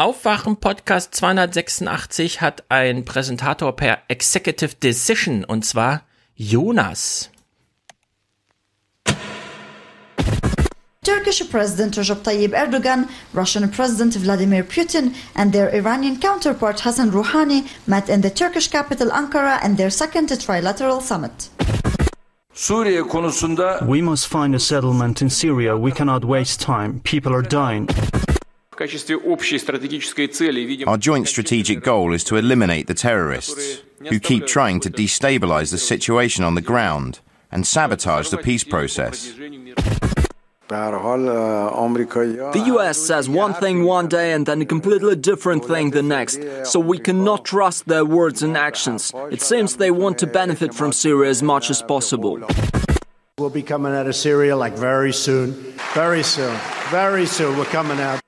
Aufwachen Podcast 286 hat ein Präsentator per Executive Decision und zwar Jonas. Turkish President Recep Tayyip Erdogan, Russian President Vladimir Putin, and their Iranian counterpart Hassan Rouhani met in the Turkish capital Ankara and their second trilateral summit. Suriye konusunda We must find a settlement in Syria. We cannot waste time. People are dying. Our joint strategic goal is to eliminate the terrorists who keep trying to destabilize the situation on the ground and sabotage the peace process. The US says one thing one day and then a completely different thing the next, so we cannot trust their words and actions. It seems they want to benefit from Syria as much as possible. We'll be coming out of Syria like very soon. Very soon. Very soon. We're coming out.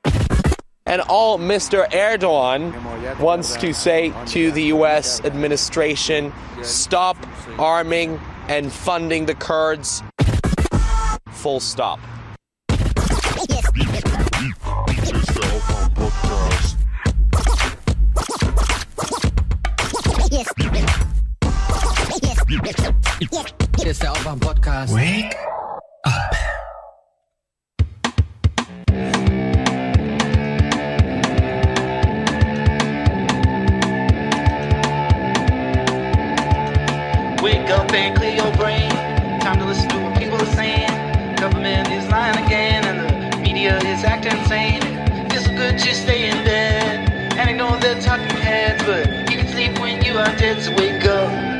And all Mr. Erdogan wants to say to the US administration stop arming and funding the Kurds. Full stop. Wake up. Wake up and clear your brain. Time to listen to what people are saying. Government is lying again, and the media is acting insane. Feels so good just stay in bed and ignore the talking heads, but you can sleep when you are dead. So wake up.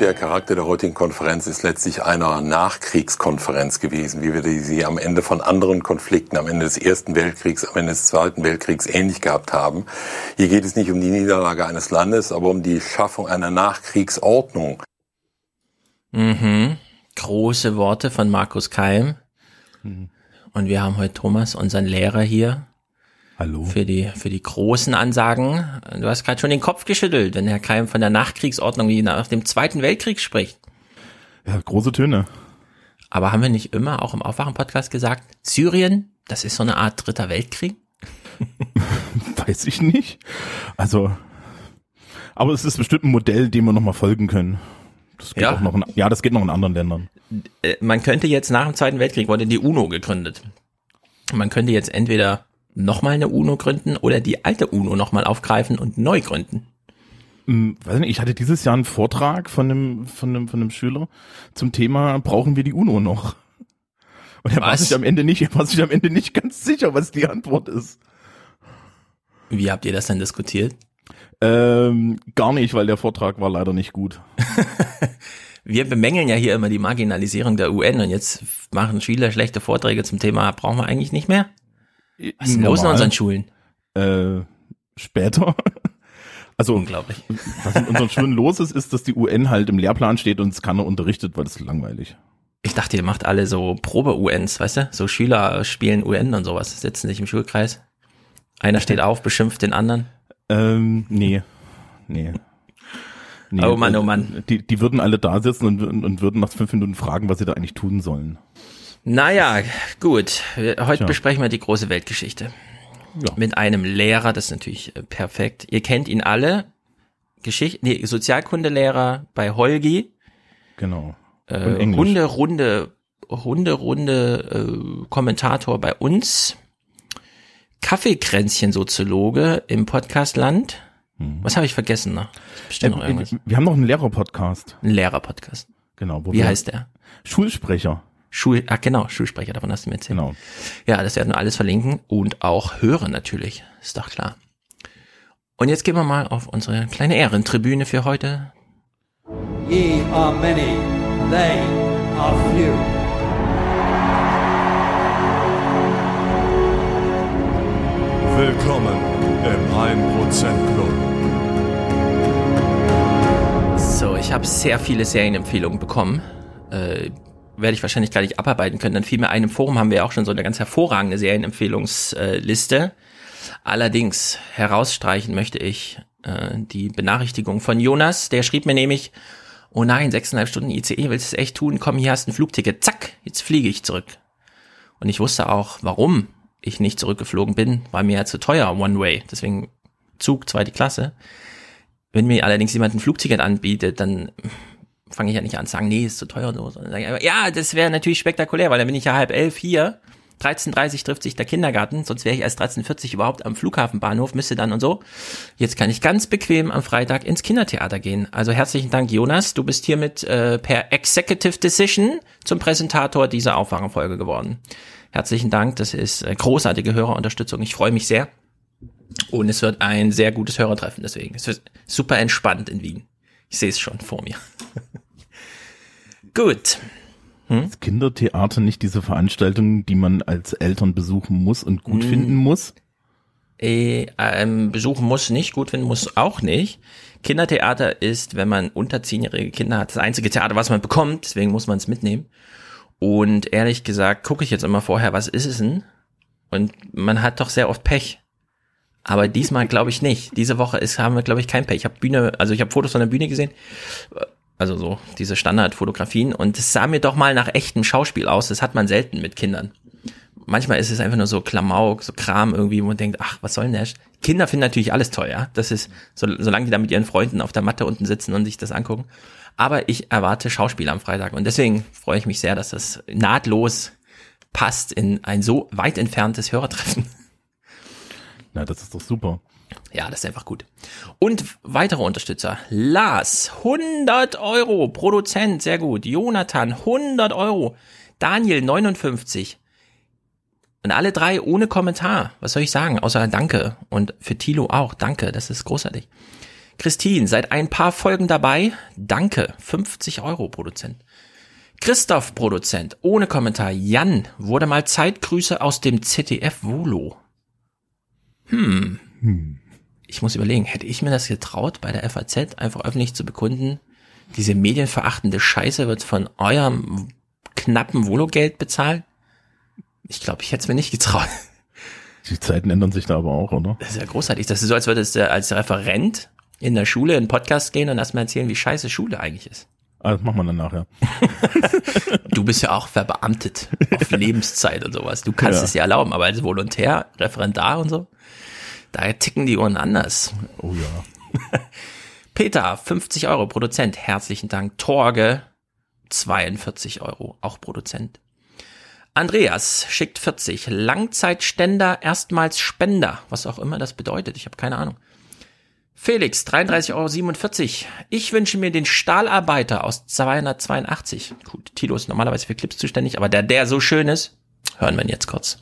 Der Charakter der heutigen Konferenz ist letztlich einer Nachkriegskonferenz gewesen, wie wir sie am Ende von anderen Konflikten, am Ende des Ersten Weltkriegs, am Ende des Zweiten Weltkriegs ähnlich gehabt haben. Hier geht es nicht um die Niederlage eines Landes, aber um die Schaffung einer Nachkriegsordnung. Mhm. Große Worte von Markus Keim. Und wir haben heute Thomas, unseren Lehrer hier. Hallo. Für die, für die großen Ansagen. Du hast gerade schon den Kopf geschüttelt, wenn Herr Keim von der Nachkriegsordnung wie nach dem Zweiten Weltkrieg spricht. Ja, große Töne. Aber haben wir nicht immer auch im Aufwachen-Podcast gesagt, Syrien, das ist so eine Art dritter Weltkrieg? Weiß ich nicht. Also, aber es ist bestimmt ein Modell, dem wir nochmal folgen können. Das geht Ja. auch noch in, ja, das geht noch in anderen Ländern. Äh, Man könnte jetzt nach dem Zweiten Weltkrieg wurde die UNO gegründet. Man könnte jetzt entweder nochmal eine UNO gründen oder die alte UNO nochmal aufgreifen und neu gründen. Hm, weiß nicht, ich hatte dieses Jahr einen Vortrag von einem, von einem, von einem Schüler zum Thema, brauchen wir die UNO noch? Und er war Was? sich am Ende nicht, er war sich am Ende nicht ganz sicher, was die Antwort ist. Wie habt ihr das denn diskutiert? Ähm, gar nicht, weil der Vortrag war leider nicht gut. Wir bemängeln ja hier immer die Marginalisierung der UN und jetzt machen Schüler schlechte Vorträge zum Thema, brauchen wir eigentlich nicht mehr? Was ist denn los in unseren Schulen? Äh, später. Also, Unglaublich. was in unseren Schulen los ist, ist, dass die UN halt im Lehrplan steht und es keiner unterrichtet, weil das ist langweilig. Ich dachte, ihr macht alle so Probe-UNs, weißt du? So Schüler spielen UN und sowas, sitzen sich im Schulkreis. Einer steht auf, beschimpft den anderen. Ähm, nee. Nee. nee. Oh Mann, oh Mann. Die, die würden alle da sitzen und, und, und würden nach fünf Minuten fragen, was sie da eigentlich tun sollen. Naja, gut. Heute Tja. besprechen wir die große Weltgeschichte. Ja. Mit einem Lehrer, das ist natürlich äh, perfekt. Ihr kennt ihn alle. Geschichte, nee, Sozialkundelehrer bei Holgi. Genau. Äh, Englisch. Hunderunde, Hunderunde äh, Kommentator bei uns. Kaffeekränzchen-Soziologe im Podcastland. Was habe ich vergessen noch Äh, irgendwas. wir haben noch einen Lehrer-Podcast. Ein Lehrer-Podcast. Genau. Wo Wie wir- heißt der? Schulsprecher. Schul, ach genau, Schulsprecher, davon hast du mir erzählt. Genau. Ja, das werden wir alles verlinken und auch hören natürlich, ist doch klar. Und jetzt gehen wir mal auf unsere kleine Ehrentribüne für heute. Ye are many, they are few. Willkommen im 1% Club. So, ich habe sehr viele Serienempfehlungen bekommen. Äh, werde ich wahrscheinlich gar nicht abarbeiten können. Dann fiel mir ein, im Forum haben wir auch schon so eine ganz hervorragende Serienempfehlungsliste. Allerdings herausstreichen möchte ich äh, die Benachrichtigung von Jonas. Der schrieb mir nämlich, oh nein, sechseinhalb Stunden ICE, willst du es echt tun? Komm, hier hast du ein Flugticket. Zack, jetzt fliege ich zurück. Und ich wusste auch, warum ich nicht zurückgeflogen bin, war mir ja zu teuer One Way. Deswegen Zug, zweite Klasse. Wenn mir allerdings jemand ein Flugticket anbietet, dann fange ich ja nicht an zu sagen, nee, ist zu teuer so. Sondern sage ich einfach, ja, das wäre natürlich spektakulär, weil dann bin ich ja halb elf hier. 13.30 trifft sich der Kindergarten, sonst wäre ich erst 13.40 überhaupt am Flughafenbahnhof, müsste dann und so. Jetzt kann ich ganz bequem am Freitag ins Kindertheater gehen. Also herzlichen Dank, Jonas. Du bist hiermit äh, per Executive Decision zum Präsentator dieser Aufwachenfolge geworden. Herzlichen Dank, das ist äh, großartige Hörerunterstützung. Ich freue mich sehr. Und es wird ein sehr gutes Hörertreffen, deswegen. Es wird super entspannt in Wien. Ich sehe es schon vor mir. Gut. Hm? Ist Kindertheater nicht diese Veranstaltung, die man als Eltern besuchen muss und gut hm. finden muss? Äh, ähm, besuchen muss nicht, gut finden muss auch nicht. Kindertheater ist, wenn man unter zehnjährige Kinder hat, das einzige Theater, was man bekommt, deswegen muss man es mitnehmen. Und ehrlich gesagt, gucke ich jetzt immer vorher, was ist es denn? Und man hat doch sehr oft Pech. Aber diesmal glaube ich nicht. Diese Woche ist, haben wir, glaube ich, kein Pech. Ich habe Bühne, also ich habe Fotos von der Bühne gesehen also so diese Standardfotografien und es sah mir doch mal nach echtem Schauspiel aus. Das hat man selten mit Kindern. Manchmal ist es einfach nur so Klamauk, so Kram irgendwie, wo man denkt, ach, was soll denn der? Kinder finden natürlich alles toll, ja. Das ist, so, solange die da mit ihren Freunden auf der Matte unten sitzen und sich das angucken. Aber ich erwarte Schauspiel am Freitag und deswegen freue ich mich sehr, dass das nahtlos passt in ein so weit entferntes Hörertreffen. Na, das ist doch super. Ja, das ist einfach gut. Und weitere Unterstützer. Lars, 100 Euro. Produzent, sehr gut. Jonathan, 100 Euro. Daniel, 59. Und alle drei ohne Kommentar. Was soll ich sagen? Außer Danke. Und für Tilo auch. Danke. Das ist großartig. Christine, seit ein paar Folgen dabei. Danke. 50 Euro, Produzent. Christoph, Produzent. Ohne Kommentar. Jan, wurde mal Zeitgrüße aus dem ZDF Volo. Hm. hm ich muss überlegen, hätte ich mir das getraut, bei der FAZ einfach öffentlich zu bekunden, diese medienverachtende Scheiße wird von eurem knappen Vologeld bezahlt? Ich glaube, ich hätte es mir nicht getraut. Die Zeiten ändern sich da aber auch, oder? Das ist ja großartig. Das ist so, als würde es als Referent in der Schule in einen Podcast gehen und erstmal erzählen, wie scheiße Schule eigentlich ist. Ah, das machen wir dann nachher. du bist ja auch verbeamtet auf Lebenszeit und sowas. Du kannst ja. es ja erlauben, aber als Volontär, Referendar und so. Da ticken die Uhren anders. Oh ja. Peter, 50 Euro, Produzent. Herzlichen Dank. Torge, 42 Euro, auch Produzent. Andreas schickt 40. Langzeitständer, erstmals Spender. Was auch immer das bedeutet. Ich habe keine Ahnung. Felix, 33,47 Euro. Ich wünsche mir den Stahlarbeiter aus 282. Gut, Tilo ist normalerweise für Clips zuständig, aber der, der so schön ist, hören wir ihn jetzt kurz.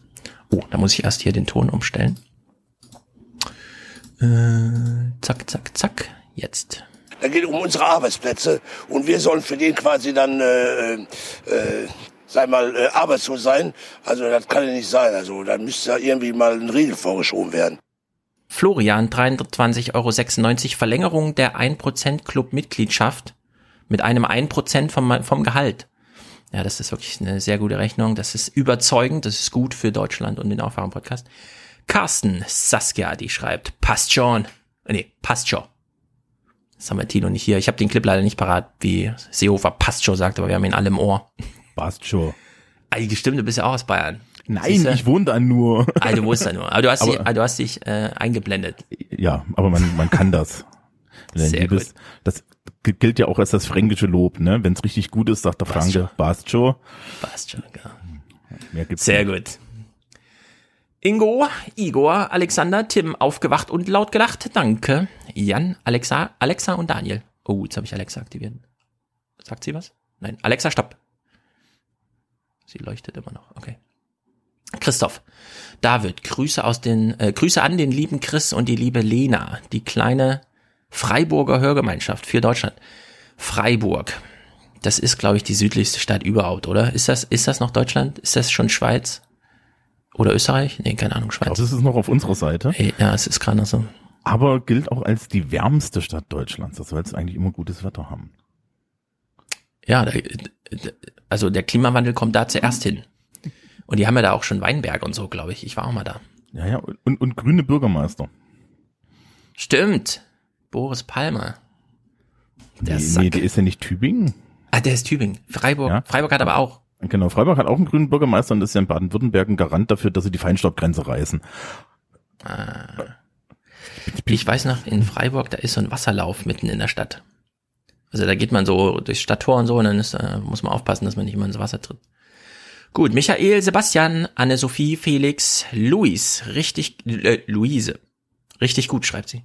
Oh, da muss ich erst hier den Ton umstellen. Äh, zack, zack, zack. Jetzt. Da geht um unsere Arbeitsplätze und wir sollen für den quasi dann, äh, äh, sei mal, äh, arbeitslos sein. Also das kann ja nicht sein. Also da müsste ja irgendwie mal ein Riegel vorgeschoben werden. Florian, 23,96 Euro Verlängerung der 1% Club-Mitgliedschaft mit einem 1% vom, vom Gehalt. Ja, das ist wirklich eine sehr gute Rechnung. Das ist überzeugend. Das ist gut für Deutschland und den Aufwachen-Podcast. Carsten Saskia, die schreibt, passt schon. Äh, nee, passt schon. Das haben wir Tino nicht hier. Ich habe den Clip leider nicht parat, wie Seehofer passt schon sagt, aber wir haben ihn alle im Ohr. Passt schon. Ah, stimmt, du bist ja auch aus Bayern. Nein, Siehste? ich wohne da nur. Ah, du wohnst da nur. Aber du hast, aber, dich, ah, du hast dich äh, eingeblendet. Ja, aber man, man kann das. Sehr gut. Das gilt ja auch als das fränkische Lob, ne? Wenn es richtig gut ist, sagt der Franke, passt schon. Passt schon, genau. Mehr gibt's Sehr nicht. gut. Ingo, Igor, Alexander, Tim aufgewacht und laut gelacht. Danke. Jan, Alexa, Alexa und Daniel. Oh, jetzt habe ich Alexa aktiviert. Sagt sie was? Nein. Alexa, stopp. Sie leuchtet immer noch. Okay. Christoph, David, Grüße aus den, äh, Grüße an den lieben Chris und die liebe Lena, die kleine Freiburger Hörgemeinschaft für Deutschland. Freiburg. Das ist, glaube ich, die südlichste Stadt überhaupt, oder? Ist das, ist das noch Deutschland? Ist das schon Schweiz? Oder Österreich? Nee, keine Ahnung, Schweiz. Das ist noch auf unserer Seite. Ja, es ist gerade so. Aber gilt auch als die wärmste Stadt Deutschlands. Das soll jetzt eigentlich immer gutes Wetter haben. Ja, also der Klimawandel kommt da zuerst hin. Und die haben ja da auch schon Weinberg und so, glaube ich. Ich war auch mal da. Ja, ja, und, und grüne Bürgermeister. Stimmt. Boris Palmer. Der nee, nee, der ist ja nicht Tübingen. Ah, der ist Tübingen. Freiburg. Ja? Freiburg hat aber auch Genau, Freiburg hat auch einen grünen Bürgermeister und ist ja in Baden-Württemberg ein Garant dafür, dass sie die Feinstaubgrenze reißen. Ah. Ich weiß noch, in Freiburg, da ist so ein Wasserlauf mitten in der Stadt. Also da geht man so durchs Stadttor und so und dann ist, äh, muss man aufpassen, dass man nicht immer ins Wasser tritt. Gut, Michael, Sebastian, Anne-Sophie, Felix, Luis, richtig, äh, Luise. Richtig gut, schreibt sie.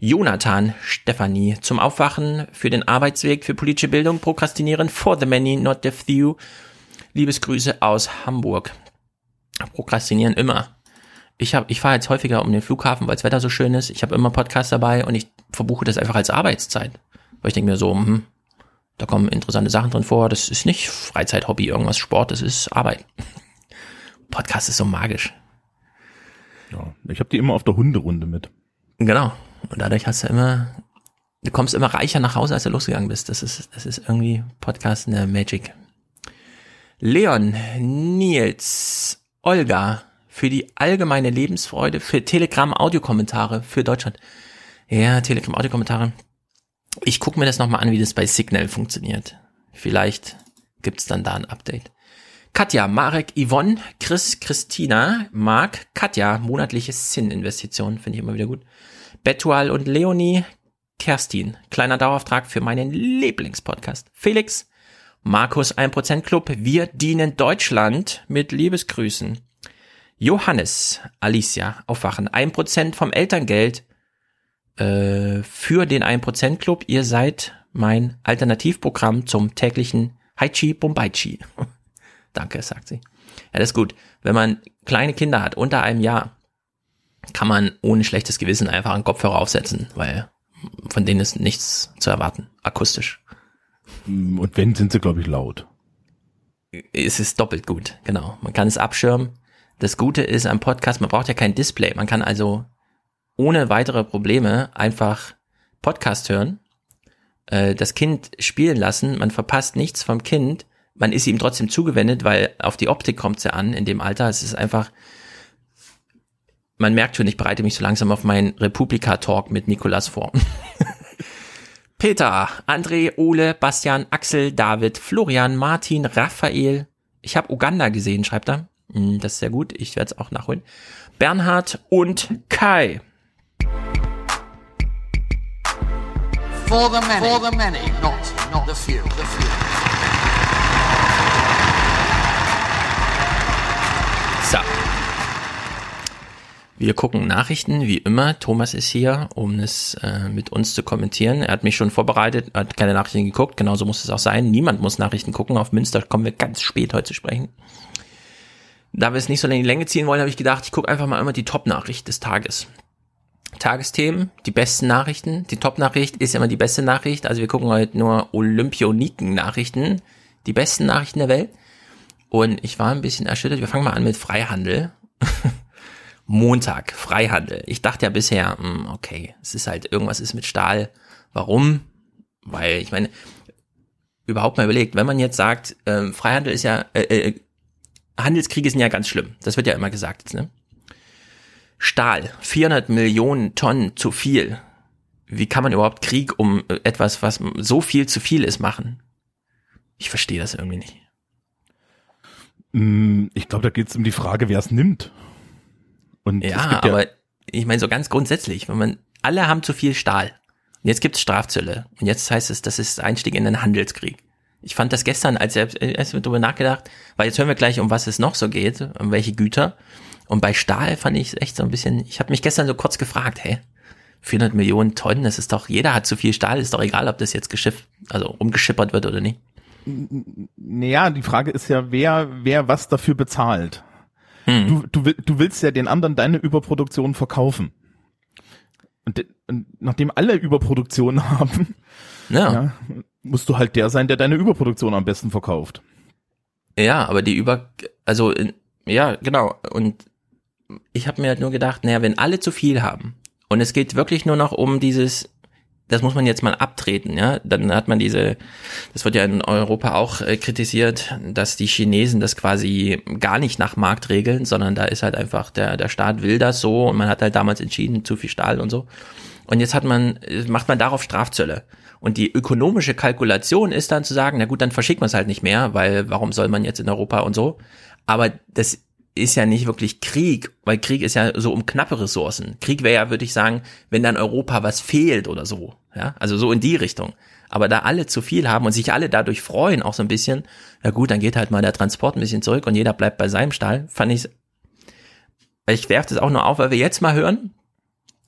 Jonathan, Stefanie, zum Aufwachen, für den Arbeitsweg, für politische Bildung, prokrastinieren, for the many, not the few. Liebesgrüße aus Hamburg. Prokrastinieren immer. Ich hab, ich fahre jetzt häufiger um den Flughafen, weil das Wetter so schön ist. Ich habe immer Podcasts dabei und ich verbuche das einfach als Arbeitszeit. Weil ich denke mir so, hm, da kommen interessante Sachen drin vor. Das ist nicht Freizeit, Hobby, irgendwas Sport, das ist Arbeit. Podcast ist so magisch. Ja, ich habe die immer auf der Hunderunde mit. Genau. Und dadurch hast du immer, du kommst immer reicher nach Hause, als du losgegangen bist. Das ist, das ist irgendwie Podcast in der Magic. Leon, Nils, Olga, für die allgemeine Lebensfreude, für Telegram-Audiokommentare für Deutschland. Ja, Telegram-Audiokommentare. Ich gucke mir das nochmal an, wie das bei Signal funktioniert. Vielleicht gibt's dann da ein Update. Katja, Marek, Yvonne, Chris, Christina, Marc, Katja, monatliche Sin-Investition, finde ich immer wieder gut. Betual und Leonie, Kerstin, kleiner Dauerauftrag für meinen Lieblingspodcast. Felix, Markus 1% Club, wir dienen Deutschland mit Liebesgrüßen. Johannes, Alicia, Aufwachen, 1% vom Elterngeld äh, für den 1% Club. Ihr seid mein Alternativprogramm zum täglichen Haichi Bombaichi. Danke, sagt sie. Ja, das ist gut. Wenn man kleine Kinder hat, unter einem Jahr, kann man ohne schlechtes Gewissen einfach einen Kopfhörer aufsetzen, weil von denen ist nichts zu erwarten, akustisch. Und wenn, sind sie, glaube ich, laut. Es ist doppelt gut, genau. Man kann es abschirmen. Das Gute ist am Podcast, man braucht ja kein Display. Man kann also ohne weitere Probleme einfach Podcast hören, äh, das Kind spielen lassen, man verpasst nichts vom Kind, man ist ihm trotzdem zugewendet, weil auf die Optik kommt es ja an in dem Alter. Es ist einfach, man merkt schon, ich bereite mich so langsam auf meinen Republika-Talk mit Nikolas vor. Peter, André, Ole, Bastian, Axel, David, Florian, Martin, Raphael. Ich habe Uganda gesehen, schreibt er. Hm, das ist sehr gut, ich werde es auch nachholen. Bernhard und Kai. For the many, For the many. not, not the few. The few. So. Wir gucken Nachrichten, wie immer. Thomas ist hier, um es äh, mit uns zu kommentieren. Er hat mich schon vorbereitet, hat keine Nachrichten geguckt. Genauso muss es auch sein. Niemand muss Nachrichten gucken. Auf Münster kommen wir ganz spät heute zu sprechen. Da wir es nicht so lange in die Länge ziehen wollen, habe ich gedacht, ich gucke einfach mal immer die Top-Nachricht des Tages. Tagesthemen, die besten Nachrichten. Die Top-Nachricht ist immer die beste Nachricht. Also wir gucken heute nur Olympioniken-Nachrichten, die besten Nachrichten der Welt. Und ich war ein bisschen erschüttert. Wir fangen mal an mit Freihandel. Montag, Freihandel. Ich dachte ja bisher, hm, okay, es ist halt, irgendwas ist mit Stahl. Warum? Weil, ich meine, überhaupt mal überlegt, wenn man jetzt sagt, ähm, Freihandel ist ja, äh, äh, Handelskriege sind ja ganz schlimm. Das wird ja immer gesagt jetzt, ne? Stahl, 400 Millionen Tonnen zu viel. Wie kann man überhaupt Krieg um äh, etwas, was so viel zu viel ist, machen? Ich verstehe das irgendwie nicht. Mm, Ich glaube, da geht es um die Frage, wer es nimmt. Und Ja, aber ich meine so ganz grundsätzlich, wenn man alle haben zu viel Stahl. Und jetzt gibt es Strafzölle. Und jetzt heißt es, das ist Einstieg in den Handelskrieg. Ich fand das gestern, als ich erst darüber nachgedacht, weil jetzt hören wir gleich, um was es noch so geht, um welche Güter. Und bei Stahl fand ich es echt so ein bisschen, ich habe mich gestern so kurz gefragt, hä, 400 Millionen Tonnen, das ist doch, jeder hat zu viel Stahl, ist doch egal, ob das jetzt geschifft, also umgeschippert wird oder nicht. Naja, die Frage ist ja, wer, wer was dafür bezahlt. Hm. Du, du, du willst ja den anderen deine Überproduktion verkaufen. Und, de- und nachdem alle Überproduktion haben, Ja. musst du halt der sein, der deine Überproduktion am besten verkauft. Ja, aber die über, also in- ja, genau. Und ich habe mir halt nur gedacht, naja, wenn alle zu viel haben und es geht wirklich nur noch um dieses, das muss man jetzt mal abtreten, ja, dann hat man diese, das wird ja in Europa auch äh, kritisiert, dass die Chinesen das quasi gar nicht nach Markt regeln, sondern da ist halt einfach der der Staat will das so und man hat halt damals entschieden zu viel Stahl und so. Und jetzt hat man macht man darauf Strafzölle. Und die ökonomische Kalkulation ist dann zu sagen, na gut, dann verschickt man es halt nicht mehr, weil warum soll man jetzt in Europa und so? Aber das ist ja nicht wirklich Krieg, weil Krieg ist ja so um knappe Ressourcen. Krieg wäre ja, würde ich sagen, wenn dann Europa was fehlt oder so. Ja, also so in die Richtung. Aber da alle zu viel haben und sich alle dadurch freuen, auch so ein bisschen, ja gut, dann geht halt mal der Transport ein bisschen zurück und jeder bleibt bei seinem Stall, fand ich, ich werfe das auch nur auf, weil wir jetzt mal hören,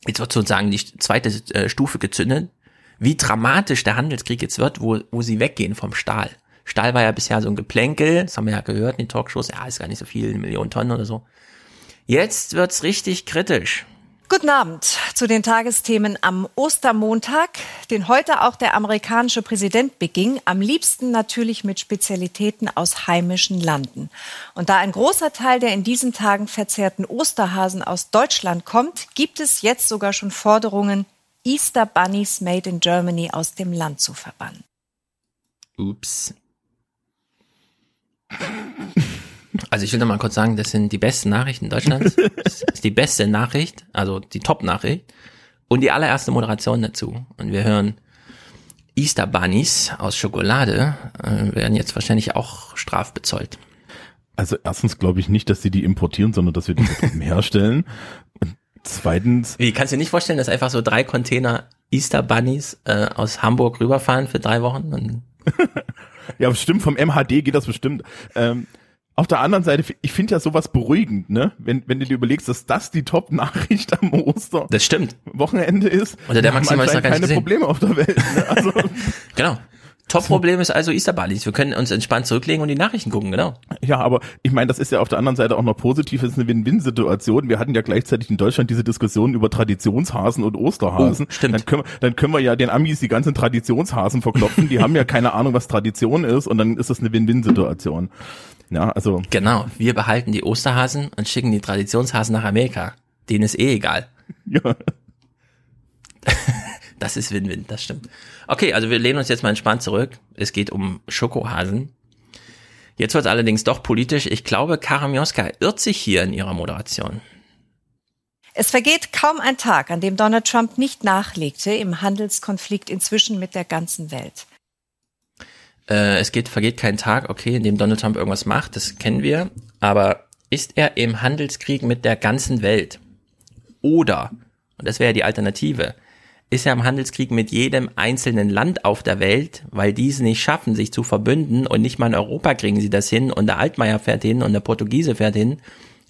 jetzt wird sozusagen die zweite äh, Stufe gezündet, wie dramatisch der Handelskrieg jetzt wird, wo, wo sie weggehen vom Stahl. Stahl war ja bisher so ein Geplänkel, das haben wir ja gehört in den Talkshows, ja, ist gar nicht so viel, eine Million Tonnen oder so. Jetzt wird's richtig kritisch. Guten Abend zu den Tagesthemen am Ostermontag, den heute auch der amerikanische Präsident beging, am liebsten natürlich mit Spezialitäten aus heimischen Landen. Und da ein großer Teil der in diesen Tagen verzehrten Osterhasen aus Deutschland kommt, gibt es jetzt sogar schon Forderungen, Easter Bunnies made in Germany aus dem Land zu verbannen. Ups. Also ich will noch mal kurz sagen, das sind die besten Nachrichten Deutschlands. Das ist die beste Nachricht, also die Top-Nachricht. Und die allererste Moderation dazu. Und wir hören Easter Bunnies aus Schokolade, äh, werden jetzt wahrscheinlich auch strafbezollt. Also erstens glaube ich nicht, dass sie die importieren, sondern dass wir die herstellen. Und zweitens. Wie kannst du dir nicht vorstellen, dass einfach so drei Container Easter Bunnies äh, aus Hamburg rüberfahren für drei Wochen? Ja, bestimmt vom MHD geht das bestimmt. Ähm, auf der anderen Seite, ich finde ja sowas beruhigend, ne? Wenn, wenn du dir überlegst, dass das die Top-Nachricht am Oster das stimmt. Wochenende ist, Oder der Maximal ist keine gesehen. Probleme auf der Welt. Ne? Also, genau. Top-Problem ist also Easter Bunnies. Wir können uns entspannt zurücklegen und die Nachrichten gucken, genau. ja, aber ich meine, das ist ja auf der anderen Seite auch noch positiv, es ist eine Win-Win-Situation. Wir hatten ja gleichzeitig in Deutschland diese Diskussion über Traditionshasen und Osterhasen. Oh, stimmt. Dann können, wir, dann können wir ja den Amis die ganzen Traditionshasen verklopfen. Die haben ja keine Ahnung, was Tradition ist und dann ist das eine Win-Win-Situation. Ja, also. Genau. Wir behalten die Osterhasen und schicken die Traditionshasen nach Amerika. Denen ist eh egal. Ja. Das ist Win-Win, das stimmt. Okay, also wir lehnen uns jetzt mal entspannt zurück. Es geht um Schokohasen. Jetzt wird es allerdings doch politisch. Ich glaube, Karamioska irrt sich hier in ihrer Moderation. Es vergeht kaum ein Tag, an dem Donald Trump nicht nachlegte im Handelskonflikt inzwischen mit der ganzen Welt. Äh, es geht, vergeht kein Tag, okay, in dem Donald Trump irgendwas macht, das kennen wir. Aber ist er im Handelskrieg mit der ganzen Welt? Oder, und das wäre ja die Alternative, ist er im Handelskrieg mit jedem einzelnen Land auf der Welt, weil die es nicht schaffen, sich zu verbünden und nicht mal in Europa kriegen sie das hin und der Altmaier fährt hin und der Portugiese fährt hin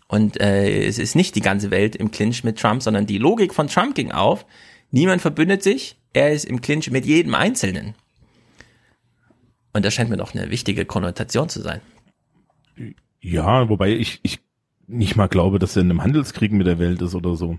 und äh, es ist nicht die ganze Welt im Clinch mit Trump, sondern die Logik von Trump ging auf, niemand verbündet sich, er ist im Clinch mit jedem Einzelnen. Und das scheint mir doch eine wichtige Konnotation zu sein. Ja, wobei ich, ich nicht mal glaube, dass er in einem Handelskrieg mit der Welt ist oder so.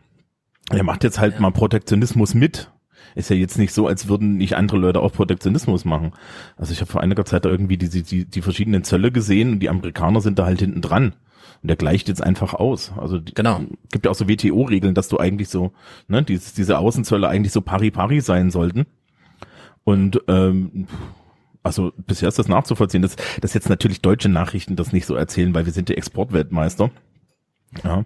Er macht jetzt halt ja. mal Protektionismus mit. Ist ja jetzt nicht so, als würden nicht andere Leute auch Protektionismus machen. Also ich habe vor einiger Zeit da irgendwie die, die, die verschiedenen Zölle gesehen und die Amerikaner sind da halt hinten dran. Und der gleicht jetzt einfach aus. Also genau. gibt ja auch so WTO-Regeln, dass du eigentlich so, ne, dieses, diese Außenzölle eigentlich so pari-pari sein sollten. Und ähm, also bisher ist das nachzuvollziehen. dass, dass jetzt natürlich deutsche Nachrichten das nicht so erzählen, weil wir sind der Exportweltmeister. Ja.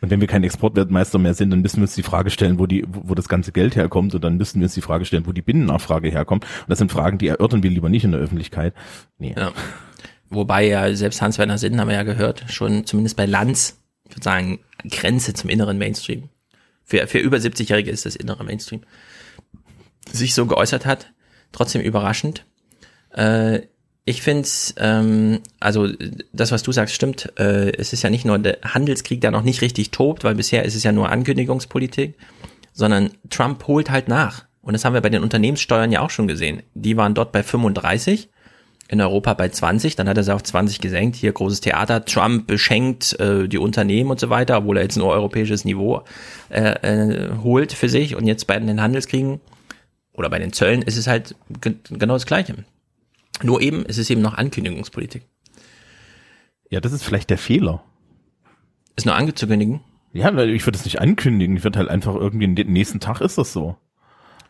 Und wenn wir kein Exportweltmeister mehr sind, dann müssen wir uns die Frage stellen, wo die, wo das ganze Geld herkommt, und dann müssen wir uns die Frage stellen, wo die Binnennachfrage herkommt. Und das sind Fragen, die erörtern wir lieber nicht in der Öffentlichkeit. Nee. Ja. Wobei ja selbst Hans-Werner Sinn, haben wir ja gehört, schon zumindest bei Lanz, ich würde sagen, Grenze zum inneren Mainstream. Für, für über 70-Jährige ist das innere Mainstream. Sich so geäußert hat. Trotzdem überraschend. Äh, ich finde es, ähm, also das, was du sagst, stimmt. Äh, es ist ja nicht nur der Handelskrieg, der noch nicht richtig tobt, weil bisher ist es ja nur Ankündigungspolitik, sondern Trump holt halt nach. Und das haben wir bei den Unternehmenssteuern ja auch schon gesehen. Die waren dort bei 35, in Europa bei 20, dann hat er sie auf 20 gesenkt. Hier großes Theater, Trump beschenkt äh, die Unternehmen und so weiter, obwohl er jetzt nur europäisches Niveau äh, äh, holt für sich. Und jetzt bei den Handelskriegen oder bei den Zöllen ist es halt genau das Gleiche. Nur eben, es ist eben noch Ankündigungspolitik. Ja, das ist vielleicht der Fehler. Ist nur angezukündigen? Ja, ich würde es nicht ankündigen. Ich würde halt einfach irgendwie den nächsten Tag ist das so.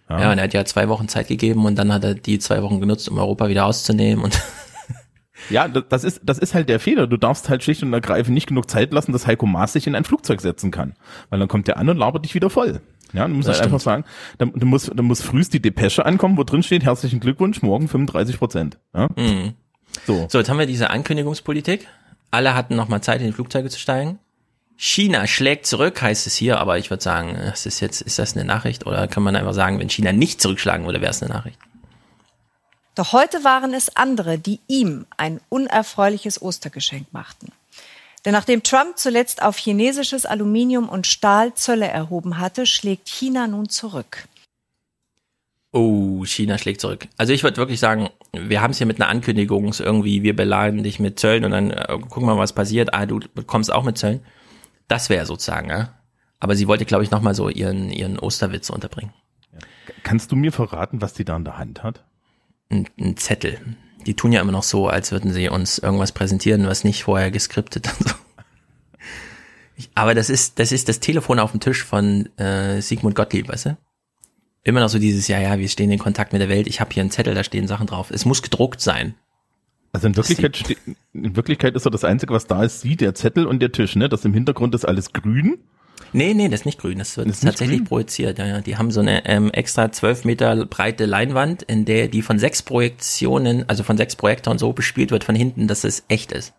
Ja. ja, und er hat ja zwei Wochen Zeit gegeben und dann hat er die zwei Wochen genutzt, um Europa wieder auszunehmen und Ja, das ist, das ist halt der Fehler. Du darfst halt schlicht und ergreifend nicht genug Zeit lassen, dass Heiko Maas sich in ein Flugzeug setzen kann. Weil dann kommt der an und labert dich wieder voll. Ja, du musst Das halt einfach sagen, da, du musst, da muss frühst die Depesche ankommen, wo drin steht, herzlichen Glückwunsch, morgen 35 Prozent. Ja? Mhm. So. So, jetzt haben wir diese Ankündigungspolitik. Alle hatten noch mal Zeit, in die Flugzeuge zu steigen. China schlägt zurück, heißt es hier, aber ich würde sagen, das ist jetzt, ist das eine Nachricht oder kann man einfach sagen, wenn China nicht zurückschlagen würde, wäre es eine Nachricht? Doch heute waren es andere, die ihm ein unerfreuliches Ostergeschenk machten. Denn nachdem Trump zuletzt auf chinesisches Aluminium und Stahl Zölle erhoben hatte, schlägt China nun zurück. Oh, China schlägt zurück. Also ich würde wirklich sagen, wir haben es hier mit einer Ankündigung, so irgendwie, wir beladen dich mit Zöllen und dann äh, gucken wir mal, was passiert. Ah, du kommst auch mit Zöllen. Das wäre sozusagen, ja. Aber sie wollte, glaube ich, nochmal so ihren, ihren Osterwitz unterbringen. Kannst du mir verraten, was die da in der Hand hat? Ein, ein Zettel. Die tun ja immer noch so, als würden sie uns irgendwas präsentieren, was nicht vorher geskriptet und so. Ich, aber das ist, das ist das Telefon auf dem Tisch von äh, Sigmund Gottlieb, weißt du? Immer noch so dieses, ja, ja, wir stehen in Kontakt mit der Welt, ich habe hier einen Zettel, da stehen Sachen drauf. Es muss gedruckt sein. Also in Wirklichkeit, in Wirklichkeit ist so das Einzige, was da ist, sie, der Zettel und der Tisch, ne? Das im Hintergrund ist alles grün. Nee, nee, das ist nicht grün, das wird Das tatsächlich grün? projiziert. Ja, ja. Die haben so eine ähm, extra zwölf Meter breite Leinwand, in der die von sechs Projektionen, also von sechs Projektoren so bespielt wird von hinten, dass es echt ist.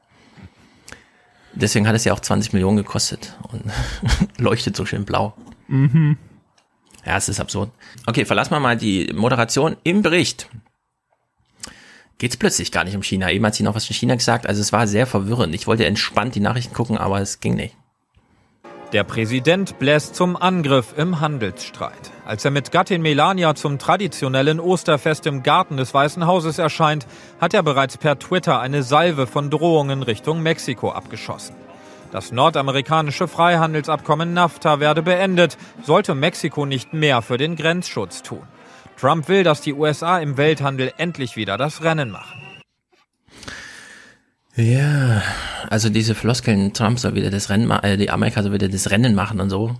Deswegen hat es ja auch 20 Millionen gekostet und leuchtet so schön blau. Mhm. Ja, es ist absurd. Okay, verlassen wir mal die Moderation im Bericht. Geht's plötzlich gar nicht um China. Eben hat sie noch was von China gesagt. Also es war sehr verwirrend. Ich wollte entspannt die Nachrichten gucken, aber es ging nicht. Der Präsident bläst zum Angriff im Handelsstreit. Als er mit Gattin Melania zum traditionellen Osterfest im Garten des Weißen Hauses erscheint, hat er bereits per Twitter eine Salve von Drohungen Richtung Mexiko abgeschossen. Das nordamerikanische Freihandelsabkommen NAFTA werde beendet, sollte Mexiko nicht mehr für den Grenzschutz tun. Trump will, dass die USA im Welthandel endlich wieder das Rennen machen. Ja, also diese Floskeln, Trump soll wieder das Rennen machen, äh, die Amerika soll wieder das Rennen machen und so.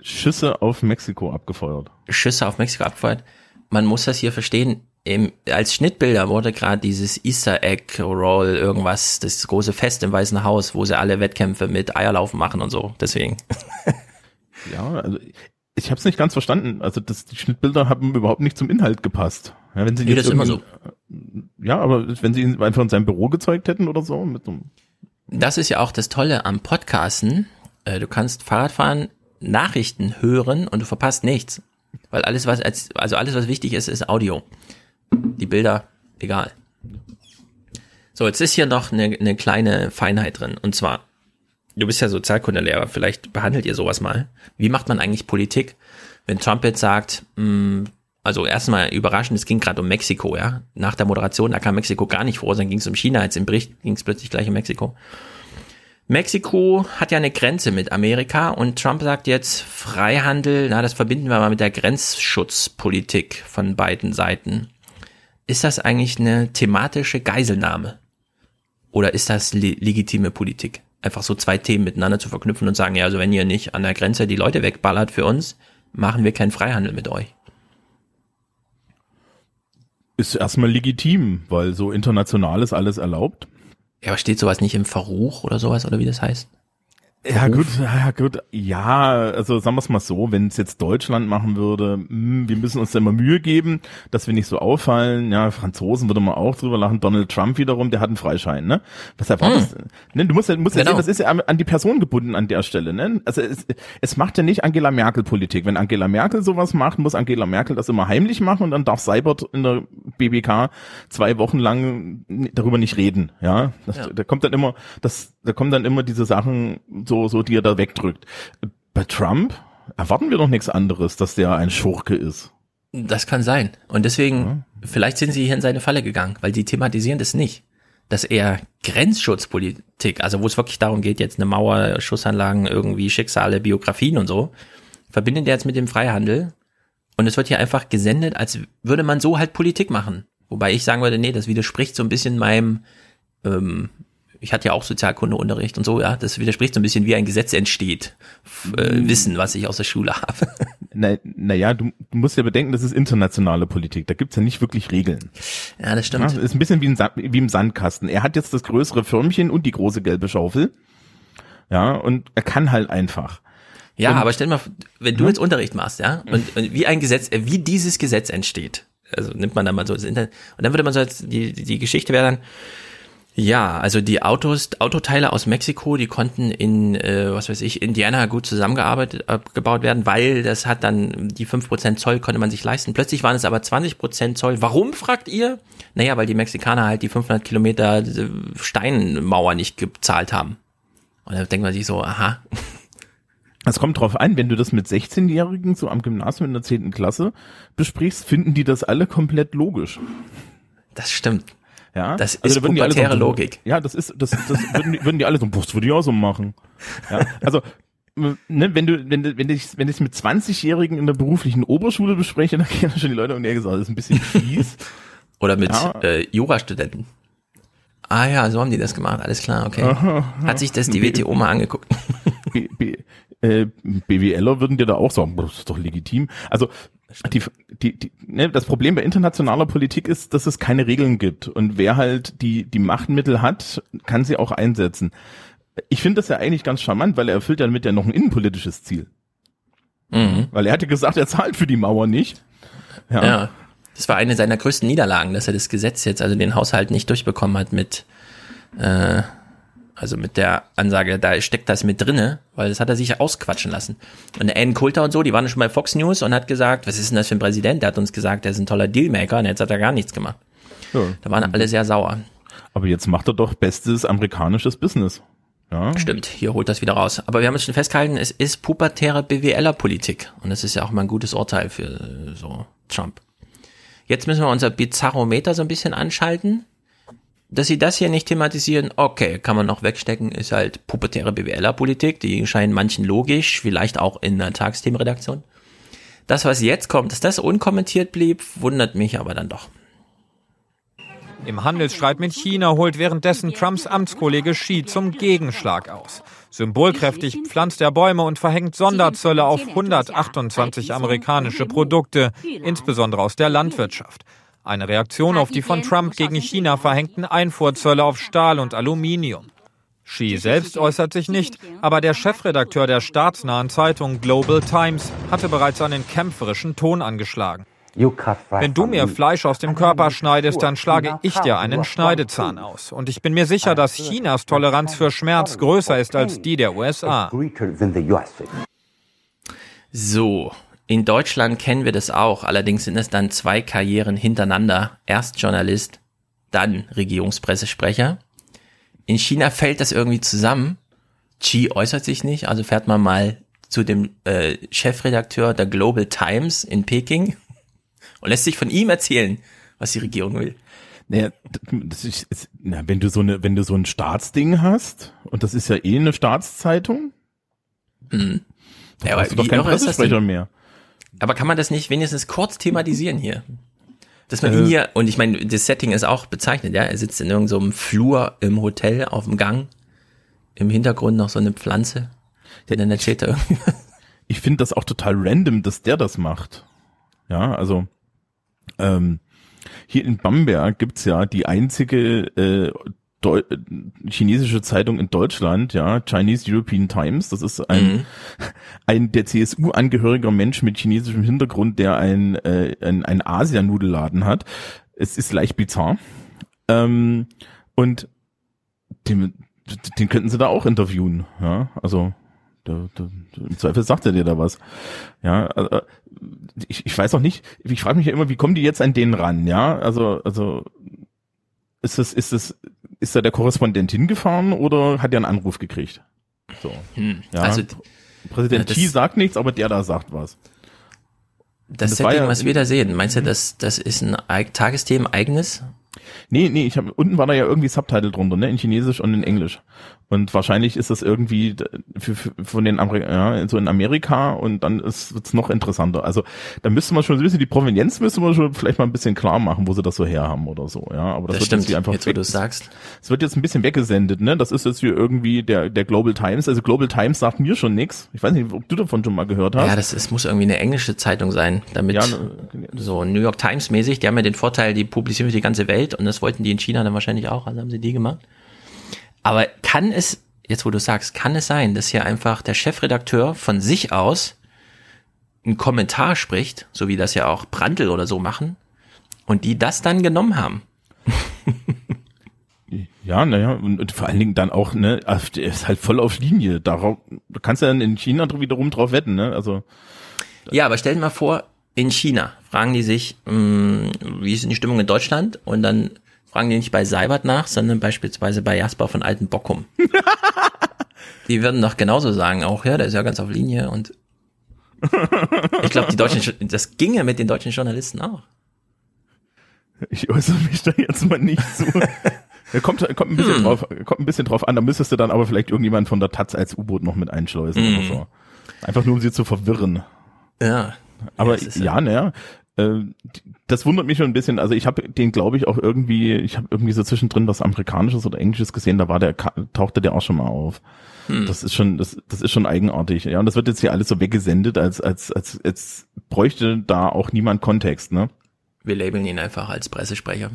Schüsse auf Mexiko abgefeuert. Schüsse auf Mexiko abgefeuert. Man muss das hier verstehen. Im, als Schnittbilder wurde gerade dieses Easter Egg Roll irgendwas, das große Fest im Weißen Haus, wo sie alle Wettkämpfe mit Eierlaufen machen und so. Deswegen. Ja, also ich habe es nicht ganz verstanden. Also das, die Schnittbilder haben überhaupt nicht zum Inhalt gepasst. Ja, wenn sie Nee, jetzt das immer irgendwie- Ja, aber wenn sie ihn einfach in seinem Büro gezeugt hätten oder so, mit so Das ist ja auch das Tolle am Podcasten. Äh, Du kannst Fahrradfahren, Nachrichten hören und du verpasst nichts. Weil alles, was als, also alles, was wichtig ist, ist Audio. Die Bilder, egal. So, jetzt ist hier noch eine, eine kleine Feinheit drin. Und zwar, du bist ja Sozialkundelehrer, vielleicht behandelt ihr sowas mal. Wie macht man eigentlich Politik, wenn Trump jetzt sagt, mh, also erstmal überraschend, es ging gerade um Mexiko, ja. Nach der Moderation, da kam Mexiko gar nicht vor, dann ging es um China, jetzt im Bericht ging es plötzlich gleich um Mexiko. Mexiko hat ja eine Grenze mit Amerika und Trump sagt jetzt Freihandel, na, das verbinden wir mal mit der Grenzschutzpolitik von beiden Seiten. Ist das eigentlich eine thematische Geiselnahme? Oder ist das le legitime Politik? Einfach so zwei Themen miteinander zu verknüpfen und sagen, ja, also wenn ihr nicht an der Grenze die Leute wegballert für uns, machen wir keinen Freihandel mit euch. Ist erstmal legitim, weil so international ist alles erlaubt. Ja, aber steht sowas nicht im Verruch oder sowas, oder wie das heißt? Ja gut, ja gut, ja, also sagen wir es mal so, wenn es jetzt Deutschland machen würde, mh, wir müssen uns da immer Mühe geben, dass wir nicht so auffallen. Ja, Franzosen würde man auch drüber lachen. Donald Trump wiederum, der hat einen Freischein, ne? Was erwartest Hm. ne, Du musst ja, musst ja Genau. sehen, das ist ja an, an die Person gebunden an der Stelle, ne? Also es, es macht ja nicht Angela Merkel Politik. Wenn Angela Merkel sowas macht, muss Angela Merkel das immer heimlich machen und dann darf Seibert in der BBK zwei Wochen lang darüber nicht reden, ja? Das, Ja. Da kommt dann immer, das, da kommen dann immer diese Sachen so, so, die er da wegdrückt. Bei Trump erwarten wir doch nichts anderes, dass der ein Schurke ist. Das kann sein. Und deswegen, vielleicht sind sie hier in seine Falle gegangen, weil die thematisieren das nicht. Dass er Grenzschutzpolitik, also wo es wirklich darum geht, jetzt eine Mauer, Schussanlagen, irgendwie Schicksale, Biografien und so, verbindet er jetzt mit dem Freihandel. Und es wird hier einfach gesendet, als würde man so halt Politik machen. Wobei ich sagen würde, nee, das widerspricht so ein bisschen meinem, ähm, ich hatte ja auch Sozialkundeunterricht und so, ja, das widerspricht so ein bisschen, wie ein Gesetz entsteht. Äh, Wissen, was ich aus der Schule habe. Na, naja, du, du musst ja bedenken, das ist internationale Politik. Da gibt's ja nicht wirklich Regeln. Ja, das stimmt. Ja, ist ein bisschen wie, ein, wie im Sandkasten. Er hat jetzt das größere Förmchen und die große gelbe Schaufel. Ja, und er kann halt einfach. Ja, Und- aber stell mal, wenn du Ja. jetzt Unterricht machst, ja, und, und wie ein Gesetz, äh, wie dieses Gesetz entsteht, also nimmt man da mal so das Internet, und dann würde man so jetzt, die, die Geschichte wäre dann, ja, also die Autos, Autoteile aus Mexiko, die konnten in, äh, was weiß ich, Indiana gut zusammengearbeitet, äh, gebaut werden, weil das hat dann die 5% Zoll konnte man sich leisten. Plötzlich waren es aber 20% Zoll. Warum, fragt ihr? Naja, weil die Mexikaner halt die 500 Kilometer Steinmauer nicht gezahlt haben. Und da denkt man sich so, aha, Es kommt drauf an, wenn du das mit 16-Jährigen so am Gymnasium in der 10. Klasse besprichst, finden die das alle komplett logisch. das stimmt. Ja, Das also ist da pubertäre so, Logik. Ja, das ist, das, das würden, die, würden die alle so, boah, das würde ich auch so machen. Ja, also, ne, wenn du, wenn du, wenn ich, wenn ich mit 20-Jährigen in der beruflichen Oberschule bespreche, dann gehen schon die Leute die Ecke sagen, das ist ein bisschen fies. Oder mit Ja. äh, Jurastudenten. Ah ja, so haben die das gemacht, alles klar, okay. Aha, Hat sich das die WTO mal angeguckt? B, B, äh, BWLer würden dir da auch sagen, das ist doch legitim. Also die, die, die, ne, das Problem bei internationaler Politik ist, dass es keine Regeln gibt. Und wer halt die, die Machtmittel hat, kann sie auch einsetzen. Ich finde das ja eigentlich ganz charmant, weil er erfüllt ja damit ja noch ein innenpolitisches Ziel. Mhm. Weil er hatte gesagt, er zahlt für die Mauer nicht. Ja. Ja. Das war eine seiner größten Niederlagen, dass er das Gesetz jetzt, also den Haushalt nicht durchbekommen hat mit, äh, also mit der Ansage, da steckt das mit drinne, weil das hat er sich ausquatschen lassen. Und Ann Coulter und so, die waren schon bei Fox News und hat gesagt, was ist denn das für ein Präsident? Der hat uns gesagt, der ist ein toller Dealmaker und jetzt hat er gar nichts gemacht. Ja. Da waren alle sehr sauer. Aber jetzt macht er doch bestes amerikanisches Business. Ja. Stimmt, hier holt das wieder raus. Aber wir haben jetzt schon festgehalten, es ist pubertäre BWLer-Politik. Und das ist ja auch mal ein gutes Urteil für äh, so Trump. Jetzt müssen wir unser Bizarrometer so ein bisschen anschalten. Dass sie das hier nicht thematisieren, okay, kann man noch wegstecken, ist halt pubertäre BWLer-Politik. Die scheinen manchen logisch, vielleicht auch in der Tagsthemenredaktion. Das, was jetzt kommt, dass das unkommentiert blieb, wundert mich aber dann doch. Im Handelsstreit mit China holt währenddessen Trumps Amtskollege Xi zum Gegenschlag aus. Symbolkräftig pflanzt er Bäume und verhängt Sonderzölle auf 128 amerikanische Produkte, insbesondere aus der Landwirtschaft. Eine Reaktion auf die von Trump gegen China verhängten Einfuhrzölle auf Stahl und Aluminium. Xi selbst äußert sich nicht, aber der Chefredakteur der staatsnahen Zeitung Global Times hatte bereits einen kämpferischen Ton angeschlagen. Wenn du mir Fleisch aus dem Körper schneidest, dann schlage ich dir einen Schneidezahn aus. Und ich bin mir sicher, dass Chinas Toleranz für Schmerz größer ist als die der USA. So, in Deutschland kennen wir das auch, allerdings sind es dann zwei Karrieren hintereinander. Erst Journalist, dann Regierungspressesprecher. In China fällt das irgendwie zusammen. Xi äußert sich nicht, also fährt man mal zu dem äh, Chefredakteur der Global Times in Peking und lässt sich von ihm erzählen, was die Regierung will. Naja, das ist, ist, na, wenn du so eine, wenn du so ein Staatsding hast, und das ist ja eh eine Staatszeitung, Mhm. dann Ja, hast du aber doch keinen Pressesprecher mehr. Aber kann man das nicht wenigstens kurz thematisieren hier? Dass man Äh. ihn hier, und ich meine, das Setting ist auch bezeichnet, ja, er sitzt in irgendeinem so Flur im Hotel auf dem Gang, im Hintergrund noch so eine Pflanze, der dann erzählt er irgendwie. Ich finde das auch total random, dass der das macht. Ja, also ähm, hier in Bamberg gibt's ja die einzige äh, Deu chinesische Zeitung in Deutschland, ja, Chinese European Times. Das ist ein, Mhm. ein der CSU angehöriger Mensch mit chinesischem Hintergrund, der ein, äh, ein, ein Asianudelladen hat. Es ist leicht bizarr. Ähm, und den, den könnten sie da auch interviewen, ja, also da, da, im Zweifel sagt er dir da was. Ja, also, ich, ich weiß auch nicht, ich frage mich ja immer, wie kommen die jetzt an den ran, ja? Also, also ist das, ist das, ist da der Korrespondent hingefahren oder hat er einen Anruf gekriegt? So. Hm. Ja. Also, Präsident ja, Xi sagt nichts, aber der da sagt was. das, das Setting, ja- was wir da sehen, meinst du, das, das ist ein Tagesthemen eigenes? Nee, nee, ich habe unten war da ja irgendwie Subtitle drunter, ne, in Chinesisch und in Englisch. Und wahrscheinlich ist das irgendwie für, für, von den Ameri ja, so in Amerika und dann ist wird's noch interessanter. Also da müsste man schon so ein bisschen die Provenienz müsste man schon vielleicht mal ein bisschen klar machen, wo sie das so herhaben oder so, ja. Aber das, Das wird stimmt, jetzt einfach jetzt weg- du es sagst. Es wird jetzt ein bisschen weggesendet, ne? Das ist jetzt hier irgendwie der der Global Times. Also Global Times sagt mir schon nix. Ich weiß nicht, ob du davon schon mal gehört hast. Ja, das es muss irgendwie eine englische Zeitung sein, damit Ja, so New York Times mäßig, die haben ja den Vorteil, die publizieren für die ganze Welt und das wollten die in China dann wahrscheinlich auch, also haben sie die gemacht. Aber kann es jetzt wo du sagst, kann es sein, dass hier einfach der Chefredakteur von sich aus einen Kommentar spricht, so wie das ja auch Brandl oder so machen, und die das dann genommen haben? Ja, naja, und, und vor allen Dingen dann auch, ne, ist halt voll auf Linie. Darauf, du kannst ja dann in China wiederum drauf wetten, ne? Also. Ja, aber stell dir mal vor, in China fragen die sich, mh, wie ist denn die Stimmung in Deutschland? Und dann fragen die nicht bei Seibert nach, sondern beispielsweise bei Jasper von Alten Bockum. die würden doch genauso sagen, auch, ja, der ist ja ganz auf Linie und ich glaube, die deutschen, das ginge mit den deutschen Journalisten auch. Ich äußere mich da jetzt mal nicht so. Kommt, kommt ein bisschen hm. drauf, kommt ein bisschen drauf an. Da müsstest du dann aber vielleicht irgendjemand von der Taz als U-Boot noch mit einschleusen hm. oder so. Einfach nur, um sie zu verwirren. Ja. Aber ja, ja, naja, äh, das wundert mich schon ein bisschen. Also ich habe den, glaube ich, auch irgendwie, ich habe irgendwie so zwischendrin was Amerikanisches oder Englisches gesehen. Da war der, tauchte der auch schon mal auf. Hm. Das ist schon, das, das ist schon eigenartig. Ja, und das wird jetzt hier alles so weggesendet, als, als, als, als bräuchte da auch niemand Kontext, ne? Wir labeln ihn einfach als Pressesprecher.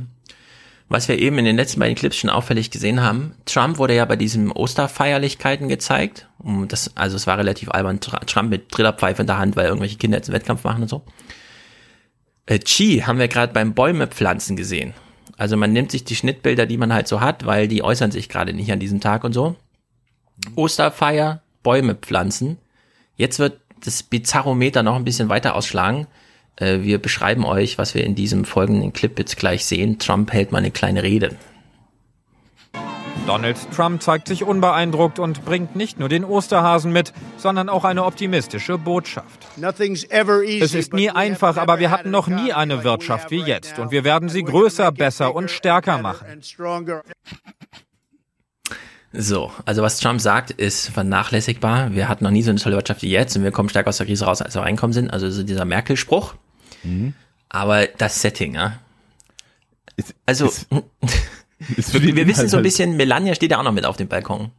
Was wir eben in den letzten beiden Clips schon auffällig gesehen haben, Trump wurde ja bei diesen Osterfeierlichkeiten gezeigt. Das, also es war relativ albern, Trump mit Trillerpfeife in der Hand, weil irgendwelche Kinder jetzt einen Wettkampf machen und so. Äh, Chi haben wir gerade beim Bäume pflanzen gesehen. Also man nimmt sich die Schnittbilder, die man halt so hat, weil die äußern sich gerade nicht an diesem Tag und so. Osterfeier, Bäume pflanzen. Jetzt wird das Bizarrometer noch ein bisschen weiter ausschlagen. Äh, wir beschreiben euch, was wir in diesem folgenden Clip jetzt gleich sehen. Trump hält mal eine kleine Rede. Donald Trump zeigt sich unbeeindruckt und bringt nicht nur den Osterhasen mit, sondern auch eine optimistische Botschaft. Es ist nie einfach, aber wir hatten noch nie eine Wirtschaft wie jetzt und wir werden sie größer, besser und stärker machen. So, also was Trump sagt, ist vernachlässigbar. Wir hatten noch nie so eine tolle Wirtschaft wie jetzt und wir kommen stärker aus der Krise raus, als wir reinkommen sind. Also so dieser Merkel-Spruch. Mhm. Aber das Setting, ja. Also, ist, ist wir, wir wissen so ein halt bisschen, Melania steht ja auch noch mit auf dem Balkon.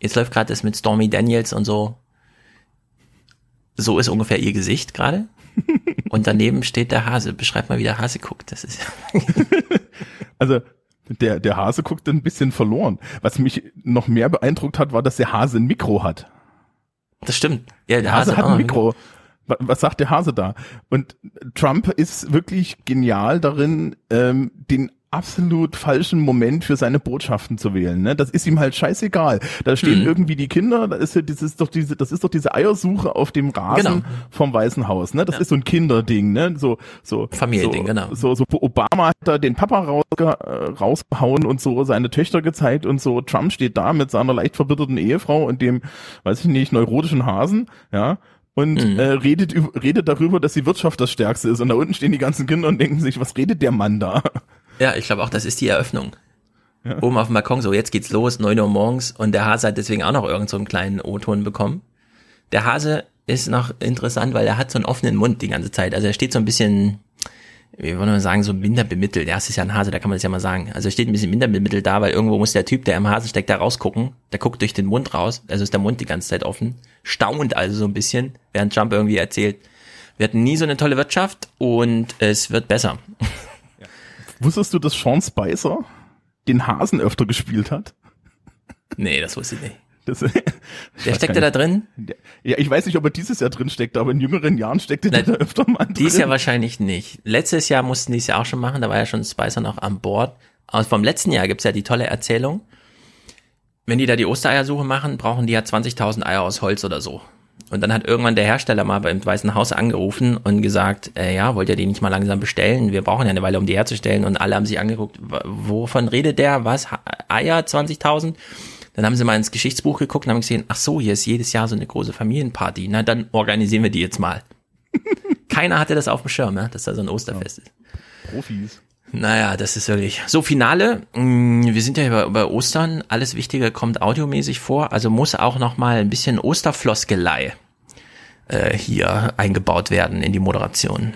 Jetzt läuft gerade das mit Stormy Daniels und so. So ist ungefähr ihr Gesicht gerade. Und daneben steht der Hase. Beschreib mal, wie der Hase guckt. Das ist also der, der Hase guckt ein bisschen verloren. Was mich noch mehr beeindruckt hat, war, dass der Hase ein Mikro hat. Das stimmt. Ja, der, der Hase, Hase hat ein Mikro. Was sagt der Hase da? Und Trump ist wirklich genial darin, ähm, den absolut falschen Moment für seine Botschaften zu wählen. Ne? Das ist ihm halt scheißegal. Da stehen hm. irgendwie die Kinder, da ist, das ist doch diese, das ist doch diese Eiersuche auf dem Rasen genau. vom Weißen Haus. Ne? Das ja. ist so ein Kinderding, ne? So, so Familiending, so, genau. So, so Obama hat da den Papa rausge, äh, rausgehauen und so seine Töchter gezeigt und so. Trump steht da mit seiner leicht verbitterten Ehefrau und dem, weiß ich nicht, neurotischen Hasen, ja und mhm. äh, redet, redet darüber, dass die Wirtschaft das Stärkste ist. Und da unten stehen die ganzen Kinder und denken sich, was redet der Mann da? Ja, ich glaube auch, das ist die Eröffnung. Ja. Oben auf dem Balkon, so jetzt geht's los, neun Uhr morgens und der Hase hat deswegen auch noch irgend so einen kleinen O-Ton bekommen. Der Hase ist noch interessant, weil er hat so einen offenen Mund die ganze Zeit. Also er steht so ein bisschen, wie wollen wir sagen, so minder bemittelt. Ja, es ist ja ein Hase, da kann man das ja mal sagen. Also er steht ein bisschen minder bemittelt da, weil irgendwo muss der Typ, der im Hase steckt, da rausgucken. Der guckt durch den Mund raus, also ist der Mund die ganze Zeit offen. Staunt also so ein bisschen, während Trump irgendwie erzählt, wir hatten nie so eine tolle Wirtschaft und es wird besser. Wusstest du, dass Sean Spicer den Hasen öfter gespielt hat? Nee, das wusste ich nicht. Das, der steckte da drin? Ja, ich weiß nicht, ob er dieses Jahr drin steckt, aber in jüngeren Jahren steckte der da öfter mal drin. Dieses Jahr wahrscheinlich nicht. Letztes Jahr mussten die es ja auch schon machen, da war ja schon Spicer noch an Bord. Aber vom letzten Jahr gibt's ja die tolle Erzählung. Wenn die da die Ostereiersuche machen, brauchen die ja 20.000 Eier aus Holz oder so. Und dann hat irgendwann der Hersteller mal beim Weißen Haus angerufen und gesagt, äh, ja, wollt ihr die nicht mal langsam bestellen? Wir brauchen ja eine Weile, um die herzustellen. Und alle haben sich angeguckt, wovon redet der? Was? Eier 20.000? Dann haben sie mal ins Geschichtsbuch geguckt und haben gesehen, ach so, hier ist jedes Jahr so eine große Familienparty. Na, dann organisieren wir die jetzt mal. Keiner hatte das auf dem Schirm, ja, dass da so ein Osterfest ja. ist. Profis. Naja, das ist wirklich. So, Finale. Mm, wir sind ja über, über Ostern. Alles Wichtige kommt audiomäßig vor. Also muss auch noch mal ein bisschen Osterfloskelei äh, hier eingebaut werden in die Moderation.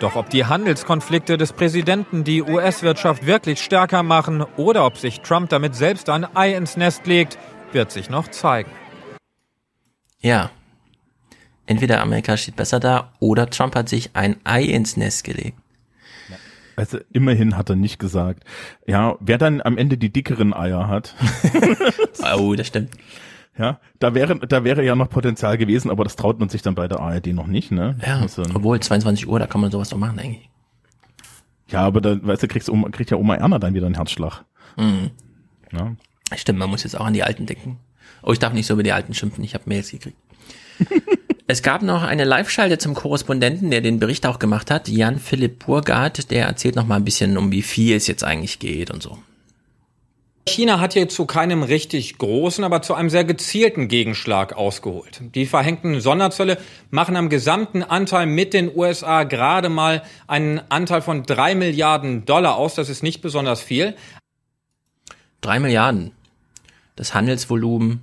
Doch ob die Handelskonflikte des Präsidenten die US-Wirtschaft wirklich stärker machen oder ob sich Trump damit selbst ein Ei ins Nest legt, wird sich noch zeigen. Ja. Entweder Amerika steht besser da oder Trump hat sich ein Ei ins Nest gelegt. Also immerhin hat er nicht gesagt. Ja, wer dann am Ende die dickeren Eier hat. oh, das stimmt. Ja, da wäre, da wäre ja noch Potenzial gewesen, aber das traut man sich dann bei der ARD noch nicht, ne? Ja, also, obwohl 22 Uhr, da kann man sowas doch machen eigentlich. Ja, aber da, weißt du, kriegst kriegt ja Oma Erna dann wieder einen Herzschlag. Mhm. Ja. Stimmt, man muss jetzt auch an die Alten denken. Oh, ich darf nicht so über die Alten schimpfen, ich habe Mails gekriegt. es gab noch eine Live-Schalte zum Korrespondenten, der den Bericht auch gemacht hat, Jan Philipp Burgard, der erzählt noch mal ein bisschen, um wie viel es jetzt eigentlich geht und so. China hat hier zu keinem richtig großen, aber zu einem sehr gezielten Gegenschlag ausgeholt. Die verhängten Sonderzölle machen am gesamten Anteil mit den USA gerade mal einen Anteil von drei Milliarden Dollar aus. Das ist nicht besonders viel. Drei Milliarden. Das Handelsvolumen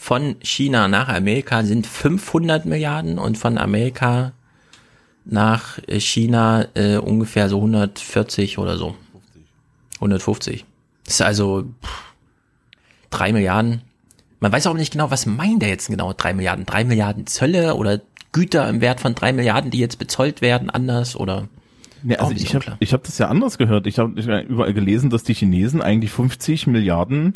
von China nach Amerika sind 500 Milliarden und von Amerika nach China äh, ungefähr so 140 oder so. 150. Das ist also pff, drei Milliarden. Man weiß auch nicht genau, was meint er jetzt genau, drei Milliarden? Drei Milliarden Zölle oder Güter im Wert von drei Milliarden, die jetzt bezollt werden, anders oder? Ja, also ich habe hab das ja anders gehört. Ich habe überall gelesen, dass die Chinesen eigentlich 50 Milliarden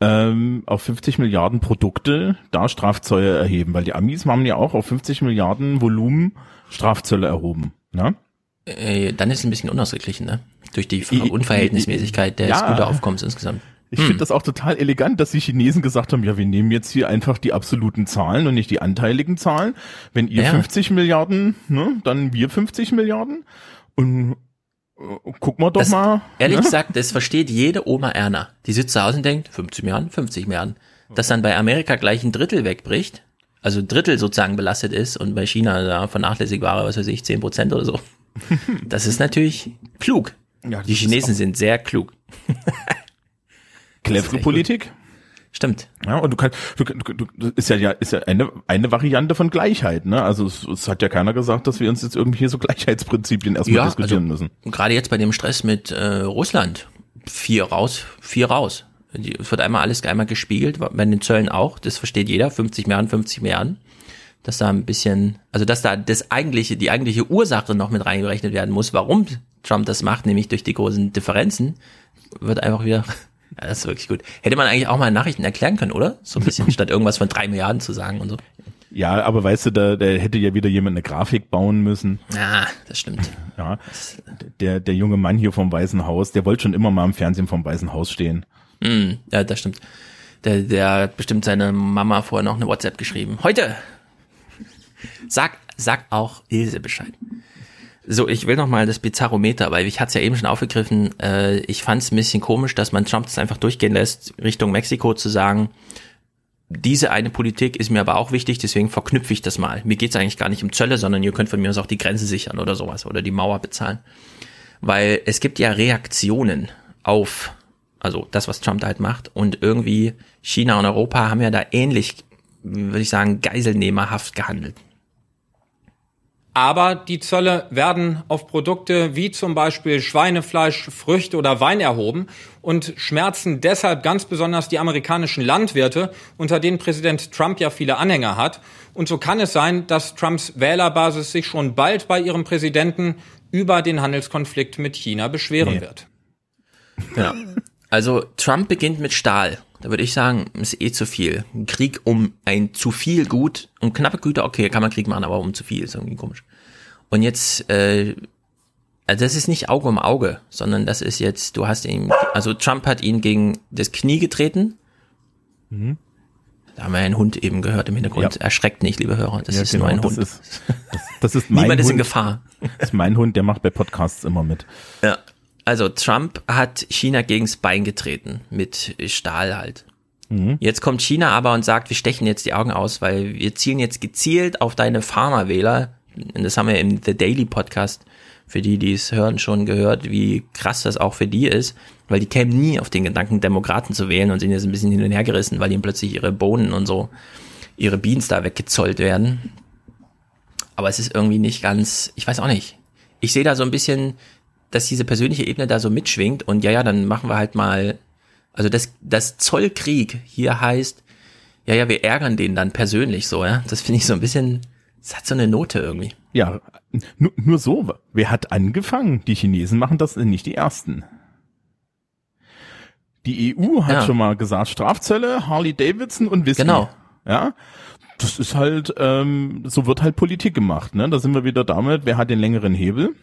ähm, auf 50 Milliarden Produkte da Strafzölle erheben, weil die Amis haben ja auch auf 50 Milliarden Volumen Strafzölle erhoben. Ne? Äh, dann ist es ein bisschen unausgeglichen, ne? Durch die Unverhältnismäßigkeit des Ja. Güteraufkommens insgesamt. Ich finde das auch total elegant, dass die Chinesen gesagt haben, ja, wir nehmen jetzt hier einfach die absoluten Zahlen und nicht die anteiligen Zahlen. Wenn ihr Ja. 50 Milliarden, ne, dann wir 50 Milliarden. Und guck mal doch Das, mal. Ehrlich ne? gesagt, das versteht jede Oma Erna. Die sitzt zu Hause und denkt, 50 Milliarden, 50 Milliarden. Dass dann bei Amerika gleich ein Drittel wegbricht, also ein Drittel sozusagen belastet ist und bei China da vernachlässigbare, was weiß ich, 10 Prozent oder so. Das ist natürlich klug. Ja, Die Chinesen sind sehr klug. Clevere Politik. Stimmt. Ja, und du kannst, du, du, du, ist ja, ja, ist ja eine, eine Variante von Gleichheit, ne? Also es, es hat ja keiner gesagt, dass wir uns jetzt irgendwie hier so Gleichheitsprinzipien erstmal diskutieren also, müssen. Gerade jetzt bei dem Stress mit äh, Russland. Vier raus, vier raus. Es wird einmal alles einmal gespiegelt, bei den Zöllen auch, das versteht jeder, 50 Milliarden, 50 Milliarden. Dass da ein bisschen, also dass da das eigentliche, die eigentliche Ursache noch mit reingerechnet werden muss, warum Trump das macht, nämlich durch die großen Differenzen, wird einfach wieder, ja, das ist wirklich gut. Hätte man eigentlich auch mal Nachrichten erklären können, oder? So ein bisschen, statt irgendwas von drei Milliarden zu sagen und so. Ja, aber weißt du, da, da hätte ja wieder jemand eine Grafik bauen müssen. Ja, das stimmt. Ja, der, der junge Mann hier vom Weißen Haus, der wollte schon immer mal im Fernsehen vom Weißen Haus stehen. Mm, ja, das stimmt. Der, der hat bestimmt seine Mama vorher noch eine WhatsApp geschrieben. Heute! Sag, sag auch Ilse Bescheid. So, ich will noch mal das Bizarrometer, weil ich hatte es ja eben schon aufgegriffen. Äh, ich fand es ein bisschen komisch, dass man Trump das einfach durchgehen lässt, Richtung Mexiko zu sagen, diese eine Politik ist mir aber auch wichtig, deswegen verknüpfe ich das mal. Mir geht es eigentlich gar nicht um Zölle, sondern ihr könnt von mir aus auch die Grenze sichern oder sowas oder die Mauer bezahlen. Weil es gibt ja Reaktionen auf, also das, was Trump da halt macht. Und irgendwie China und Europa haben ja da ähnlich, würde ich sagen, geiselnehmerhaft gehandelt. Aber die Zölle werden auf Produkte wie zum Beispiel Schweinefleisch, Früchte oder Wein erhoben und schmerzen deshalb ganz besonders die amerikanischen Landwirte, unter denen Präsident Trump ja viele Anhänger hat. Und so kann es sein, dass Trumps Wählerbasis sich schon bald bei ihrem Präsidenten über den Handelskonflikt mit China beschweren Nee. wird. Genau. Also Trump beginnt mit Stahl. Da würde ich sagen, ist eh zu viel. Ein Krieg um ein zu viel Gut, um knappe Güter, okay, kann man Krieg machen, aber um zu viel ist irgendwie komisch. Und jetzt, äh, also das ist nicht Auge um Auge, sondern das ist jetzt, du hast ihn, also Trump hat ihn gegen das Knie getreten. Mhm. Da haben wir einen Hund eben gehört im Hintergrund. Ja. Erschreckt nicht, liebe Hörer. Das Ja, ist genau, nur ein das Hund. Ist, das, das ist mein Niemand Hund. ist in Gefahr. Das ist mein Hund, der macht bei Podcasts immer mit. Ja. Also Trump hat China gegens Bein getreten mit Stahl halt. Mhm. Jetzt kommt China aber und sagt, wir stechen jetzt die Augen aus, weil wir zielen jetzt gezielt auf deine Pharmawähler. Das haben wir im The Daily Podcast, für die, die es hören, schon gehört, wie krass das auch für die ist, weil die kämen nie auf den Gedanken, Demokraten zu wählen und sind jetzt ein bisschen hin und her gerissen, weil ihnen plötzlich ihre Bohnen und so, ihre Beans da weggezollt werden. Aber es ist irgendwie nicht ganz, ich weiß auch nicht. Ich sehe da so ein bisschen, dass diese persönliche Ebene da so mitschwingt und ja, ja, dann machen wir halt mal, also das, das Zollkrieg hier heißt, ja, ja, wir ärgern den dann persönlich so, ja. Das finde ich so ein bisschen, es hat so eine Note irgendwie. Ja, nur, nur so. Wer hat angefangen? Die Chinesen machen das nicht die ersten. Die EU hat Ja. schon mal gesagt, Strafzölle, Harley Davidson und Whisky. Genau. Ja. Das ist halt, ähm, so wird halt Politik gemacht, ne? Da sind wir wieder damit, wer hat den längeren Hebel?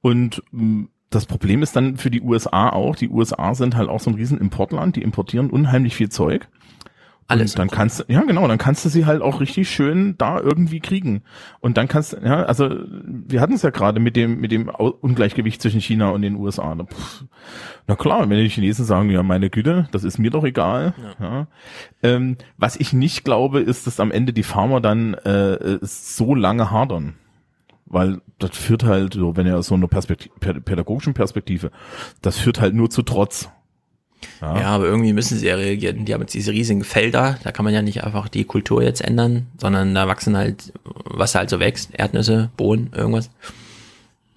Und mh, das Problem ist dann für die USA auch, die USA sind halt auch so ein riesen Importland, die importieren unheimlich viel Zeug. Alles Und dann kannst du, ja genau, dann kannst du sie halt auch richtig schön da irgendwie kriegen. Und dann kannst du, ja, also wir hatten es ja gerade mit dem, mit dem Ungleichgewicht zwischen China und den USA. Na, na klar, wenn die Chinesen sagen, ja, meine Güte, das ist mir doch egal. Ja. Ähm, was ich nicht glaube, ist, dass am Ende die Farmer dann äh, so lange hadern. Weil das führt halt, so, wenn er aus so einer Perspektive, pädagogischen Perspektive, das führt halt nur zu Trotz. Ja. aber irgendwie müssen sie ja reagieren. Die haben jetzt diese riesigen Felder, da kann man ja nicht einfach die Kultur jetzt ändern, sondern da wachsen halt, was halt so wächst, Erdnüsse, Bohnen, irgendwas.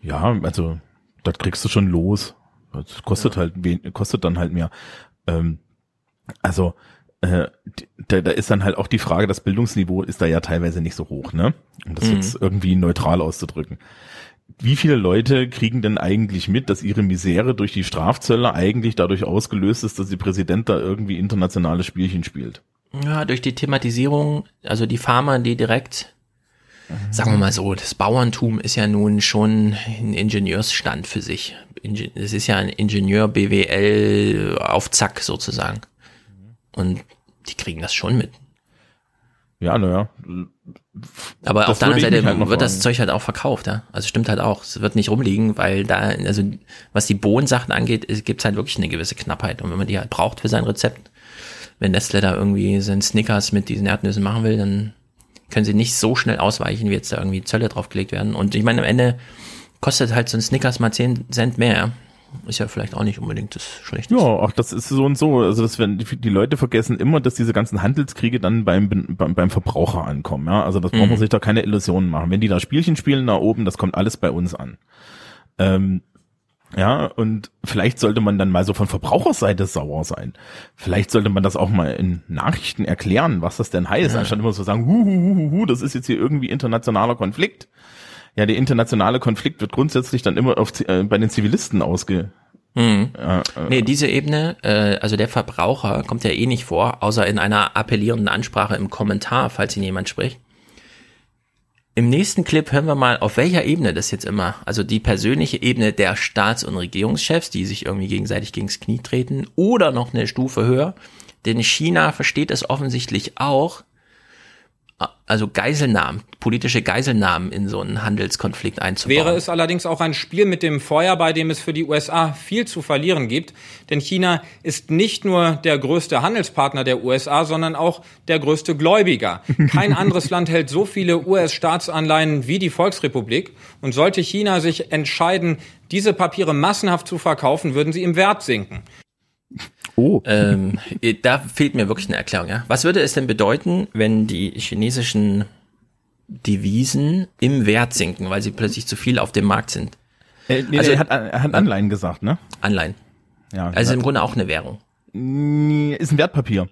Ja, also das kriegst du schon los. Das kostet halt wen, kostet dann halt mehr. Ähm, also äh, da, da ist dann halt auch die Frage, das Bildungsniveau ist da ja teilweise nicht so hoch, ne? Um das Mhm. jetzt irgendwie neutral auszudrücken. Wie viele Leute kriegen denn eigentlich mit, dass ihre Misere durch die Strafzölle eigentlich dadurch ausgelöst ist, dass der Präsident da irgendwie internationale Spielchen spielt? Ja, durch die Thematisierung, also die Farmer, die direkt, sagen wir mal so, das Bauerntum ist ja nun schon ein Ingenieursstand für sich. Es ist ja ein Ingenieur BWL auf Zack sozusagen. Und die kriegen das schon mit. Ja, naja. Aber auf der anderen Seite halt wird das. Zeug halt auch verkauft, ja. Also stimmt halt auch. Es wird nicht rumliegen, weil da, also was die Bohnensachen angeht, gibt es halt wirklich eine gewisse Knappheit. Und wenn man die halt braucht für sein Rezept, wenn Nestle da irgendwie seinen Snickers mit diesen Erdnüssen machen will, dann können sie nicht so schnell ausweichen, wie jetzt da irgendwie Zölle draufgelegt werden. Und ich meine, am Ende kostet halt so ein Snickers mal 10 Cent mehr. Ist ja vielleicht auch nicht unbedingt das Schlechte. Ja, auch das ist so und so. Also das werden die, die Leute vergessen immer, dass diese ganzen Handelskriege dann beim beim, beim Verbraucher ankommen. Ja, also das braucht man Mhm. sich da keine Illusionen machen. Wenn die da Spielchen spielen da oben, das kommt alles bei uns an. Ähm, ja, und vielleicht sollte man dann mal so von Verbraucherseite sauer sein. Vielleicht sollte man das auch mal in Nachrichten erklären, was das denn heißt, Ja. anstatt immer so sagen, hu, hu, hu, hu, hu, das ist jetzt hier irgendwie internationaler Konflikt. Ja, der internationale Konflikt wird grundsätzlich dann immer auf, äh, bei den Zivilisten ausge, Mhm. äh, äh, Nee, diese Ebene, äh, also der Verbraucher kommt ja eh nicht vor, außer in einer appellierenden Ansprache im Kommentar, falls ihn jemand spricht. Im nächsten Clip hören wir mal, auf welcher Ebene das jetzt immer, also die persönliche Ebene der Staats- und Regierungschefs, die sich irgendwie gegenseitig gegens Knie treten, oder noch eine Stufe höher, denn China versteht es offensichtlich auch, also Geiselnahmen, politische Geiselnahmen in so einen Handelskonflikt einzubauen. Wäre es allerdings auch ein Spiel mit dem Feuer, bei dem es für die USA viel zu verlieren gibt. Denn China ist nicht nur der größte Handelspartner der USA, sondern auch der größte Gläubiger. Kein anderes Land hält so viele US-Staatsanleihen wie die Volksrepublik. Und sollte China sich entscheiden, diese Papiere massenhaft zu verkaufen, würden sie im Wert sinken. Oh. Ähm, da fehlt mir wirklich eine Erklärung. Ja? Was würde es denn bedeuten, wenn die chinesischen Devisen im Wert sinken, weil sie plötzlich zu viel auf dem Markt sind? Äh, nee, Also- er hat, er hat Anleihen gesagt, ne? Anleihen. Ja. Also im Grunde auch eine Währung. Nee, ist ein Wertpapier.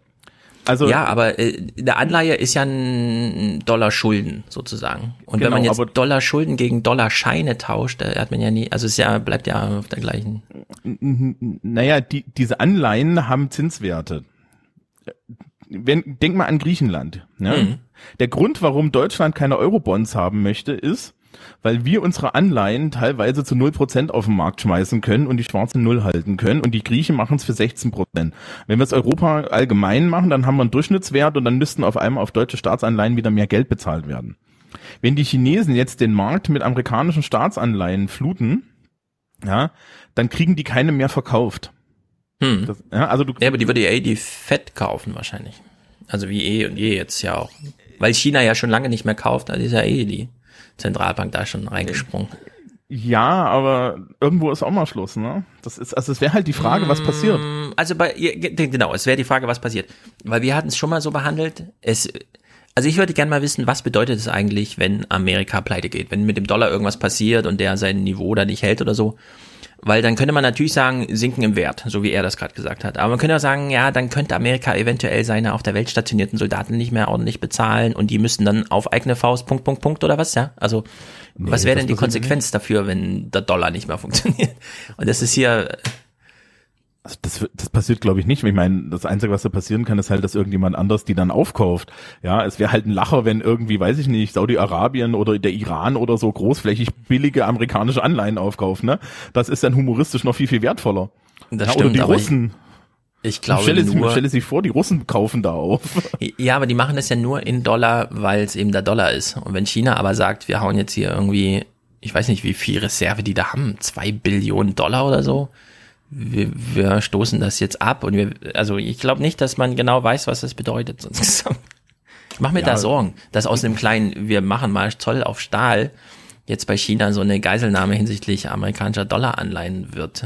Also ja, aber äh, eine Anleihe ist ja ein Dollar Schulden sozusagen. Und Genau, wenn man jetzt Dollar Schulden gegen Dollar Scheine tauscht, da hat man ja nie, also es ja, bleibt ja auf der gleichen. naja, die, diese Anleihen haben Zinswerte. Wenn, denk mal an Griechenland. Ne? Mhm. Der Grund, warum Deutschland keine Eurobonds haben möchte, ist, weil wir unsere Anleihen teilweise zu 0% auf den Markt schmeißen können und die schwarze Null halten können und die Griechen machen es für 16%. Wenn wir es Europa allgemein machen, dann haben wir einen Durchschnittswert und dann müssten auf einmal auf deutsche Staatsanleihen wieder mehr Geld bezahlt werden. Wenn die Chinesen jetzt den Markt mit amerikanischen Staatsanleihen fluten, ja, dann kriegen die keine mehr verkauft. Hm. Das, ja, also du, Ja, aber die würde ja eh die Fett kaufen wahrscheinlich. Also wie eh und je jetzt ja auch. Weil China ja schon lange nicht mehr kauft, da ist ja eh die Zentralbank da schon reingesprungen. ja, aber irgendwo ist auch mal Schluss, ne? Das ist, also es wäre halt die Frage, was passiert. Also bei, genau, es wäre die Frage, was passiert. Weil wir hatten es schon mal so behandelt. Es, also ich würde gerne mal wissen, was bedeutet es eigentlich, wenn Amerika pleite geht? Wenn mit dem Dollar irgendwas passiert und der sein Niveau da nicht hält oder so. Weil dann könnte man natürlich sagen, sinken im Wert, so wie er das gerade gesagt hat. Aber man könnte auch sagen, ja, dann könnte Amerika eventuell seine auf der Welt stationierten Soldaten nicht mehr ordentlich bezahlen und die müssten dann auf eigene Faust, Punkt, Punkt, Punkt oder was, ja? Also, Nee, was wäre denn die Konsequenz dafür, wenn der Dollar nicht mehr funktioniert? Und das ist hier, Also das, das passiert, glaube ich, nicht. Ich meine, das Einzige, was da passieren kann, ist halt, dass irgendjemand anders die dann aufkauft. Ja, es wäre halt ein Lacher, wenn irgendwie, weiß ich nicht, Saudi-Arabien oder der Iran oder so großflächig billige amerikanische Anleihen aufkaufen. Ne? Das ist dann humoristisch noch viel, viel wertvoller. Das ja, stimmt, oder die Russen. ich glaube stelle, nur, stelle sich vor, die Russen kaufen da auf. Ja, aber die machen das ja nur in Dollar, weil es eben der Dollar ist. Und wenn China aber sagt, wir hauen jetzt hier irgendwie, ich weiß nicht, wie viel Reserve die da haben, zwei Billionen Dollar oder so, wir, wir stoßen das jetzt ab. Und wir, also ich glaube nicht, dass man genau weiß, was das bedeutet. Sonst ich mache mir Ja. da Sorgen, dass aus einem kleinen, wir machen mal Zoll auf Stahl, jetzt bei China so eine Geiselnahme hinsichtlich amerikanischer Dollaranleihen wird.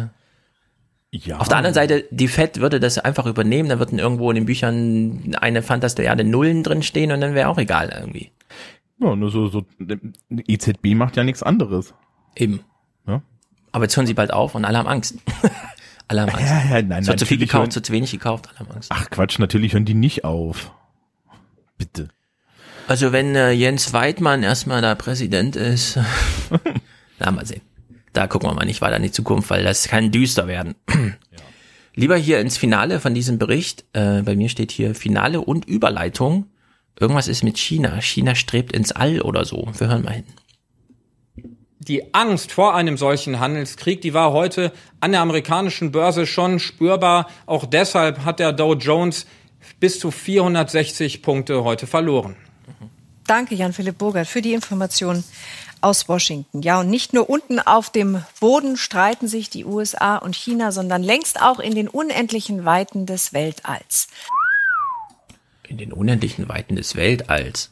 Ja. Auf der anderen Seite, die Fed würde das einfach übernehmen, da würden irgendwo in den Büchern eine Fantastilliarde Nullen drin stehen und dann wäre auch egal irgendwie. Ja, nur so, so, EZB macht ja nichts anderes. Eben. Ja. Aber jetzt hören sie bald auf und alle haben Angst. alle haben Angst. Ja, ja, nein, es wird zu viel gekauft, hören- zu zu wenig gekauft, alle haben Angst. Ach Quatsch, natürlich hören die nicht auf. Bitte. Also wenn äh, Jens Weidmann erstmal da Präsident ist, na mal sehen. Da gucken wir mal nicht weiter in die Zukunft, weil das kann düster werden. Lieber hier ins Finale von diesem Bericht. Äh, bei mir steht hier Finale und Überleitung. Irgendwas ist mit China. China strebt ins All oder so. Wir hören mal hin. Die Angst vor einem solchen Handelskrieg, die war heute an der amerikanischen Börse schon spürbar. Auch deshalb hat der Dow Jones bis zu 460 Punkte heute verloren. Danke, Jan-Philipp Burgert, für die Information aus Washington. Ja, und nicht nur unten auf dem Boden streiten sich die USA und China, sondern längst auch in den unendlichen Weiten des Weltalls. in den unendlichen Weiten des Weltalls.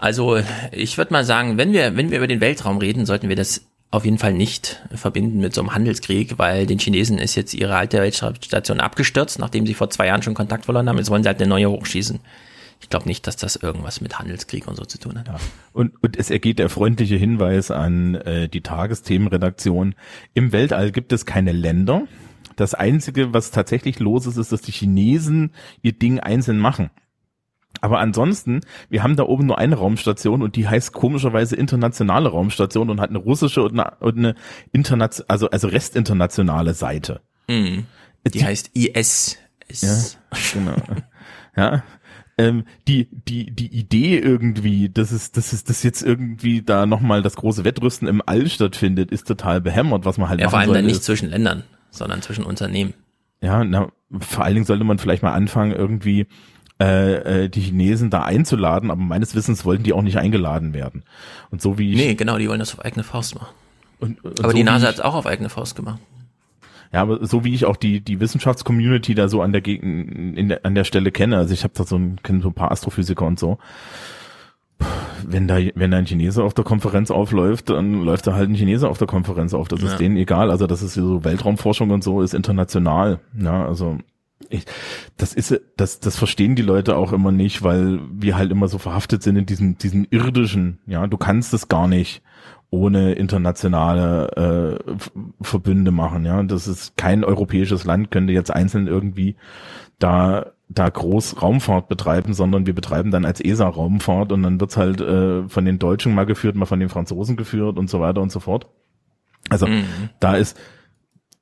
Also ich würde mal sagen, wenn wir, wenn wir über den Weltraum reden, sollten wir das auf jeden Fall nicht verbinden mit so einem Handelskrieg, weil den Chinesen ist jetzt ihre alte Weltraumstation abgestürzt, nachdem sie vor zwei Jahren schon Kontakt verloren haben. Jetzt wollen sie halt eine neue hochschießen. Ich glaube nicht, dass das irgendwas mit Handelskrieg und so zu tun hat. Und, und es ergeht der freundliche Hinweis an äh, die Tagesthemenredaktion. Im Weltall gibt es keine Länder. Das Einzige, was tatsächlich los ist, ist, dass die Chinesen ihr Ding einzeln machen. Aber ansonsten, wir haben da oben nur eine Raumstation und die heißt komischerweise internationale Raumstation und hat eine russische und eine, und eine internation also also restinternationale Seite. Mhm. Die, heißt IS. Ja, genau. Ja. Ähm, die, die, die Idee irgendwie, dass es, dass es, dass jetzt irgendwie da nochmal das große Wettrüsten im All stattfindet, ist total behämmert, was man halt Ja, machen vor allem dann nicht zwischen Ländern, sondern zwischen Unternehmen. Ja, na, vor allen Dingen sollte man vielleicht mal anfangen, irgendwie äh, äh, die Chinesen da einzuladen, aber meines Wissens wollten die auch nicht eingeladen werden. Und so wie ich, Nee, genau, die wollen das auf eigene Faust machen. und, und Aber so die NASA hat es auch auf eigene Faust gemacht. Ja, aber so wie ich auch die die Wissenschaftscommunity da so an der Gegend in der, an der Stelle kenne, also ich habe da so ein kenne so ein paar Astrophysiker und so. Wenn da wenn da ein Chinese auf der Konferenz aufläuft, dann läuft da halt ein Chinese auf der Konferenz auf. Das Ja. ist denen egal. Also das ist so Weltraumforschung und so ist international. Ja, also ich, das ist das das verstehen die Leute auch immer nicht, weil wir halt immer so verhaftet sind in diesem diesem irdischen. Ja, du kannst es gar nicht ohne internationale äh, Verbünde machen. Ja, das ist kein europäisches Land könnte jetzt einzeln irgendwie da da groß Raumfahrt betreiben, sondern wir betreiben dann als ESA Raumfahrt und dann wird's halt äh, von den Deutschen mal geführt, mal von den Franzosen geführt und so weiter und so fort. Also Mhm. da ist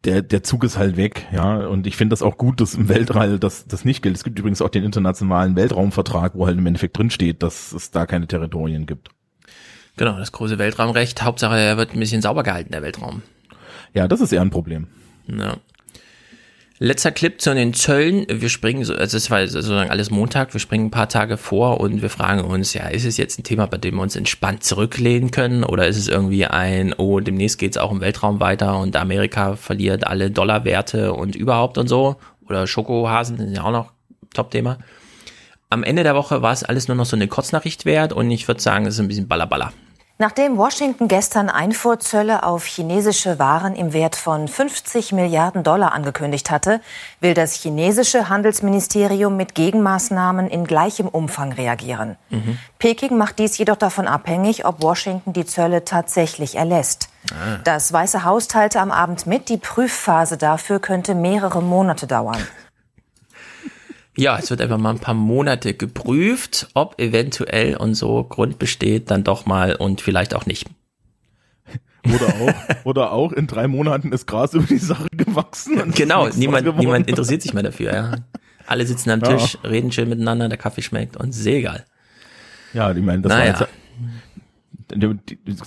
der, der Zug ist halt weg, ja, und ich finde das auch gut, dass im Weltall das, das nicht gilt. Es gibt übrigens auch den internationalen Weltraumvertrag, wo halt im Endeffekt drinsteht, dass es da keine Territorien gibt. Genau, das große Weltraumrecht. Hauptsache, er wird ein bisschen sauber gehalten, der Weltraum. Ja, das ist eher ein Problem. Ja. Letzter Clip zu den Zöllen. Wir springen, so- also es war sozusagen alles Montag, wir springen ein paar Tage vor und wir fragen uns, ja, ist es jetzt ein Thema, bei dem wir uns entspannt zurücklehnen können oder ist es irgendwie ein, oh, demnächst geht es auch im Weltraum weiter und Amerika verliert alle Dollarwerte und überhaupt und so oder Schokohasen sind ja auch noch Top-Thema. Am Ende der Woche war es alles nur noch so eine Kurznachricht wert und ich würde sagen, es ist ein bisschen Ballerballer. Nachdem Washington gestern Einfuhrzölle auf chinesische Waren im Wert von 50 Milliarden Dollar angekündigt hatte, will das chinesische Handelsministerium mit Gegenmaßnahmen in gleichem Umfang reagieren. Peking macht dies jedoch davon abhängig, ob Washington die Zölle tatsächlich erlässt. Ah. Das Weiße Haus teilte am Abend mit, die Prüfphase dafür könnte mehrere Monate dauern. Ja, es wird einfach mal ein paar Monate geprüft, ob eventuell und so Grund besteht, dann doch mal und vielleicht auch nicht. Oder auch, oder auch in drei Monaten ist Gras über die Sache gewachsen. Genau, niemand, niemand interessiert sich mehr dafür. Ja. Alle sitzen am Tisch, ja. reden schön miteinander, der Kaffee schmeckt und ist egal. Ja, ich meine, das naja. war jetzt,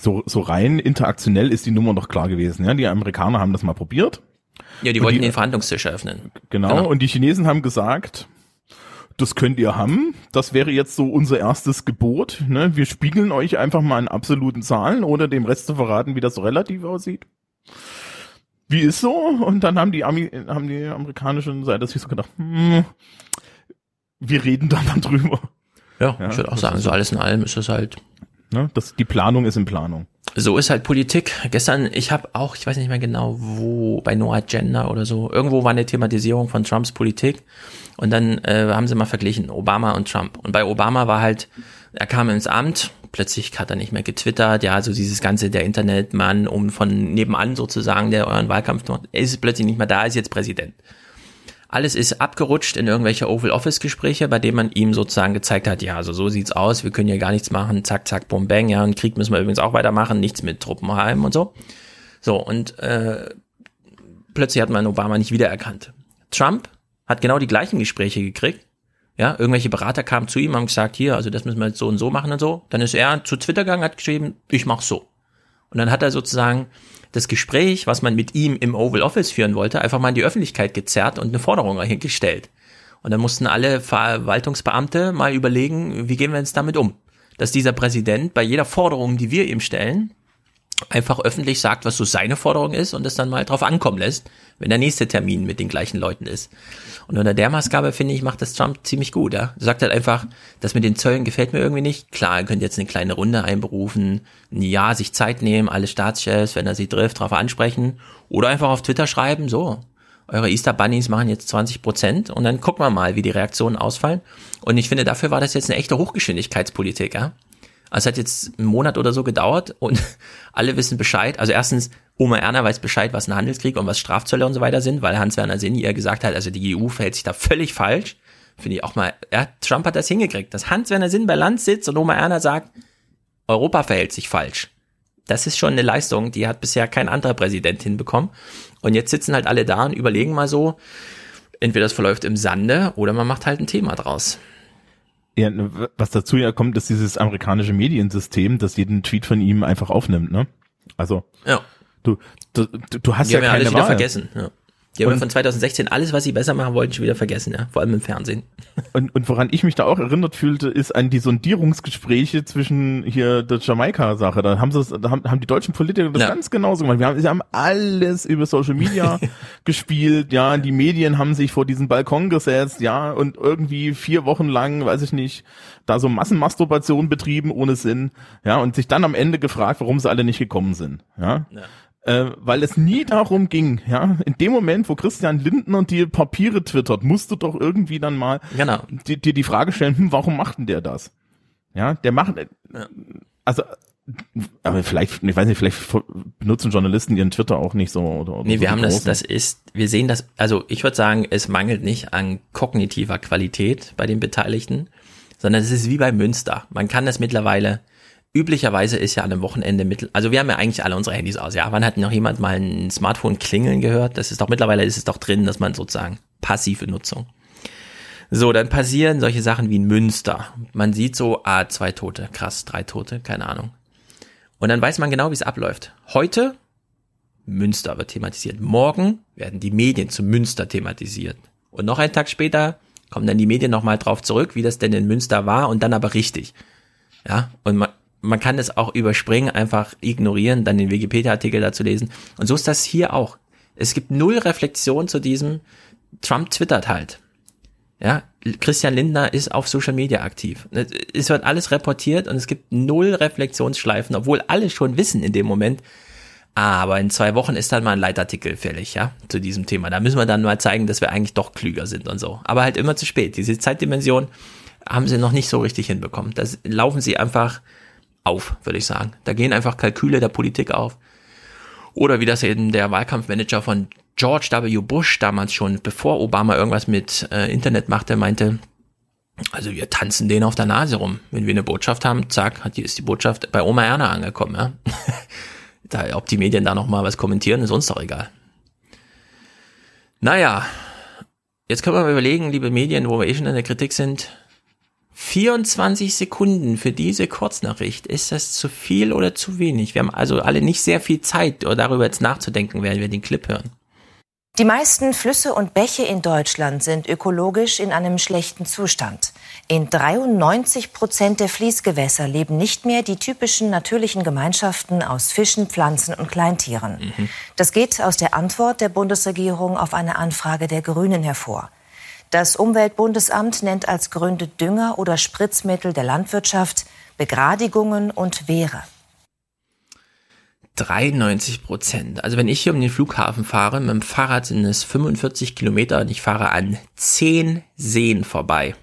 so, so rein interaktionell ist die Nummer doch klar gewesen. Ja, die Amerikaner haben das mal probiert. Ja, die wollten die, den Verhandlungstisch eröffnen. Genau, genau, und die Chinesen haben gesagt, das könnt ihr haben. Das wäre jetzt so unser erstes Gebot. Ne? Wir spiegeln euch einfach mal in absoluten Zahlen, ohne dem Rest zu verraten, wie das so relativ aussieht. Wie ist so? Und dann haben die, Ami haben die amerikanischen Seite sich so gedacht, hm, wir reden da mal drüber. Ja, ja ich würde auch sagen, so alles in allem ist es halt. Ne, das, die Planung ist in Planung. So ist halt Politik. Gestern, ich habe auch, ich weiß nicht mehr genau, wo, bei No Agenda oder so, irgendwo war eine Thematisierung von Trumps Politik und dann äh, haben sie mal verglichen, Obama und Trump. Und bei Obama war halt, er kam ins Amt, plötzlich hat er nicht mehr getwittert, ja, so dieses ganze, der Internetmann, um von nebenan sozusagen, der euren Wahlkampf macht, ist plötzlich nicht mehr da, ist jetzt Präsident. Alles ist abgerutscht in irgendwelche Oval Office Gespräche, bei denen man ihm sozusagen gezeigt hat, ja, also so sieht's aus, wir können hier gar nichts machen, zack, zack, bum, bang, ja, und Krieg müssen wir übrigens auch weitermachen, nichts mit Truppenheim und so. So, und äh, plötzlich hat man Obama nicht wiedererkannt. Trump hat genau die gleichen Gespräche gekriegt. Ja, irgendwelche Berater kamen zu ihm, haben gesagt, hier, also das müssen wir jetzt so und so machen und so. Dann ist er zu Twitter gegangen, hat geschrieben, ich mach so. Und dann hat er sozusagen das Gespräch, was man mit ihm im Oval Office führen wollte, einfach mal in die Öffentlichkeit gezerrt und eine Forderung gestellt. Und dann mussten alle Verwaltungsbeamte mal überlegen, wie gehen wir jetzt damit um? Dass dieser Präsident bei jeder Forderung, die wir ihm stellen, einfach öffentlich sagt, was so seine Forderung ist und es dann mal drauf ankommen lässt, wenn der nächste Termin mit den gleichen Leuten ist. Und unter der Maßgabe, finde ich, macht das Trump ziemlich gut. Ja? Er sagt halt einfach, das mit den Zöllen gefällt mir irgendwie nicht. Klar, er könnte jetzt eine kleine Runde einberufen, ein Jahr sich Zeit nehmen, alle Staatschefs, wenn er sie trifft, darauf ansprechen oder einfach auf Twitter schreiben, so, eure Easter Bunnies machen jetzt 20 Prozent und dann gucken wir mal, wie die Reaktionen ausfallen. Und ich finde, dafür war das jetzt eine echte Hochgeschwindigkeitspolitik. Ja? Also es hat jetzt einen Monat oder so gedauert und alle wissen Bescheid. Also erstens, Oma Erna weiß Bescheid, was ein Handelskrieg und was Strafzölle und so weiter sind, weil Hans-Werner Sinn ihr gesagt hat, also die EU verhält sich da völlig falsch. Finde ich auch mal, ja, Trump hat das hingekriegt, dass Hans-Werner Sinn bei Land sitzt und Oma Erna sagt, Europa verhält sich falsch. Das ist schon eine Leistung, die hat bisher kein anderer Präsident hinbekommen. Und jetzt sitzen halt alle da und überlegen mal so, entweder das verläuft im Sande oder man macht halt ein Thema draus. Ja, was dazu ja kommt, ist dieses amerikanische Mediensystem, das jeden Tweet von ihm einfach aufnimmt, ne? Also, ja. du, du, du hast Die ja haben keine alles wieder Wahl. vergessen. Ja. Die haben von 2016 alles, was sie besser machen wollten, schon wieder vergessen, ja. Vor allem im Fernsehen. Und, und woran ich mich da auch erinnert fühlte, ist an die Sondierungsgespräche zwischen hier der Jamaika-Sache. Da haben sie, da haben, haben die deutschen Politiker das Ja. ganz genauso gemacht. Wir haben, sie haben alles über Social Media gespielt, ja. Die Medien haben sich vor diesen Balkon gesetzt, ja. Und irgendwie vier Wochen lang, weiß ich nicht, da so Massenmasturbation betrieben ohne Sinn, ja. Und sich dann am Ende gefragt, warum sie alle nicht gekommen sind, ja. Äh, weil es nie darum ging, ja, in dem Moment, wo Christian Lindner die Papiere twittert, musst du doch irgendwie dann mal Genau. dir, dir die Frage stellen, hm, warum macht denn der das? Ja, der macht, also, aber vielleicht, ich weiß nicht, vielleicht benutzen Journalisten ihren Twitter auch nicht so oder, oder Nee, so wir die haben das, großen. das ist, wir sehen das, also ich würde sagen, es mangelt nicht an kognitiver Qualität bei den Beteiligten, sondern es ist wie bei Münster. Man kann das mittlerweile, üblicherweise ist ja an einem Wochenende mittel, also wir haben ja eigentlich alle unsere Handys aus, ja. Wann hat noch jemand mal ein Smartphone klingeln gehört? Das ist doch, mittlerweile ist es doch drin, dass man sozusagen passive Nutzung. So, dann passieren solche Sachen wie in Münster. Man sieht so, ah, zwei Tote, krass, drei Tote, keine Ahnung. Und dann weiß man genau, wie es abläuft. Heute Münster wird thematisiert. Morgen werden die Medien zu Münster thematisiert. Und noch einen Tag später kommen dann die Medien nochmal drauf zurück, wie das denn in Münster war und dann aber richtig. Ja, und man, man kann das auch überspringen, einfach ignorieren, dann den Wikipedia-Artikel dazu lesen. Und so ist das hier auch. Es gibt null Reflexion zu diesem, Trump twittert halt. Ja, Christian Lindner ist auf Social Media aktiv. Es wird alles reportiert und es gibt null Reflexionsschleifen, obwohl alle schon wissen in dem Moment. Aber in zwei Wochen ist dann mal ein Leitartikel fällig, ja, zu diesem Thema. Da müssen wir dann mal zeigen, dass wir eigentlich doch klüger sind und so. Aber halt immer zu spät. Diese Zeitdimension haben sie noch nicht so richtig hinbekommen. Da laufen sie einfach auf, würde ich sagen. Da gehen einfach Kalküle der Politik auf. Oder wie das eben der Wahlkampfmanager von George W. Bush damals schon, bevor Obama irgendwas mit äh, Internet machte, meinte, also wir tanzen denen auf der Nase rum. Wenn wir eine Botschaft haben, zack, hat die, ist die Botschaft bei Oma Erna angekommen. Ja? da, ob die Medien da nochmal was kommentieren, ist uns doch egal. Naja, jetzt können wir mal überlegen, liebe Medien, wo wir eh schon in der Kritik sind, 24 Sekunden für diese Kurznachricht. Ist das zu viel oder zu wenig? Wir haben also alle nicht sehr viel Zeit, darüber jetzt nachzudenken, während wir den Clip hören. Die meisten Flüsse und Bäche in Deutschland sind ökologisch in einem schlechten Zustand. In 93 Prozent der Fließgewässer leben nicht mehr die typischen natürlichen Gemeinschaften aus Fischen, Pflanzen und Kleintieren. Mhm. Das geht aus der Antwort der Bundesregierung auf eine Anfrage der Grünen hervor. Das Umweltbundesamt nennt als Gründe Dünger oder Spritzmittel der Landwirtschaft, Begradigungen und Wehre. 93 Prozent. Also wenn ich hier um den Flughafen fahre, mit dem Fahrrad sind es 45 Kilometer und ich fahre an zehn Seen vorbei.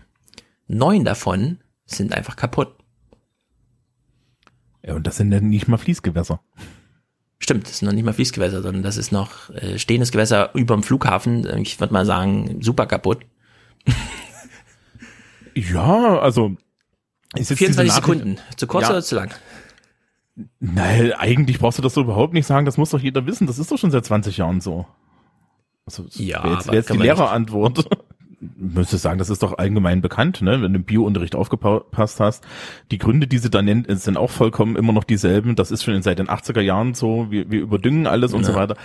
Neun davon sind einfach kaputt. Ja, und das sind dann nicht mal Fließgewässer. Stimmt, das sind noch nicht mal Fließgewässer, sondern das ist noch äh, stehendes Gewässer über dem Flughafen. Ich würde mal sagen, super kaputt. ja, also. Ist jetzt 24 Sekunden. Zu kurz ja. oder zu lang? Nein, eigentlich brauchst du das so überhaupt nicht sagen. Das muss doch jeder wissen. Das ist doch schon seit 20 Jahren so. Also, ja, wäre jetzt, wär jetzt die Lehrerantwort. Müsste sagen, das ist doch allgemein bekannt, ne? wenn du im Biounterricht aufgepasst hast. Die Gründe, die sie da nennt, sind auch vollkommen immer noch dieselben. Das ist schon seit den 80er Jahren so. Wir, wir überdüngen alles ja. und so weiter.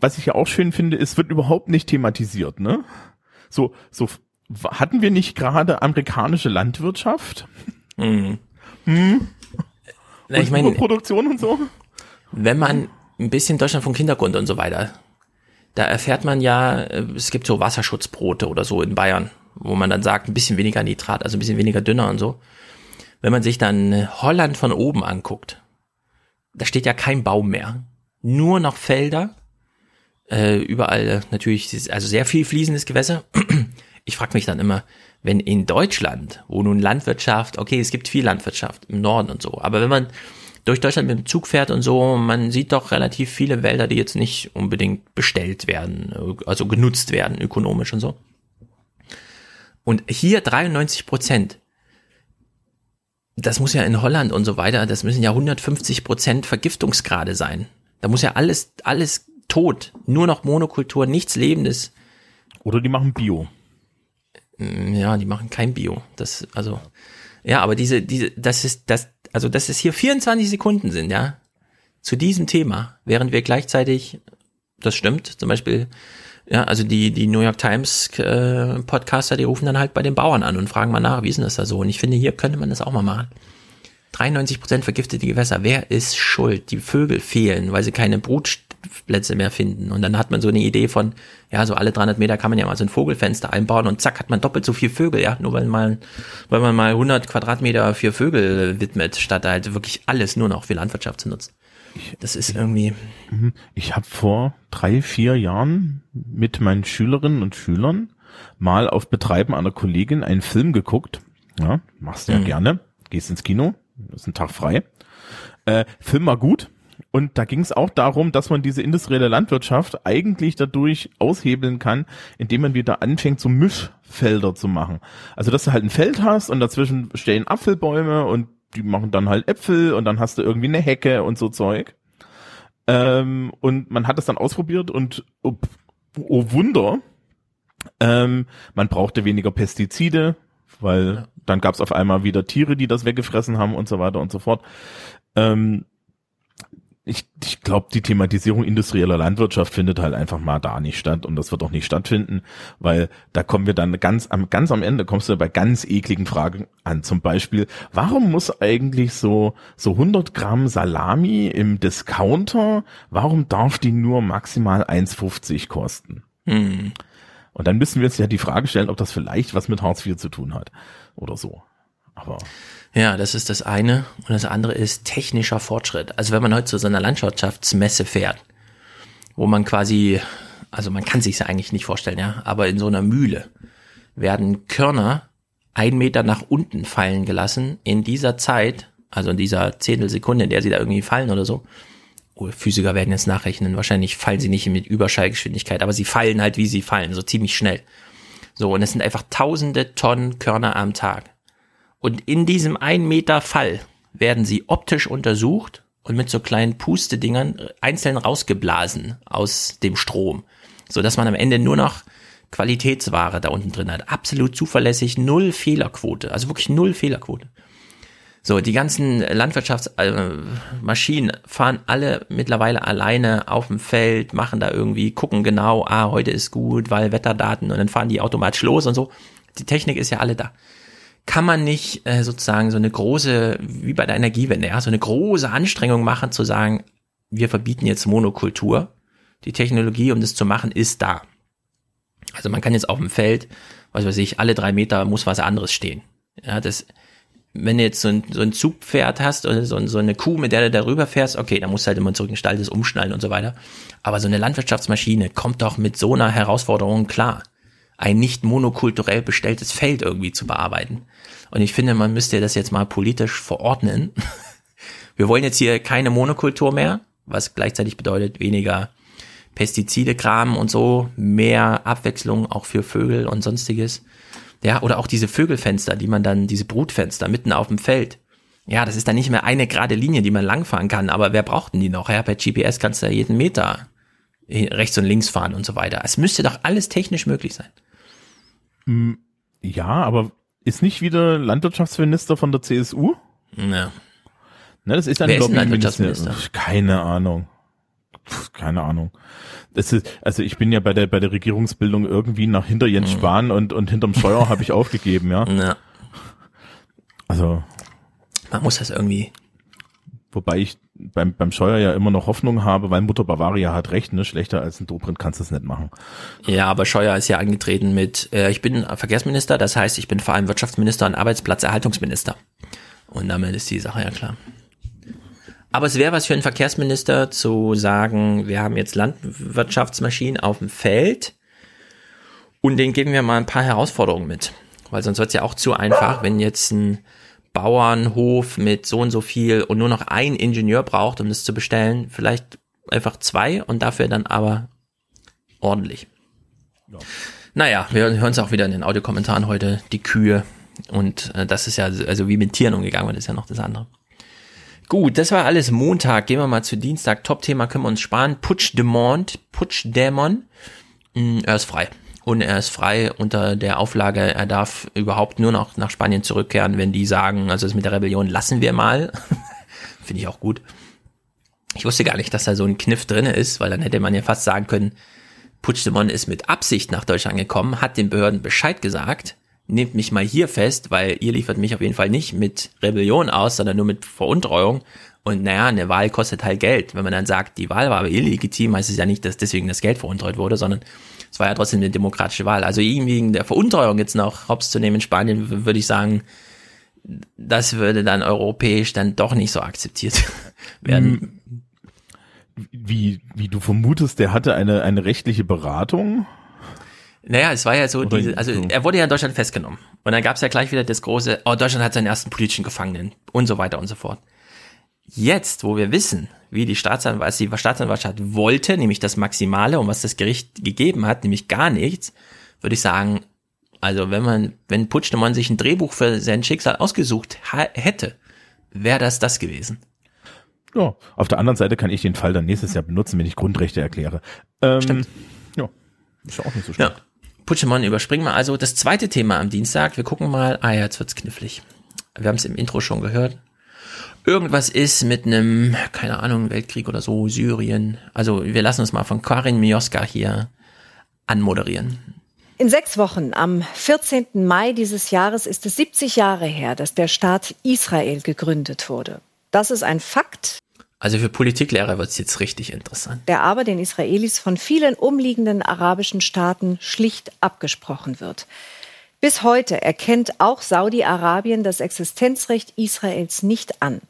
Was ich ja auch schön finde, es wird überhaupt nicht thematisiert. Ne? So, so hatten wir nicht gerade amerikanische Landwirtschaft? Mhm. Hm? Na, ich meine, Produktion und so. Wenn man ein bisschen Deutschland vom Hintergrund und so weiter, da erfährt man ja, äh, es gibt so Wasserschutzbrote oder so in Bayern, wo man dann sagt, ein bisschen weniger Nitrat, also ein bisschen weniger dünner und so. Wenn man sich dann Holland von oben anguckt, da steht ja kein Baum mehr. Nur noch Felder, äh, überall natürlich, also sehr viel fließendes Gewässer. Ich frage mich dann immer, wenn in Deutschland, wo nun Landwirtschaft, okay, es gibt viel Landwirtschaft im Norden und so, aber wenn man durch Deutschland mit dem Zug fährt und so, man sieht doch relativ viele Wälder, die jetzt nicht unbedingt bestellt werden, also genutzt werden, ökonomisch und so. Und hier 93 Prozent. Das muss ja in Holland und so weiter, das müssen ja 150 Prozent Vergiftungsgrade sein. Da muss ja alles, alles tot, nur noch Monokultur, nichts Lebendes. Oder die machen Bio. Mm, ja, die machen kein Bio. Das, also, ja, aber diese, diese, das ist, das, also, dass es hier 24 Sekunden sind, ja, zu diesem Thema, während wir gleichzeitig, das stimmt, zum Beispiel, ja, also die, die New York Times äh, Podcaster, die rufen dann halt bei den Bauern an und fragen mal nach, wie ist denn das da so? Und ich finde, hier könnte man das auch mal machen. 93 Prozent vergiftete Gewässer. Wer ist schuld? Die Vögel fehlen, weil sie keine Brut, Plätze mehr finden. Und dann hat man so eine Idee von, ja, so alle 300 Meter kann man ja mal so ein Vogelfenster einbauen und zack, hat man doppelt so viel Vögel, ja, nur weil man, weil man mal 100 Quadratmeter für Vögel widmet, statt halt wirklich alles nur noch für Landwirtschaft zu nutzen. Das ist irgendwie. Mhm. Ich habe vor drei, vier Jahren mit meinen Schülerinnen und Schülern mal auf Betreiben einer Kollegin einen Film geguckt. Ja, machst du ja mhm. gerne. Gehst ins Kino, ist ein Tag frei. Äh, Film war gut, und da ging es auch darum, dass man diese industrielle Landwirtschaft eigentlich dadurch aushebeln kann, indem man wieder anfängt, so Mischfelder zu machen. Also, dass du halt ein Feld hast und dazwischen stehen Apfelbäume und die machen dann halt Äpfel und dann hast du irgendwie eine Hecke und so Zeug. Ähm, und man hat das dann ausprobiert und oh, oh Wunder, ähm, man brauchte weniger Pestizide, weil dann gab es auf einmal wieder Tiere, die das weggefressen haben und so weiter und so fort. Ähm, ich, ich glaube, die Thematisierung industrieller Landwirtschaft findet halt einfach mal da nicht statt und das wird auch nicht stattfinden, weil da kommen wir dann ganz am ganz am Ende kommst du bei ganz ekligen Fragen an. Zum Beispiel, warum muss eigentlich so so 100 Gramm Salami im Discounter, warum darf die nur maximal 1,50 kosten? Hm. Und dann müssen wir uns ja die Frage stellen, ob das vielleicht was mit Hartz IV zu tun hat oder so. Aber ja, das ist das eine. Und das andere ist technischer Fortschritt. Also wenn man heute zu so einer Landwirtschaftsmesse fährt, wo man quasi, also man kann sich ja eigentlich nicht vorstellen, ja, aber in so einer Mühle werden Körner ein Meter nach unten fallen gelassen in dieser Zeit, also in dieser Zehntelsekunde, in der sie da irgendwie fallen oder so. oh, Physiker werden jetzt nachrechnen, wahrscheinlich fallen sie nicht mit Überschallgeschwindigkeit, aber sie fallen halt, wie sie fallen, so ziemlich schnell. So, und es sind einfach tausende Tonnen Körner am Tag. Und in diesem ein Meter Fall werden sie optisch untersucht und mit so kleinen Pustedingern einzeln rausgeblasen aus dem Strom, so dass man am Ende nur noch Qualitätsware da unten drin hat. Absolut zuverlässig, null Fehlerquote, also wirklich null Fehlerquote. So, die ganzen Landwirtschaftsmaschinen äh, fahren alle mittlerweile alleine auf dem Feld, machen da irgendwie, gucken genau, ah, heute ist gut, weil Wetterdaten und dann fahren die automatisch los und so. Die Technik ist ja alle da. Kann man nicht äh, sozusagen so eine große, wie bei der Energiewende, ja, so eine große Anstrengung machen, zu sagen, wir verbieten jetzt Monokultur. Die Technologie, um das zu machen, ist da. Also man kann jetzt auf dem Feld, was weiß ich, alle drei Meter muss was anderes stehen. Ja, das, wenn du jetzt so ein, so ein Zugpferd hast oder so, so eine Kuh, mit der du darüber fährst, okay, dann musst du halt immer zurück in den Stall das umschnallen und so weiter. Aber so eine Landwirtschaftsmaschine kommt doch mit so einer Herausforderung klar, ein nicht monokulturell bestelltes Feld irgendwie zu bearbeiten. Und ich finde, man müsste das jetzt mal politisch verordnen. Wir wollen jetzt hier keine Monokultur mehr, was gleichzeitig bedeutet weniger Pestizide, Kram und so, mehr Abwechslung auch für Vögel und sonstiges. Ja, oder auch diese Vögelfenster, die man dann, diese Brutfenster mitten auf dem Feld. Ja, das ist dann nicht mehr eine gerade Linie, die man langfahren kann, aber wer braucht denn die noch? Ja, per GPS kannst du ja jeden Meter rechts und links fahren und so weiter. Es müsste doch alles technisch möglich sein. Mm, ja, aber ist nicht wieder Landwirtschaftsminister von der CSU? Ja. Ne, das ist ein Wer ist Landwirtschaftsminister? Keine Ahnung. keine Ahnung. Das ist, also ich bin ja bei der bei der Regierungsbildung irgendwie nach hinter Jens mhm. Spahn und und hinterm Scheuer habe ich aufgegeben, ja. Ja. Also man muss das irgendwie. Wobei ich beim beim Scheuer ja immer noch Hoffnung habe, weil Mutter Bavaria hat recht, ne? Schlechter als ein Dobrindt kannst du es nicht machen. Ja, aber Scheuer ist ja angetreten mit, äh, ich bin Verkehrsminister, das heißt, ich bin vor allem Wirtschaftsminister und Arbeitsplatzerhaltungsminister. Und damit ist die Sache ja klar. Aber es wäre was für einen Verkehrsminister zu sagen, wir haben jetzt Landwirtschaftsmaschinen auf dem Feld und denen geben wir mal ein paar Herausforderungen mit. Weil sonst wird es ja auch zu einfach, wenn jetzt ein Bauernhof mit so und so viel und nur noch ein Ingenieur braucht, um das zu bestellen, vielleicht einfach zwei und dafür dann aber ordentlich. Ja. Naja, wir hören es auch wieder in den Audiokommentaren heute, die Kühe. Und äh, das ist ja, also wie mit Tieren umgegangen wird, ist ja noch das andere. Gut, das war alles Montag. Gehen wir mal zu Dienstag. Top-Thema können wir uns sparen. Putsch Demont, Putsch Dämon. Mm, er ist frei. Und er ist frei unter der Auflage, er darf überhaupt nur noch nach Spanien zurückkehren, wenn die sagen, also das mit der Rebellion lassen wir mal. Finde ich auch gut. Ich wusste gar nicht, dass da so ein Kniff drinne ist, weil dann hätte man ja fast sagen können, Puigdemont ist mit Absicht nach Deutschland gekommen, hat den Behörden Bescheid gesagt nehmt mich mal hier fest, weil ihr liefert mich auf jeden Fall nicht mit Rebellion aus, sondern nur mit Veruntreuung. Und naja, eine Wahl kostet halt Geld. Wenn man dann sagt, die Wahl war aber illegitim, heißt es ja nicht, dass deswegen das Geld veruntreut wurde, sondern es war ja trotzdem eine demokratische Wahl. Also ihm wegen der Veruntreuung jetzt noch hops zu nehmen in Spanien, würde ich sagen, das würde dann europäisch dann doch nicht so akzeptiert werden. Wie, wie du vermutest, der hatte eine, eine rechtliche Beratung? Naja, es war ja so, diese, also er wurde ja in Deutschland festgenommen. Und dann gab es ja gleich wieder das große, oh, Deutschland hat seinen ersten politischen Gefangenen und so weiter und so fort. Jetzt, wo wir wissen, wie die Staatsanwaltschaft, die Staatsanwaltschaft wollte, nämlich das Maximale und was das Gericht gegeben hat, nämlich gar nichts, würde ich sagen, also wenn man, wenn Putschnemann sich ein Drehbuch für sein Schicksal ausgesucht hätte, wäre das das gewesen. Ja, auf der anderen Seite kann ich den Fall dann nächstes Jahr benutzen, wenn ich Grundrechte erkläre. Ähm, Stimmt. Ja, ist ja auch nicht so schlecht. Ja. Putschemon überspringen wir also das zweite Thema am Dienstag. Wir gucken mal. Ah ja, jetzt wird's knifflig. Wir haben es im Intro schon gehört. Irgendwas ist mit einem, keine Ahnung, Weltkrieg oder so, Syrien. Also wir lassen uns mal von Karin Mioska hier anmoderieren. In sechs Wochen, am 14. Mai dieses Jahres, ist es 70 Jahre her, dass der Staat Israel gegründet wurde. Das ist ein Fakt, also für Politiklehrer wird es jetzt richtig interessant. Der aber den Israelis von vielen umliegenden arabischen Staaten schlicht abgesprochen wird. Bis heute erkennt auch Saudi-Arabien das Existenzrecht Israels nicht an.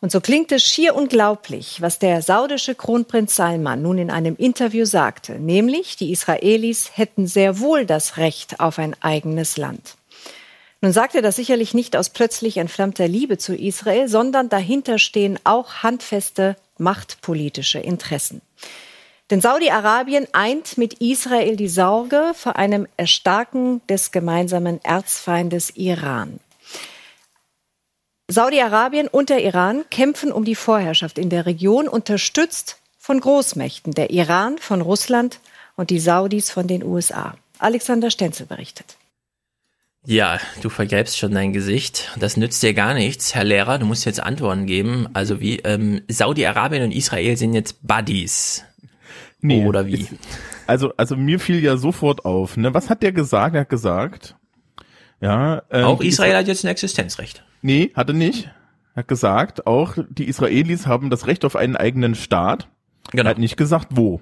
Und so klingt es schier unglaublich, was der saudische Kronprinz Salman nun in einem Interview sagte, nämlich die Israelis hätten sehr wohl das Recht auf ein eigenes Land. Nun sagt er das sicherlich nicht aus plötzlich entflammter Liebe zu Israel, sondern dahinter stehen auch handfeste machtpolitische Interessen. Denn Saudi-Arabien eint mit Israel die Sorge vor einem Erstarken des gemeinsamen Erzfeindes Iran. Saudi-Arabien und der Iran kämpfen um die Vorherrschaft in der Region, unterstützt von Großmächten, der Iran von Russland und die Saudis von den USA. Alexander Stenzel berichtet. Ja, du vergräbst schon dein Gesicht. Das nützt dir gar nichts, Herr Lehrer. Du musst jetzt Antworten geben. Also wie ähm, Saudi-Arabien und Israel sind jetzt Buddies. Nee, Oder wie? Ist, also, also mir fiel ja sofort auf, ne? Was hat der gesagt? Er hat gesagt, ja. Ähm, auch Israel hat jetzt ein Existenzrecht. Nee, hat er nicht. Er hat gesagt, auch die Israelis haben das Recht auf einen eigenen Staat. Genau. Er hat nicht gesagt, wo.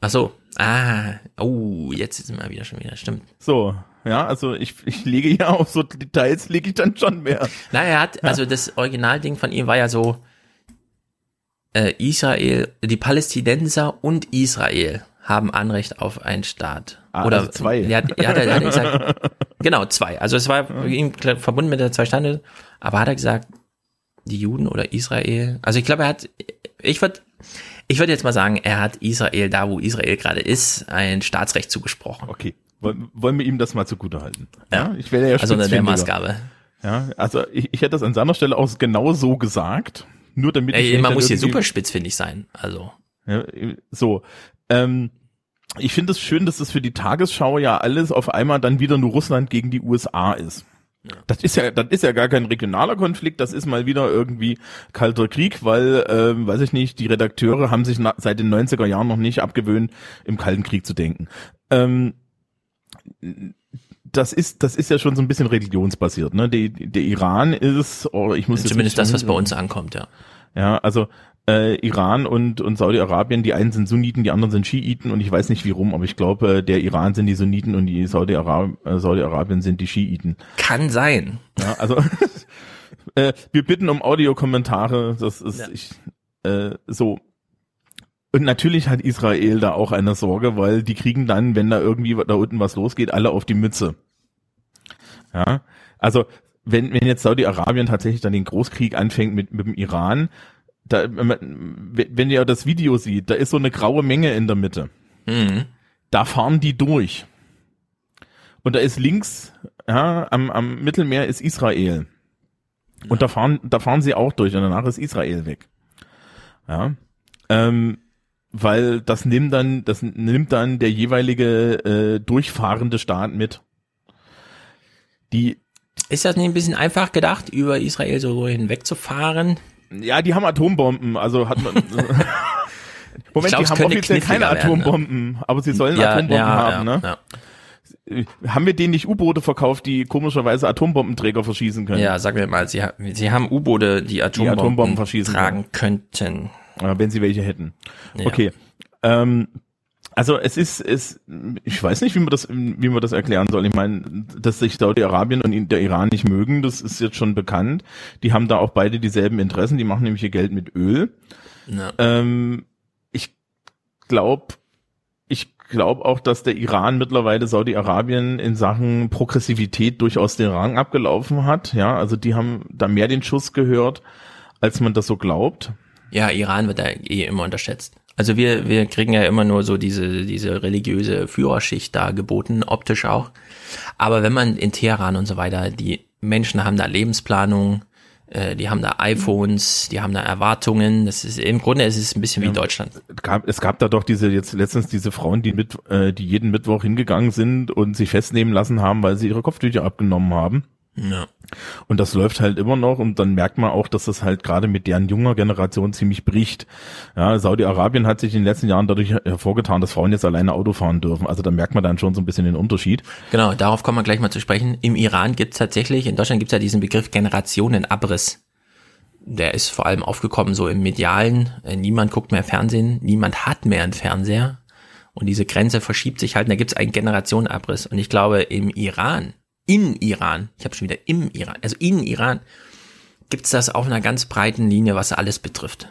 Ach so. Ah, oh, jetzt ist mal wieder schon wieder, stimmt. So, ja, also ich, ich lege ja auf so Details, lege ich dann schon mehr. Na, er hat, also das Originalding von ihm war ja so, äh, Israel, die Palästinenser und Israel haben Anrecht auf einen Staat. Ah, Oder also zwei. Ja, ja, hat, er, hat gesagt, genau, zwei. Also es war ihm verbunden mit der zwei Stande, aber hat er gesagt, die Juden oder Israel? Also ich glaube, er hat, ich würde, ich würde jetzt mal sagen, er hat Israel, da wo Israel gerade ist, ein Staatsrecht zugesprochen. Okay. Wollen wir ihm das mal zugutehalten? Ja, ich wäre ja Also unter der Maßgabe. Ja, also ich, ich hätte das an seiner Stelle auch genau so gesagt. Nur damit Ey, ich man muss hier super spitzfindig sein. Also. Ja, so. Ähm, ich finde es schön, dass das für die Tagesschau ja alles auf einmal dann wieder nur Russland gegen die USA ist. Das ist ja, das ist ja gar kein regionaler Konflikt, das ist mal wieder irgendwie kalter Krieg, weil, ähm, weiß ich nicht, die Redakteure haben sich seit den 90er Jahren noch nicht abgewöhnt, im Kalten Krieg zu denken. Ähm, das ist, das ist ja schon so ein bisschen religionsbasiert, ne? Die, der Iran ist, oder ich muss zumindest das, was bei uns ankommt, ja. Ja, also äh, Iran und, und Saudi-Arabien, die einen sind Sunniten, die anderen sind Schiiten und ich weiß nicht wie rum, aber ich glaube, der Iran sind die Sunniten und die Saudi-Arabien äh, Saudi sind die Schiiten. Kann sein. Ja, also äh, wir bitten um Audiokommentare, das ist ja. ich, äh, so. Und natürlich hat Israel da auch eine Sorge, weil die kriegen dann, wenn da irgendwie da unten was losgeht, alle auf die Mütze. Ja, also wenn, wenn jetzt Saudi-Arabien tatsächlich dann den Großkrieg anfängt mit, mit dem Iran, da, wenn ihr das Video sieht, da ist so eine graue Menge in der Mitte. Mhm. Da fahren die durch. Und da ist links, ja, am, am Mittelmeer ist Israel. Und da fahren, da fahren sie auch durch und danach ist Israel weg. Ja. Ähm, weil das nimmt dann, das nimmt dann der jeweilige äh, durchfahrende Staat mit. Die ist das nicht ein bisschen einfach gedacht, über Israel so hinwegzufahren? Ja, die haben Atombomben, also hat man. Moment, glaub, die haben offiziell keine Atombomben, ne? aber sie sollen ja, Atombomben ja, haben, ja, ne? Haben wir denen nicht U-Boote verkauft, die komischerweise Atombombenträger verschießen können? Ja, sagen wir mal, sie, sie haben U-Boote, die Atombomben, die Atombomben verschießen tragen können. könnten. wenn sie welche hätten. Okay. Ähm, also es ist, es, ich weiß nicht, wie man das, wie man das erklären soll. Ich meine, dass sich Saudi-Arabien und der Iran nicht mögen, das ist jetzt schon bekannt. Die haben da auch beide dieselben Interessen. Die machen nämlich ihr Geld mit Öl. Ja. Ähm, ich glaube, ich glaube auch, dass der Iran mittlerweile Saudi-Arabien in Sachen Progressivität durchaus den Rang abgelaufen hat. Ja, also die haben da mehr den Schuss gehört, als man das so glaubt. Ja, Iran wird da eh immer unterschätzt. Also wir, wir kriegen ja immer nur so diese, diese religiöse Führerschicht da geboten, optisch auch. Aber wenn man in Teheran und so weiter, die Menschen haben da Lebensplanung, äh, die haben da iPhones, die haben da Erwartungen. Das ist im Grunde ist es ein bisschen wie ja, Deutschland. Es gab, es gab da doch diese jetzt letztens diese Frauen, die mit, äh, die jeden Mittwoch hingegangen sind und sich festnehmen lassen haben, weil sie ihre Kopftücher abgenommen haben. Ja. Und das läuft halt immer noch und dann merkt man auch, dass das halt gerade mit deren junger Generation ziemlich bricht. Ja, Saudi-Arabien hat sich in den letzten Jahren dadurch hervorgetan, dass Frauen jetzt alleine Auto fahren dürfen. Also da merkt man dann schon so ein bisschen den Unterschied. Genau, darauf kommen wir gleich mal zu sprechen. Im Iran gibt es tatsächlich, in Deutschland gibt es ja diesen Begriff Generationenabriss. Der ist vor allem aufgekommen so im Medialen. Äh, niemand guckt mehr Fernsehen, niemand hat mehr einen Fernseher. Und diese Grenze verschiebt sich halt, und da gibt es einen Generationenabriss. Und ich glaube, im Iran in Iran, ich habe schon wieder im Iran, also in Iran, gibt's das auf einer ganz breiten Linie, was alles betrifft.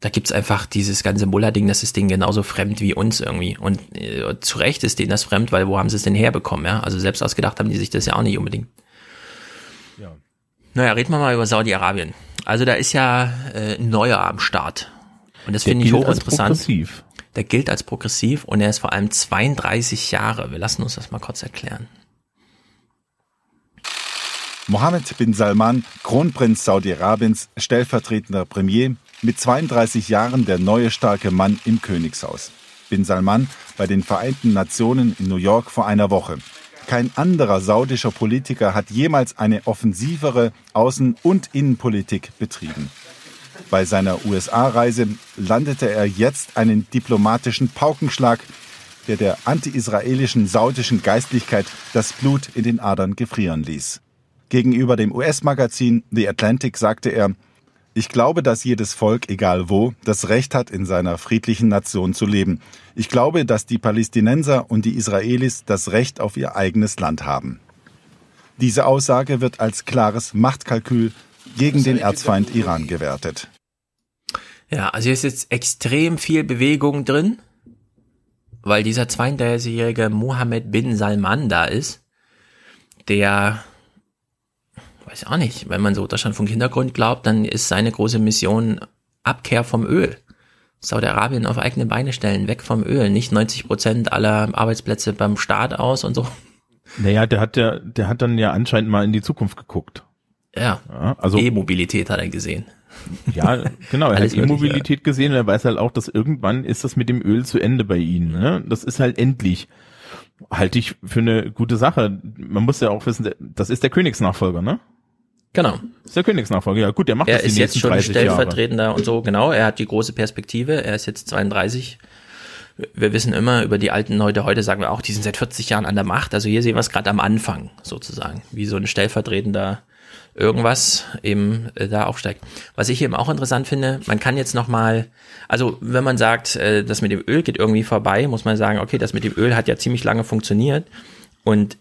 Da gibt's einfach dieses ganze Muller-Ding, das ist denen genauso fremd wie uns irgendwie. Und äh, zu Recht ist denen das fremd, weil wo haben sie es denn herbekommen, ja? Also selbst ausgedacht haben die sich das ja auch nicht unbedingt. Ja. Naja, reden wir mal über Saudi-Arabien. Also da ist ja äh, ein Neuer am Start. Und das finde ich gilt als hochinteressant. progressiv. Der gilt als progressiv und er ist vor allem 32 Jahre. Wir lassen uns das mal kurz erklären. Mohammed bin Salman, Kronprinz Saudi-Arabiens, stellvertretender Premier, mit 32 Jahren der neue starke Mann im Königshaus. Bin Salman bei den Vereinten Nationen in New York vor einer Woche. Kein anderer saudischer Politiker hat jemals eine offensivere Außen- und Innenpolitik betrieben. Bei seiner USA-Reise landete er jetzt einen diplomatischen Paukenschlag, der der anti-israelischen saudischen Geistlichkeit das Blut in den Adern gefrieren ließ. Gegenüber dem US-Magazin The Atlantic sagte er, ich glaube, dass jedes Volk, egal wo, das Recht hat, in seiner friedlichen Nation zu leben. Ich glaube, dass die Palästinenser und die Israelis das Recht auf ihr eigenes Land haben. Diese Aussage wird als klares Machtkalkül gegen den Erzfeind Iran gewertet. Ja, also hier ist jetzt extrem viel Bewegung drin, weil dieser 32-jährige Mohammed bin Salman da ist, der, weiß auch nicht, wenn man so Unterstandfunk Hintergrund glaubt, dann ist seine große Mission Abkehr vom Öl. Saudi-Arabien auf eigene Beine stellen, weg vom Öl, nicht 90 Prozent aller Arbeitsplätze beim Staat aus und so. Naja, der hat ja, der hat dann ja anscheinend mal in die Zukunft geguckt. Ja, Ja, also E-Mobilität hat er gesehen. Ja, genau, er hat E-Mobilität gesehen und er weiß halt auch, dass irgendwann ist das mit dem Öl zu Ende bei ihnen. Ne? Das ist halt endlich. Halte ich für eine gute Sache. Man muss ja auch wissen, das ist der Königsnachfolger, ne? Genau. Ist der Königsnachfolger. Ja gut, der macht Er das die ist jetzt schon 30 Jahre. stellvertretender und so, genau. Er hat die große Perspektive. Er ist jetzt 32. Wir wissen immer über die alten Leute, heute sagen wir auch, die sind seit 40 Jahren an der Macht. Also hier sehen wir es gerade am Anfang sozusagen, wie so ein stellvertretender irgendwas eben äh, da aufsteigt. Was ich eben auch interessant finde, man kann jetzt noch mal, also wenn man sagt, äh, das mit dem Öl geht irgendwie vorbei, muss man sagen, okay, das mit dem Öl hat ja ziemlich lange funktioniert und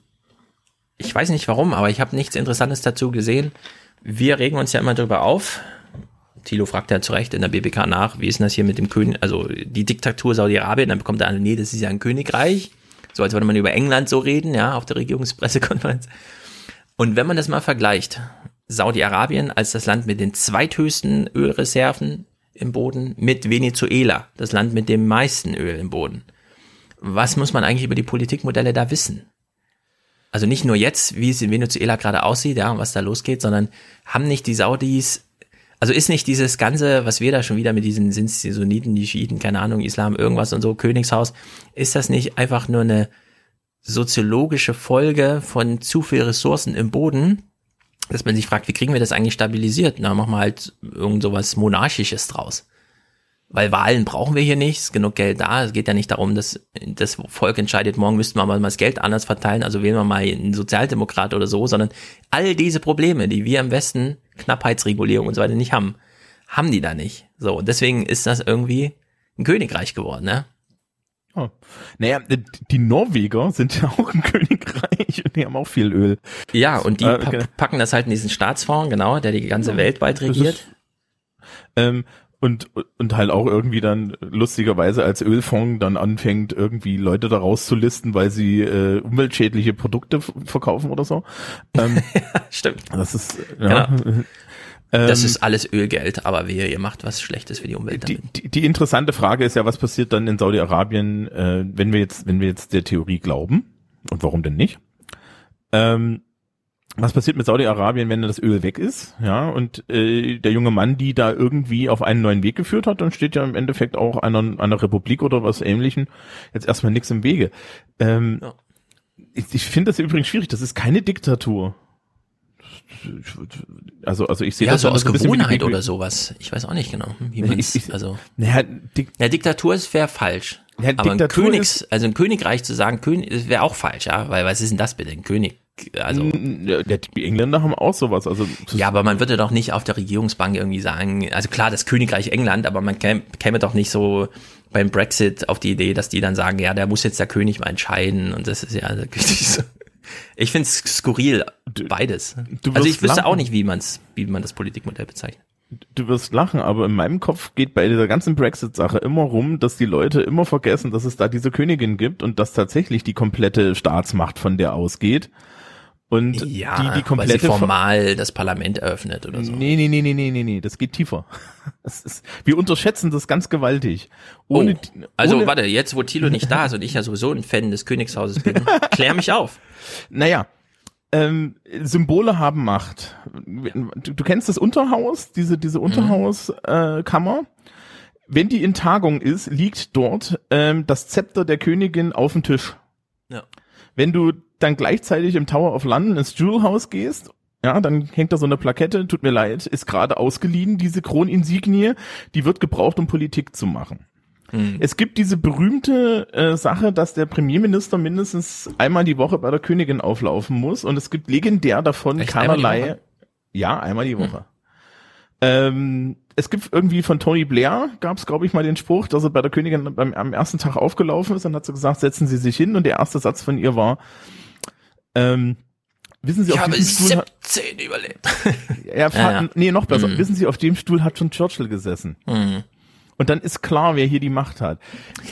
ich weiß nicht warum, aber ich habe nichts Interessantes dazu gesehen. Wir regen uns ja immer darüber auf. Thilo fragt ja zu Recht in der BBK nach, wie ist denn das hier mit dem König, also die Diktatur Saudi-Arabien, dann bekommt er an, nee, das ist ja ein Königreich. So als würde man über England so reden, ja, auf der Regierungspressekonferenz. Und wenn man das mal vergleicht, Saudi-Arabien als das Land mit den zweithöchsten Ölreserven im Boden mit Venezuela, das Land mit dem meisten Öl im Boden. Was muss man eigentlich über die Politikmodelle da wissen? Also nicht nur jetzt, wie es in Venezuela gerade aussieht, ja, und was da losgeht, sondern haben nicht die Saudis, also ist nicht dieses Ganze, was wir da schon wieder mit diesen, sind es die Sunniten, die Schiiten, keine Ahnung, Islam, irgendwas und so, Königshaus, ist das nicht einfach nur eine soziologische Folge von zu viel Ressourcen im Boden, dass man sich fragt, wie kriegen wir das eigentlich stabilisiert? Na, machen wir halt irgend sowas Monarchisches draus. Weil Wahlen brauchen wir hier nicht, ist genug Geld da. Es geht ja nicht darum, dass das Volk entscheidet, morgen müssten wir mal das Geld anders verteilen, also wählen wir mal einen Sozialdemokrat oder so, sondern all diese Probleme, die wir im Westen, Knappheitsregulierung und so weiter nicht haben, haben die da nicht. So, und deswegen ist das irgendwie ein Königreich geworden, ne? Oh. Naja, die Norweger sind ja auch ein Königreich und die haben auch viel Öl. Ja, und die Äh, pa okay. packen das halt in diesen Staatsfonds, genau, der die ganze Welt bald Das ist- regiert. Ähm, und, und halt auch irgendwie dann lustigerweise als Ölfonds dann anfängt, irgendwie Leute da rauszulisten, weil sie äh, umweltschädliche Produkte verkaufen oder so. Ähm, Stimmt. Das ist, ja. Genau. Ähm, Das ist alles Ölgeld, aber wehe, ihr macht was Schlechtes für die Umwelt damit. die, die interessante Frage ist ja, was passiert dann in Saudi-Arabien, äh, wenn wir jetzt, wenn wir jetzt der Theorie glauben? Und warum denn nicht? Ähm, was passiert mit Saudi-Arabien, wenn das Öl weg ist? Ja, und äh, der junge Mann, die da irgendwie auf einen neuen Weg geführt hat, dann steht ja im Endeffekt auch einer, einer Republik oder was ähnlichem jetzt erstmal nichts im Wege. Ähm, Ich, ich finde das übrigens schwierig. Das ist keine Diktatur. Also, also ich sehe ja, das so aus Gewohnheit oder sowas. Ich weiß auch nicht genau, wie man also. Naja, Dik ja, Diktatur ist wäre falsch. Ja, aber ein Königs, also ein Königreich zu sagen, König, wäre auch falsch, ja, weil was ist denn das bitte, ein König? Also die Engländer haben auch sowas. Also ja, aber man würde doch nicht auf der Regierungsbank irgendwie sagen, also klar, das Königreich England, aber man käme, käme doch nicht so beim Brexit auf die Idee, dass die dann sagen, ja, da muss jetzt der König mal entscheiden und das ist ja richtig so. Ich finde es skurril, beides. Also ich wüsste lachen. auch nicht, wie man's, wie man das Politikmodell bezeichnet. du wirst lachen, aber in meinem Kopf geht bei dieser ganzen Brexit-Sache immer rum, dass die Leute immer vergessen, dass es da diese Königin gibt und dass tatsächlich die komplette Staatsmacht von der ausgeht. Und ja, die, die komplette sie formal das Parlament eröffnet oder so. Nee, nee, nee, nee, nee, nee, nee, das geht tiefer. Das ist, wir unterschätzen das ganz gewaltig. Ohne, oh, also ohne, warte, jetzt wo Thilo nicht da ist und ich ja sowieso ein Fan des Königshauses bin, klär mich auf. Naja, ähm, Symbole haben Macht. Du, du kennst das Unterhaus, diese, diese Unterhauskammer. Äh, Kammer. Wenn die in Tagung ist, liegt dort ähm, das Zepter der Königin auf dem Tisch. Ja. Wenn du dann gleichzeitig im Tower of London ins Jewel House gehst, ja, dann hängt da so eine Plakette, tut mir leid, ist gerade ausgeliehen, diese Kroninsignie, die wird gebraucht, um Politik zu machen. Hm. Es gibt diese berühmte äh, Sache, dass der Premierminister mindestens einmal die Woche bei der Königin auflaufen muss und es gibt legendär davon Echt, einmal keinerlei. Woche? Ja, einmal die Woche. Ähm, es gibt irgendwie von Tony Blair, gab es, glaube ich, mal den Spruch, dass er bei der Königin beim, am ersten Tag aufgelaufen ist und hat so gesagt, setzen Sie sich hin und der erste Satz von ihr war, ähm, wissen Sie, Ich auf habe diesem Stuhl hat, 17 überlebt. ja, Ja, ja. nee, noch besser, Mhm. wissen Sie, auf dem Stuhl hat schon Churchill gesessen. Mhm. Und dann ist klar, wer hier die Macht hat.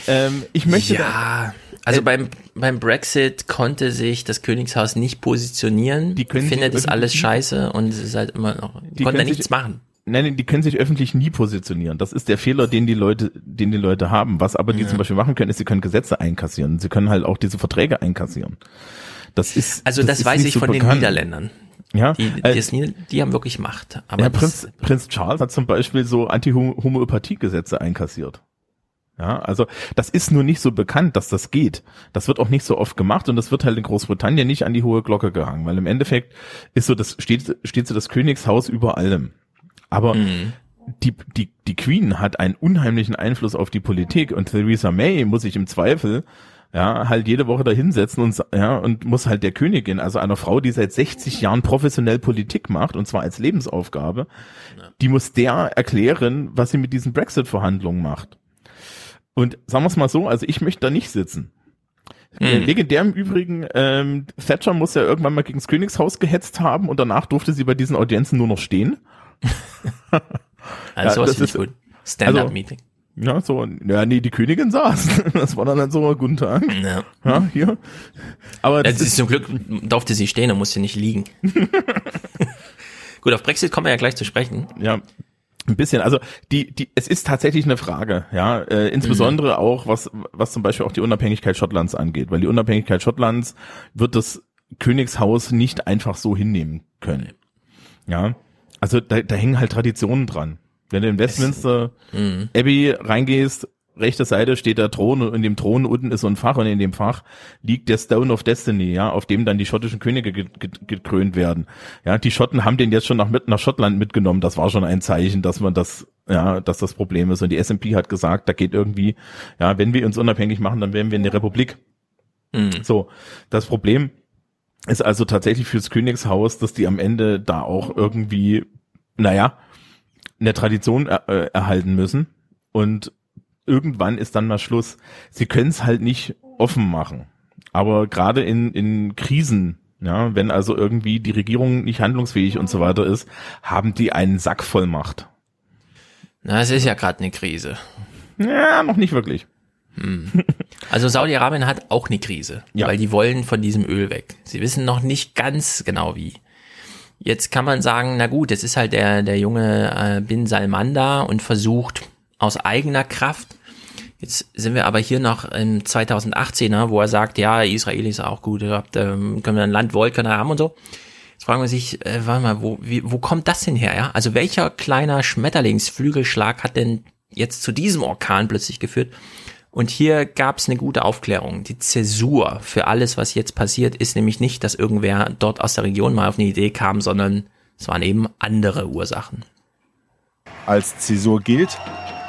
Ähm, ich möchte Ja, also beim, beim Brexit konnte sich das Königshaus nicht positionieren. Die können findet sich es alles öffentlich- scheiße und es ist halt immer noch, die, konnten da nichts sich- machen. Nein, nein, die können sich öffentlich nie positionieren. Das ist der Fehler, den die Leute, den die Leute haben. Was aber die Ja. zum Beispiel machen können, ist, sie können Gesetze einkassieren. Sie können halt auch diese Verträge einkassieren. Das ist Also das, ist weiß ich so von den bekannt. Niederländern. Ja, Die, äh, das, Nieder- die haben wirklich Macht. Aber ja, das- Prinz, Prinz Charles hat zum Beispiel so Anti-Homöopathie-Gesetze einkassiert. Ja, also das ist nur nicht so bekannt, dass das geht. Das wird auch nicht so oft gemacht und das wird halt in Großbritannien nicht an die hohe Glocke gehangen, weil im Endeffekt ist so, das steht, steht so das Königshaus über allem. Aber Mhm. die, die, die Queen hat einen unheimlichen Einfluss auf die Politik und Theresa May muss sich im Zweifel ja, halt jede Woche da hinsetzen und, ja, und muss halt der Königin, also einer Frau, die seit 60 Jahren professionell Politik macht, und zwar als Lebensaufgabe, die muss der erklären, was sie mit diesen Brexit-Verhandlungen macht. Und sagen wir es mal so, also ich möchte da nicht sitzen. Äh, Mhm. Legendär im Übrigen, ähm, Thatcher muss ja irgendwann mal gegen das Königshaus gehetzt haben und danach durfte sie bei diesen Audienzen nur noch stehen. Also sowas das ist- gut. Stand-up-Meeting. Ja, so, ja, nee, die Königin saß. Das war dann halt so, guten Tag. Ja. Ja, hier. Aber Das das ist zum Glück durfte sie stehen und musste nicht liegen. Gut, auf Brexit kommen wir ja gleich zu sprechen. Ja, ein bisschen. Also die, die, es ist tatsächlich eine Frage, ja, äh, insbesondere Mhm. auch was, was zum Beispiel auch die Unabhängigkeit Schottlands angeht, weil die Unabhängigkeit Schottlands wird das Königshaus nicht einfach so hinnehmen können. Ja, also da, da hängen halt Traditionen dran. Wenn du in Westminster Mhm. Abbey reingehst, rechte Seite steht der Thron und in dem Thron unten ist so ein Fach und in dem Fach liegt der Stone of Destiny, ja, auf dem dann die schottischen Könige ge ge gekrönt werden. Ja, die Schotten haben den jetzt schon nach, mit, nach Schottland mitgenommen. Das war schon ein Zeichen, dass man das, ja, dass das Problem ist. Und die S&P hat gesagt, da geht irgendwie, ja, wenn wir uns unabhängig machen, dann werden wir eine Republik. Mhm. So, das Problem ist also tatsächlich fürs Königshaus, dass die am Ende da auch irgendwie, naja, eine Tradition er, äh, erhalten müssen. Und irgendwann ist dann mal Schluss. Sie können es halt nicht offen machen. Aber gerade in, in Krisen, ja, wenn also irgendwie die Regierung nicht handlungsfähig und so weiter ist, haben die einen Sack voll Macht. Na, es ist ja gerade eine Krise. Ja, noch nicht wirklich. Hm. Also Saudi-Arabien hat auch eine Krise, Ja. weil die wollen von diesem Öl weg. Sie wissen noch nicht ganz genau wie. Jetzt kann man sagen, na gut, es ist halt der, der junge äh, Bin Salman da und versucht aus eigener Kraft. Jetzt sind wir aber hier noch im 2018er, wo er sagt, ja, Israel ist auch gut, ihr habt, ähm, können wir ein Land wollt, können wir haben und so. Jetzt fragen wir sich, äh, warte mal, wo, wie, wo kommt das denn her? Ja? Also welcher kleiner Schmetterlingsflügelschlag hat denn jetzt zu diesem Orkan plötzlich geführt? Und hier gab es eine gute Aufklärung. Die Zäsur für alles, was jetzt passiert, ist nämlich nicht, dass irgendwer dort aus der Region mal auf eine Idee kam, sondern es waren eben andere Ursachen. Als Zäsur gilt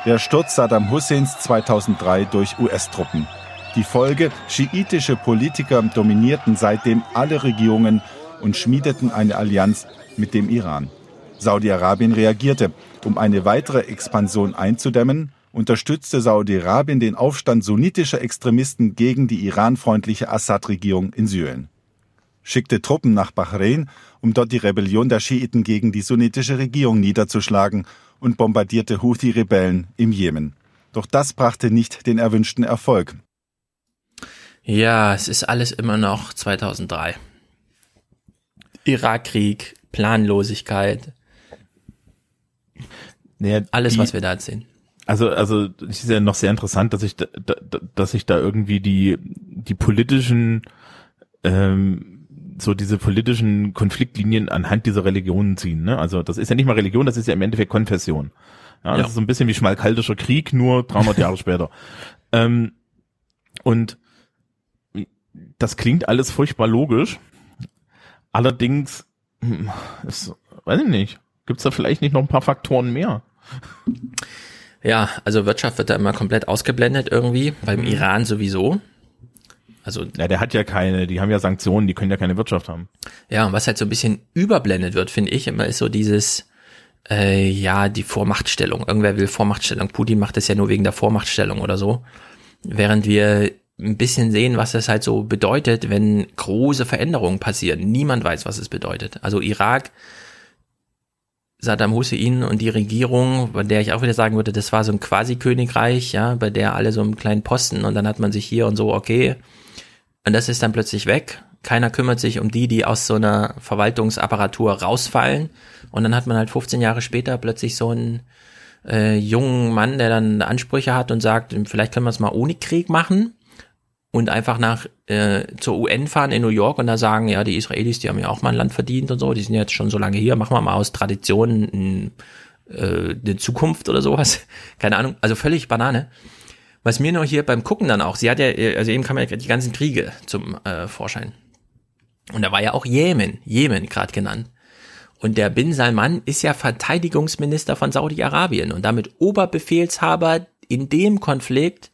der Sturz Saddam Husseins 2003 durch US-Truppen. Die Folge, schiitische Politiker dominierten seitdem alle Regierungen und schmiedeten eine Allianz mit dem Iran. Saudi-Arabien reagierte. Um eine weitere Expansion einzudämmen, unterstützte Saudi-Arabien den Aufstand sunnitischer Extremisten gegen die iranfreundliche Assad-Regierung in Syrien. schickte Truppen nach Bahrain, um dort die Rebellion der Schiiten gegen die sunnitische Regierung niederzuschlagen und bombardierte Houthi-Rebellen im Jemen. Doch das brachte nicht den erwünschten Erfolg. Ja, es ist alles immer noch 2003. Irakkrieg, Planlosigkeit. Naja, alles, die, was wir da sehen. Also, also, es ist ja noch sehr interessant, dass ich da, da, dass ich da irgendwie die, die politischen, ähm, so diese politischen Konfliktlinien anhand dieser Religionen ziehen. Ne? Also das ist ja nicht mal Religion, das ist ja im Endeffekt Konfession. Ja, das Ja. ist so ein bisschen wie Schmalkaldischer Krieg, nur 300 Jahre später. Ähm, und das klingt alles furchtbar logisch. Allerdings, hm, ist, weiß ich nicht, gibt's da vielleicht nicht noch ein paar Faktoren mehr? Ja, also Wirtschaft wird da immer komplett ausgeblendet irgendwie, beim Iran sowieso. Also ja, der hat ja keine, die haben ja Sanktionen, die können ja keine Wirtschaft haben. Ja, und was halt so ein bisschen überblendet wird, finde ich, immer ist so dieses, äh, ja, die Vormachtstellung. Irgendwer will Vormachtstellung. Putin macht das ja nur wegen der Vormachtstellung oder so. Während wir ein bisschen sehen, was das halt so bedeutet, wenn große Veränderungen passieren. Niemand weiß, was es bedeutet. Also Irak, Saddam Hussein und die Regierung, bei der ich auch wieder sagen würde, das war so ein Quasi-Königreich, ja, bei der alle so einen kleinen Posten und dann hat man sich hier und so, okay. Und das ist dann plötzlich weg. Keiner kümmert sich um die, die aus so einer Verwaltungsapparatur rausfallen. Und dann hat man halt 15 Jahre später plötzlich so einen äh, jungen Mann, der dann Ansprüche hat und sagt, vielleicht können wir es mal ohne Krieg machen und einfach nach äh, zur UN fahren in New York und da sagen, ja, die Israelis, die haben ja auch mal ein Land verdient und so, die sind jetzt schon so lange hier, machen wir mal aus Tradition ein, äh, eine Zukunft oder sowas. Keine Ahnung, also völlig Banane. Was mir nur hier beim Gucken dann auch, sie hat ja, also eben kam ja die ganzen Kriege zum äh, Vorschein. Und da war ja auch Jemen, Jemen gerade genannt. Und der Bin Salman ist ja Verteidigungsminister von Saudi-Arabien und damit Oberbefehlshaber in dem Konflikt,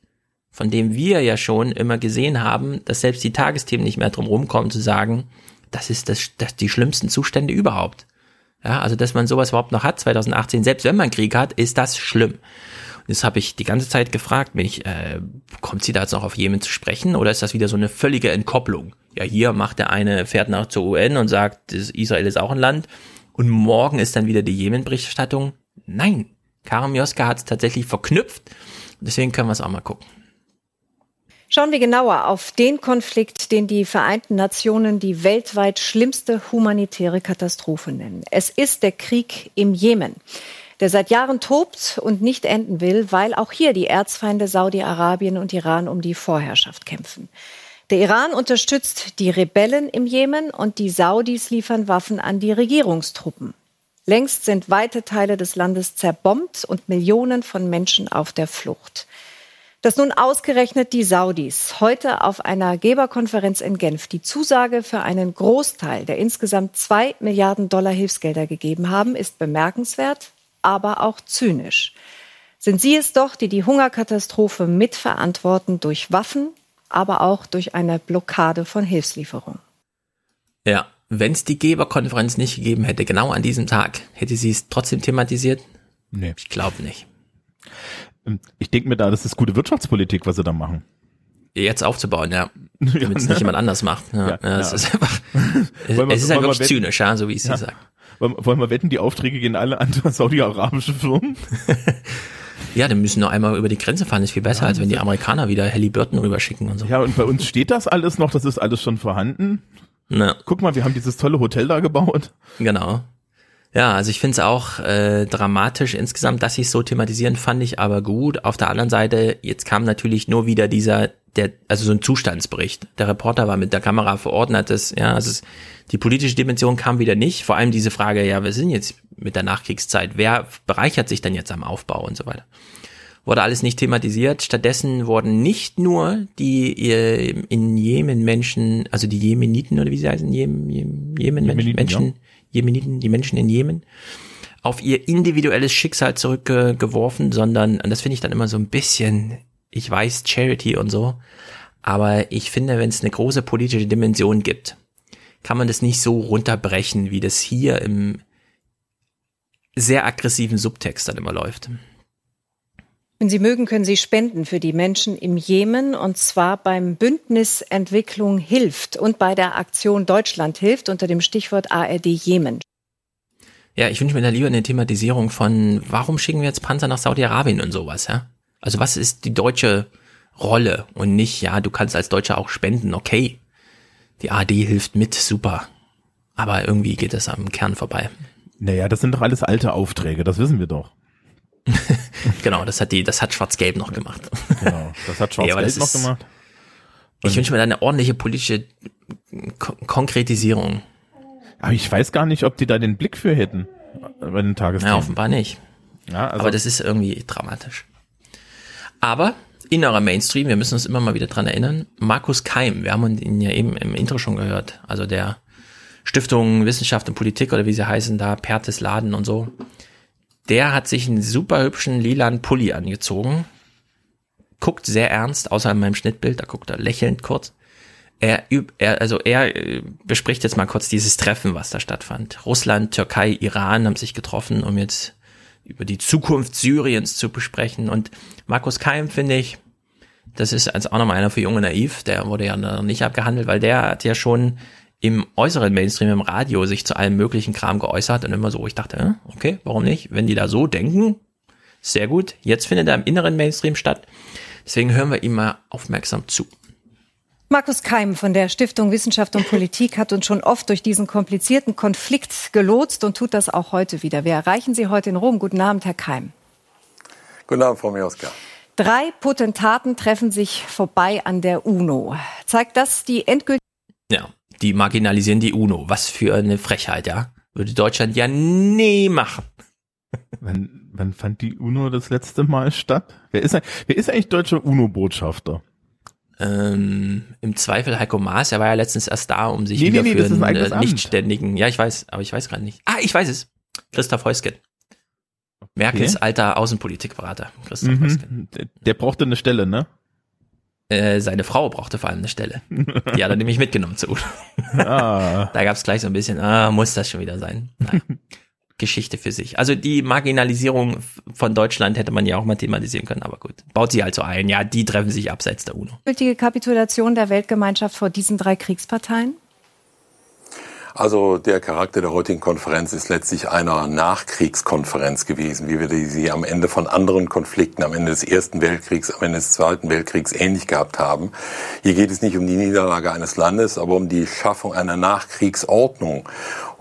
von dem wir ja schon immer gesehen haben, dass selbst die Tagesthemen nicht mehr drum rumkommen zu sagen, das ist das, das die schlimmsten Zustände überhaupt. Ja, also dass man sowas überhaupt noch hat 2018, selbst wenn man Krieg hat, ist das schlimm. Und das habe ich die ganze Zeit gefragt, mich, äh, kommt sie da jetzt noch auf Jemen zu sprechen oder ist das wieder so eine völlige Entkopplung? Ja, hier macht der eine, fährt nach zur UN und sagt, Israel ist auch ein Land und morgen ist dann wieder die Jemen-Berichterstattung. Nein, Karim Joska hat es tatsächlich verknüpft. Deswegen können wir es auch mal gucken. Schauen wir genauer auf den Konflikt, den die Vereinten Nationen die weltweit schlimmste humanitäre Katastrophe nennen. Es ist der Krieg im Jemen, der seit Jahren tobt und nicht enden will, weil auch hier die Erzfeinde Saudi-Arabien und Iran um die Vorherrschaft kämpfen. Der Iran unterstützt die Rebellen im Jemen und die Saudis liefern Waffen an die Regierungstruppen. Längst sind weite Teile des Landes zerbombt und Millionen von Menschen auf der Flucht. Dass nun ausgerechnet die Saudis heute auf einer Geberkonferenz in Genf die Zusage für einen Großteil der insgesamt zwei Milliarden Dollar Hilfsgelder gegeben haben, ist bemerkenswert, aber auch zynisch. Sind sie es doch, die die Hungerkatastrophe mitverantworten durch Waffen, aber auch durch eine Blockade von Hilfslieferungen? Ja, wenn es die Geberkonferenz nicht gegeben hätte, genau an diesem Tag, hätte sie es trotzdem thematisiert? Nee. Ich glaube nicht. Ich denke mir da, das ist gute Wirtschaftspolitik, was sie da machen. Jetzt aufzubauen, ja. Damit es nicht jemand anders macht. Ja, Ja, ja, es ja. ist einfach, es, wir- es ist halt wirklich zynisch, ja, so wie es Ja. sie sagt. Wollen, wir wetten, die Aufträge gehen alle an saudi-arabische Firmen? Ja, dann müssen nur einmal über die Grenze fahren, ist viel besser, als wenn die Amerikaner wieder Halliburton rüberschicken und so. Ja, und bei uns steht das alles noch, das ist alles schon vorhanden. Na. Guck mal, wir haben dieses tolle Hotel da gebaut. Genau. Ja, also ich finde es auch äh, dramatisch insgesamt, dass sie es so thematisieren, fand ich aber gut. Auf der anderen Seite, jetzt kam natürlich nur wieder dieser, der, also so ein Zustandsbericht. Der Reporter war mit der Kamera vor Ort und hat das, ja, also es, die politische Dimension kam wieder nicht. Vor allem diese Frage, ja, wir sind jetzt mit der Nachkriegszeit, wer bereichert sich denn jetzt am Aufbau und so weiter. Wurde alles nicht thematisiert. Stattdessen wurden nicht nur die äh, in Jemen Menschen, also die Jemeniten oder wie sie heißen, Jemen, Jemen, Jemen Jemeniten, Menschen, ja. Jemeniten, die Menschen in Jemen, auf ihr individuelles Schicksal zurückgeworfen, sondern, und das finde ich dann immer so ein bisschen, ich weiß, Charity und so, aber ich finde, wenn es eine große politische Dimension gibt, kann man das nicht so runterbrechen, wie das hier im sehr aggressiven Subtext dann immer läuft. Wenn Sie mögen, können Sie spenden für die Menschen im Jemen und zwar beim Bündnis Entwicklung hilft und bei der Aktion Deutschland hilft unter dem Stichwort ARD Jemen. Ja, ich wünsche mir da lieber eine Thematisierung von, warum schicken wir jetzt Panzer nach Saudi-Arabien und sowas, ja? Also was ist die deutsche Rolle und nicht, ja, du kannst als Deutscher auch spenden, okay. Die ARD hilft mit, super. Aber irgendwie geht es am Kern vorbei. Naja, das sind doch alles alte Aufträge, das wissen wir doch. genau, das hat die, das hat Schwarz-Gelb noch gemacht. Genau, das hat Schwarz-Gelb Ja, noch gemacht. Ich wünsche mir da eine ordentliche politische Ko Konkretisierung. Aber ich weiß gar nicht, ob die da den Blick für hätten bei den Tagesthemen. Ja, offenbar nicht. Ja, also, Aber das ist irgendwie dramatisch. Aber innerer Mainstream, wir müssen uns immer mal wieder dran erinnern. Markus Keim, wir haben ihn ja eben im Intro schon gehört, also der Stiftung Wissenschaft und Politik oder wie sie heißen, da Pertes Laden und so. Der hat sich einen super hübschen lilanen Pulli angezogen, guckt sehr ernst, außer in meinem Schnittbild, da guckt er lächelnd kurz. Er, er also er äh, bespricht jetzt mal kurz dieses Treffen, was da stattfand. Russland, Türkei, Iran haben sich getroffen, um jetzt über die Zukunft Syriens zu besprechen. Und Markus Keim, finde ich, das ist als auch nochmal einer für Junge Naiv, der wurde ja noch nicht abgehandelt, weil der hat ja schon im äußeren Mainstream, im Radio, sich zu allem möglichen Kram geäußert und immer so, ich dachte, äh, okay, warum nicht? Wenn die da so denken, sehr gut. Jetzt findet er im inneren Mainstream statt. Deswegen hören wir ihm mal aufmerksam zu. Markus Keim von der Stiftung Wissenschaft und Politik hat uns schon oft durch diesen komplizierten Konflikt gelotst und tut das auch heute wieder. Wir erreichen Sie heute in Rom. Guten Abend, Herr Keim. Guten Abend, Frau Mioska. Drei Potentaten treffen sich vorbei an der UNO. Zeigt das die endgültige Ja, die marginalisieren die UNO. Was für eine Frechheit, ja. Würde Deutschland ja nie machen. wann, wann fand die UNO das letzte Mal statt? Wer ist, wer ist eigentlich deutscher UNO-Botschafter? Ähm, Im Zweifel Heiko Maas, er war ja letztens erst da, um sich Nee, nee, wieder nee, für ist ein einen äh, nichtständigen, ja, ich weiß, aber ich weiß gerade nicht. Ah, ich weiß es. Christoph Heusgen. Merkels alter Außenpolitikberater. Christoph. Mhm. Der, der brauchte eine Stelle, ne? Äh, seine Frau brauchte vor allem eine Stelle. Die hat er nämlich mitgenommen zu UNO. Ah. Da gab es gleich so ein bisschen, ah, muss das schon wieder sein. Naja. Geschichte für sich. Also die Marginalisierung von Deutschland hätte man ja auch mal thematisieren können, aber gut. Baut sie halt so ein. Ja, die treffen sich abseits der UNO. Kapitulation der Weltgemeinschaft vor diesen drei Kriegsparteien? Also der Charakter der heutigen Konferenz ist letztlich einer Nachkriegskonferenz gewesen, wie wir sie am Ende von anderen Konflikten, am Ende des Ersten Weltkriegs, am Ende des Zweiten Weltkriegs ähnlich gehabt haben. Hier geht es nicht um die Niederlage eines Landes, aber um die Schaffung einer Nachkriegsordnung.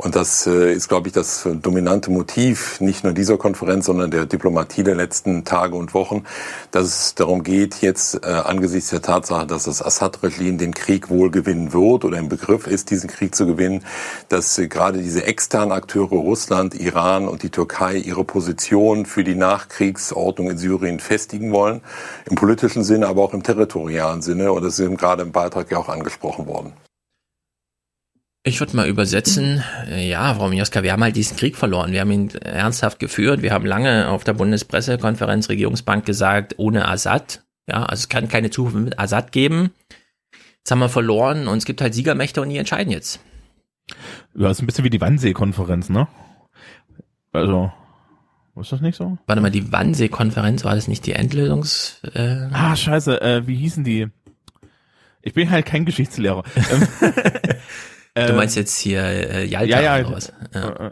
Und das äh, ist, glaube ich, das dominante Motiv nicht nur dieser Konferenz, sondern der Diplomatie der letzten Tage und Wochen, dass es darum geht, jetzt äh, angesichts der Tatsache, dass das Assad-Regime den Krieg wohl gewinnen wird oder im Begriff ist, diesen Krieg zu gewinnen, dass äh, gerade diese externen Akteure Russland, Iran und die Türkei ihre Position für die Nachkriegsordnung in Syrien festigen wollen, im politischen Sinne, aber auch im territorialen Sinne. Und das ist eben gerade im Beitrag ja auch angesprochen worden. Ich würde mal übersetzen, äh, ja, Frau Mioska, wir haben halt diesen Krieg verloren. Wir haben ihn ernsthaft geführt. Wir haben lange auf der Bundespressekonferenz Regierungsbank gesagt, ohne Assad, ja, also es kann keine Zukunft mit Assad geben. Jetzt haben wir verloren und es gibt halt Siegermächte und die entscheiden jetzt. Ja, ist ein bisschen wie die Wannsee-Konferenz, ne? Also, ist das nicht so? Warte mal, die Wannsee-Konferenz, war das nicht die Endlösungs... Äh, Ah, scheiße, äh, wie hießen die? Ich bin halt kein Geschichtslehrer. Du äh, meinst jetzt hier äh, Jalta ja, ja, oder was? Ja. äh,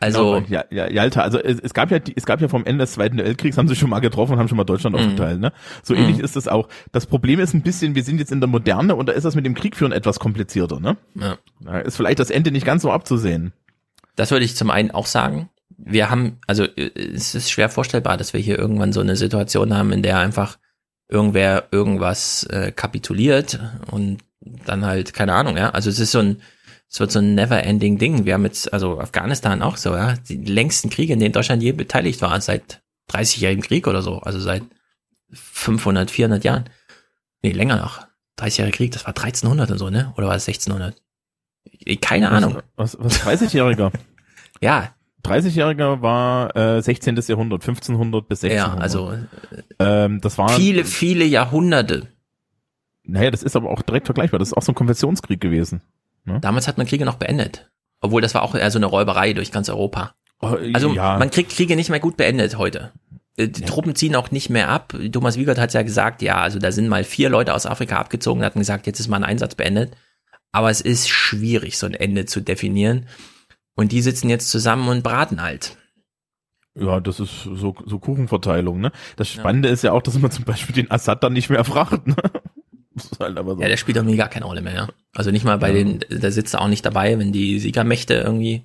Also- genau, ja, ja, Jalta, also es, es gab ja die, es gab ja vom Ende des Zweiten Weltkriegs haben sie schon mal getroffen und haben schon mal Deutschland Mhm. aufgeteilt, ne? So Mhm. ähnlich ist es auch. Das Problem ist ein bisschen, wir sind jetzt in der Moderne und da ist das mit dem Krieg führen etwas komplizierter, ne? Ja. Da ist vielleicht das Ende nicht ganz so abzusehen. Das würde ich zum einen auch sagen. Wir haben, also äh, es ist schwer vorstellbar, dass wir hier irgendwann so eine Situation haben, in der einfach irgendwer irgendwas äh, kapituliert und dann halt, keine Ahnung, ja. Also es ist so ein, es wird so ein never-ending Ding. Wir haben jetzt, also Afghanistan auch so, ja, die längsten Kriege, in denen Deutschland je beteiligt war, seit 30-jährigen Krieg oder so, also seit 500, 400 Jahren. Nee, länger noch. 30-jähriger Krieg, das war 1300 und so, ne? Oder war es 1600? Keine Ahnung. Was, was 30-Jähriger? ja. 30-Jähriger war äh, 16. Jahrhundert, 1500 bis 1600. Ja, also ähm, das war viele, viele Jahrhunderte. Naja, das ist aber auch direkt vergleichbar. Das ist auch so ein Konfessionskrieg gewesen. Ne? Damals hat man Kriege noch beendet. Obwohl das war auch eher so eine Räuberei durch ganz Europa. Oh, Also ja. man kriegt Kriege nicht mehr gut beendet heute. äh, die Truppen ziehen auch nicht mehr ab. Thomas Wiegert hat ja gesagt, ja, also da sind mal vier Leute aus Afrika abgezogen, hatten gesagt, jetzt ist mal ein Einsatz beendet. Aber es ist schwierig, so ein Ende zu definieren. Und die sitzen jetzt zusammen und braten halt. Ja, das ist so, so Kuchenverteilung, ne? Das Spannende ja. ist ja auch, dass man zum Beispiel den Assad dann nicht mehr fragt, ne? Halt so. Ja, der spielt irgendwie gar keine Rolle mehr, ja. Also nicht mal bei ja. den, da sitzt er auch nicht dabei, wenn die Siegermächte irgendwie.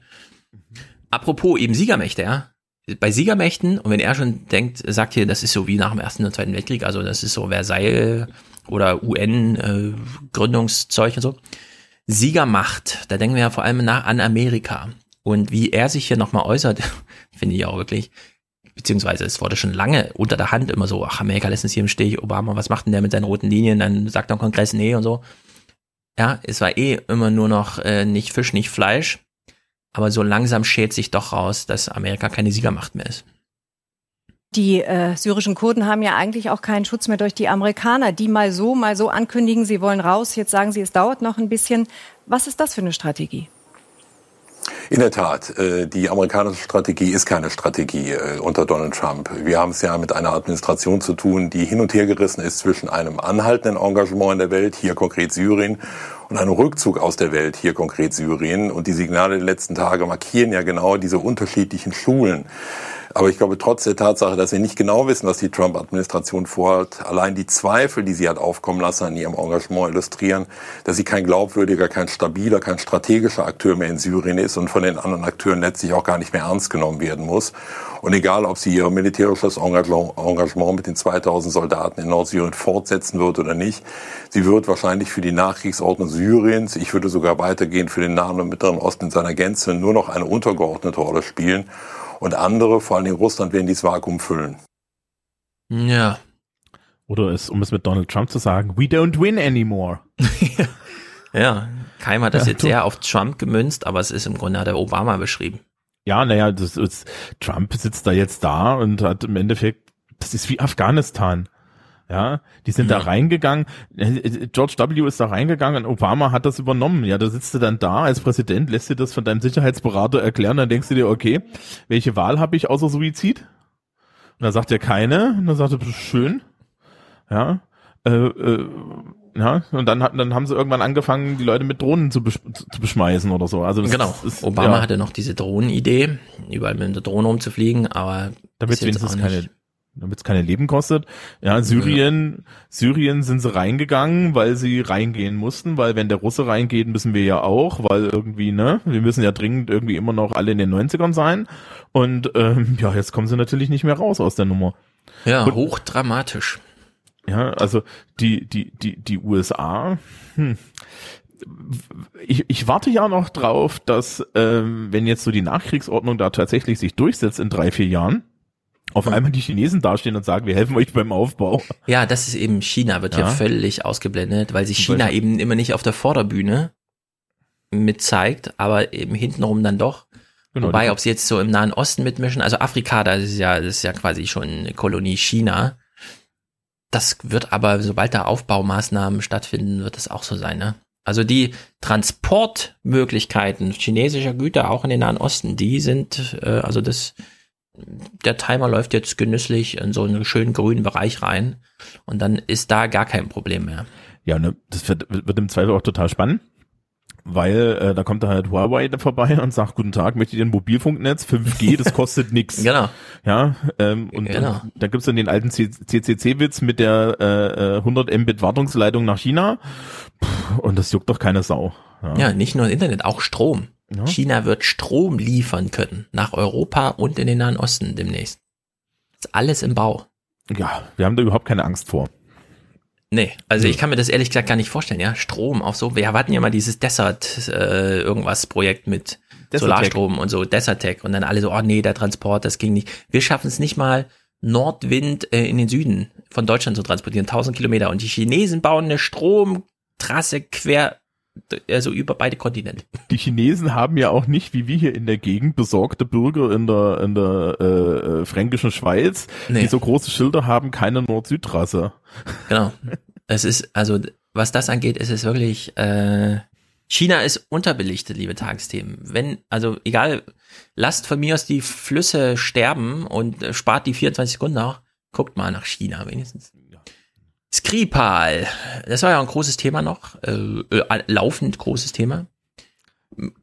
Apropos eben Siegermächte, ja. Bei Siegermächten, und wenn er schon denkt, sagt hier, das ist so wie nach dem Ersten und Zweiten Weltkrieg, also das ist so Versailles oder UN, äh, und so. Siegermacht, da denken wir ja vor allem nach an Amerika. Und wie er sich hier nochmal äußert, finde ich auch wirklich, beziehungsweise es wurde schon lange unter der Hand immer so, ach, Amerika lässt uns hier im Stich, Obama, was macht denn der mit seinen roten Linien? Dann sagt im Kongress nee und so. Ja, es war eh immer nur noch äh, nicht Fisch, nicht Fleisch. Aber so langsam schält sich doch raus, dass Amerika keine Siegermacht mehr ist. Die äh, syrischen Kurden haben ja eigentlich auch keinen Schutz mehr durch die Amerikaner, die mal so, mal so ankündigen, sie wollen raus. Jetzt sagen sie, es dauert noch ein bisschen. Was ist das für eine Strategie? In der Tat, äh, die amerikanische Strategie ist keine Strategie äh, unter Donald Trump. Wir haben es ja mit einer Administration zu tun, die hin und her gerissen ist zwischen einem anhaltenden Engagement in der Welt, hier konkret Syrien, und einem Rückzug aus der Welt, hier konkret Syrien. Und die Signale der letzten Tage markieren ja genau diese unterschiedlichen Schulen. Aber ich glaube, trotz der Tatsache, dass wir nicht genau wissen, was die Trump-Administration vorhat, allein die Zweifel, die sie hat aufkommen lassen an ihrem Engagement illustrieren, dass sie kein glaubwürdiger, kein stabiler, kein strategischer Akteur mehr in Syrien ist und von den anderen Akteuren letztlich auch gar nicht mehr ernst genommen werden muss. Und egal, ob sie ihr militärisches Engagement mit den 2000 Soldaten in Nordsyrien fortsetzen wird oder nicht, sie wird wahrscheinlich für die Nachkriegsordnung Syriens, ich würde sogar weitergehen für den Nahen und Mittleren Osten in seiner Gänze, nur noch eine untergeordnete Rolle spielen. Und andere, vor allem Russland, werden dieses Vakuum füllen. Ja. Oder es, um es mit Donald Trump zu sagen, we don't win anymore. ja, Keim hat das ja, jetzt sehr auf Trump gemünzt, aber es ist im Grunde hat er Obama beschrieben. Ja, naja, Trump sitzt da jetzt da und hat im Endeffekt, das ist wie Afghanistan. Ja, die sind ja. da reingegangen. George W. ist da reingegangen und Obama hat das übernommen. Ja, da sitzt du dann da als Präsident, lässt dir das von deinem Sicherheitsberater erklären, dann denkst du dir, okay, welche Wahl habe ich außer Suizid? Und da sagt er keine. Und dann sagt er, schön. Ja. Äh, äh, ja, und dann, dann haben sie irgendwann angefangen, die Leute mit Drohnen zu, besch zu beschmeißen oder so. Also genau. Ist, Obama ja. hatte noch diese Drohnenidee, überall mit der Drohne rumzufliegen, aber damit wenigstens keine damit es keine Leben kostet. Ja, Syrien, ja. Syrien sind sie reingegangen, weil sie reingehen mussten, weil wenn der Russe reingeht, müssen wir ja auch, weil irgendwie, ne, wir müssen ja dringend irgendwie immer noch alle in den 90ern sein. Und ähm, ja, jetzt kommen sie natürlich nicht mehr raus aus der Nummer. Ja, Und, hochdramatisch. Ja, also die, die, die, die USA, hm, ich, ich warte ja noch drauf, dass ähm, wenn jetzt so die Nachkriegsordnung da tatsächlich sich durchsetzt in drei, vier Jahren, auf einmal die Chinesen dastehen und sagen, wir helfen euch beim Aufbau. Ja, das ist eben China, wird ja, ja völlig ausgeblendet, weil sich China eben immer nicht auf der Vorderbühne mit zeigt, aber eben hintenrum dann doch. Genau, Wobei, ob sie jetzt so im Nahen Osten mitmischen, also Afrika, das ist ja, das ist ja quasi schon eine Kolonie China. Das wird aber, sobald da Aufbaumaßnahmen stattfinden, wird das auch so sein, ne? Also die Transportmöglichkeiten chinesischer Güter auch in den Nahen Osten, die sind, äh, also das der Timer läuft jetzt genüsslich in so einen schönen grünen Bereich rein und dann ist da gar kein Problem mehr. Ja, ne, das wird, wird im Zweifel auch total spannend, weil äh, da kommt da halt Huawei vorbei und sagt, guten Tag, möchtet ihr ein Mobilfunknetz? 5G, das kostet nix. Genau. Ja, ähm, und genau. da gibt's dann den alten CCC-Witz mit der äh, 100 Mbit Wartungsleitung nach China Puh, und das juckt doch keine Sau. Ja. ja, nicht nur Internet, auch Strom. Ja. China wird Strom liefern können nach Europa und in den Nahen Osten demnächst. ist alles im Bau. Ja, wir haben da überhaupt keine Angst vor. Nee, also ich kann mir das ehrlich gesagt gar nicht vorstellen, ja. Strom auf so, wir hatten ja mal dieses Desert äh, irgendwas Projekt mit Desertec. Solarstrom und so, Desertec und dann alle so, oh nee, der Transport, das ging nicht. Wir schaffen es nicht mal, Nordwind äh, in den Süden von Deutschland zu transportieren, 1000 Kilometer. Und die Chinesen bauen eine Stromtrasse quer also über beide Kontinente. Die Chinesen haben ja auch nicht, wie wir hier in der Gegend, besorgte Bürger in der, in der äh, äh, fränkischen Schweiz, nee. die so große Schilder haben, keine Nord-Süd-Trasse. Genau. Es ist, also was das angeht, ist es wirklich, äh, China ist unterbelichtet, liebe Tagesthemen. Wenn, also egal, lasst von mir aus die Flüsse sterben und spart die 24 Sekunden auch. Guckt mal nach China wenigstens. Skripal, das war ja ein großes Thema noch, äh, äh, laufend großes Thema.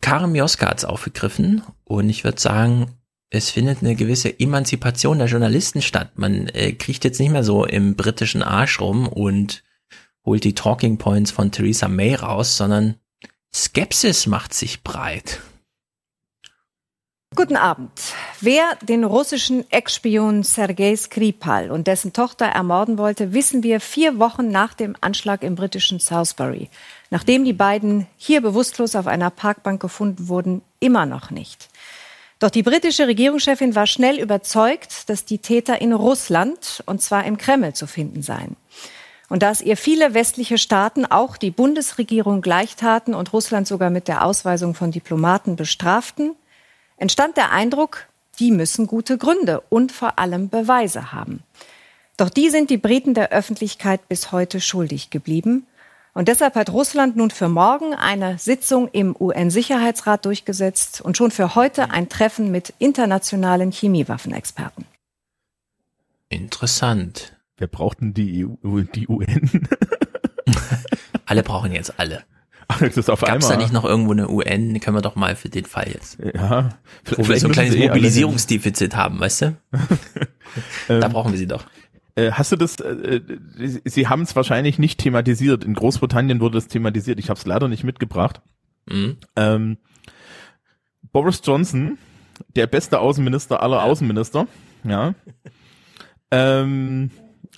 Karim Mioska hat's aufgegriffen und ich würde sagen, es findet eine gewisse Emanzipation der Journalisten statt. Man äh, kriegt jetzt nicht mehr so im britischen Arsch rum und holt die Talking Points von Theresa May raus, sondern Skepsis macht sich breit. Guten Abend. Wer den russischen Ex-Spion Sergei Skripal und dessen Tochter ermorden wollte, wissen wir vier Wochen nach dem Anschlag im britischen Salisbury, nachdem die beiden hier bewusstlos auf einer Parkbank gefunden wurden, immer noch nicht. Doch die britische Regierungschefin war schnell überzeugt, dass die Täter in Russland, und zwar im Kreml, zu finden seien. Und da es ihr viele westliche Staaten, auch die Bundesregierung, gleichtaten und Russland sogar mit der Ausweisung von Diplomaten bestraften, entstand der Eindruck, die müssen gute Gründe und vor allem Beweise haben. Doch die sind die Briten der Öffentlichkeit bis heute schuldig geblieben. Und deshalb hat Russland nun für morgen eine Sitzung im UN-Sicherheitsrat durchgesetzt und schon für heute ein Treffen mit internationalen Chemiewaffenexperten. Interessant. Wer braucht denn die, EU, die UN? alle brauchen jetzt alle. Das auf Gab's einmal. da nicht noch irgendwo eine UN? Können wir doch mal für den Fall jetzt. Ja. Wo wir so ein kleines eh Mobilisierungsdefizit haben, weißt du? da Ähm, brauchen wir sie doch. Äh, hast du das, äh, Sie- Sie haben es wahrscheinlich nicht thematisiert. In Großbritannien wurde es thematisiert. Ich habe es leider nicht mitgebracht. Mhm. Ähm, Boris Johnson, der beste Außenminister aller Außenminister, ja, ähm,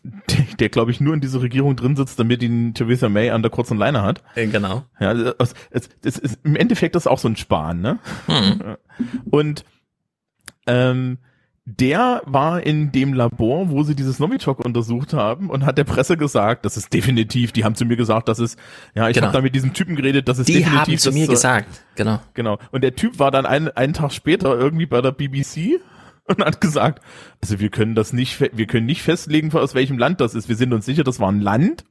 der, der glaube ich nur in dieser Regierung drin sitzt, damit ihn Theresa May an der kurzen Leine hat. Äh, Genau. Ja, das, das, das ist, im Endeffekt ist auch so ein Spahn, ne? Mhm. Und ähm, der war in dem Labor, wo sie dieses Novichok untersucht haben und hat der Presse gesagt, das ist definitiv, die haben zu mir gesagt, das ist, ja, ich Genau. habe da mit diesem Typen geredet, das ist Die definitiv. haben zu das mir so- gesagt, genau. Genau. Und der Typ war dann ein, einen Tag später irgendwie bei der BBC und hat gesagt, also wir können das nicht, wir können nicht festlegen, aus welchem Land das ist. Wir sind uns sicher, das war ein Land.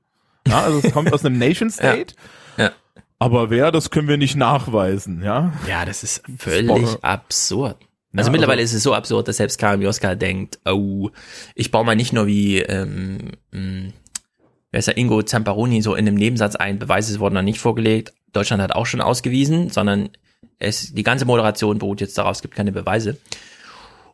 Ja, also es kommt aus einem Nation State. Ja. Aber wer, das können wir nicht nachweisen, ja. Ja, das ist völlig absurd. Also Ja, mittlerweile also- ist es so absurd, dass selbst Karim Joska denkt, oh, ich baue mal nicht nur wie, ähm, wer ist der, Ingo Zamparoni so in einem Nebensatz ein, Beweise wurden noch nicht vorgelegt, Deutschland hat auch schon ausgewiesen, sondern es, die ganze Moderation beruht jetzt darauf, es gibt keine Beweise.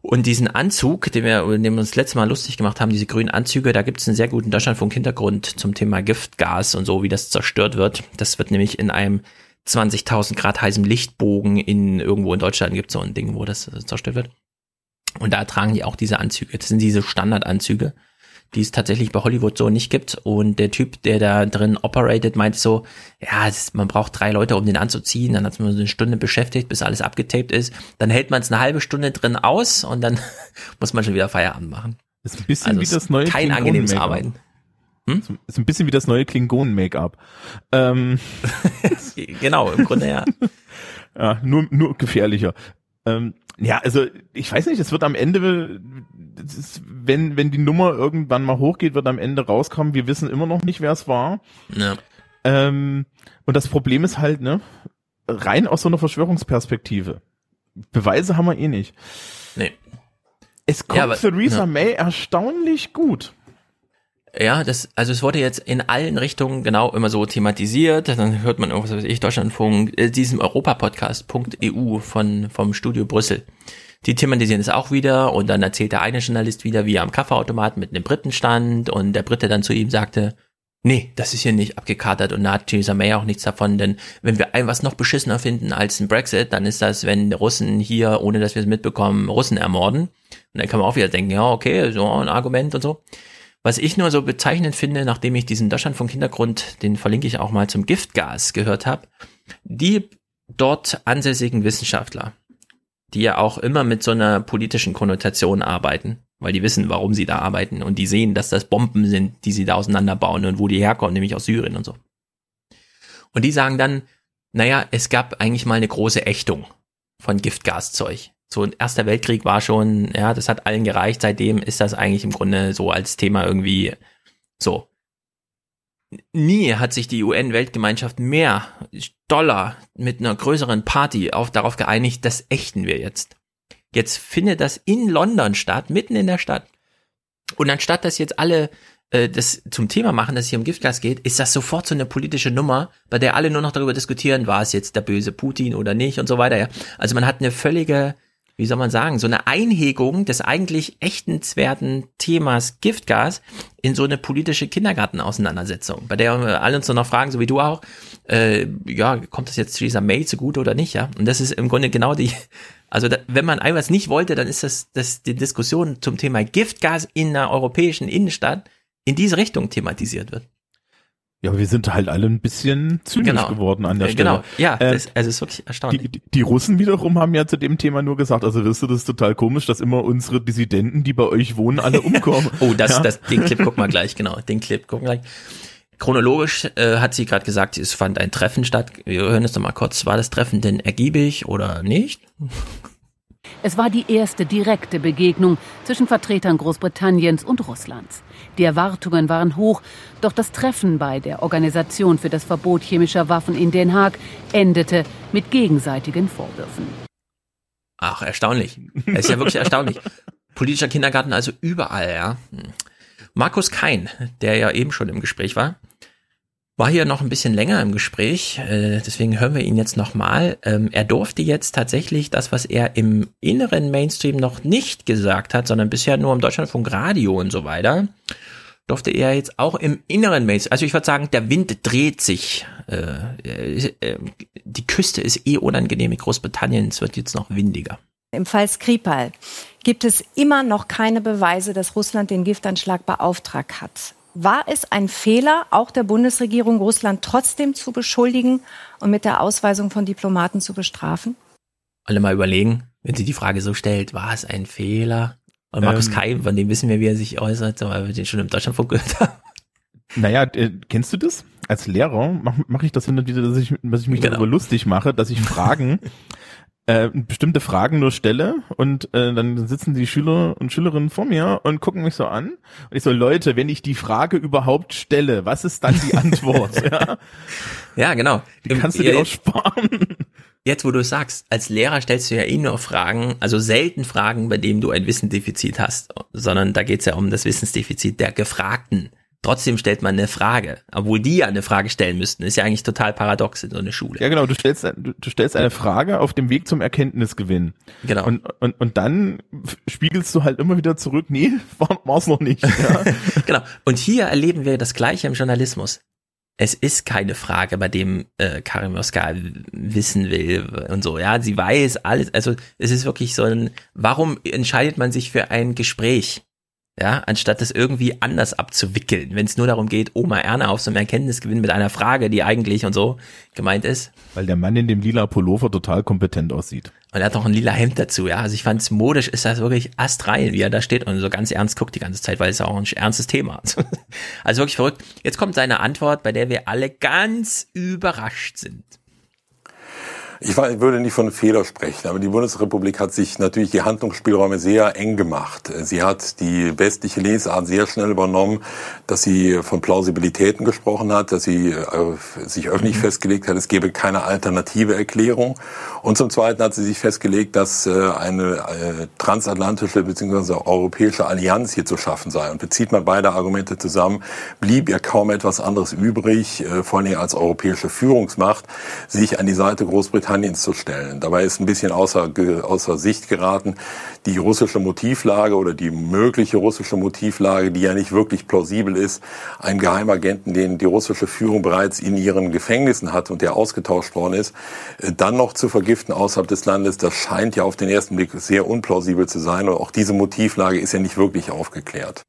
Und diesen Anzug, den wir, den wir uns das letzte Mal lustig gemacht haben, diese grünen Anzüge, da gibt es einen sehr guten Deutschlandfunk-Hintergrund zum Thema Giftgas und so, wie das zerstört wird. Das wird nämlich in einem 20.000 Grad heißem Lichtbogen in irgendwo in Deutschland gibt so ein Ding, wo das äh, zerstört wird. Und da tragen die auch diese Anzüge. Das sind diese Standardanzüge, die es tatsächlich bei Hollywood so nicht gibt. Und der Typ, der da drin operated, meint so, ja, ist, man braucht drei Leute, um den anzuziehen. Dann hat man so eine Stunde beschäftigt, bis alles abgetaped ist. Dann hält man es eine halbe Stunde drin aus und dann muss man schon wieder Feierabend machen. Ist ein bisschen Also wie das neue kein angenehmes. Arbeiten. Hm? Ist ein bisschen wie das neue Klingonen-Make-up. Ähm, genau, im Grunde ja. ja, nur, nur gefährlicher. Ähm, ja, also ich weiß nicht, es wird am Ende, ist, wenn, wenn die Nummer irgendwann mal hochgeht, wird am Ende rauskommen, wir wissen immer noch nicht, wer es war. Ja. Ähm, und das Problem ist halt, ne, rein aus so einer Verschwörungsperspektive. Beweise haben wir eh nicht. Nee. Es kommt Ja, aber- Theresa ja. May erstaunlich gut. Ja, das, also es wurde jetzt in allen Richtungen genau immer so thematisiert. Dann hört man irgendwas, was weiß ich, Deutschlandfunk, äh, diesem Europapodcast.eu von, vom Studio Brüssel. Die thematisieren es auch wieder und dann erzählt der eine Journalist wieder, wie er am Kaffeeautomat mit einem Briten stand und der Brite dann zu ihm sagte, nee, das ist hier nicht abgekatert und da hat Theresa May auch nichts davon, denn wenn wir ein was noch beschissener finden als ein Brexit, dann ist das, wenn Russen hier, ohne dass wir es mitbekommen, Russen ermorden. Und dann kann man auch wieder denken, ja, okay, so ein Argument und so. Was ich nur so bezeichnend finde, nachdem ich diesen Deutschlandfunk-Hintergrund, den verlinke ich auch mal zum Giftgas gehört habe, die dort ansässigen Wissenschaftler, die ja auch immer mit so einer politischen Konnotation arbeiten, weil die wissen, warum sie da arbeiten und die sehen, dass das Bomben sind, die sie da auseinanderbauen und wo die herkommen, nämlich aus Syrien und so. Und die sagen dann, naja, es gab eigentlich mal eine große Ächtung von Giftgaszeug. So ein Erster Weltkrieg war schon, ja, das hat allen gereicht. Seitdem ist das eigentlich im Grunde so als Thema irgendwie so. nie hat sich die UN-Weltgemeinschaft mehr Dollar mit einer größeren Party auf, darauf geeinigt, das ächten wir jetzt. Jetzt findet das in London statt, mitten in der Stadt. Und anstatt dass jetzt alle äh, das zum Thema machen, dass es hier um Giftgas geht, ist das sofort so eine politische Nummer, bei der alle nur noch darüber diskutieren, war es jetzt der böse Putin oder nicht und so weiter. Ja. Also man hat eine völlige, wie soll man sagen, so eine Einhegung des eigentlich echtenswerten Themas Giftgas in so eine politische Kindergartenauseinandersetzung, bei der alle uns noch fragen, so wie du auch, äh, ja, kommt das jetzt Theresa May zugute oder nicht, ja? Und das ist im Grunde genau die, also da, wenn man etwas nicht wollte, dann ist das, das die Diskussion zum Thema Giftgas in einer europäischen Innenstadt in diese Richtung thematisiert wird. Ja, wir sind halt alle ein bisschen zynisch Genau. geworden an der Äh, Stelle. genau. Ja, Äh, das, also es ist wirklich erstaunlich. Die, die, die Russen wiederum haben ja zu dem Thema nur gesagt, also wirst du das total komisch, dass immer unsere Dissidenten, die bei euch wohnen, alle umkommen. Oh, das, ja? das, den Clip gucken wir gleich, genau. Den Clip gucken wir gleich. Chronologisch äh, hat sie gerade gesagt, es fand ein Treffen statt. Wir hören es nochmal kurz. War das Treffen denn ergiebig oder nicht? Es war die erste direkte Begegnung zwischen Vertretern Großbritanniens und Russlands. Die Erwartungen waren hoch, doch das Treffen bei der Organisation für das Verbot chemischer Waffen in Den Haag endete mit gegenseitigen Vorwürfen. Ach, erstaunlich. Das ist ja wirklich erstaunlich. Politischer Kindergarten also überall, ja. Markus Kein, der ja eben schon im Gespräch war, war hier noch ein bisschen länger im Gespräch, äh, deswegen hören wir ihn jetzt nochmal. Ähm, er durfte jetzt tatsächlich das, was er im inneren Mainstream noch nicht gesagt hat, sondern bisher nur im Deutschlandfunk Radio und so weiter, durfte er jetzt auch im inneren Mainstream, also ich würde sagen, der Wind dreht sich. Äh, äh, äh, die Küste ist eh unangenehm in Großbritannien, es wird jetzt noch windiger. Im Fall Skripal gibt es immer noch keine Beweise, dass Russland den Giftanschlag beauftragt hat. War es ein Fehler, auch der Bundesregierung, Russland trotzdem zu beschuldigen und mit der Ausweisung von Diplomaten zu bestrafen? alle mal überlegen, wenn sie die Frage so stellt, war es ein Fehler? Und Markus Ähm. Keim, von dem wissen wir, wie er sich äußert, weil wir den schon im Deutschlandfunk gehört haben. Naja, äh, kennst du das? Als Lehrer mache mach ich das hin und wieder, dass ich, dass ich mich Genau. darüber lustig mache, dass ich Fragen, äh, bestimmte Fragen nur stelle und äh, dann sitzen die Schüler und Schülerinnen vor mir und gucken mich so an. Und ich so, Leute, wenn ich die Frage überhaupt stelle, was ist dann die Antwort? ja? Ja, genau. Die kannst du dir auch sparen. Jetzt, wo du es sagst, als Lehrer stellst du ja eh nur Fragen, also selten Fragen, bei denen du ein Wissensdefizit hast, sondern da geht es ja um das Wissensdefizit der Gefragten. Trotzdem stellt man eine Frage, obwohl die ja eine Frage stellen müssten. Ist ja eigentlich total paradox in so einer Schule. Ja, genau, du stellst, du, du stellst eine Frage auf dem Weg zum Erkenntnisgewinn. Genau. Und, und, und dann spiegelst du halt immer wieder zurück, nee, war, war's noch nicht. Ja? genau. Und hier erleben wir das Gleiche im Journalismus. Es ist keine Frage, bei dem äh, Karin Moska wissen will und so. Ja, sie weiß alles. Also es ist wirklich so ein, warum entscheidet man sich für ein Gespräch? Ja, anstatt das irgendwie anders abzuwickeln, wenn es nur darum geht, Oma Erna auf so einem Erkenntnisgewinn mit einer Frage, die eigentlich und so gemeint ist. Weil der Mann in dem lila Pullover total kompetent aussieht. Und er hat noch ein lila Hemd dazu, ja. Also ich fand's modisch, ist das wirklich astrein, wie er da steht und so ganz ernst guckt die ganze Zeit, weil es auch ein ernstes Thema ist. Also wirklich verrückt. Jetzt kommt seine Antwort, bei der wir alle ganz überrascht sind. Ich würde nicht von Fehler sprechen, aber die Bundesrepublik hat sich natürlich die Handlungsspielräume sehr eng gemacht. Sie hat die westliche Lesart sehr schnell übernommen, dass sie von Plausibilitäten gesprochen hat, dass sie äh, sich öffentlich festgelegt hat, es gebe keine alternative Erklärung. Und zum Zweiten hat sie sich festgelegt, dass äh, eine äh, transatlantische bzw. europäische Allianz hier zu schaffen sei. Und bezieht man beide Argumente zusammen, blieb ihr kaum etwas anderes übrig, äh, vor allem als europäische Führungsmacht, sich an die Seite Großbritanniens zu stellen. Dabei ist ein bisschen außer, außer Sicht geraten die russische Motivlage oder die mögliche russische Motivlage, die ja nicht wirklich plausibel ist, einen Geheimagenten, den die russische Führung bereits in ihren Gefängnissen hat und der ausgetauscht worden ist, dann noch zu vergiften außerhalb des Landes, das scheint ja auf den ersten Blick sehr unplausibel zu sein. Und auch diese Motivlage ist ja nicht wirklich aufgeklärt.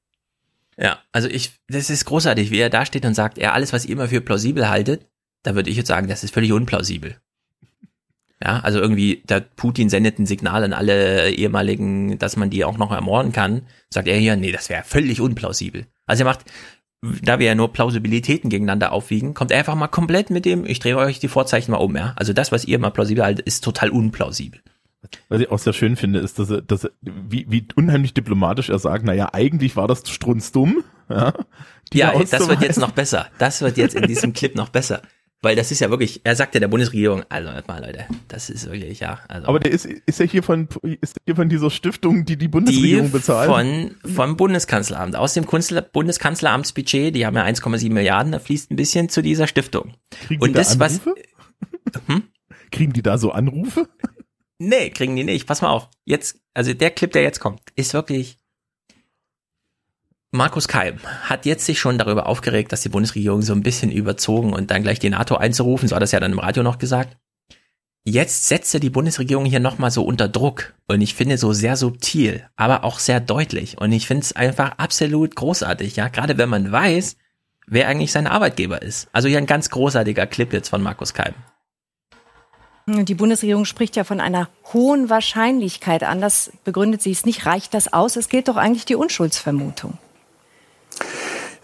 Ja, also ich, das ist großartig, wie er da steht und sagt, ja, alles, was ihr immer für plausibel haltet, da würde ich jetzt sagen, das ist völlig unplausibel. Ja, also irgendwie, der Putin sendet ein Signal an alle ehemaligen, dass man die auch noch ermorden kann. Sagt er hier, nee, das wäre völlig unplausibel. Also er macht, da wir ja nur Plausibilitäten gegeneinander aufwiegen, kommt er einfach mal komplett mit dem, ich drehe euch die Vorzeichen mal um, ja. Also das, was ihr mal plausibel haltet, ist total unplausibel. Was ich auch sehr schön finde, ist, dass er, dass er wie, wie unheimlich diplomatisch er sagt, naja, eigentlich war das strunzdumm. Ja, Ja, da das wird jetzt noch besser. Das wird jetzt in diesem Clip noch besser. Weil das ist ja wirklich, er sagt ja der Bundesregierung, also mal Leute, das ist wirklich, ja, also. Aber der ist, ist ja hier von, ist hier von dieser Stiftung, die die die Bundesregierung bezahlt. von, vom Bundeskanzleramt, aus dem Kunstler, Bundeskanzleramtsbudget, die haben ja 1,7 Milliarden, da fließt ein bisschen zu dieser Stiftung. Kriegen Und die da das, was, Anrufe? Kriegen die da so Anrufe? nee, kriegen die nicht, pass mal auf. Jetzt, also der Clip, der jetzt kommt, ist wirklich, Markus Keim hat jetzt sich schon darüber aufgeregt, dass die Bundesregierung so ein bisschen überzogen und dann gleich die NATO einzurufen, so hat er es ja dann im Radio noch gesagt. Jetzt setzt er die Bundesregierung hier nochmal so unter Druck und ich finde so sehr subtil, aber auch sehr deutlich und ich finde es einfach absolut großartig, ja, gerade wenn man weiß, wer eigentlich sein Arbeitgeber ist. Also hier ein ganz großartiger Clip jetzt von Markus Keim. Die Bundesregierung spricht ja von einer hohen Wahrscheinlichkeit an. Das begründet sie es nicht. Reicht das aus? Es gilt doch eigentlich die Unschuldsvermutung.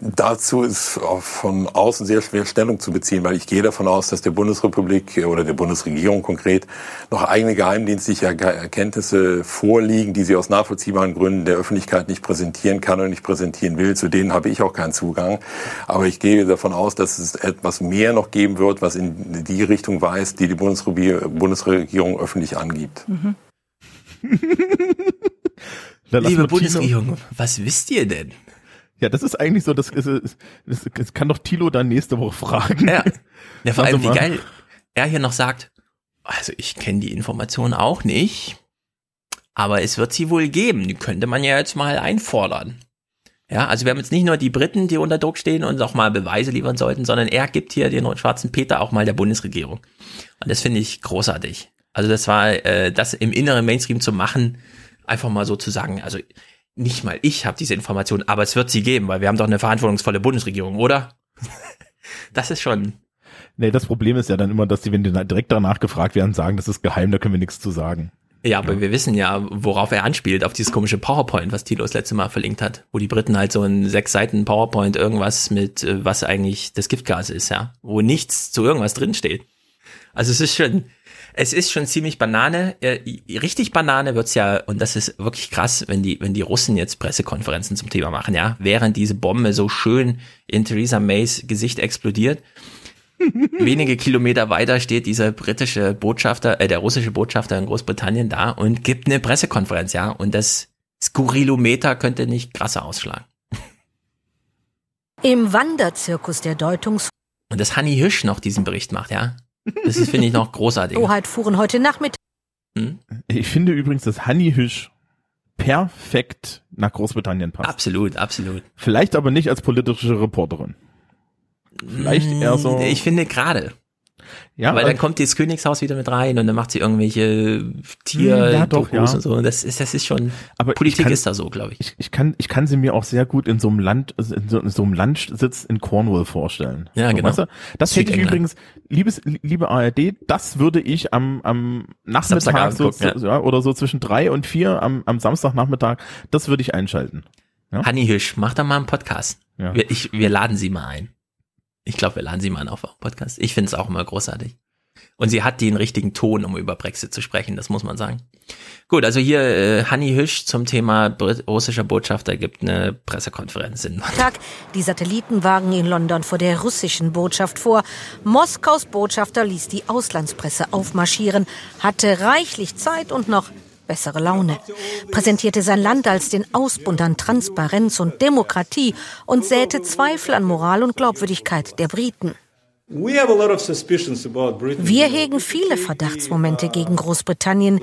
Dazu ist von außen sehr schwer Stellung zu beziehen, weil ich gehe davon aus, dass der Bundesrepublik oder der Bundesregierung konkret noch eigene geheimdienstliche Erkenntnisse vorliegen, die sie aus nachvollziehbaren Gründen der Öffentlichkeit nicht präsentieren kann und nicht präsentieren will. Zu denen habe ich auch keinen Zugang. Aber ich gehe davon aus, dass es etwas mehr noch geben wird, was in die Richtung weist, die die Bundesregierung, öffentlich angibt. Mhm. Liebe Bundesregierung, was wisst ihr denn? Ja, das ist eigentlich so, das, ist, das, das kann doch Thilo dann nächste Woche fragen. Ja, ja vor allem, wie mal. geil er hier noch sagt, also ich kenne die Information auch nicht, aber es wird sie wohl geben. Die könnte man ja jetzt mal einfordern. Ja, also wir haben jetzt nicht nur die Briten, die unter Druck stehen und auch mal Beweise liefern sollten, sondern er gibt hier den schwarzen Peter auch mal der Bundesregierung. Und das finde ich großartig. Also das war, äh, das im inneren Mainstream zu machen, einfach mal so zu sagen, also nicht mal ich habe diese Information, aber es wird sie geben, weil wir haben doch eine verantwortungsvolle Bundesregierung, oder? das ist schon, Nee, das Problem ist ja dann immer, dass die, wenn die direkt danach gefragt werden, sagen, das ist geheim, da können wir nichts zu sagen. Ja, aber wir wissen ja, worauf er anspielt, auf dieses komische PowerPoint, was Tilo das letzte Mal verlinkt hat, wo die Briten halt so ein sechs Seiten PowerPoint irgendwas mit, äh, was eigentlich das Giftgas ist, ja, wo nichts zu irgendwas drinsteht. Also es ist schon, es ist schon ziemlich Banane. Richtig Banane wird's ja, und das ist wirklich krass, wenn die, wenn die Russen jetzt Pressekonferenzen zum Thema machen, ja, während diese Bombe so schön in Theresa Mays Gesicht explodiert. Wenige Kilometer weiter steht dieser britische Botschafter, äh, der russische Botschafter in Großbritannien da und gibt eine Pressekonferenz, ja. Und das Skurrilometer könnte nicht krasser ausschlagen. Im Wanderzirkus der Deutungshoheit Und dass Hanni Hirsch noch diesen Bericht macht, ja. Das ist, finde ich, noch großartig. fuhren heute Nachmittag Ich finde übrigens, dass Hanni Hüsch perfekt nach Großbritannien passt. Absolut, absolut. Vielleicht aber nicht als politische Reporterin. Vielleicht eher so. Ich finde gerade. Ja, weil dann kommt das Königshaus wieder mit rein und dann macht sie irgendwelche Tier Hm, ja, doch, ja. und so. Das ist, das ist schon, Aber Politik kann- ist da so, glaube ich. Ich, ich kann, ich kann sie mir auch sehr gut in so einem Land, in so, in so einem Landsitz in Cornwall vorstellen. Ja, so, genau. weißt du? Das hätte ich übrigens, liebes, liebe ARD, das würde ich am, am Nachmittag so, gucken, ja. oder so zwischen drei und vier am, am Samstagnachmittag, das würde ich einschalten. Ja? Hanni Hirsch, mach da mal einen Podcast. Ja. Wir, ich, wir laden sie mal ein. Ich glaube, wir laden sie mal auf einen Podcast. Ich finde es auch immer großartig. Und sie hat den richtigen Ton, um über Brexit zu sprechen, das muss man sagen. Gut, also hier äh, Hanni Hirsch zum Thema russischer Botschafter gibt eine Pressekonferenz in die Satellitenwagen in London vor der russischen Botschaft vor. Moskaus Botschafter ließ die Auslandspresse aufmarschieren, hatte reichlich Zeit und noch bessere Laune, präsentierte sein Land als den Ausbund an Transparenz und Demokratie und säte Zweifel an Moral und Glaubwürdigkeit der Briten. Wir hegen viele Verdachtsmomente gegen Großbritannien.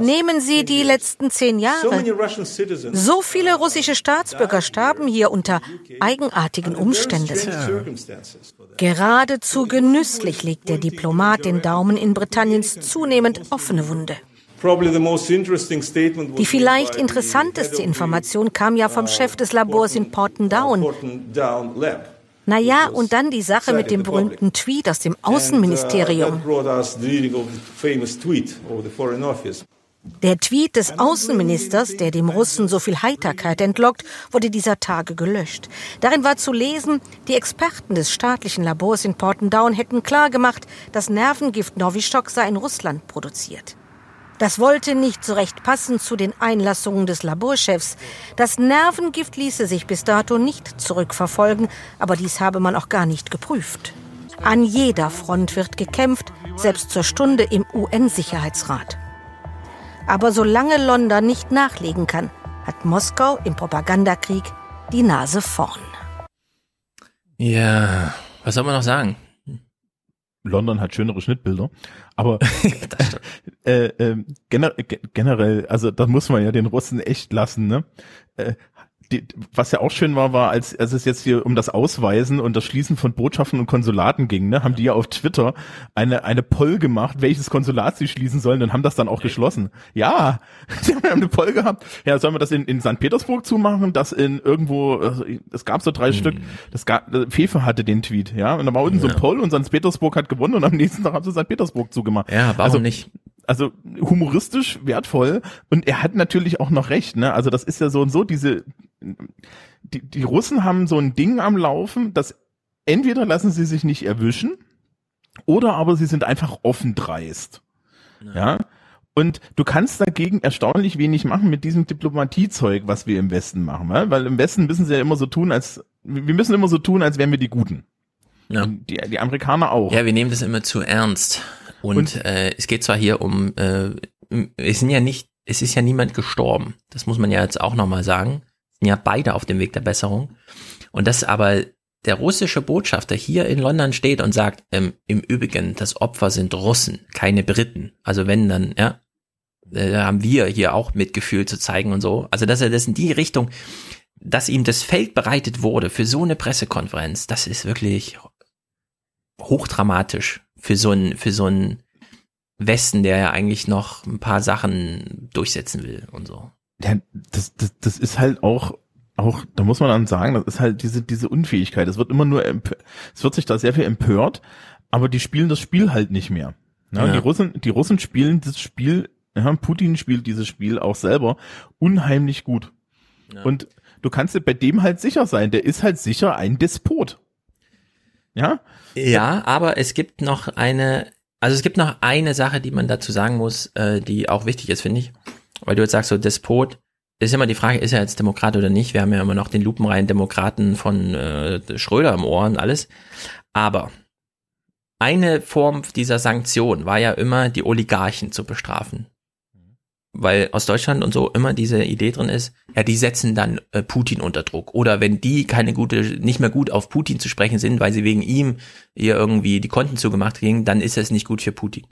Nehmen Sie die letzten zehn Jahre. So viele russische Staatsbürger starben hier unter eigenartigen Umständen. Geradezu genüsslich legt der Diplomat den Daumen in Britanniens zunehmend offene Wunde. Die vielleicht interessanteste Information kam ja vom Chef des Labors in Porton Down. Naja, und dann die Sache mit dem berühmten Tweet aus dem Außenministerium. Der Tweet des Außenministers, der dem Russen so viel Heiterkeit entlockt, wurde dieser Tage gelöscht. Darin war zu lesen, die Experten des staatlichen Labors in Porton Down hätten klargemacht, das Nervengift Novichok sei in Russland produziert. Das wollte nicht so recht passen zu den Einlassungen des Laborchefs. Das Nervengift ließe sich bis dato nicht zurückverfolgen, aber dies habe man auch gar nicht geprüft. An jeder Front wird gekämpft, selbst zur Stunde im UN-Sicherheitsrat. Aber solange London nicht nachlegen kann, hat Moskau im Propagandakrieg die Nase vorn. Ja, was soll man noch sagen? London hat schönere Schnittbilder, aber äh, äh, gener generell, also da muss man ja den Russen echt lassen, ne? Äh, die, was ja auch schön war, war, als, als es jetzt hier um das Ausweisen und das Schließen von Botschaften und Konsulaten ging, ne, haben die ja auf Twitter eine, eine Poll gemacht, welches Konsulat sie schließen sollen und haben das dann auch geschlossen. Ja, sie haben eine Poll gehabt. Ja, sollen wir das in, in St. Petersburg zumachen, das in irgendwo, also, es gab so drei hm. Stück, das gab, Fefe hatte den Tweet, ja, und da war unten ja. so ein Poll und St. Petersburg hat gewonnen und am nächsten Tag haben sie St. Petersburg zugemacht. Ja, warum also, nicht? Also humoristisch wertvoll und er hat natürlich auch noch recht, ne? Also das ist ja so und so diese die, die Russen haben so ein Ding am Laufen, dass entweder lassen sie sich nicht erwischen oder aber sie sind einfach offen dreist. Ja. ja? Und du kannst dagegen erstaunlich wenig machen mit diesem Diplomatiezeug, was wir im Westen machen, weil im Westen müssen sie ja immer so tun, als wir müssen immer so tun, als wären wir die Guten. Ja. Die, die Amerikaner auch. Ja, wir nehmen das immer zu ernst. Und, Und äh, es geht zwar hier um, äh, es sind ja nicht, es ist ja niemand gestorben. Das muss man ja jetzt auch nochmal sagen. Sind ja beide auf dem Weg der Besserung. Und dass aber der russische Botschafter hier in London steht und sagt, ähm, im Übrigen, das Opfer sind Russen, keine Briten. Also wenn dann, ja, äh, haben wir hier auch Mitgefühl zu zeigen und so. Also dass er das in die Richtung, dass ihm das Feld bereitet wurde für so eine Pressekonferenz, das ist wirklich hochdramatisch für so ein, für so ein Westen, der ja eigentlich noch ein paar Sachen durchsetzen will und so. Ja, das, das, das ist halt auch, auch, da muss man dann sagen, das ist halt diese, diese Unfähigkeit. Es wird immer nur, es wird sich da sehr viel empört, aber die spielen das Spiel halt nicht mehr. Ja, ja. Die Russen, die Russen spielen das Spiel, ja, Putin spielt dieses Spiel auch selber unheimlich gut. Und du kannst dir bei dem halt sicher sein, der ist halt sicher ein Despot. Ja? Ja, aber es gibt noch eine, also es gibt noch eine Sache, die man dazu sagen muss, äh, die auch wichtig ist, finde ich. Weil du jetzt sagst, so Despot, ist immer die Frage, ist er jetzt Demokrat oder nicht? Wir haben ja immer noch den lupenreinen Demokraten von äh, Schröder im Ohr und alles. Aber eine Form dieser Sanktion war ja immer, die Oligarchen zu bestrafen weil aus Deutschland und so immer diese Idee drin ist, ja, die setzen dann äh, Putin unter Druck. Oder wenn die keine gute, nicht mehr gut auf Putin zu sprechen sind, weil sie wegen ihm ihr irgendwie die Konten zugemacht kriegen, dann ist es nicht gut für Putin.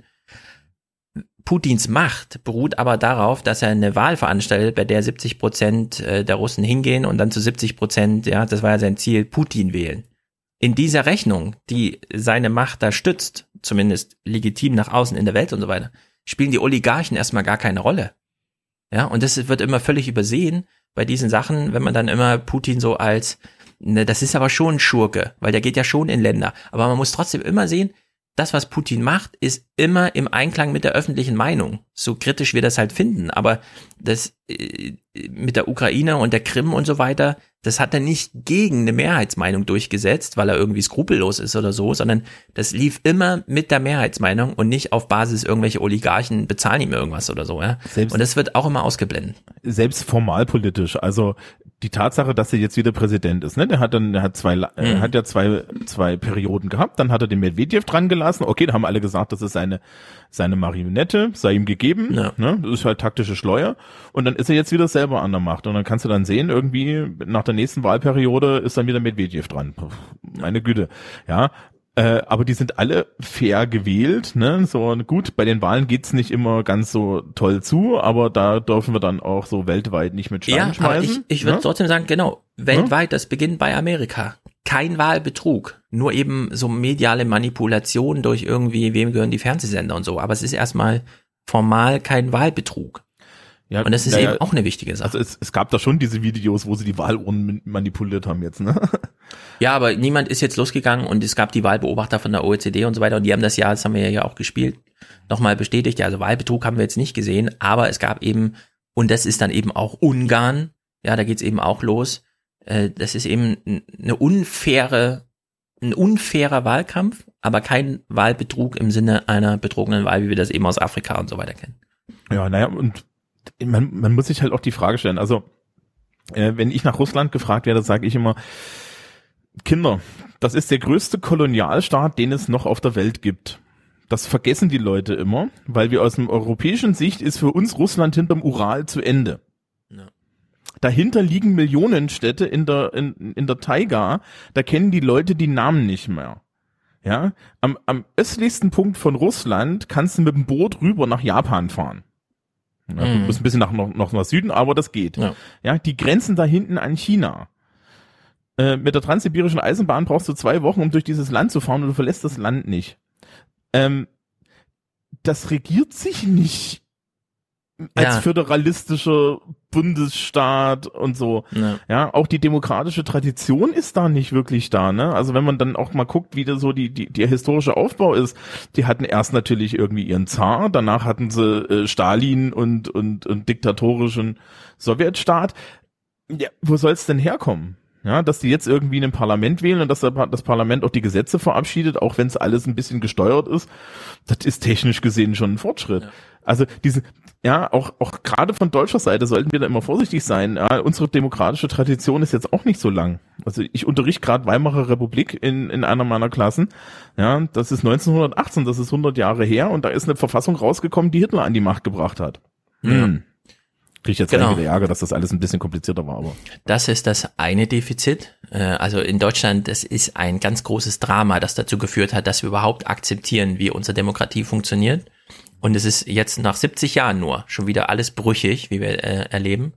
Putins Macht beruht aber darauf, dass er eine Wahl veranstaltet, bei der 70 Prozent äh, der Russen hingehen und dann zu 70 Prozent, ja, das war ja sein Ziel, Putin wählen. In dieser Rechnung, die seine Macht da stützt, zumindest legitim nach außen in der Welt und so weiter, spielen die Oligarchen erstmal gar keine Rolle. Ja, und das wird immer völlig übersehen bei diesen Sachen, wenn man dann immer Putin so als, ne, das ist aber schon ein Schurke, weil der geht ja schon in Länder. Aber man muss trotzdem immer sehen, das, was Putin macht, ist immer im Einklang mit der öffentlichen Meinung. So kritisch wir das halt finden. Aber das äh, mit der Ukraine und der Krim und so weiter, das hat er nicht gegen eine Mehrheitsmeinung durchgesetzt, weil er irgendwie skrupellos ist oder so, sondern das lief immer mit der Mehrheitsmeinung und nicht auf Basis irgendwelche Oligarchen bezahlen ihm irgendwas oder so. Ja? Selbst, und das wird auch immer ausgeblendet. Selbst formalpolitisch. Also die Tatsache, dass er jetzt wieder Präsident ist, ne? Der hat dann, der hat zwei, mhm. er hat ja zwei, zwei Perioden gehabt, dann hat er den Medvedev dran gelassen. Okay, da haben alle gesagt, das ist seine, seine Marionette, sei ihm gegeben, ja. ne? Das ist halt taktische Schleuer. Und dann ist er jetzt wieder selber an der Macht. Und dann kannst du dann sehen, irgendwie nach der nächsten Wahlperiode ist dann wieder Medvedev dran. Meine Güte. Ja, äh, aber die sind alle fair gewählt. Ne? So gut, bei den Wahlen geht's nicht immer ganz so toll zu, aber da dürfen wir dann auch so weltweit nicht mit Steinen ja, schmeißen. Aber ich, ich würde ne? trotzdem sagen, genau, weltweit, das beginnt bei Amerika. Kein Wahlbetrug, nur eben so mediale Manipulation durch irgendwie, wem gehören die Fernsehsender und so. Aber es ist erstmal formal kein Wahlbetrug. Ja, und das ist ja, eben auch eine wichtige Sache. Also es, es gab da schon diese Videos, wo sie die Wahlurnen manipuliert haben jetzt, ne? Ja, aber niemand ist jetzt losgegangen und es gab die Wahlbeobachter von der OECD und so weiter und die haben das ja, das haben wir ja auch gespielt, nochmal bestätigt. Ja, also Wahlbetrug haben wir jetzt nicht gesehen, aber es gab eben, und das ist dann eben auch Ungarn, ja, da geht's eben auch los. Äh, das ist eben eine unfaire, ein unfairer Wahlkampf, aber kein Wahlbetrug im Sinne einer betrogenen Wahl, wie wir das eben aus Afrika und so weiter kennen. Ja, naja, und man, man muss sich halt auch die Frage stellen, also äh, wenn ich nach Russland gefragt werde, sage ich immer, Kinder, das ist der größte Kolonialstaat, den es noch auf der Welt gibt. Das vergessen die Leute immer, weil wir aus dem europäischen Sicht ist für uns Russland hinterm Ural zu Ende. Ja. Dahinter liegen Millionen Städte in der, in, in der Taiga, da kennen die Leute die Namen nicht mehr. Ja, am, am östlichsten Punkt von Russland kannst du mit dem Boot rüber nach Japan fahren. Ja, Du Mhm. musst ein bisschen nach, noch, noch nach Süden, aber das geht. Ja. ja, die grenzen da hinten an China. Äh, mit der transsibirischen Eisenbahn brauchst du zwei Wochen, um durch dieses Land zu fahren und du verlässt das Land nicht. Ähm, das regiert sich nicht als Ja. föderalistischer Bundesstaat und so. Ja. Ja, auch die demokratische Tradition ist da nicht wirklich da, ne? Also wenn man dann auch mal guckt, wie da so die, die, der historische Aufbau ist, die hatten erst natürlich irgendwie ihren Zar, danach hatten sie äh, Stalin und, und, und diktatorischen Sowjetstaat. Ja, wo soll's denn herkommen? Ja, dass die jetzt irgendwie ein Parlament wählen und dass das Parlament auch die Gesetze verabschiedet, auch wenn es alles ein bisschen gesteuert ist, das ist technisch gesehen schon ein Fortschritt. Also diese, ja, auch, auch gerade von deutscher Seite sollten wir da immer vorsichtig sein. Ja, unsere demokratische Tradition ist jetzt auch nicht so lang. Also ich unterrichte gerade Weimarer Republik in, in einer meiner Klassen. Ja, das ist 1918, das ist 100 Jahre her und da ist eine Verfassung rausgekommen, die Hitler an die Macht gebracht hat. Hm. Krieg ich jetzt Genau. Ärger, dass das alles ein bisschen komplizierter war, aber. Das ist das eine Defizit. Äh, Also in Deutschland, das ist ein ganz großes Drama, das dazu geführt hat, dass wir überhaupt akzeptieren, wie unsere Demokratie funktioniert. Und es ist jetzt nach 70 Jahren nur schon wieder alles brüchig, wie wir äh, erleben.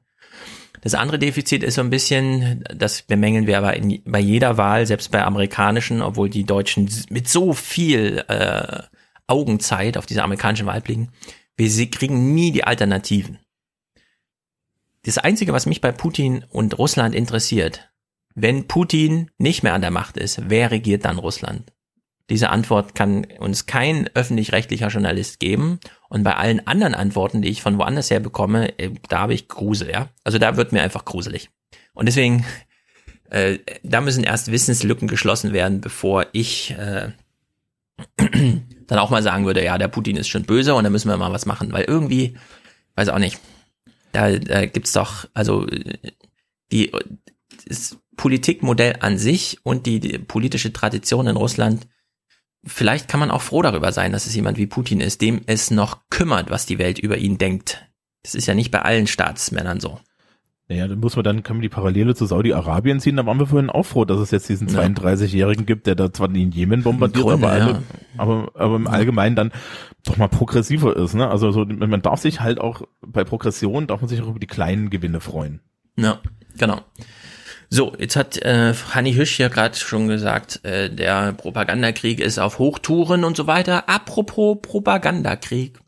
Das andere Defizit ist so ein bisschen, das bemängeln wir aber in, bei jeder Wahl, selbst bei amerikanischen, obwohl die Deutschen mit so viel äh, Augenzeit auf diese amerikanischen Wahl blicken, wir kriegen nie die Alternativen. Das Einzige, was mich bei Putin und Russland interessiert, wenn Putin nicht mehr an der Macht ist, wer regiert dann Russland? Diese Antwort kann uns kein öffentlich-rechtlicher Journalist geben. Und bei allen anderen Antworten, die ich von woanders her bekomme, äh, da habe ich Grusel, ja. Also da wird mir einfach gruselig. Und deswegen, äh, da müssen erst Wissenslücken geschlossen werden, bevor ich äh, dann auch mal sagen würde, ja, der Putin ist schon böse und da müssen wir mal was machen. Weil irgendwie, weiß auch nicht, da, da gibt's doch, also äh, die das Politikmodell an sich und die, die politische Tradition in Russland, vielleicht kann man auch froh darüber sein, dass es jemand wie Putin ist, dem es noch kümmert, was die Welt über ihn denkt. Das ist ja nicht bei allen Staatsmännern so. Naja, dann muss man dann, können wir die Parallele zu Saudi-Arabien ziehen, da waren wir vorhin auch froh, dass es jetzt diesen Ja. 32-Jährigen gibt, der da zwar den Jemen bombardiert, Grunde, aber, alle, ja. aber, aber im Allgemeinen dann doch mal progressiver ist, ne? Also so, man darf sich halt auch, bei Progression darf man sich auch über die kleinen Gewinne freuen. Ja, genau. So, jetzt hat äh, Hanni Hüsch ja gerade schon gesagt, äh, der Propagandakrieg ist auf Hochtouren und so weiter. Apropos Propagandakrieg.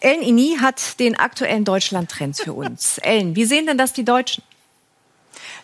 Ellen Ini hat den aktuellen Deutschland-Trend für uns. Ellen, wie sehen denn das die Deutschen?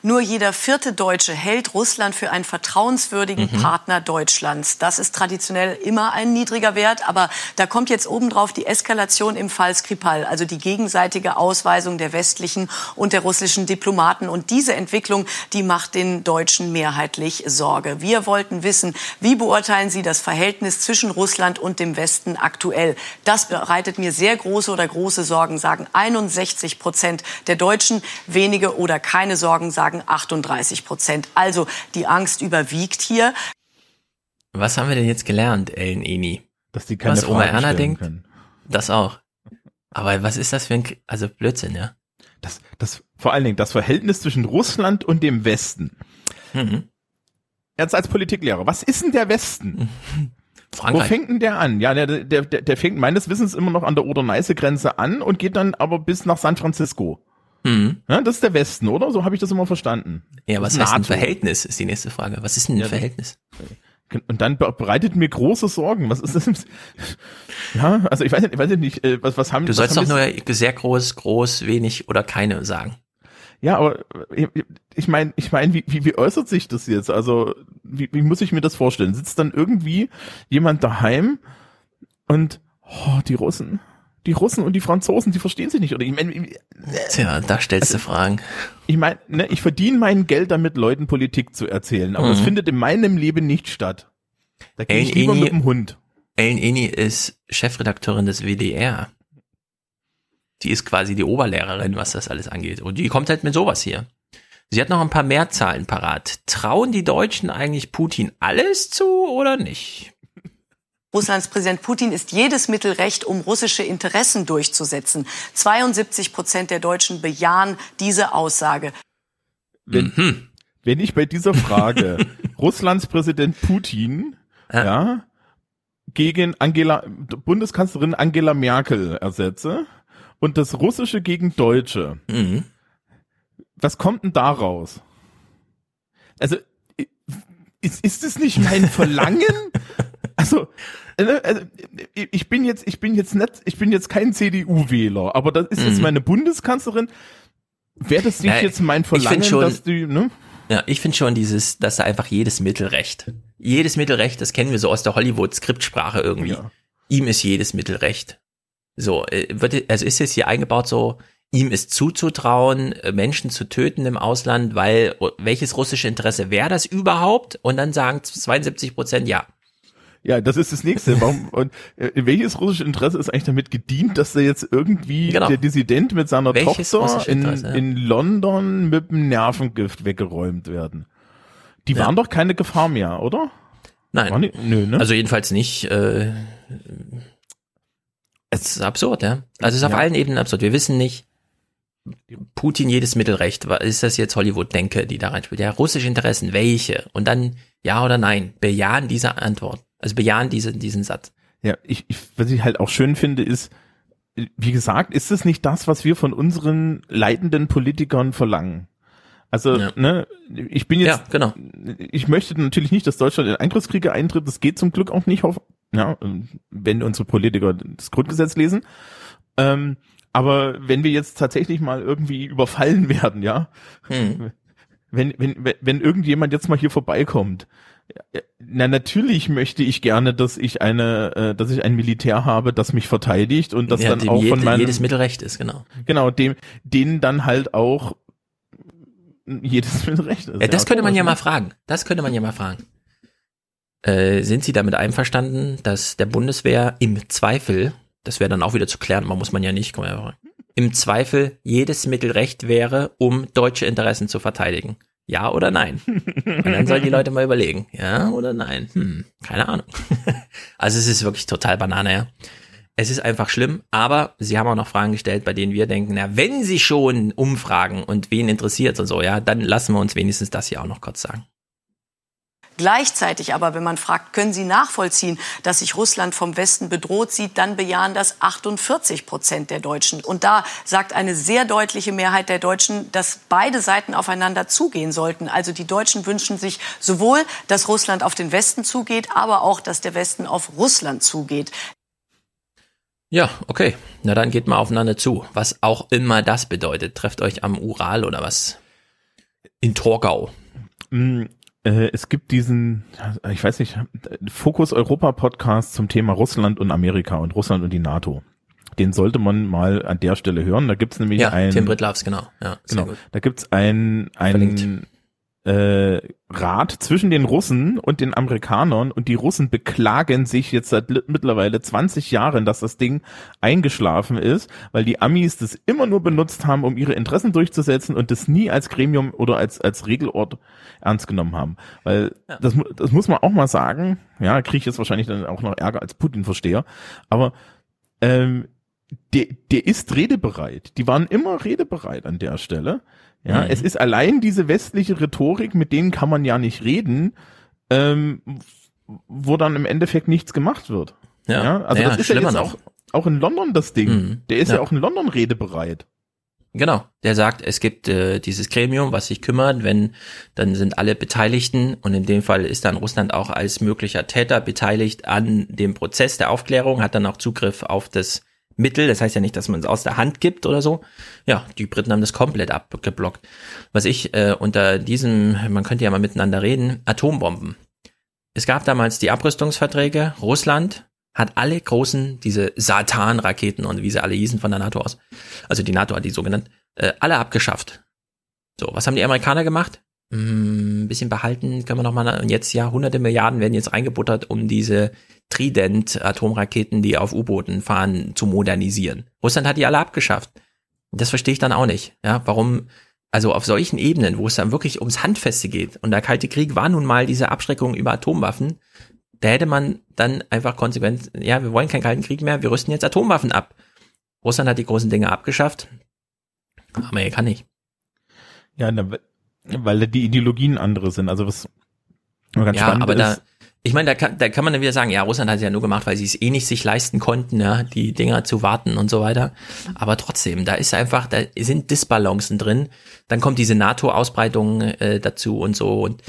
Nur jeder vierte Deutsche hält Russland für einen vertrauenswürdigen Mhm. Partner Deutschlands. Das ist traditionell immer ein niedriger Wert, aber da kommt jetzt obendrauf die Eskalation im Fall Skripal, also die gegenseitige Ausweisung der westlichen und der russischen Diplomaten. Und diese Entwicklung, die macht den Deutschen mehrheitlich Sorge. Wir wollten wissen, wie beurteilen Sie das Verhältnis zwischen Russland und dem Westen aktuell? Das bereitet mir sehr große oder große Sorgen, sagen 61 Prozent der Deutschen. Wenige oder keine Sorgen sagen 38 Prozent. Also die Angst überwiegt hier. Was haben wir denn jetzt gelernt, Ellen Eni? Dass die keine Was Oma Fragen Erna denkt? können. Das auch. Aber was ist das für ein, K- also Blödsinn, ja? Das, das, vor allen Dingen das Verhältnis zwischen Russland und dem Westen. Mhm. Jetzt als Politiklehrer, was ist denn der Westen? Wo Frankreich. fängt denn der an? Ja, der, der, der, der fängt meines Wissens immer noch an der Oder-Neiße-Grenze an und geht dann aber bis nach San Francisco. Mhm. Ja, das ist der Westen, oder? So habe ich das immer verstanden. Ja, was ist ein. Verhältnis, ist die nächste Frage. Was ist denn ein Ja, Verhältnis? Und dann be- bereitet mir große Sorgen. Was ist das? Ja, also ich weiß nicht, ich weiß nicht, äh, was, was haben Du sollst doch nur sehr groß, groß, wenig oder keine sagen. Ja, aber ich- ich meine, ich meine, wie, wie, wie äußert sich das jetzt? Also, wie, wie muss ich mir das vorstellen? Sitzt dann irgendwie jemand daheim und oh, die Russen, die Russen und die Franzosen, die verstehen sich nicht. Oder ich meine, Tja, da stellst du Fragen. ich meine, ne, ich verdiene mein Geld damit, Leuten Politik zu erzählen, aber Mhm. es findet in meinem Leben nicht statt. Da gehe ich lieber Eni- mit dem Hund. Ellen Eni ist Chefredakteurin des WDR. Die ist quasi die Oberlehrerin, was das alles angeht. Und die kommt halt mit sowas hier. Sie hat noch ein paar mehr Zahlen parat. Trauen die Deutschen eigentlich Putin alles zu oder nicht? Russlands Präsident Putin ist jedes Mittel recht, um russische Interessen durchzusetzen. 72 Prozent der Deutschen bejahen diese Aussage. Wenn, mhm. wenn ich bei dieser Frage Russlands Präsident Putin ja. ja. gegen Angela Bundeskanzlerin Angela Merkel ersetze und das Russische gegen Deutsche, mhm. was kommt denn daraus? Also ist, ist es nicht mein Verlangen? Also, äh, also, ich bin jetzt, ich bin jetzt nicht, ich bin jetzt kein CDU-Wähler, aber das ist mhm. jetzt meine Bundeskanzlerin. Wäre das nicht ja, jetzt mein Verlangen, schon, dass die, ne? Ja, ich finde schon dieses, dass da einfach jedes Mittelrecht. Jedes Mittelrecht, das kennen wir so aus der Hollywood-Skriptsprache irgendwie. Ja. Ihm ist jedes Mittelrecht. So, äh, wird, also ist jetzt hier eingebaut so, ihm ist zuzutrauen, äh, Menschen zu töten im Ausland, weil welches russische Interesse wäre das überhaupt? Und dann sagen 72 Prozent ja. Ja, das ist das nächste. Warum, und äh, welches russische Interesse ist eigentlich damit gedient, dass da jetzt irgendwie genau. der Dissident mit seiner welches Tochter in, ja. in London mit dem Nervengift weggeräumt werden? Die ja. waren doch keine Gefahr mehr, oder? Nein. Die, nö, ne? Also jedenfalls nicht. Äh, es ist absurd, ja. Also es ist auf allen Ebenen absurd. Wir wissen nicht, Putin jedes Mittelrecht. Ist das jetzt Hollywood-Denke, die da reinspielt? Ja, russische Interessen, welche? Und dann ja oder nein. Bejahen diese Antwort. Also bejahen diese, diesen Satz. Ja, ich, ich, was ich halt auch schön finde, ist, wie gesagt, ist es nicht das, was wir von unseren leitenden Politikern verlangen? Also, ja. ne, ich bin jetzt, ja, genau. ich möchte natürlich nicht, dass Deutschland in Angriffskriege eintritt. Das geht zum Glück auch nicht, auf, ja, wenn unsere Politiker das Grundgesetz lesen. Ähm, aber wenn wir jetzt tatsächlich mal irgendwie überfallen werden, ja, hm. wenn, wenn, wenn irgendjemand jetzt mal hier vorbeikommt, na natürlich möchte ich gerne, dass ich eine, äh, dass ich ein Militär habe, das mich verteidigt und das ja, dann auch jede, von meinem jedes Mittelrecht ist, genau. Genau, dem, denen dann halt auch jedes Mittelrecht ist. Ja, das ja, könnte man ja mal fragen. Das könnte man ja mal fragen. Äh, sind Sie damit einverstanden, dass der Bundeswehr im Zweifel, das wäre dann auch wieder zu klären, man muss man ja nicht, komm mal im Zweifel jedes Mittelrecht wäre, um deutsche Interessen zu verteidigen? Ja oder nein? Und dann sollen die Leute mal überlegen, ja oder nein? Hm, keine Ahnung. Also es ist wirklich total Banane, ja. Es ist einfach schlimm, aber sie haben auch noch Fragen gestellt, bei denen wir denken, na, wenn sie schon umfragen und wen interessiert und so, ja, dann lassen wir uns wenigstens das hier auch noch kurz sagen. Gleichzeitig aber, wenn man fragt, können Sie nachvollziehen, dass sich Russland vom Westen bedroht sieht, dann bejahen das 48 Prozent der Deutschen. Und da sagt eine sehr deutliche Mehrheit der Deutschen, dass beide Seiten aufeinander zugehen sollten. Also die Deutschen wünschen sich sowohl, dass Russland auf den Westen zugeht, aber auch, dass der Westen auf Russland zugeht. Ja, okay. Na dann geht mal aufeinander zu. Was auch immer das bedeutet. Trefft euch am Ural oder was? In Torgau. Äh, es gibt diesen, ich weiß nicht, Fokus Europa Podcast zum Thema Russland und Amerika und Russland und die NATO. Den sollte man mal an der Stelle hören. Da gibt's nämlich ja, ein. Tim Brittlavs, genau. Ja, genau. Da gibt's ein, ein äh, Rat zwischen den Russen und den Amerikanern und die Russen beklagen sich jetzt seit mittlerweile 20 Jahren, dass das Ding eingeschlafen ist, weil die Amis das immer nur benutzt haben, um ihre Interessen durchzusetzen und das nie als Gremium oder als als Regelort ernst genommen haben. Weil ja. das, das muss man auch mal sagen, ja, kriege ich jetzt wahrscheinlich dann auch noch Ärger als Putin-Versteher, aber ähm, der, der ist redebereit. Die waren immer redebereit an der Stelle. Ja, mhm. es ist allein diese westliche Rhetorik, mit denen kann man ja nicht reden, ähm, wo dann im Endeffekt nichts gemacht wird. Ja, ja also ja, das ist ja jetzt auch, auch in London das Ding. Mhm. Der ist ja. ja auch in London redebereit. Genau, der sagt, es gibt äh, dieses Gremium, was sich kümmert, wenn dann sind alle Beteiligten und in dem Fall ist dann Russland auch als möglicher Täter beteiligt an dem Prozess der Aufklärung, hat dann auch Zugriff auf das Mittel. Das heißt ja nicht, dass man es aus der Hand gibt oder so. Ja, die Briten haben das komplett abgeblockt. Was ich äh, unter diesem, man könnte ja mal miteinander reden, Atombomben. Es gab damals die Abrüstungsverträge. Russland hat alle großen, diese Satan-Raketen und wie sie alle hießen von der NATO aus, also die NATO hat die so genannt, äh, alle abgeschafft. So, was haben die Amerikaner gemacht? Mm, ein bisschen behalten können wir noch mal. Und jetzt ja, hunderte Milliarden werden jetzt reingebuttert, um diese Trident-Atomraketen, die auf U-Booten fahren, zu modernisieren. Russland hat die alle abgeschafft. Das verstehe ich dann auch nicht. Ja, warum, also auf solchen Ebenen, wo es dann wirklich ums Handfeste geht, und der Kalte Krieg war nun mal diese Abschreckung über Atomwaffen, da hätte man dann einfach konsequent, ja, wir wollen keinen Kalten Krieg mehr, wir rüsten jetzt Atomwaffen ab. Russland hat die großen Dinge abgeschafft, Amerika nicht. Ja, weil die Ideologien andere sind. Also was ganz ja, aber ist, da, ich meine, da kann, da kann man dann wieder sagen, ja, Russland hat es ja nur gemacht, weil sie es eh nicht sich leisten konnten, ja, die Dinger zu warten und so weiter. Aber trotzdem, da ist einfach, da sind Disbalancen drin. Dann kommt diese NATO-Ausbreitung äh, dazu und so. Und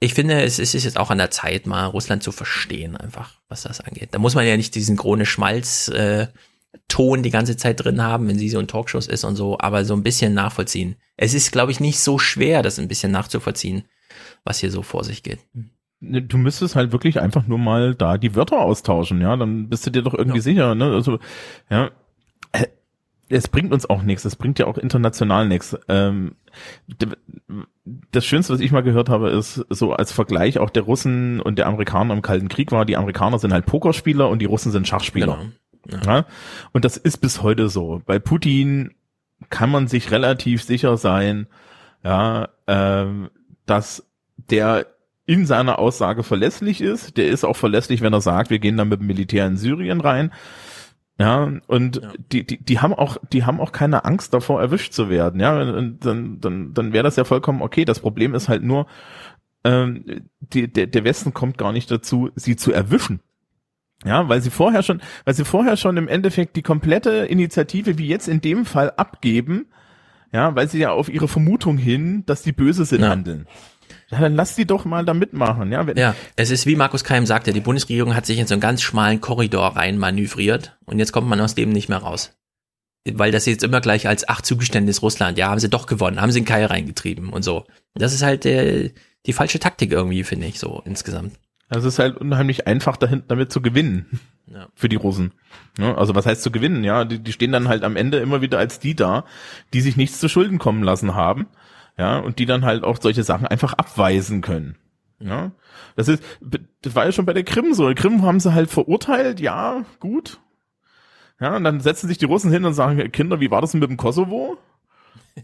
ich finde, es ist jetzt auch an der Zeit, mal Russland zu verstehen, einfach, was das angeht. Da muss man ja nicht diesen Krone Schmalz äh, Ton die ganze Zeit drin haben, wenn sie so ein Talkshows ist und so, aber so ein bisschen nachvollziehen. Es ist, glaube ich, nicht so schwer, das ein bisschen nachzuvollziehen, was hier so vor sich geht. Ne, du müsstest halt wirklich einfach nur mal da die Wörter austauschen, ja, dann bist du dir doch irgendwie ja. sicher, ne? Also, ja, äh, es bringt uns auch nichts, es bringt ja auch international nichts. Ähm, das Schönste, was ich mal gehört habe, ist so als Vergleich auch der Russen und der Amerikaner im Kalten Krieg war, die Amerikaner sind halt Pokerspieler und die Russen sind Schachspieler. Genau. Ja. Und das ist bis heute so. Bei Putin kann man sich relativ sicher sein, ja, ähm, dass der in seiner Aussage verlässlich ist. Der ist auch verlässlich, wenn er sagt, wir gehen dann mit dem Militär in Syrien rein. Ja, und ja. Die, die, die haben auch, die haben auch keine Angst davor, erwischt zu werden. Ja, und dann, dann, dann wäre das ja vollkommen okay. Das Problem ist halt nur, ähm, die, der, der Westen kommt gar nicht dazu, sie zu erwischen. Ja, weil sie vorher schon, weil sie vorher schon im Endeffekt die komplette Initiative, wie jetzt in dem Fall, abgeben, ja, weil sie ja auf ihre Vermutung hin, dass die böse sind, ja. handeln. Ja, dann lass die doch mal da mitmachen, ja. Ja, es ist wie Markus Keim sagte, die Bundesregierung hat sich in so einen ganz schmalen Korridor rein manövriert und jetzt kommt man aus dem nicht mehr raus. Weil das jetzt immer gleich als ach Zugeständnis Russland, ja, haben sie doch gewonnen, haben sie in Kai reingetrieben und so. Das ist halt äh, die falsche Taktik irgendwie, finde ich, so insgesamt. Also es ist halt unheimlich einfach, dahin, damit zu gewinnen. Ja. Für die Russen. Ja, also was heißt zu gewinnen? Ja, die, die stehen dann halt am Ende immer wieder als die da, die sich nichts zu Schulden kommen lassen haben. Ja, und die dann halt auch solche Sachen einfach abweisen können. Ja, das ist, das war ja schon bei der Krim so. Die Krim haben sie halt verurteilt, ja, gut. Ja, und dann setzen sich die Russen hin und sagen, Kinder, wie war das denn mit dem Kosovo?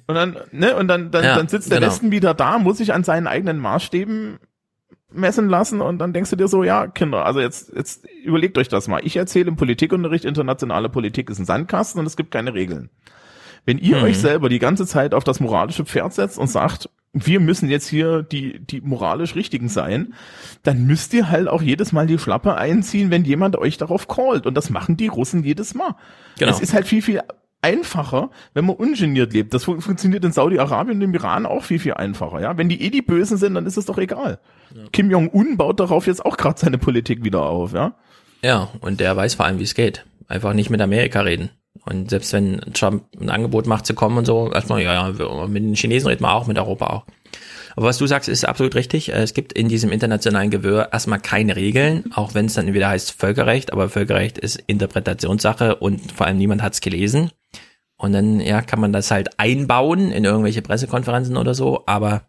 Und dann, ne, und dann, dann, ja, dann sitzt der genau. Westen wieder da, muss sich an seinen eigenen Maßstäben messen lassen und dann denkst du dir so, ja, Kinder, also jetzt, jetzt überlegt euch das mal. Ich erzähle im Politikunterricht, internationale Politik ist ein Sandkasten und es gibt keine Regeln. Wenn ihr mhm. euch selber die ganze Zeit auf das moralische Pferd setzt und sagt, wir müssen jetzt hier die, die moralisch Richtigen sein, dann müsst ihr halt auch jedes Mal die Schlappe einziehen, wenn jemand euch darauf callt. Und das machen die Russen jedes Mal. Genau. Es ist halt viel, viel einfacher, wenn man ungeniert lebt. Das funktioniert in Saudi-Arabien und im Iran auch viel, viel einfacher. Ja, Wenn die eh die Bösen sind, dann ist es doch egal. Ja. Kim Jong-un baut darauf jetzt auch gerade seine Politik wieder auf. Ja, ja, und der weiß vor allem, wie es geht. Einfach nicht mit Amerika reden. Und selbst wenn Trump ein Angebot macht zu kommen und so, erstmal, ja, ja, mit den Chinesen reden wir auch, mit Europa auch. Aber was du sagst, ist absolut richtig. Es gibt in diesem internationalen Gewirr erstmal keine Regeln, auch wenn es dann wieder heißt Völkerrecht, aber Völkerrecht ist Interpretationssache und vor allem niemand hat es gelesen. Und dann, ja, kann man das halt einbauen in irgendwelche Pressekonferenzen oder so, aber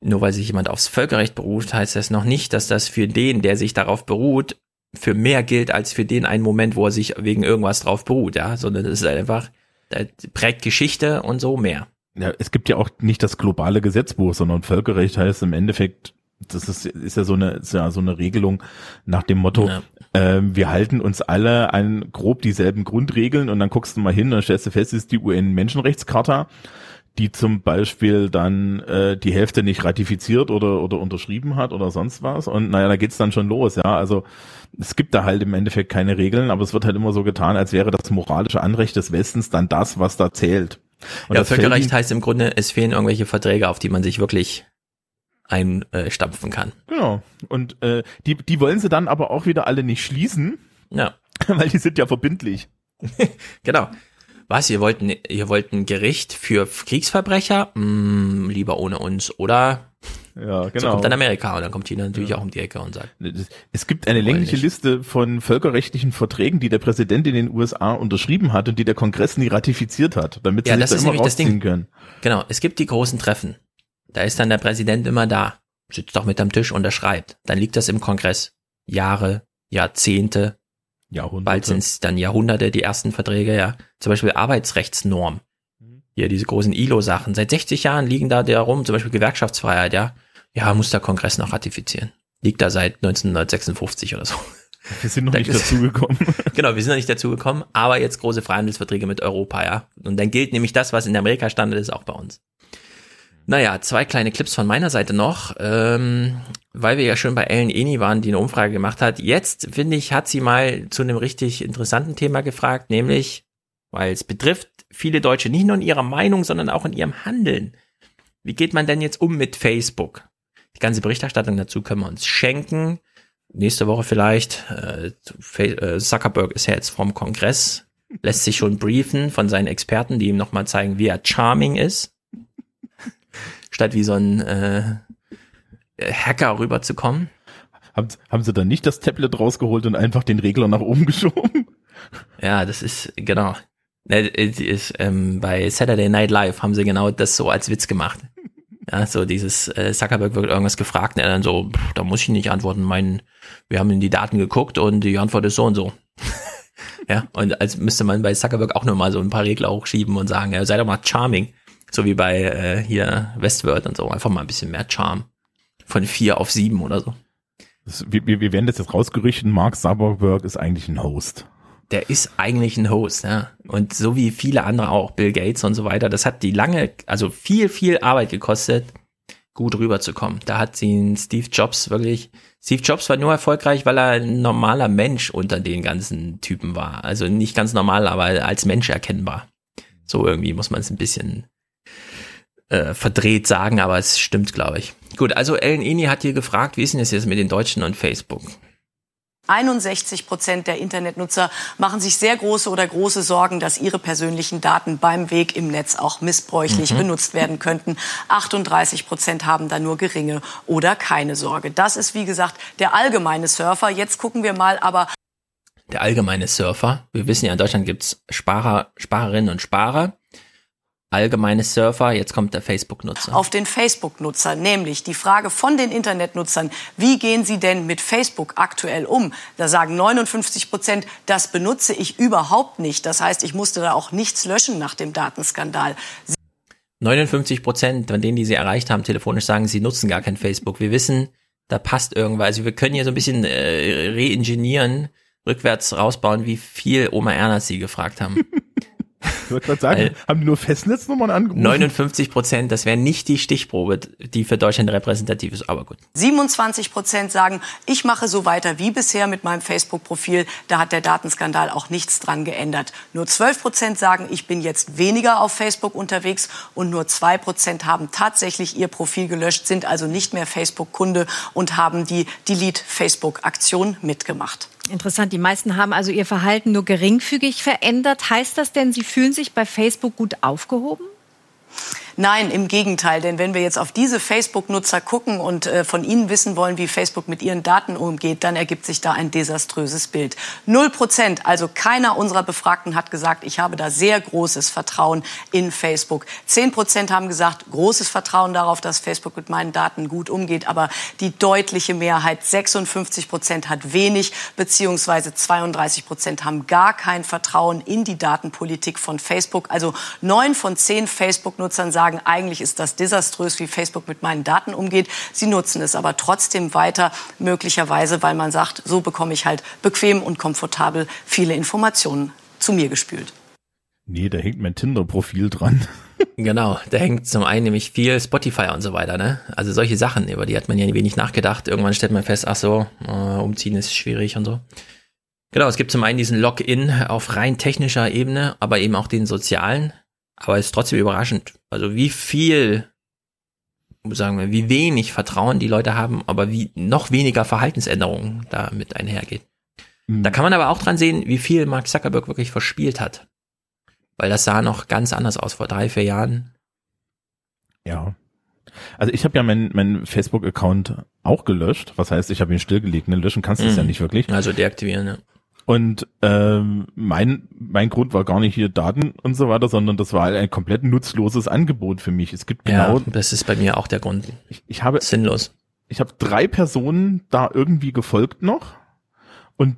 nur weil sich jemand aufs Völkerrecht beruft, heißt das noch nicht, dass das für den, der sich darauf beruht, für mehr gilt als für den einen Moment, wo er sich wegen irgendwas drauf beruht, ja, sondern es ist halt einfach, das prägt Geschichte und so mehr. Ja, es gibt ja auch nicht das globale Gesetzbuch, sondern Völkerrecht heißt im Endeffekt, das ist, ist ja so eine, ist ja so eine Regelung nach dem Motto, ja. Ähm, wir halten uns alle an grob dieselben Grundregeln und dann guckst du mal hin und stellst du fest, ist die UN-Menschenrechtscharta die zum Beispiel dann äh, die Hälfte nicht ratifiziert oder oder unterschrieben hat oder sonst was und naja, da geht's dann schon los, ja. Also es gibt da halt im Endeffekt keine Regeln, aber es wird halt immer so getan, als wäre das moralische Anrecht des Westens dann das, was da zählt. Und ja, Völkerrecht heißt im Grunde, es fehlen irgendwelche Verträge, auf die man sich wirklich einstampfen kann. Genau. Und äh, die, die wollen sie dann aber auch wieder alle nicht schließen. Ja. Weil die sind ja verbindlich. genau. Was, ihr wollt, ihr wollt ein Gericht für Kriegsverbrecher? Hm, lieber ohne uns, oder? Ja, genau. So kommt dann Amerika und dann kommt China natürlich ja. auch um die Ecke und sagt. Es gibt eine längliche Liste von völkerrechtlichen Verträgen, die der Präsident in den USA unterschrieben hat und die der Kongress nie ratifiziert hat, damit sie ja, das da ist immer rausziehen können. Genau, es gibt die großen Treffen. Da ist dann der Präsident immer da, sitzt doch mit am Tisch, unterschreibt. Dann liegt das im Kongress. Jahre, Jahrzehnte, Jahrhunderte. bald sind es dann Jahrhunderte, die ersten Verträge, ja. Zum Beispiel Arbeitsrechtsnorm. Hier diese großen ILO-Sachen. Seit 60 Jahren liegen da der rum, zum Beispiel Gewerkschaftsfreiheit, ja. Ja, muss der Kongress noch ratifizieren. Liegt da seit 1956 oder so. Wir sind noch nicht dazugekommen. Genau, wir sind noch nicht dazu gekommen, aber jetzt große Freihandelsverträge mit Europa, ja. Und dann gilt nämlich das, was in Amerika Standard ist, auch bei uns. Naja, zwei kleine Clips von meiner Seite noch, ähm, weil wir ja schon bei Ellen Eni waren, die eine Umfrage gemacht hat. Jetzt, finde ich, hat sie mal zu einem richtig interessanten Thema gefragt, nämlich, weil es betrifft viele Deutsche nicht nur in ihrer Meinung, sondern auch in ihrem Handeln. Wie geht man denn jetzt um mit Facebook? Die ganze Berichterstattung dazu können wir uns schenken. Nächste Woche vielleicht. Äh, äh, Zuckerberg ist ja jetzt vom Kongress, lässt sich schon briefen von seinen Experten, die ihm nochmal zeigen, wie er charming ist. Statt wie so ein äh, Hacker rüberzukommen. Haben, haben sie dann nicht das Tablet rausgeholt und einfach den Regler nach oben geschoben? Ja, das ist, genau. Ne, Ist, ähm, bei Saturday Night Live haben sie genau das so als Witz gemacht. Ja, so dieses äh, Zuckerberg wird irgendwas gefragt und er dann so, pff, da muss ich nicht antworten, mein, wir haben in die Daten geguckt und die Antwort ist so und so. ja, und als müsste man bei Zuckerberg auch nur mal so ein paar Regler hochschieben und sagen, ja, sei doch mal charming. So wie bei äh, hier Westworld und so. Einfach mal ein bisschen mehr Charme. Von vier auf sieben oder so. Das, wir, wir werden das jetzt rausgerüchten, Mark Zuckerberg ist eigentlich ein Host. der ist eigentlich ein Host, ja. Und so wie viele andere auch, Bill Gates und so weiter, das hat die lange, also viel, viel Arbeit gekostet, gut rüberzukommen. Da hat sie Steve Jobs wirklich, Steve Jobs war nur erfolgreich, weil er ein normaler Mensch unter den ganzen Typen war. Also nicht ganz normal, aber als Mensch erkennbar. So irgendwie muss man es ein bisschen äh, verdreht sagen, aber es stimmt, glaube ich. Gut, also Ellen Eni hat hier gefragt, wie ist denn das jetzt mit den Deutschen und Facebook? 61 Prozent der Internetnutzer machen sich sehr große oder große Sorgen, dass ihre persönlichen Daten beim Weg im Netz auch missbräuchlich Mhm. benutzt werden könnten. 38 Prozent haben da nur geringe oder keine Sorge. Das ist, wie gesagt, der allgemeine Surfer. Jetzt gucken wir mal aber der allgemeine Surfer. Wir wissen ja, in Deutschland gibt's Sparer, Sparerinnen und Sparer. Allgemeine Surfer, jetzt kommt der Facebook-Nutzer. auf den Facebook-Nutzer, nämlich die Frage von den Internetnutzern, wie gehen sie denn mit Facebook aktuell um? Da sagen 59 Prozent, das benutze ich überhaupt nicht. Das heißt, ich musste da auch nichts löschen nach dem Datenskandal. 59 Prozent von denen, die sie erreicht haben, telefonisch sagen, sie nutzen gar kein Facebook. Wir wissen, da passt irgendwas. Also wir können hier so ein bisschen äh, reingenieren, rückwärts rausbauen, wie viel Oma Erna sie gefragt haben. Ich wollte gerade sagen, haben die nur Festnetznummern angerufen? 59 Prozent, das wäre nicht die Stichprobe, die für Deutschland repräsentativ ist, aber gut. 27 Prozent sagen, ich mache so weiter wie bisher mit meinem Facebook-Profil. Da hat der Datenskandal auch nichts dran geändert. Nur 12 Prozent sagen, ich bin jetzt weniger auf Facebook unterwegs. Und nur zwei Prozent haben tatsächlich ihr Profil gelöscht, sind also nicht mehr Facebook-Kunde und haben die Delete-Facebook-Aktion mitgemacht. Interessant, die meisten haben also ihr Verhalten nur geringfügig verändert. Heißt das denn, sie fühlen sich bei Facebook gut aufgehoben? Nein, im Gegenteil. Denn wenn wir jetzt auf diese Facebook-Nutzer gucken und äh, von ihnen wissen wollen, wie Facebook mit ihren Daten umgeht, dann ergibt sich da ein desaströses Bild. Null Prozent, also keiner unserer Befragten hat gesagt, ich habe da sehr großes Vertrauen in Facebook. Zehn Prozent haben gesagt, großes Vertrauen darauf, dass Facebook mit meinen Daten gut umgeht. Aber die deutliche Mehrheit, 56 Prozent, hat wenig, beziehungsweise 32 Prozent haben gar kein Vertrauen in die Datenpolitik von Facebook. Also neun von zehn Facebook-Nutzern sagen, eigentlich ist das desaströs, wie Facebook mit meinen Daten umgeht. Sie nutzen es aber trotzdem weiter, möglicherweise, weil man sagt, so bekomme ich halt bequem und komfortabel viele Informationen zu mir gespült. Nee, da hängt mein Tinder-Profil dran. Genau, da hängt zum einen nämlich viel Spotify und so weiter, ne? Also solche Sachen, über die hat man ja wenig nachgedacht. Irgendwann stellt man fest, ach so, äh, umziehen ist schwierig und so. Genau, es gibt zum einen diesen Login auf rein technischer Ebene, aber eben auch den sozialen. Aber es ist trotzdem überraschend. Also wie viel, sagen wir, wie wenig Vertrauen die Leute haben, aber wie noch weniger Verhaltensänderungen damit einhergeht. Da kann man aber auch dran sehen, wie viel Mark Zuckerberg wirklich verspielt hat. Weil das sah noch ganz anders aus vor drei, vier Jahren. Ja. Also ich habe ja meinen mein Facebook-Account auch gelöscht. Was heißt, ich habe ihn stillgelegt. Ne? Löschen kannst du es Mhm. ja nicht wirklich. Also deaktivieren, ja. Und ähm, mein, mein Grund war gar nicht hier Daten und so weiter, sondern das war ein komplett nutzloses Angebot für mich. Es gibt genau. Ja, das ist bei mir auch der Grund. Ich, ich habe sinnlos. Ich habe drei Personen da irgendwie gefolgt noch und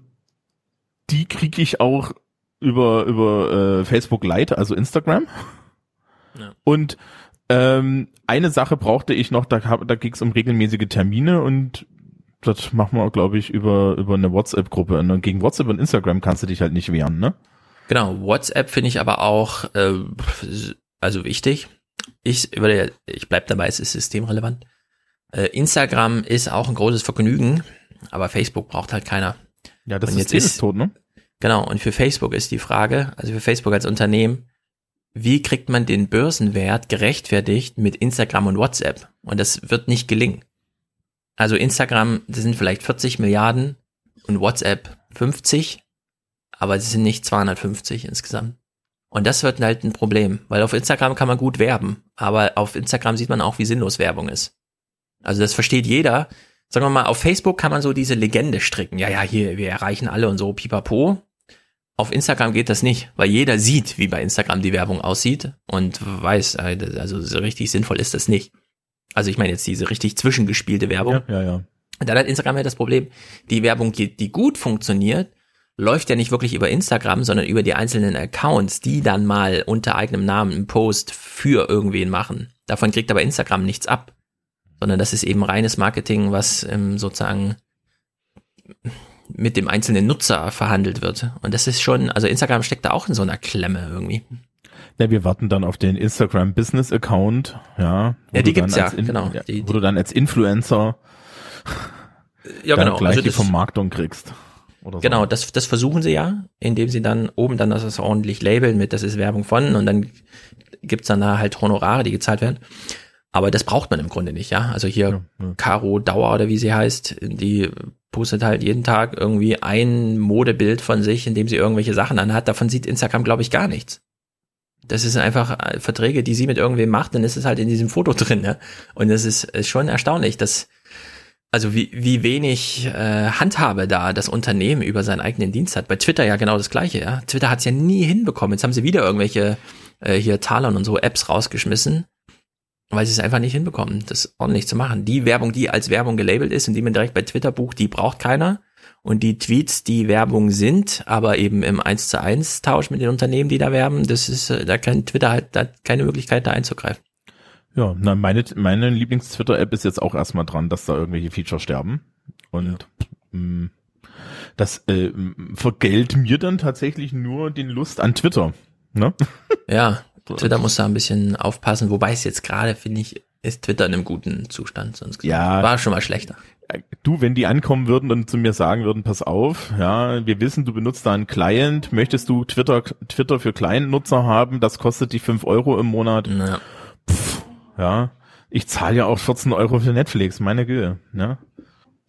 die kriege ich auch über über äh, Facebook Lite, also Instagram. Ja. Und ähm, eine Sache brauchte ich noch, da, da ging es um regelmäßige Termine und das machen wir, glaube ich, über, über eine WhatsApp-Gruppe. Und gegen WhatsApp und Instagram kannst du dich halt nicht wehren, ne? Genau, WhatsApp finde ich aber auch äh, also wichtig. Ich würde, ich bleib dabei, es ist systemrelevant. Äh, Instagram ist auch ein großes Vergnügen, aber Facebook braucht halt keiner. Ja, das und ist, jetzt ist tot, ne? Genau, und für Facebook ist die Frage, also für Facebook als Unternehmen, wie kriegt man den Börsenwert gerechtfertigt mit Instagram und WhatsApp? Und das wird nicht gelingen. Also Instagram, das sind vielleicht 40 Milliarden und WhatsApp 50, aber sie sind nicht 250 insgesamt. Und das wird halt ein Problem, weil auf Instagram kann man gut werben, aber auf Instagram sieht man auch, wie sinnlos Werbung ist. Also das versteht jeder. Sagen wir mal, auf Facebook kann man so diese Legende stricken. Ja, ja, hier, wir erreichen alle und so, pipapo. Auf Instagram geht das nicht, weil jeder sieht, wie bei Instagram die Werbung aussieht und weiß, also so richtig sinnvoll ist das nicht. Also ich meine jetzt diese richtig zwischengespielte Werbung. Ja, ja, ja. Und dann hat Instagram ja das Problem, die Werbung, die gut funktioniert, läuft ja nicht wirklich über Instagram, sondern über die einzelnen Accounts, die dann mal unter eigenem Namen einen Post für irgendwen machen. Davon kriegt aber Instagram nichts ab, sondern das ist eben reines Marketing, was ähm, sozusagen mit dem einzelnen Nutzer verhandelt wird. Und das ist schon, also Instagram steckt da auch in so einer Klemme irgendwie. Ja, wir warten dann auf den Instagram Business Account, ja. Ja, die gibt's ja, In, genau. Ja, die, wo du dann als Influencer ja, genau. gleich also die Vermarktung kriegst. Oder so. Genau, das, das versuchen sie ja, indem sie dann oben dann das ordentlich labeln mit, das ist Werbung von und dann gibt's dann da halt Honorare, die gezahlt werden. Aber das braucht man im Grunde nicht, ja. Also hier ja, ja. Caro Dauer oder wie sie heißt, die postet halt jeden Tag irgendwie ein Modebild von sich, in dem sie irgendwelche Sachen anhat. Davon sieht Instagram, glaube ich, gar nichts. Das ist einfach äh, Verträge, die sie mit irgendwem macht, dann ist es halt in diesem Foto drin. Ja? Und das ist, ist schon erstaunlich, dass also wie, wie wenig äh, Handhabe da das Unternehmen über seinen eigenen Dienst hat. Bei Twitter ja genau das gleiche, ja. Twitter hat es ja nie hinbekommen. Jetzt haben sie wieder irgendwelche äh, hier Talon und so Apps rausgeschmissen, weil sie es einfach nicht hinbekommen, das ordentlich zu machen. Die Werbung, die als Werbung gelabelt ist und die man direkt bei Twitter bucht, die braucht keiner. Und die Tweets, die Werbung sind, aber eben im 1 zu 1 Tausch mit den Unternehmen, die da werben, das ist, äh, da kann Twitter halt da keine Möglichkeit da einzugreifen. Ja, na, meine, meine Lieblings-Twitter-App ist jetzt auch erstmal dran, dass da irgendwelche Features sterben. Und ja. mh, das äh, vergällt mir dann tatsächlich nur den Lust an Twitter. Ne? Ja, Twitter muss da ein bisschen aufpassen, wobei es jetzt gerade, finde ich, ist Twitter in einem guten Zustand. Sonst ja, war schon mal schlechter. Du, wenn die ankommen würden und zu mir sagen würden, pass auf, ja, wir wissen, du benutzt da einen Client, möchtest du Twitter, Twitter für Client-Nutzer haben, das kostet dich fünf Euro im Monat. Ja. Pff, ja. Ich zahle ja auch 14 Euro für Netflix, meine Güte, ja.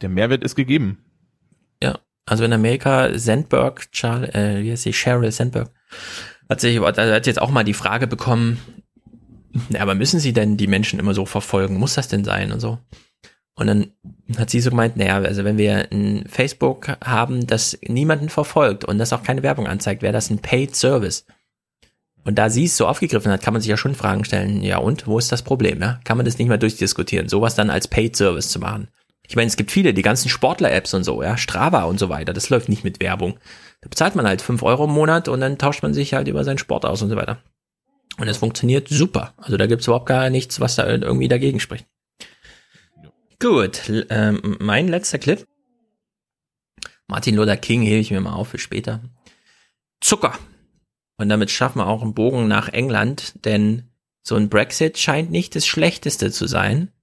Der Mehrwert ist gegeben. Ja, also in Amerika, Sandberg, Charles, äh, wie heißt sie, Sheryl Sandberg, hat sich, hat jetzt auch mal die Frage bekommen, aber müssen sie denn die Menschen immer so verfolgen? Muss das denn sein und so? Und dann hat sie so gemeint, naja, also wenn wir ein Facebook haben, das niemanden verfolgt und das auch keine Werbung anzeigt, wäre das ein Paid Service. Und da sie es so aufgegriffen hat, kann man sich ja schon Fragen stellen, ja und, wo ist das Problem? Ja? Kann man das nicht mal durchdiskutieren, sowas dann als Paid Service zu machen? Ich meine, es gibt viele, die ganzen Sportler-Apps und so, ja, Strava und so weiter, das läuft nicht mit Werbung. Da bezahlt man halt fünf Euro im Monat und dann tauscht man sich halt über seinen Sport aus und so weiter. Und es funktioniert super. Also da gibt's überhaupt gar nichts, was da irgendwie dagegen spricht. Gut, ähm, mein letzter Clip. Martin Luther King hebe ich mir mal auf für später. Zucker. Und damit schaffen wir auch einen Bogen nach England, denn so ein Brexit scheint nicht das Schlechteste zu sein.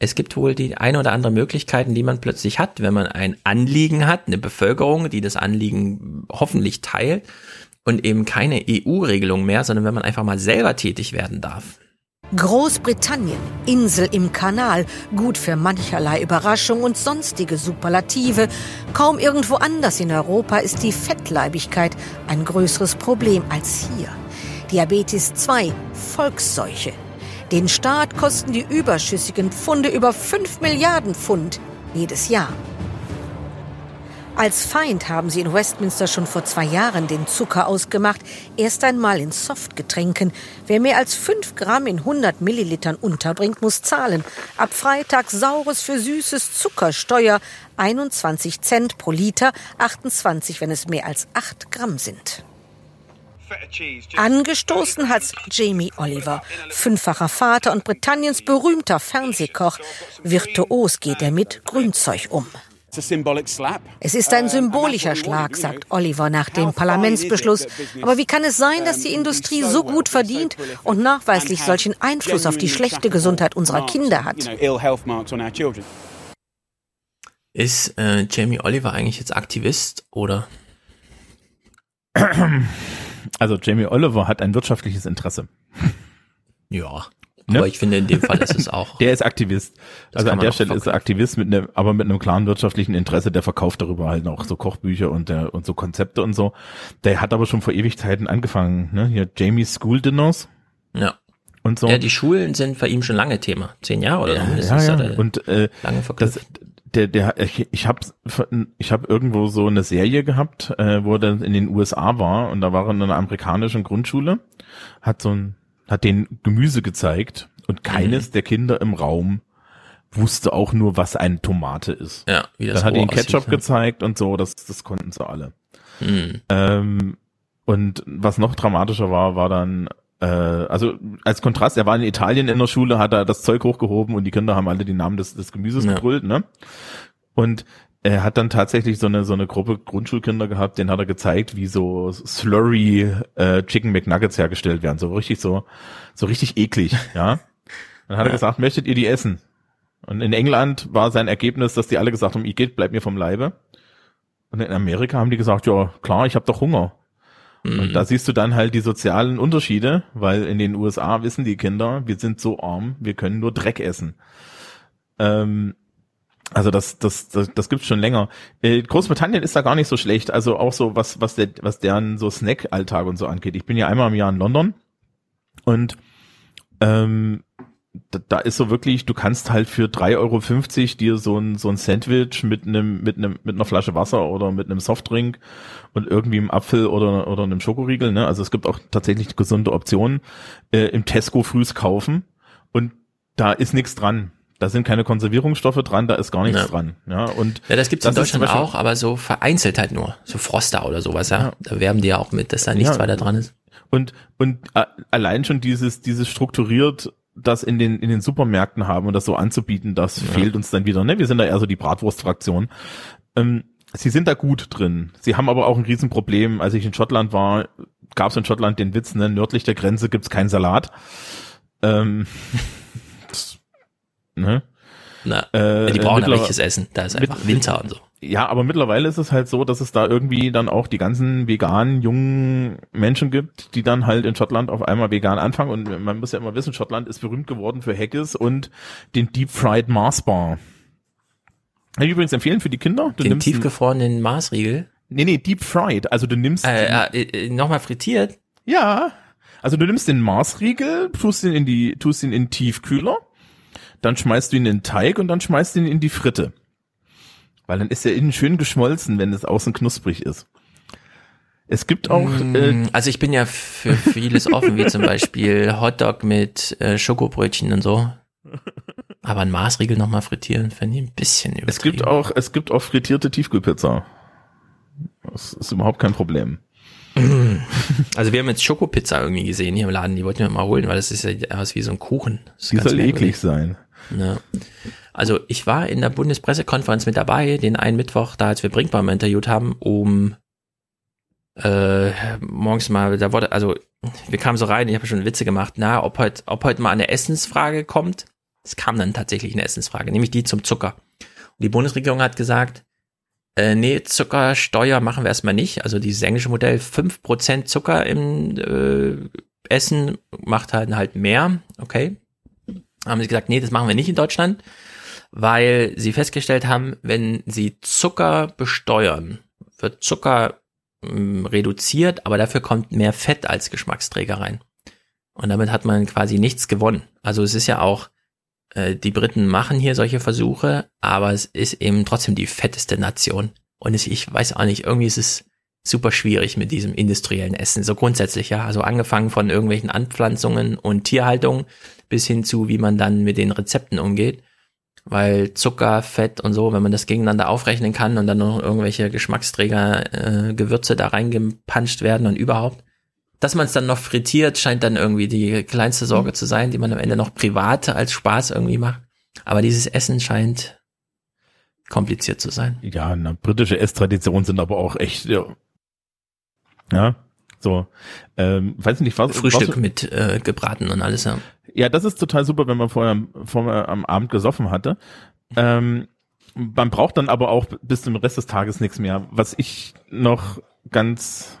Es gibt wohl die eine oder andere Möglichkeiten, die man plötzlich hat, wenn man ein Anliegen hat, eine Bevölkerung, die das Anliegen hoffentlich teilt und eben keine EU-Regelung mehr, sondern wenn man einfach mal selber tätig werden darf. Großbritannien, Insel im Kanal, gut für mancherlei Überraschung und sonstige Superlative. Kaum irgendwo anders in Europa ist die Fettleibigkeit ein größeres Problem als hier. Diabetes 2, Volksseuche. Den Staat kosten die überschüssigen Pfunde über 5 Milliarden Pfund jedes Jahr. Als Feind haben sie in Westminster schon vor zwei Jahren den Zucker ausgemacht. Erst einmal in Softgetränken. Wer mehr als 5 Gramm in 100 Millilitern unterbringt, muss zahlen. Ab Freitag saures für süßes Zuckersteuer. 21 Cent pro Liter, 28, wenn es mehr als 8 Gramm sind. Angestoßen hat's Jamie Oliver, fünffacher Vater und Britanniens berühmter Fernsehkoch. Virtuos geht er mit Grünzeug um. Es ist ein symbolischer Schlag, sagt Oliver nach dem Parlamentsbeschluss. Aber wie kann es sein, dass die Industrie so gut verdient und nachweislich solchen Einfluss auf die schlechte Gesundheit unserer Kinder hat? Ist äh, Jamie Oliver eigentlich jetzt Aktivist oder? Also Jamie Oliver hat ein wirtschaftliches Interesse. Ja. Ne? Aber ich finde, in dem Fall ist es auch. Der ist Aktivist. Das also an der Stelle ist er Aktivist mit einem, aber mit einem klaren wirtschaftlichen Interesse. Der verkauft darüber halt auch so Kochbücher und der, und so Konzepte und so. Der hat aber schon vor Ewigkeiten angefangen, ne? Hier Jamie's School Dinners. Ja. Und so. Ja, die Schulen sind bei ihm schon lange Thema. Zehn Jahre oder ja, so. Ja, ja. Und, äh, lange das, der, der, ich, ich habe ich hab irgendwo so eine Serie gehabt, äh, wo er dann in den USA war und da war er in einer amerikanischen Grundschule, hat so ein hat den Gemüse gezeigt und keines mhm. der Kinder im Raum wusste auch nur, was eine Tomate ist. Ja, wie das Dann hat ihn Ketchup aussieht, gezeigt und so, das, das konnten sie alle. Mhm. Ähm, und was noch dramatischer war, war dann, äh, also als Kontrast, er war in Italien in der Schule, hat er das Zeug hochgehoben und die Kinder haben alle die Namen des, des Gemüses ja. gebrüllt, ne? Und er hat dann tatsächlich so eine so eine Gruppe Grundschulkinder gehabt, den hat er gezeigt, wie so Slurry äh, Chicken McNuggets hergestellt werden, so richtig so so richtig eklig, ja. Dann hat er gesagt, möchtet ihr die essen? Und in England war sein Ergebnis, dass die alle gesagt haben, ich geht, bleib mir vom Leibe. Und in Amerika haben die gesagt, ja klar, ich habe doch Hunger. Mhm. Und da siehst du dann halt die sozialen Unterschiede, weil in den USA wissen die Kinder, wir sind so arm, wir können nur Dreck essen. Ähm, also das, das, das, das gibt's schon länger. Äh, Großbritannien ist da gar nicht so schlecht. Also auch so was, was der, was deren so Snack-Alltag und so angeht. Ich bin ja einmal im Jahr in London und ähm, da, da ist so wirklich, du kannst halt für 3,50 Euro dir so ein, so ein Sandwich mit einem, mit einem, mit einer Flasche Wasser oder mit einem Softdrink und irgendwie einem Apfel oder, oder einem Schokoriegel, ne? Also es gibt auch tatsächlich gesunde Optionen, äh, im Tesco frühs kaufen und da ist nichts dran da sind keine Konservierungsstoffe dran, da ist gar nichts ja. dran. Ja, und ja, das gibt's in Deutschland auch, aber so vereinzelt halt nur. So Froster oder sowas, ja. ja. Da werben die ja auch mit, dass da nichts ja. weiter dran ist. Und, und äh, allein schon dieses, dieses strukturiert das in den, in den Supermärkten haben und das so anzubieten, das fehlt uns dann wieder. Ne? Wir sind da eher so die Bratwurstfraktion. Ähm, sie sind da gut drin. Sie haben aber auch ein Riesenproblem. Als ich in Schottland war, gab es in Schottland den Witz, ne? nördlich der Grenze gibt's keinen Salat. Ähm, Ne? Na, äh, die brauchen ein richtiges Essen. Da ist einfach Winter und so. Ja, aber mittlerweile ist es halt so, dass es da irgendwie dann auch die ganzen veganen jungen Menschen gibt, die dann halt in Schottland auf einmal vegan anfangen. Und man muss ja immer wissen, Schottland ist berühmt geworden für Haggis und den Deep Fried Mars Bar. Kann ich übrigens empfehlen für die Kinder. Du den tiefgefrorenen Marsriegel? Nee, nee, Deep Fried. Also du nimmst... Äh, äh, äh, Nochmal frittiert? Ja. Also du nimmst den Marsriegel, tust ihn in die, tust ihn in den Tiefkühler dann schmeißt du ihn in den Teig und dann schmeißt du ihn in die Fritte. Weil dann ist er innen schön geschmolzen, wenn es außen knusprig ist. Es gibt auch. Mm, äh, also ich bin ja für vieles offen, wie zum Beispiel Hotdog mit äh, Schokobrötchen und so. Aber ein Maßriegel nochmal frittieren, fände ich ein bisschen übertrieben. Es gibt auch, es gibt auch frittierte Tiefkühlpizza. Das ist überhaupt kein Problem. Also wir haben jetzt Schokopizza irgendwie gesehen hier im Laden, die wollten wir mal holen, weil das ist ja aus wie so ein Kuchen. Die soll eklig sein. Ja. Also ich war in der Bundespressekonferenz mit dabei, den einen Mittwoch, da als wir Brinkbaum interviewt haben, um äh, morgens mal, da wurde, also wir kamen so rein, ich habe schon Witze gemacht, na, ob heute, ob heute mal eine Essensfrage kommt. Es kam dann tatsächlich eine Essensfrage, nämlich die zum Zucker. Und die Bundesregierung hat gesagt, äh, nee, Zuckersteuer machen wir erstmal nicht. Also dieses englische Modell, fünf Prozent Zucker im äh, Essen macht halt, halt mehr, okay haben sie gesagt, nee, das machen wir nicht in Deutschland, weil sie festgestellt haben, wenn sie Zucker besteuern, wird Zucker mh, hm, reduziert, aber dafür kommt mehr Fett als Geschmacksträger rein. Und damit hat man quasi nichts gewonnen. Also es ist ja auch, äh, die Briten machen hier solche Versuche, aber es ist eben trotzdem die fetteste Nation. Und ich, ich weiß auch nicht, irgendwie ist es super schwierig mit diesem industriellen Essen. So grundsätzlich, ja. Also angefangen von irgendwelchen Anpflanzungen und Tierhaltung bis hin zu, wie man dann mit den Rezepten umgeht. Weil Zucker, Fett und so, wenn man das gegeneinander aufrechnen kann und dann noch irgendwelche Geschmacksträger, äh, Gewürze da reingepanscht werden und überhaupt. Dass man es dann noch frittiert, scheint dann irgendwie die kleinste Sorge zu sein, die man am Ende noch privat als Spaß irgendwie macht. Aber dieses Essen scheint kompliziert zu sein. Ja, na, britische Esstraditionen sind aber auch echt, ja, ja so, ähm, weiß nicht, was Frühstück was, mit äh, gebraten und alles, ja. Ja, das ist total super, wenn man vorher, vorher am Abend gesoffen hatte. Ähm, man braucht dann aber auch bis zum Rest des Tages nichts mehr. Was ich noch ganz,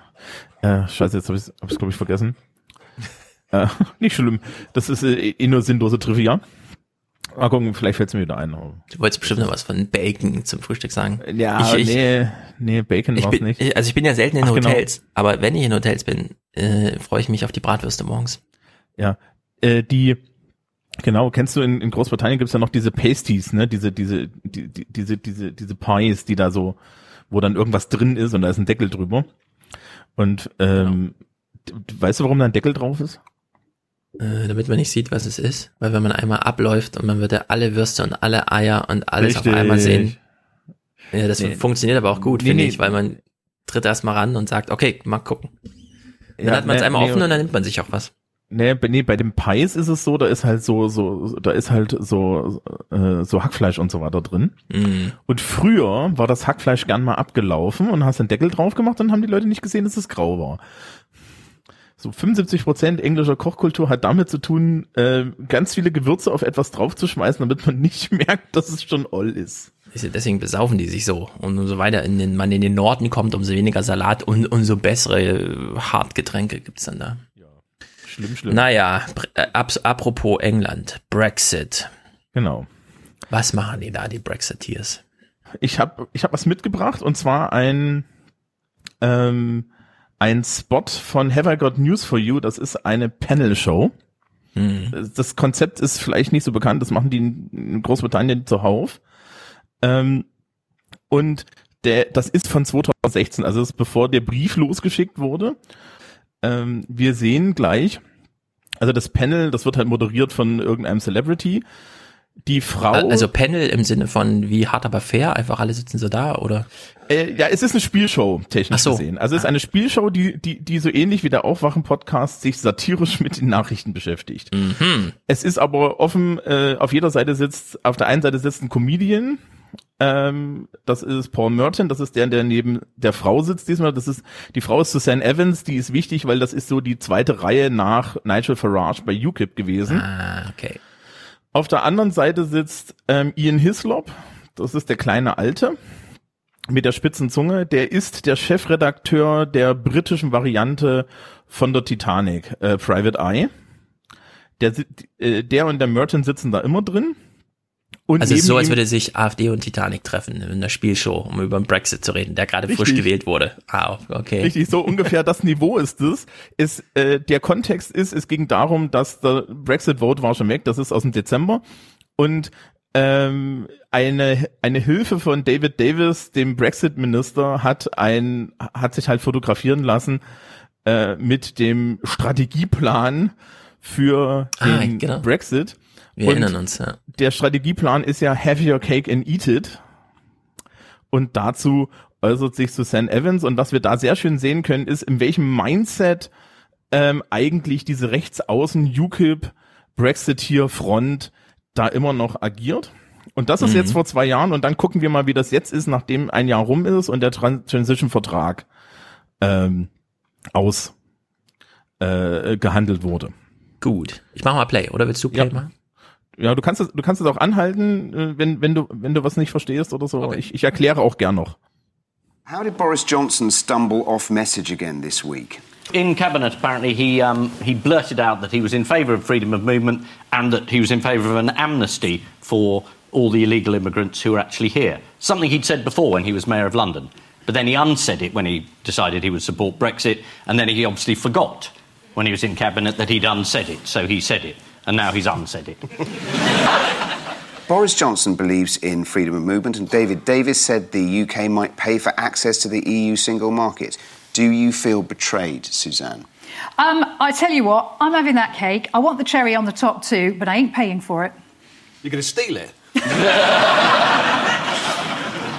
äh, scheiße, jetzt habe ich es, hab glaube ich, vergessen. äh, nicht schlimm. Das ist äh, eh nur sinnlose Trivia. Mal gucken, vielleicht fällt es mir wieder ein. Du wolltest bestimmt noch was von Bacon zum Frühstück sagen. Ja, ich, ich, nee, nee, Bacon war nicht. Ich, also ich bin ja selten in Ach, genau. Hotels, aber wenn ich in Hotels bin, äh, freue ich mich auf die Bratwürste morgens. Ja, äh, die, genau, kennst du, in, in Großbritannien gibt's ja noch diese Pasties, ne, diese, diese, die, die, diese, diese, diese Pies, die da so, wo dann irgendwas drin ist und da ist ein Deckel drüber. Und, ähm, Genau. weißt du, warum da ein Deckel drauf ist? Äh, damit man nicht sieht, was es ist. Weil wenn man einmal abläuft und man würde alle Würste und alle Eier und alles Richtig. auf einmal sehen. Ja, das Nee. funktioniert aber auch gut, Nee, finde nee. ich, weil man tritt erstmal ran und sagt, okay, mal gucken. Dann Ja, hat man es nee, einmal nee, offen und dann nimmt man sich auch was. Nee, bei- nee, bei dem Pies ist es so, da ist halt so, so, da ist halt so, äh, so Hackfleisch und so weiter drin. Mhm. Und früher war das Hackfleisch gern mal abgelaufen und hast den Deckel drauf gemacht und haben die Leute nicht gesehen, dass es grau war. So 75 Prozent englischer Kochkultur hat damit zu tun, äh, ganz viele Gewürze auf etwas draufzuschmeißen, damit man nicht merkt, dass es schon oll ist. Ja Deswegen besaufen die sich so. Und umso weiter in den, man in den Norden kommt, umso weniger Salat und umso bessere äh, Hartgetränke gibt's dann da. Schlimm, schlimm. Naja, äh, abs- apropos England, Brexit. Genau. Was machen die da, die Brexiteers? Ich habe ich hab was mitgebracht und zwar ein ähm, ein Spot von Have I Got News for You. Das ist eine Panel-Show. Das Konzept ist vielleicht nicht so bekannt. Das machen die in in Großbritannien zuhauf. Ähm, und der, das ist von 2016, also das ist bevor der Brief losgeschickt wurde. Ähm, wir sehen gleich, also das Panel, das wird halt moderiert von irgendeinem Celebrity. Die Frau. Also Panel im Sinne von wie hart aber fair, einfach alle sitzen so da, oder? Äh, ja, es ist eine Spielshow, technisch Ach so. gesehen. Also es ist eine Spielshow, die, die, die so ähnlich wie der Aufwachen-Podcast sich satirisch mit den Nachrichten beschäftigt. Mhm. Es ist aber offen, äh, auf jeder Seite sitzt, auf der einen Seite sitzt ein Comedian, ähm, das ist Paul Merton, das ist der, der neben der Frau sitzt diesmal. Das ist, die Frau ist Suzanne Evans, die ist wichtig, weil das ist so die zweite Reihe nach Nigel Farage bei UKIP gewesen. Ah, okay. Auf der anderen Seite sitzt ähm, Ian Hislop, das ist der kleine Alte mit der spitzen Zunge, der ist der Chefredakteur der britischen Variante von der Titanic, äh, Private Eye. Der, äh, der und der Merton sitzen da immer drin. Und also es ist so, als würde sich AfD und Titanic treffen in der Spielshow, um über den Brexit zu reden, der gerade frisch gewählt wurde. Ah, okay. Richtig, so ungefähr das Niveau ist es. Ist, äh, der Kontext ist, es ging darum, dass der Brexit-Vote war schon weg, das ist aus dem Dezember. Und ähm, eine, eine Hilfe von David Davis, dem Brexit-Minister, hat ein, hat sich halt fotografieren lassen äh, mit dem Strategieplan für Ah, den genau. Brexit. Wir Und erinnern uns, ja. Der Strategieplan ist ja Have your cake and eat it. Und dazu äußert sich Susan Evans. Und was wir da sehr schön sehen können, ist, in welchem Mindset ähm, eigentlich diese rechtsaußen UKIP Brexiteer Front da immer noch agiert. Und das ist Mhm. jetzt vor zwei Jahren. Und dann gucken wir mal, wie das jetzt ist, nachdem ein Jahr rum ist und der Tran Transition-Vertrag ähm, aus äh, wurde. Gut. Ich mache mal Play, oder willst du Play machen? Ja, du kannst es, du kannst es auch anhalten, äh, wenn, wenn du, wenn du was nicht verstehst oder so. Ich, ich erkläre auch gern noch. How did Boris Johnson stumble off message again this week? In cabinet, apparently, he um, he blurted out that he was in favour of freedom of movement and that he was in favour of an amnesty for all the illegal immigrants who are actually here. Something he'd said before when he was mayor of London, but then he unsaid it when he decided he would support Brexit, and then he obviously forgot when he was in cabinet that he'd unsaid it, so he said it, and now he's unsaid it. Boris Johnson believes in freedom of movement, and David Davis said the UK might pay for access to the EU single market. Do you feel betrayed, Suzanne? Um, I tell you what, I'm having that cake. I want the cherry on the top too, but I ain't paying for it. You're going to steal it?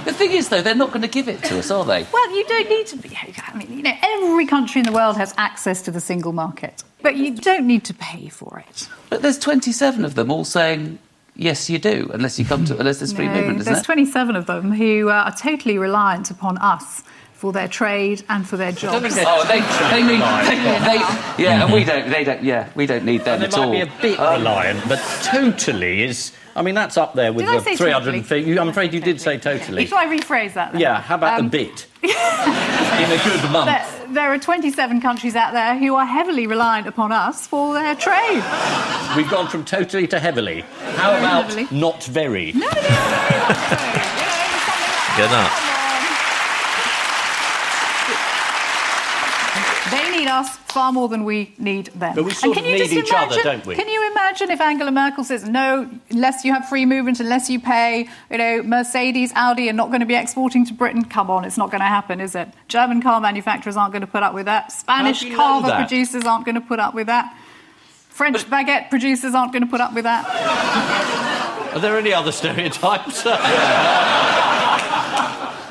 the thing is, though, they're not going to give it to us, are they? Well, you don't need to be. I mean, you know, every country in the world has access to the single market, but you don't need to pay for it. But there's 27 of them all saying, yes, you do, unless you come to, unless there's free No, movement, isn't there's there? 27 of them who uh, are totally reliant upon us for their trade and for their jobs. Oh, they, they need, they, they, yeah, and we don't, they don't, yeah, we don't need them And at they all. might be a bit reliant, but totally is. I mean, that's up there with Did I the say 350. I'm afraid you did say totally. If I rephrase that, then. Yeah, how about Um, a bit? In a good month. There, there are 27 countries out there who are heavily reliant upon us for their trade. We've gone from totally to heavily. How Very about heavily. not very? Genau. They need us far more than we need them. But we sort and can of you need just each other, imagine, don't we? Can you imagine if Angela Merkel says, no, unless you have free movement, unless you pay, you know, Mercedes, Audi are not going to be exporting to Britain? Come on, it's not going to happen, is it? German car manufacturers aren't going to put up with that. Spanish do you know carver that? producers aren't going to put up with that. French baguette producers aren't going to put up with that. Are there any other stereotypes?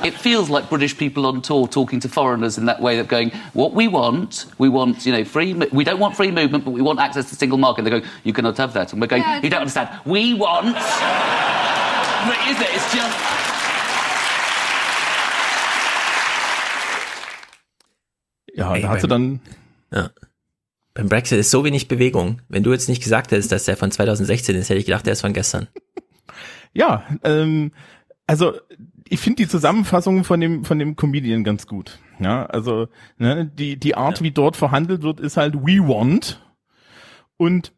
It feels like British people on tour talking to foreigners in that way of going, what we want, we want, you know, free, we don't want free movement, but we want access to the single market. They're going, you cannot have that. And we're going, Yeah, you don't understand. We want. What is it? It's just. Ja, Ey, da hat sie beim- dann, Ja. Beim Brexit ist so wenig Bewegung. Wenn du jetzt nicht gesagt hättest, dass der von 2016 ist, hätte ich gedacht, der ist von gestern. ja, ähm, also ich finde die Zusammenfassung von dem von dem Comedian ganz gut. Ja, also ne, die die Art, wie dort verhandelt wird, ist halt We Want und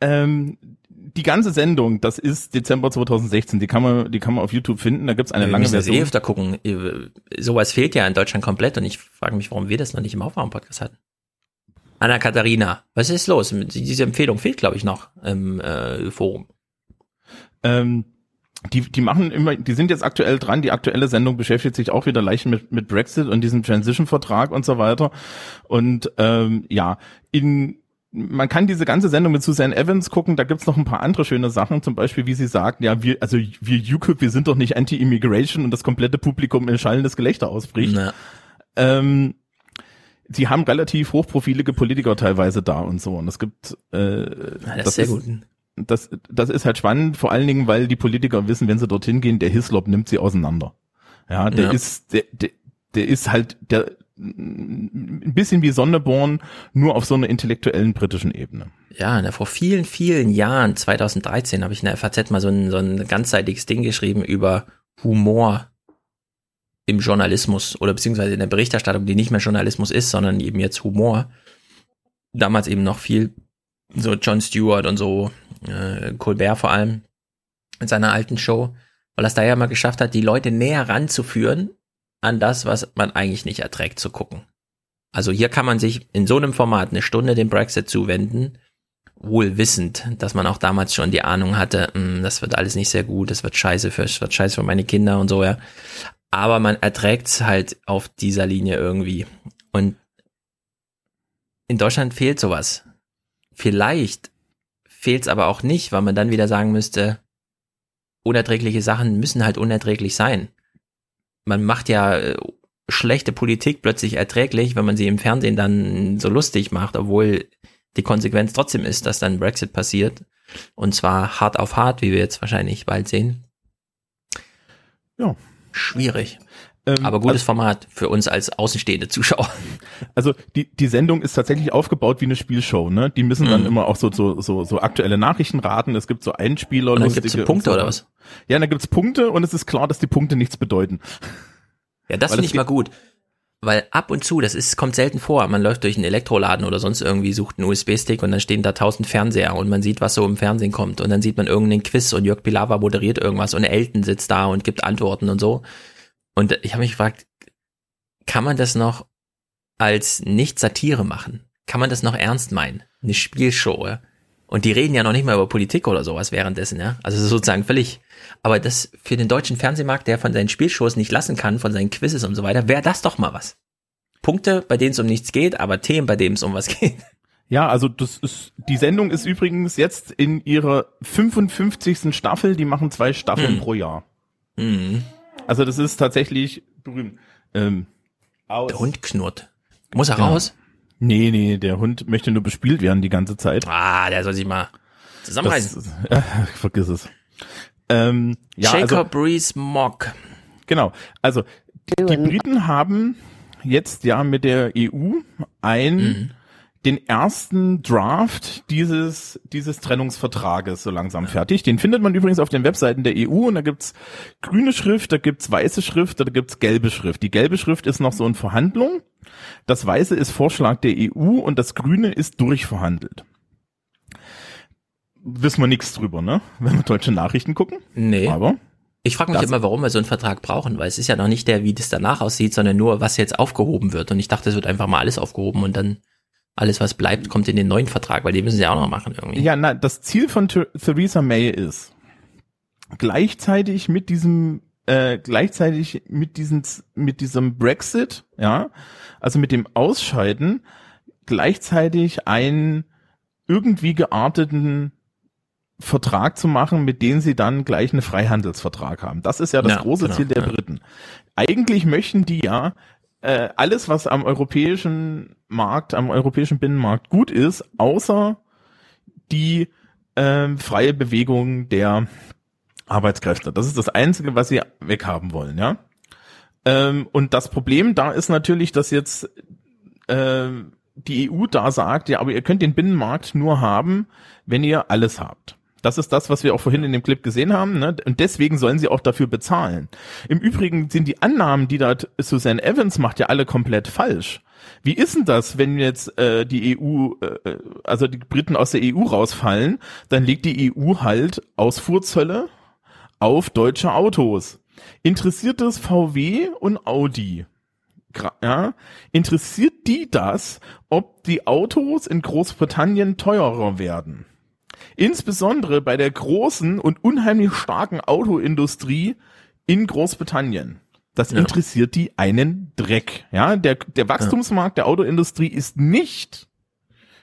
ähm, die ganze Sendung, das ist Dezember 2016. Die kann man die kann man auf YouTube finden. Da gibt's eine wir lange müssen das eh Version. öfter gucken. Ihr- Sowas fehlt ja in Deutschland komplett und ich frage mich, warum wir das noch nicht im Aufwärmpodcast hatten. Anna Katharina, was ist los? Diese Empfehlung fehlt, glaube ich, noch im äh, Forum. Ähm, die, die machen immer, die sind jetzt aktuell dran. Die aktuelle Sendung beschäftigt sich auch wieder leicht mit, mit Brexit und diesem Transition-Vertrag und so weiter. Und ähm, ja, in man kann diese ganze Sendung mit Susan Evans gucken, da gibt's noch ein paar andere schöne Sachen, zum Beispiel, wie sie sagt, ja, wir, also wir UKIP, wir sind doch nicht Anti-Immigration und das komplette Publikum in schallendes Gelächter ausbricht. Na. Ähm, sie haben relativ hochprofilige Politiker teilweise da und so. Und es gibt äh, das ist sehr gut. Das, das ist halt spannend, vor allen Dingen, weil die Politiker wissen, wenn sie dorthin gehen, der Hislop nimmt sie auseinander. Ja, der Ja. ist, der, der, der ist halt der ein bisschen wie Sonneborn, nur auf so einer intellektuellen britischen Ebene. Ja, na, vor vielen, vielen Jahren, 2013, habe ich in der FAZ mal so ein, so ein ganzseitiges Ding geschrieben über Humor im Journalismus oder beziehungsweise in der Berichterstattung, die nicht mehr Journalismus ist, sondern eben jetzt Humor. Damals eben noch viel so Jon Stewart und so, äh, Colbert vor allem in seiner alten Show, weil er es da ja mal geschafft hat, die Leute näher ranzuführen an das, was man eigentlich nicht erträgt zu gucken. Also hier kann man sich in so einem Format eine Stunde dem Brexit zuwenden, wohl wissend, dass man auch damals schon die Ahnung hatte, "Hm, das wird alles nicht sehr gut, das wird scheiße für, das wird scheiße für meine Kinder und so, ja. Aber man erträgt es halt auf dieser Linie irgendwie. Und in Deutschland fehlt sowas. Vielleicht fehlt es aber auch nicht, weil man dann wieder sagen müsste, unerträgliche Sachen müssen halt unerträglich sein. Man macht ja äh, schlechte Politik plötzlich erträglich, wenn man sie im Fernsehen dann so lustig macht, obwohl die Konsequenz trotzdem ist, dass dann Brexit passiert. Und zwar hart auf hart, wie wir jetzt wahrscheinlich bald sehen. Ja. Schwierig. Ähm, Aber gutes also- Format für uns als außenstehende Zuschauer. Also die, die Sendung ist tatsächlich aufgebaut wie eine Spielshow, ne? Die müssen dann Mhm. immer auch so, so, so, so aktuelle Nachrichten raten. Es gibt so Einspieler. Und dann so und Punkte so. oder was? Ja, dann gibt's Punkte und es ist klar, dass die Punkte nichts bedeuten. Ja, das finde es ich mal gut. Weil ab und zu, das ist, kommt selten vor, man läuft durch einen Elektroladen oder sonst irgendwie, sucht einen USB-Stick und dann stehen da tausend Fernseher und man sieht, was so im Fernsehen kommt und dann sieht man irgendeinen Quiz und Jörg Pilawa moderiert irgendwas und Elton sitzt da und gibt Antworten und so. Und ich habe mich gefragt, kann man das noch als nicht Satire machen? Kann man das noch ernst meinen? Eine Spielshow, ja? Und die reden ja noch nicht mal über Politik oder sowas währenddessen, ja. Also sozusagen völlig. Aber das für den deutschen Fernsehmarkt, der von seinen Spielshows nicht lassen kann, von seinen Quizzes und so weiter, wäre das doch mal was. Punkte, bei denen es um nichts geht, aber Themen, bei denen es um was geht. Ja, also das ist, die Sendung ist übrigens jetzt in ihrer 55. Staffel, die machen zwei Staffeln Mhm. pro Jahr. Mhm. Also das ist tatsächlich berühmt. Ähm, Der Hund knurrt. Muss er Ja. raus? Nee, nee, der Hund möchte nur bespielt werden die ganze Zeit. Ah, der soll sich mal zusammenreißen. Das, äh, vergiss es. Ähm, ja, also, Jacob Rees-Mogg. Genau. Also die, die Briten haben jetzt ja mit der EU ein Mhm. Den ersten Draft dieses dieses Trennungsvertrages so langsam fertig. Den findet man übrigens auf den Webseiten der EU und da gibt's grüne Schrift, da gibt's weiße Schrift, da gibt's gelbe Schrift. Die gelbe Schrift ist noch so in Verhandlung. Das weiße ist Vorschlag der EU und das grüne ist durchverhandelt. Wissen wir nichts drüber, ne? Wenn wir deutsche Nachrichten gucken. Nee. Aber Ich frage mich Das- immer, warum wir so einen Vertrag brauchen, weil es ist ja noch nicht der, wie das danach aussieht, sondern nur, was jetzt aufgehoben wird. Und ich dachte, es wird einfach mal alles aufgehoben und dann alles, was bleibt, kommt in den neuen Vertrag, weil den müssen sie auch noch machen irgendwie. Ja, na, das Ziel von Ther- Theresa May ist, gleichzeitig mit diesem, äh, gleichzeitig mit diesen, mit diesem Brexit, ja, also mit dem Ausscheiden, gleichzeitig einen irgendwie gearteten Vertrag zu machen, mit dem sie dann gleich einen Freihandelsvertrag haben. Das ist ja das Ja, große genau, Ziel der ja. Briten. Eigentlich möchten die ja äh, alles, was am europäischen Markt, am europäischen Binnenmarkt gut ist, außer die ähm, freie Bewegung der Arbeitskräfte. Das ist das Einzige, was sie weghaben wollen, ja. Ähm, und das Problem da ist natürlich, dass jetzt ähm, die EU da sagt, ja, aber ihr könnt den Binnenmarkt nur haben, wenn ihr alles habt. Das ist das, was wir auch vorhin in dem Clip gesehen haben, ne? Und deswegen sollen sie auch dafür bezahlen. Im Übrigen sind die Annahmen, die da Susan Evans macht, ja alle komplett falsch. Wie ist denn das, wenn jetzt äh, die EU, äh, also die Briten aus der EU rausfallen, dann legt die EU halt Ausfuhrzölle auf deutsche Autos. Interessiert das VW und Audi? Ja, interessiert die das, ob die Autos in Großbritannien teurer werden? Insbesondere bei der großen und unheimlich starken Autoindustrie in Großbritannien. Das Ja. interessiert die einen Dreck. Ja, der, der Wachstumsmarkt der Autoindustrie ist nicht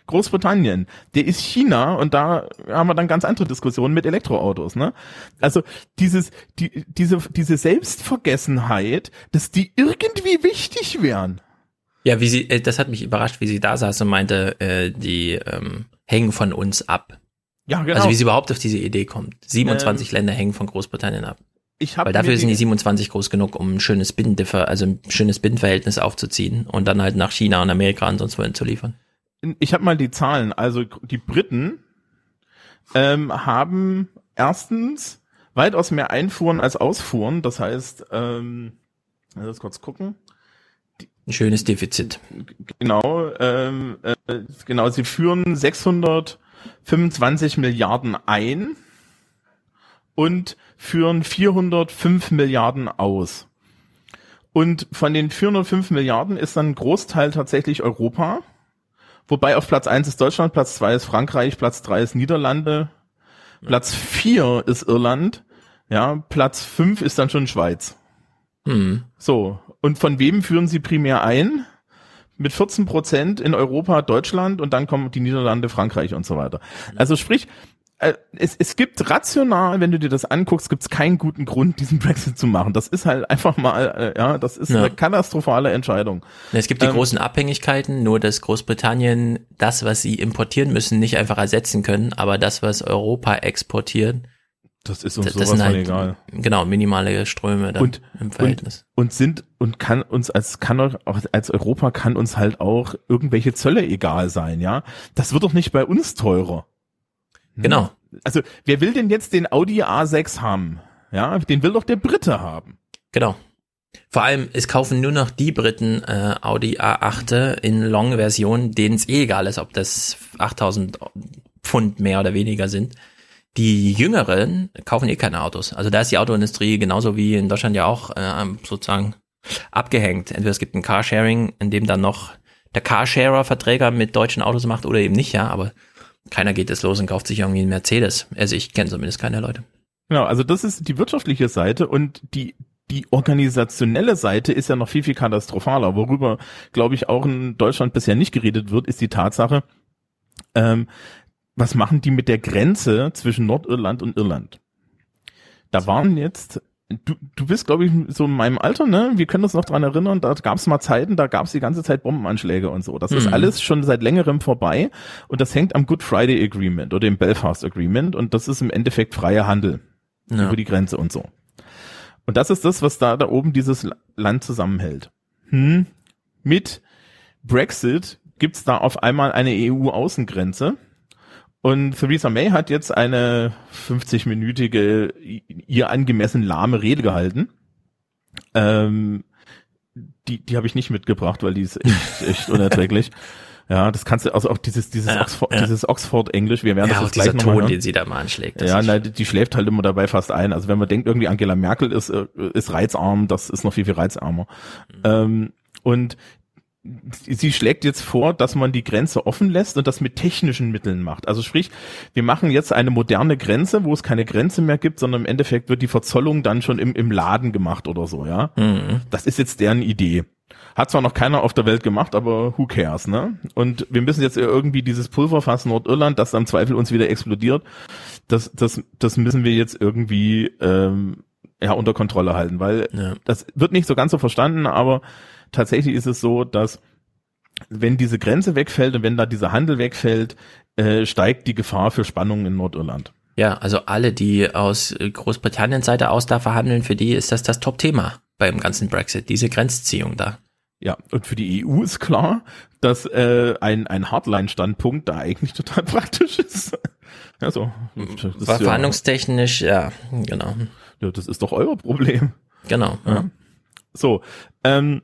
Großbritannien. Der ist China und da haben wir dann ganz andere Diskussionen mit Elektroautos, ne? Also dieses, die, diese, diese Selbstvergessenheit, dass die irgendwie wichtig wären. Ja, wie sie, äh, das hat mich überrascht, wie sie da saß und meinte, äh, die ähm, hängen von uns ab. Ja, genau. Also wie sie überhaupt auf diese Idee kommt. 27 Ähm, Länder hängen von Großbritannien ab. Ich hab Weil dafür sind die die- 27 groß genug, um ein schönes Binnendiffer, also ein schönes Binnenverhältnis aufzuziehen und dann halt nach China und Amerika und sonst wohin zu liefern. ich habe mal die Zahlen. Also die Briten ähm, haben erstens weitaus mehr Einfuhren als Ausfuhren. Das heißt, ähm, lass kurz gucken. Ein schönes Defizit. Genau, ähm, äh, genau. Sie führen 625 Milliarden ein und führen 405 Milliarden aus. Und von den 405 Milliarden ist dann ein Großteil tatsächlich Europa. Wobei auf Platz 1 ist Deutschland, Platz 2 ist Frankreich, Platz 3 ist Niederlande, Platz 4 ist Irland, ja, Platz 5 ist dann schon Schweiz. Hm. So, und von wem führen sie primär ein? Mit 14 Prozent in Europa Deutschland und dann kommen die Niederlande, Frankreich und so weiter. Also sprich, äh, es, es gibt rational, wenn du dir das anguckst, gibt es keinen guten Grund, diesen Brexit zu machen. Das ist halt einfach mal, äh, ja, das ist Ja. eine katastrophale Entscheidung. Es gibt die Ähm, großen Abhängigkeiten, nur dass Großbritannien das, was sie importieren müssen, nicht einfach ersetzen können, aber das, was Europa exportiert, Das ist uns das sowas von halt, egal. Genau, minimale Ströme dann und, im Verhältnis. Und, und sind und kann uns als kann auch als Europa kann uns halt auch irgendwelche Zölle egal sein, ja. Das wird doch nicht bei uns teurer. Hm? Genau. Also wer will denn jetzt den Audi A6 haben? Ja, den will doch der Brite haben. Genau. Vor allem, es kaufen nur noch die Briten äh, Audi A8 in Long-Version, denen es eh egal ist, ob das 8000 Pfund mehr oder weniger sind. Die Jüngeren kaufen eh keine Autos. Also da ist die Autoindustrie genauso wie in Deutschland ja auch äh, sozusagen abgehängt. Entweder es gibt ein Carsharing, in dem dann noch der Carsharer Verträger mit deutschen Autos macht oder eben nicht, ja, aber keiner geht es los und kauft sich irgendwie einen Mercedes. Also ich kenne zumindest keine Leute. Genau, also das ist die wirtschaftliche Seite und die die organisationelle Seite ist ja noch viel, viel katastrophaler. Worüber, glaube ich, auch in Deutschland bisher nicht geredet wird, ist die Tatsache, ähm, was machen die mit der Grenze zwischen Nordirland und Irland? Da waren jetzt, du, du bist, glaube ich, so in meinem Alter, ne? Wir können uns noch dran erinnern, da gab es mal Zeiten, da gab es die ganze Zeit Bombenanschläge und so. Das mhm. ist alles schon seit längerem vorbei und das hängt am Good Friday Agreement oder dem Belfast Agreement und das ist im Endeffekt freier Handel ja. über die Grenze und so. Und das ist das, was da, da oben dieses Land zusammenhält. Hm. Mit Brexit gibt's da auf einmal eine EU-Außengrenze. Und Theresa May hat jetzt eine 50-minütige, ihr angemessen lahme Rede gehalten. Ähm, die die habe ich nicht mitgebracht, weil die ist echt, echt unerträglich. Ja, das kannst du, also auch dieses, dieses Ja, Oxford, ja. dieses Oxford-Englisch, wir werden Ja, das jetzt gleich dieser Ton, hören. den sie da mal anschlägt, Ja, nein, die, die schläft halt immer dabei fast ein. Also wenn man denkt, irgendwie Angela Merkel ist, äh, ist reizarm, das ist noch viel, viel reizarmer. Mhm. Ähm, und sie schlägt jetzt vor, dass man die Grenze offen lässt und das mit technischen Mitteln macht. Also sprich, wir machen jetzt eine moderne Grenze, wo es keine Grenze mehr gibt, sondern im Endeffekt wird die Verzollung dann schon im, im Laden gemacht oder so, ja. Mhm. Das ist jetzt deren Idee. Hat zwar noch keiner auf der Welt gemacht, aber who cares, ne? Und wir müssen jetzt irgendwie dieses Pulverfass Nordirland, das am Zweifel uns wieder explodiert, das, das, das müssen wir jetzt irgendwie ähm, ja unter Kontrolle halten, weil das wird nicht so ganz so verstanden, aber tatsächlich ist es so, dass wenn diese Grenze wegfällt und wenn da dieser Handel wegfällt, äh, steigt die Gefahr für Spannungen in Nordirland. Ja, also alle, die aus Großbritanniens Seite aus da verhandeln, für die ist das das Top-Thema beim ganzen Brexit, diese Grenzziehung da. Ja, und für die EU ist klar, dass äh, ein, ein Hardline-Standpunkt da eigentlich total praktisch ist. Also, das War ja- verhandlungstechnisch, ja, genau. Ja, das ist doch euer Problem. Genau. Ja. So, ähm,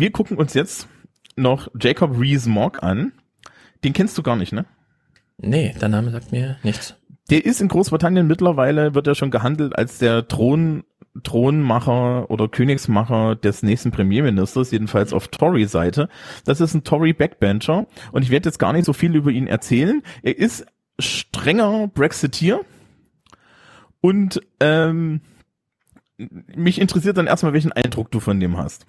wir gucken uns jetzt noch Jacob Rees-Mogg an. Den kennst du gar nicht, ne? Nee, der Name sagt mir nichts. Der ist in Großbritannien mittlerweile, wird er schon gehandelt als der Thron, Thronmacher oder Königsmacher des nächsten Premierministers, jedenfalls auf Tory-Seite. Das ist ein Tory-Backbencher und ich werde jetzt gar nicht so viel über ihn erzählen. Er ist strenger Brexiteer und ähm, mich interessiert dann erstmal, welchen Eindruck du von dem hast.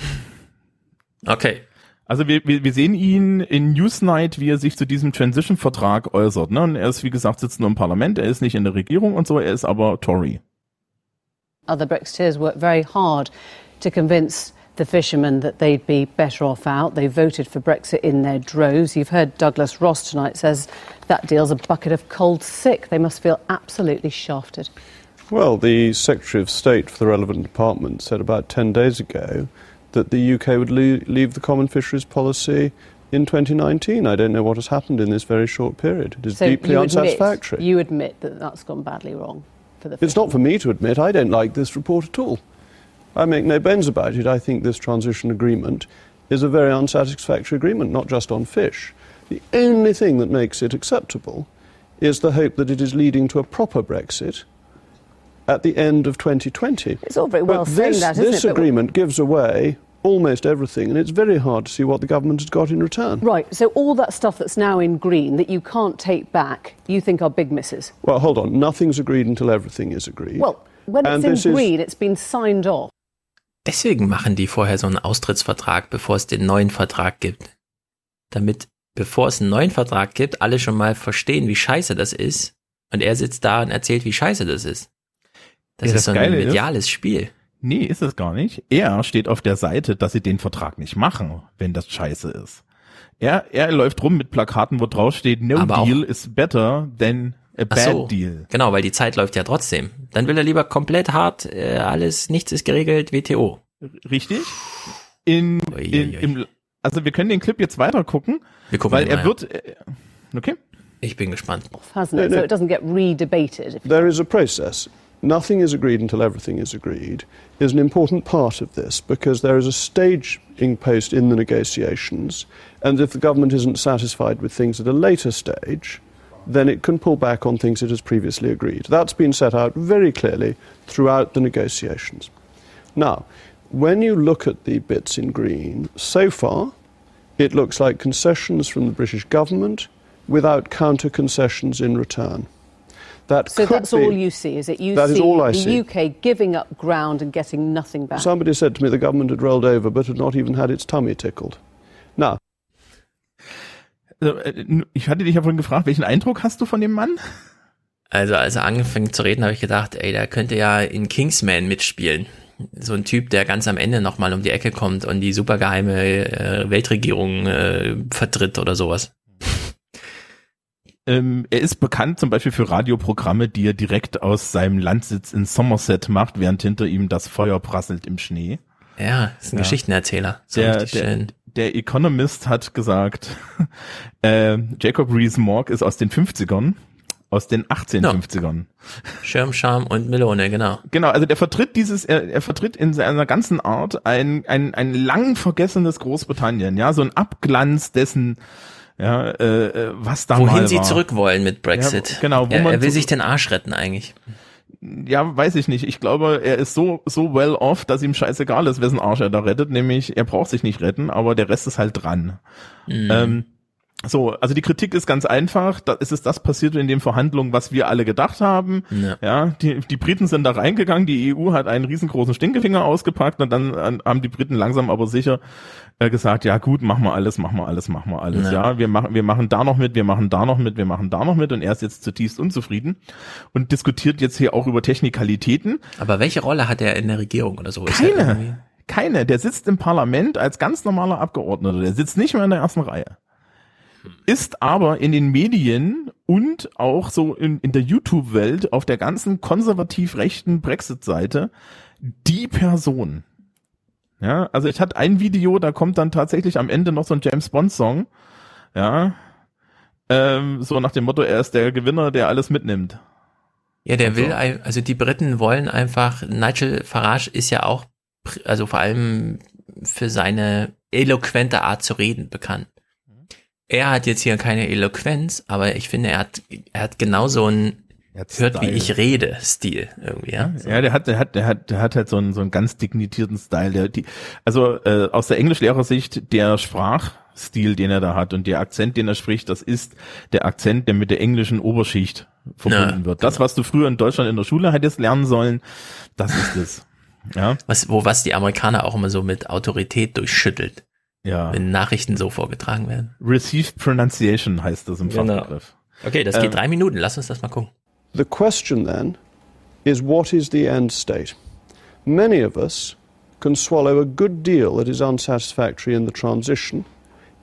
Okay. Also wir, wir, wir sehen ihn in Newsnight, wie er sich zu diesem Transition-Vertrag äußert. Ne? Und er ist, wie gesagt, sitzt nur im Parlament, er ist nicht in der Regierung und so, er ist aber Tory. Other Brexiteers worked very hard to convince the fishermen that they'd be better off out. They voted for Brexit in their droves. You've heard Douglas Ross tonight says that deal's a bucket of cold sick. They must feel absolutely shafted. Well, the Secretary of State for the relevant department said about 10 days ago that the UK would le- leave the common fisheries policy in 2019. I don't know what has happened in this very short period. It is so deeply you admit, unsatisfactory. you admit that that's gone badly wrong for the It's not for me to admit. I don't like this report at all. I make no bones about it. I think this transition agreement is a very unsatisfactory agreement, not just on fish. The only thing that makes it acceptable is the hope that it is leading to a proper Brexit at the end of 2020. It's all very well but saying this, that, isn't this it? But- agreement gives away almost everything, and it's very hard to see what the government has got in return. Right, so all that stuff that's now in green that you can't take back, you think are big misses. Well, hold on. Nothing's agreed until everything is agreed. Well, when And it's this in is- green, it's been signed off. Deswegen machen die vorher so einen Austrittsvertrag, bevor es den neuen Vertrag gibt. Damit, bevor es einen neuen Vertrag gibt, alle schon mal verstehen, wie scheiße das ist. Und er sitzt da und erzählt, wie scheiße das ist. Das Ja, ist so ein Geile mediales Spiel. Nee, ist es gar nicht. Er steht auf der Seite, dass sie den Vertrag nicht machen, wenn das scheiße ist. Er, er läuft rum mit Plakaten, wo drauf steht, no Aber deal is better than a Ach bad so, deal. Genau, weil die Zeit läuft ja trotzdem. Dann will er lieber komplett hart, äh, alles, nichts ist geregelt, WTO. Richtig? In, in, im, also wir können den Clip jetzt weiter gucken, Wir gucken weil er mal, wird, äh, okay? Ich bin gespannt. Hasn't it? So it doesn't get re-debated. There is a process. Nothing is agreed until everything is agreed is an important part of this because there is a staging post in the negotiations, and if the government isn't satisfied with things at a later stage, then it can pull back on things it has previously agreed. That's been set out very clearly throughout the negotiations. Now, when you look at the bits in green, so far, it looks like concessions from the British government without counter concessions in return. That So could that's be, all you see, is it? You That is see all I the see. UK giving up ground and getting nothing back. Somebody said to me the government had rolled over but had not even had its tummy tickled. Now, Also, äh, Ich hatte dich ja vorhin gefragt, welchen Eindruck hast du von dem Mann? Also als er angefangen zu reden, habe ich gedacht, ey, der könnte ja in Kingsman mitspielen. So ein Typ, der ganz am Ende nochmal um die Ecke kommt und die supergeheime äh, Weltregierung äh, vertritt oder sowas. Ähm, er ist bekannt zum Beispiel für Radioprogramme, die er direkt aus seinem Landsitz in Somerset macht, während hinter ihm das Feuer prasselt im Schnee. Ja, ist ein Ja. Geschichtenerzähler. So Der, richtig der, der Economist hat gesagt, äh, Jacob Rees-Mogg ist aus den 50ern, aus den 1850ern. Schirmscham und Melone, genau. Genau, also der vertritt dieses, er, er vertritt in seiner ganzen Art ein, ein, ein lang vergessenes Großbritannien, ja, so ein Abglanz dessen, ja, äh, äh, was da Wohin sie war. zurück wollen mit Brexit. Ja, genau, wo er, man er will sich den Arsch retten eigentlich. Ja, weiß ich nicht. Ich glaube, er ist so, so well off, dass ihm scheißegal ist, wessen Arsch er da rettet. Nämlich, er braucht sich nicht retten, aber der Rest ist halt dran. Mhm. Ähm, so, also die Kritik ist ganz einfach. Da ist es das passiert in den Verhandlungen, was wir alle gedacht haben. Ja. Ja, die, die Briten sind da reingegangen, die EU hat einen riesengroßen Stinkefinger ausgepackt und dann äh, haben die Briten langsam aber sicher äh, gesagt, ja gut, machen wir alles, machen wir alles, machen wir alles. Ja. Ja, wir machen, wir machen da noch mit, wir machen da noch mit, wir machen da noch mit und er ist jetzt zutiefst unzufrieden und diskutiert jetzt hier auch über Technikalitäten. Aber welche Rolle hat er in der Regierung oder so? Keine. Keine. Der sitzt im Parlament als ganz normaler Abgeordneter. Der sitzt nicht mehr in der ersten Reihe. Ist aber in den Medien und auch so in, in der YouTube-Welt auf der ganzen konservativ rechten Brexit-Seite die Person. Ja, also ich hatte ein Video, da kommt dann tatsächlich am Ende noch so ein James Bond-Song. Ja. Ähm, so nach dem Motto, er ist der Gewinner, der alles mitnimmt. Ja, der Und will, also die Briten wollen einfach, Nigel Farage ist ja auch, also vor allem für seine eloquente Art zu reden bekannt. Er hat jetzt hier keine Eloquenz, aber ich finde, er hat, er hat genauso einen hört wie ich rede Stil irgendwie, ja. So. Ja, der hat, der hat, der hat, der hat halt so einen, so einen ganz dignitierten Style. Der, die, also äh, aus der Englischlehrersicht, der Sprachstil, den er da hat und der Akzent, den er spricht, das ist der Akzent, der mit der englischen Oberschicht verbunden Ja, wird. Das, was du früher in Deutschland in der Schule hättest lernen sollen, das ist es. Ja. Was, wo was die Amerikaner auch immer so mit Autorität durchschüttelt. Ja. Wenn Nachrichten so vorgetragen werden. Received Pronunciation heißt das im Genau. Fachbegriff. Okay, das geht Ähm, drei Minuten. Lass uns das mal gucken. The question then is what is the end state? Many of us can swallow a good deal that is unsatisfactory in the transition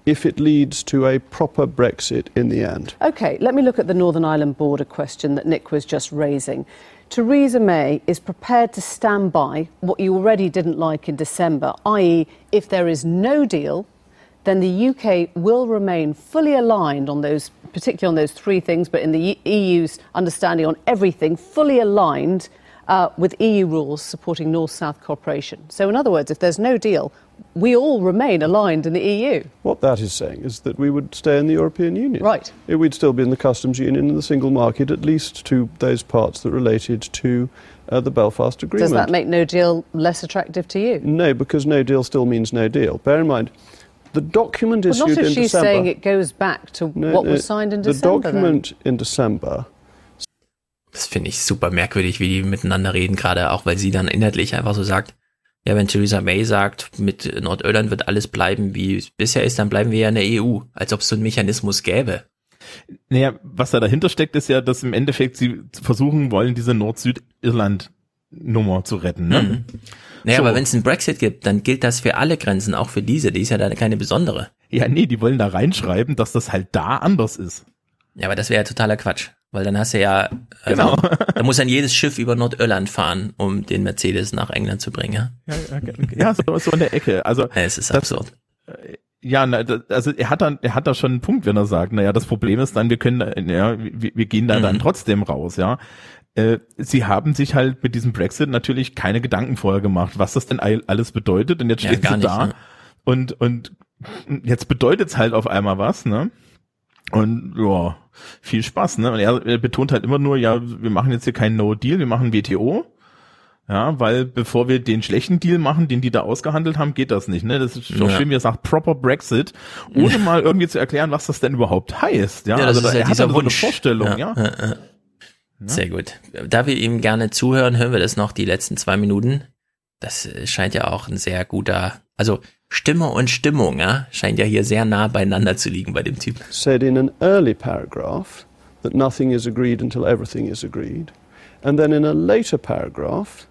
if it leads to a proper Brexit in the end. Okay, let me look at the Northern Ireland border question that Nick was just raising. Theresa May is prepared to stand by what you already didn't like in December, i.e., if there is no deal, then the UK will remain fully aligned on those, particularly on those three things, but in the EU's understanding on everything, fully aligned uh, with EU rules supporting North South cooperation. So, in other words, if there's no deal, we all remain aligned in the EU. What that is saying is that we would stay in the European Union. Right. We'd still be in the customs union and the single market, at least to those parts that related to uh, the Belfast Agreement. Does that make no deal less attractive to you? No, because no deal still means no deal. Bear in mind, the document Well, issued not if in she's December. saying it goes back to No, what no, was signed in the December. then. document in December Das finde ich super merkwürdig, wie die miteinander reden, gerade auch, weil sie dann inhaltlich einfach so sagt, ja, wenn Theresa May sagt, mit Nordirland wird alles bleiben, wie es bisher ist, dann bleiben wir ja in der EU, als ob es so einen Mechanismus gäbe. Naja, was da dahinter steckt, ist ja, dass im Endeffekt sie versuchen wollen, diese Nord-Süd-Irland-Nummer zu retten. Ne? Mhm. Naja, So. aber wenn es einen Brexit gibt, dann gilt das für alle Grenzen, auch für diese, die ist ja dann keine besondere. Ja, nee, die wollen da reinschreiben, dass das halt da anders ist. Ja, aber das wäre ja totaler Quatsch, weil dann hast du ja, also, Genau. da muss dann jedes Schiff über Nordirland fahren, um den Mercedes nach England zu bringen, ja? Ja, ja, ja so, so in der Ecke. Also es ist das- absurd. Ja, na, das- also er hat dann, er hat da schon einen Punkt, wenn er sagt, naja, das Problem ist dann, wir können, äh, ja, wir, wir gehen da Mhm. dann trotzdem raus, ja. Äh, Sie haben sich halt mit diesem Brexit natürlich keine Gedanken vorher gemacht, was das denn all- alles bedeutet. Und jetzt Ja, steht gar sie nicht, da ne? und und jetzt bedeutet's halt auf einmal was, ne? Und ja, viel Spaß, ne? Und er, er betont halt immer nur, ja, wir machen jetzt hier keinen No Deal, wir machen WTO. Ja, weil bevor wir den schlechten Deal machen, den die da ausgehandelt haben, geht das nicht. Ne? Das ist doch Ja. schön, wie er sagt, proper Brexit, ohne mal irgendwie zu erklären, was das denn überhaupt heißt. Ja, Ja, das also ist da, ja er hat so eine. Vorstellung, ja. Ja, ja, ja. Sehr gut. Da wir ihm gerne zuhören, hören wir das noch die letzten zwei Minuten. Das äh, scheint ja auch ein sehr guter, also Stimme und Stimmung, ja, scheint ja hier sehr nah beieinander zu liegen bei dem Typ. said in an early paragraph that nothing is agreed until everything is agreed, and then in a later paragraph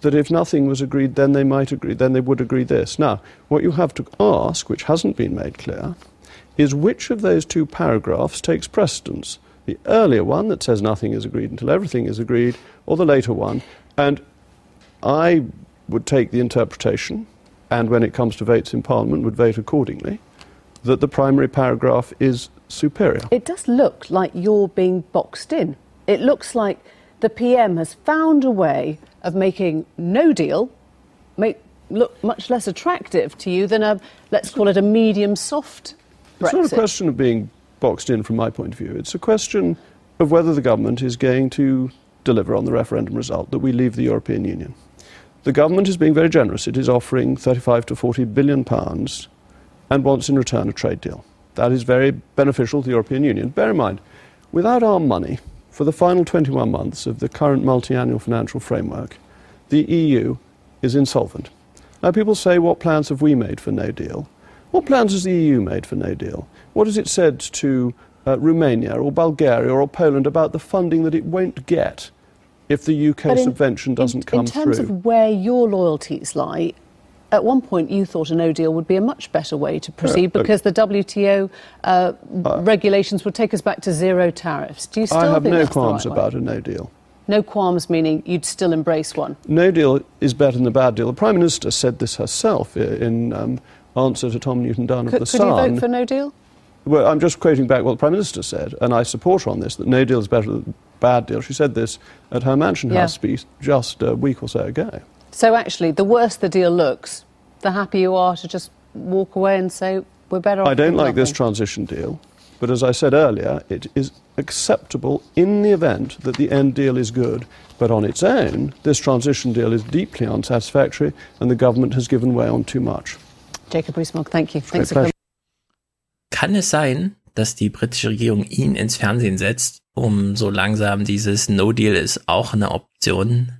that if nothing was agreed, then they might agree, then they would agree this. Now, what you have to ask, which hasn't been made clear, is which of those two paragraphs takes precedence? The earlier one that says nothing is agreed until everything is agreed, or the later one? And I would take the interpretation, and when it comes to votes in Parliament, would vote accordingly, that the primary paragraph is superior. It does look like you're being boxed in. It looks like the PM has found a way of making no deal make look much less attractive to you than a let's call it a medium soft Brexit. It's not a question of being boxed in from my point of view. It's a question of whether the government is going to deliver on the referendum result that we leave the European Union. The government is being very generous. It is offering 35 to 40 billion pounds and wants in return a trade deal. That is very beneficial to the European Union. Bear in mind, without our money for the final 21 months of the current multi-annual financial framework, the EU is insolvent. Now people say, what plans have we made for no deal? What plans has the EU made for no deal? What has it said to uh, Romania or Bulgaria or Poland about the funding that it won't get if the UK in- subvention doesn't in, come in terms through? of where your loyalties lie, at one point you thought a no deal would be a much better way to proceed Uh, uh, because the WTO uh, regulations would take us back to zero tariffs. Do you still I have no qualms right way? about a no deal. No qualms meaning you'd still embrace one. No deal is better than a bad deal. The Prime Minister said this herself in um, answer to Tom Newton Dunn of Could, The could you vote for no deal? Well, I'm just quoting back what the Prime Minister said, and I support her on this that no deal is better than bad deal. She said this at her Mansion Yeah. House speech just a week or so ago. So actually, the worse the deal looks, the happier you are to just walk away and say we're better off. I don't with like this transition deal, but as I said earlier, it is acceptable in the event that the end deal is good. But on its own, this transition deal is deeply unsatisfactory, and the government has given way on too much. Jacob Rees-Mogg, thank you. Thanks for pleasure. coming. Kann es sein, dass die britische Regierung ihn ins Fernsehen setzt, um so langsam dieses No-Deal ist auch eine Option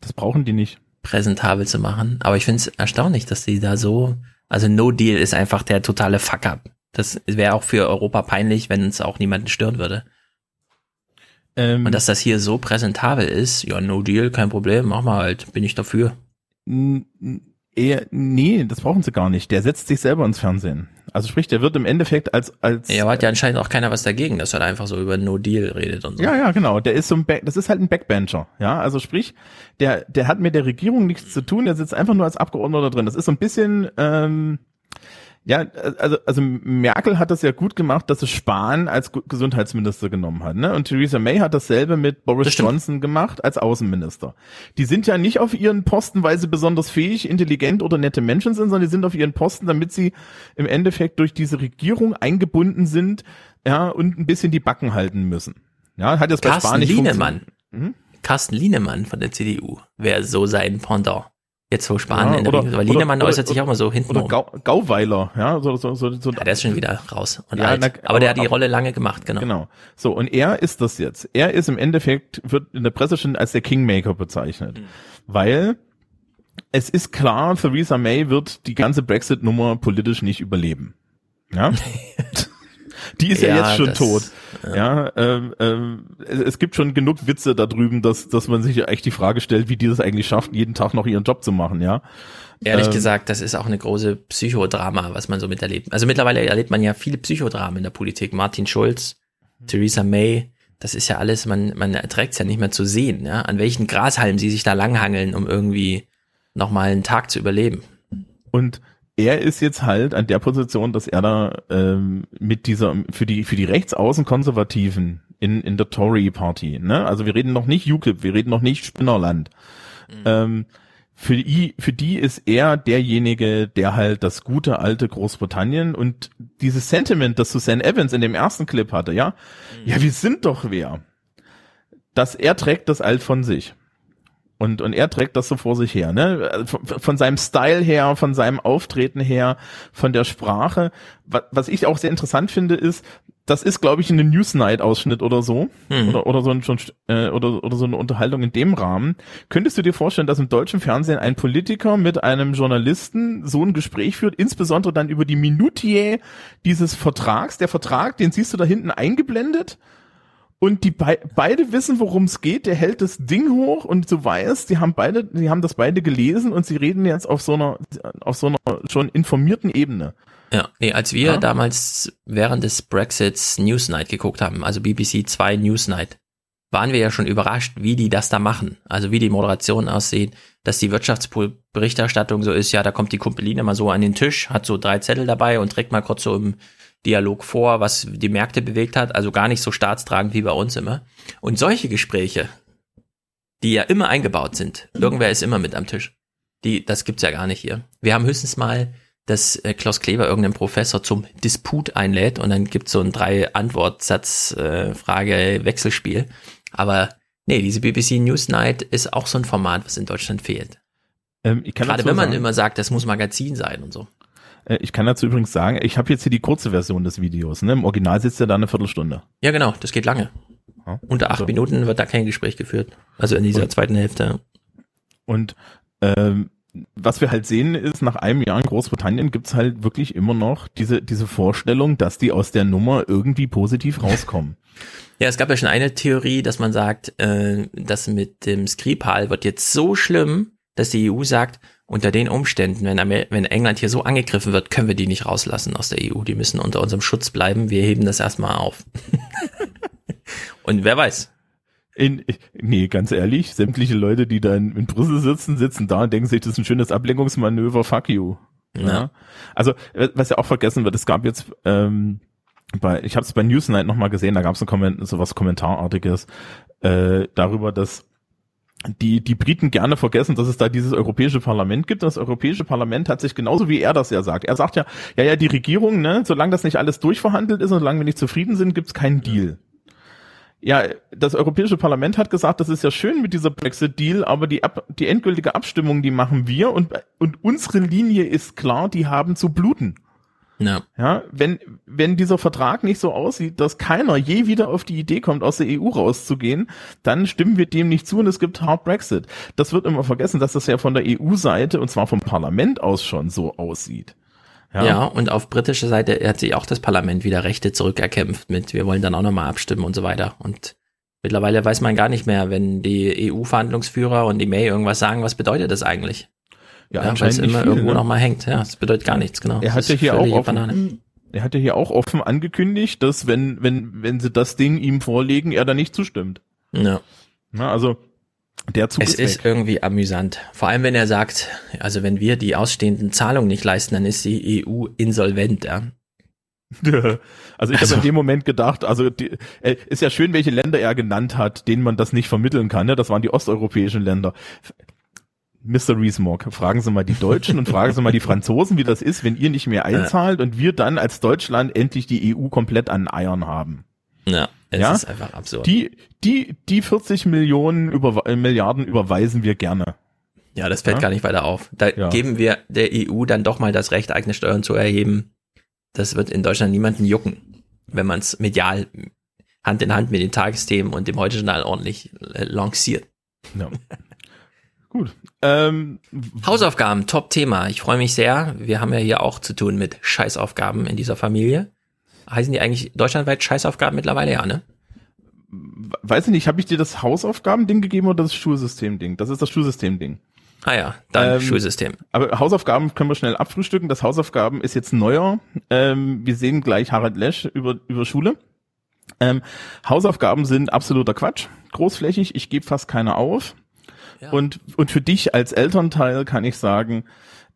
Das brauchen die nicht. präsentabel zu machen? Aber ich finde es erstaunlich, dass die da so, also No-Deal ist einfach der totale Fuck-up. Das wäre auch für Europa peinlich, wenn es auch niemanden stören würde. Ähm, Und dass das hier so präsentabel ist, ja, No-Deal, kein Problem, mach mal halt, bin ich dafür. Eher, nee, das brauchen sie gar nicht. Der setzt sich selber ins Fernsehen. Also sprich, der wird im Endeffekt als als Ja, aber hat ja anscheinend auch keiner was dagegen, dass er einfach so über No-Deal redet und so. Ja, ja, genau. Der ist so ein Back, das ist halt ein Backbencher. Ja, also sprich, der, der hat mit der Regierung nichts zu tun. Der sitzt einfach nur als Abgeordneter drin. Das ist so ein bisschen, ähm, ja, also, also Merkel hat das ja gut gemacht, dass sie Spahn als Gesundheitsminister genommen hat, ne? Und Theresa May hat dasselbe mit Boris Johnson gemacht als Außenminister. Die sind ja nicht auf ihren Posten, weil sie besonders fähig, intelligent oder nette Menschen sind, sondern die sind auf ihren Posten, damit sie im Endeffekt durch diese Regierung eingebunden sind, ja, und ein bisschen die Backen halten müssen. Ja, hat jetzt bei Carsten Spahn nicht Lienemann. funktioniert. Carsten Lienemann von der CDU wäre so sein Pendant. Jetzt wo Spahn Ja, in der oder- ist. Aber Lienemann oder- äußert sich auch mal so hinten Oder Gau, Gauweiler, ja, so, so, so, so. Ja, der ist schon wieder raus und Ja, alt. na, aber, der hat die aber- Rolle lange gemacht, genau. Genau. So, und er ist das jetzt. Er ist im Endeffekt, wird in der Presse schon als der Kingmaker bezeichnet. Weil es ist klar, Theresa May wird die ganze Brexit-Nummer politisch nicht überleben. Ja. Die ist ja, Ja, jetzt schon das- tot. Ja, ähm, ähm, es, es gibt schon genug Witze da drüben, dass, dass man sich ja echt die Frage stellt, wie die das eigentlich schafft, jeden Tag noch ihren Job zu machen, ja. Ehrlich Ähm, gesagt, das ist auch eine große Psychodrama, was man so miterlebt. Also mittlerweile erlebt man ja viele Psychodramen in der Politik. Martin Schulz, Theresa May, das ist ja alles, man, man erträgt es ja nicht mehr zu sehen, ja, an welchen Grashalmen sie sich da langhangeln, um irgendwie nochmal einen Tag zu überleben. Und er ist jetzt halt an der Position, dass er da ähm, mit dieser für die für die Rechtsaußenkonservativen in in der Tory Party, ne? Also wir reden noch nicht UKIP, wir reden noch nicht Spinnerland. Ähm, für die für die ist er derjenige, der halt das gute alte Großbritannien und dieses Sentiment, das Susan Evans in dem ersten Clip hatte, ja, ja, wir sind doch wer. Dass er trägt das alt von sich. Und, und er trägt das so vor sich her, ne? Von, von seinem Style her, von seinem Auftreten her, von der Sprache. Was, was ich auch sehr interessant finde, ist, das ist, glaube ich, ein Newsnight-Ausschnitt oder so. Mhm. Oder, oder, so ein, äh, oder, oder so eine Unterhaltung in dem Rahmen. Könntest du dir vorstellen, dass im deutschen Fernsehen ein Politiker mit einem Journalisten so ein Gespräch führt, insbesondere dann über die Minutiae dieses Vertrags? Der Vertrag, den siehst du da hinten eingeblendet. Und die be beide wissen, worum es geht. Der hält das Ding hoch und du weißt, die haben beide, die haben das beide gelesen und sie reden jetzt auf so einer, auf so einer schon informierten Ebene. Ja, nee, als wir Ja. damals während des Brexits Newsnight geguckt haben, also BBC 2 Newsnight, waren wir ja schon überrascht, wie die das da machen. Also wie die Moderation aussieht, dass die Wirtschaftsberichterstattung so ist, ja, da kommt die Kumpeline mal so an den Tisch, hat so drei Zettel dabei und trägt mal kurz so im Dialog vor, was die Märkte bewegt hat, also gar nicht so staatstragend wie bei uns immer. Und solche Gespräche, die ja immer eingebaut sind, irgendwer ist immer mit am Tisch. Die, das gibt's ja gar nicht hier. Wir haben höchstens mal, dass äh, Klaus Kleber irgendeinen Professor zum Disput einlädt und dann gibt's so ein drei Antwortsatz äh. Aber nee, diese BBC Newsnight ist auch so ein Format, was in Deutschland fehlt. Ähm, ich kann Gerade wenn man sagen- immer sagt, das muss Magazin sein und so. Äh, Ich kann dazu übrigens sagen, ich habe jetzt hier die kurze Version des Videos. Ne? Im Original sitzt er da eine Viertelstunde. Ja, genau, das geht lange. Unter acht so. Minuten wird da kein Gespräch geführt. Also in dieser zweiten Hälfte. Und ähm, was wir halt sehen ist, nach einem Jahr in Großbritannien gibt's halt wirklich immer noch diese, diese Vorstellung, dass die aus der Nummer irgendwie positiv rauskommen. Ja, es gab ja schon eine Theorie, dass man sagt, äh, das mit dem Skripal wird jetzt so schlimm, dass die EU sagt, unter den Umständen, wenn, Amer wenn England hier so angegriffen wird, können wir die nicht rauslassen aus der EU. Die müssen unter unserem Schutz bleiben. Wir heben das erstmal auf. Und wer weiß. In, nee, ganz ehrlich, sämtliche Leute, die da in, in Brüssel sitzen, sitzen da und denken sich, das ist ein schönes Ablenkungsmanöver, fuck you. Ja. Ja. Also, äh, was ja auch vergessen wird, es gab jetzt, ähm, bei, ich habe es bei Newsnight nochmal gesehen, da gab es ein Komment, sowas Kommentarartiges äh, darüber, dass die, die Briten gerne vergessen, dass es da dieses Europäische Parlament gibt. Das Europäische Parlament hat sich genauso wie er das ja sagt. Er sagt ja, ja, ja, die Regierung, ne, solange das nicht alles durchverhandelt ist und solange wir nicht zufrieden sind, gibt's keinen Deal. Ja, das Europäische Parlament hat gesagt, das ist ja schön mit dieser Brexit-Deal, aber die, Ab die endgültige Abstimmung, die machen wir und, und unsere Linie ist klar, die haben zu bluten. Ja. Ja, wenn, wenn dieser Vertrag nicht so aussieht, dass keiner je wieder auf die Idee kommt, aus der EU rauszugehen, dann stimmen wir dem nicht zu und es gibt Hard Brexit. Das wird immer vergessen, dass das ja von der EU-Seite und zwar vom Parlament aus schon so aussieht. Ja. und auf britischer Seite hat sich auch das Parlament wieder Rechte zurückerkämpft mit, wir wollen dann auch nochmal abstimmen und so weiter. Und mittlerweile weiß man gar nicht mehr, wenn die EU-Verhandlungsführer und die May irgendwas sagen, was bedeutet das eigentlich? Ja, weil es immer viel, irgendwo ne? nochmal hängt. Ja, das bedeutet gar nichts, genau. Er hat ja hier auch offen, Banane. er hat ja hier auch offen angekündigt, dass wenn, wenn, wenn sie das Ding ihm vorlegen, er da nicht zustimmt. Ja. Na, also, der Zug Es ist, ist irgendwie amüsant. Vor allem, wenn er sagt, also wenn wir die ausstehenden Zahlungen nicht leisten, dann ist die EU insolvent, ja. Also ich Also- habe in dem Moment gedacht, also die, äh, ist ja schön, welche Länder er genannt hat, denen man das nicht vermitteln kann. Ne? Das waren die osteuropäischen Länder. Mr. Reesmog, fragen Sie mal die Deutschen und fragen Sie mal die Franzosen, wie das ist, wenn ihr nicht mehr einzahlt und wir dann als Deutschland endlich die EU komplett an Eiern haben. Ja, es Ja? ist einfach absurd. Die, die, die 40 Millionen über, äh, Milliarden überweisen wir gerne. ja, das fällt Ja? gar nicht weiter auf. Da geben wir der EU dann doch mal das Recht, eigene Steuern zu erheben. Das wird in Deutschland niemanden jucken, wenn man es medial Hand in Hand mit den Tagesthemen und dem Heute-Journal ordentlich äh, lanciert. Ja. Gut. Ähm, Hausaufgaben, Top-Thema. Ich freue mich sehr. Wir haben ja hier auch zu tun mit Scheißaufgaben in dieser Familie. Heißen die eigentlich deutschlandweit Scheißaufgaben mittlerweile? Ja, ne? weiß ich nicht, habe ich dir das Hausaufgaben-Ding gegeben oder das Schulsystem-Ding? Das ist das Schulsystem-Ding. Ah ja, dann Ähm, Schulsystem. Aber Hausaufgaben können wir schnell abfrühstücken. Das Hausaufgaben ist jetzt neuer. Ähm, wir sehen gleich Harald Lesch über, über Schule. Ähm, Hausaufgaben sind absoluter Quatsch. Großflächig, ich gebe fast keine auf. Und, und für dich als Elternteil kann ich sagen,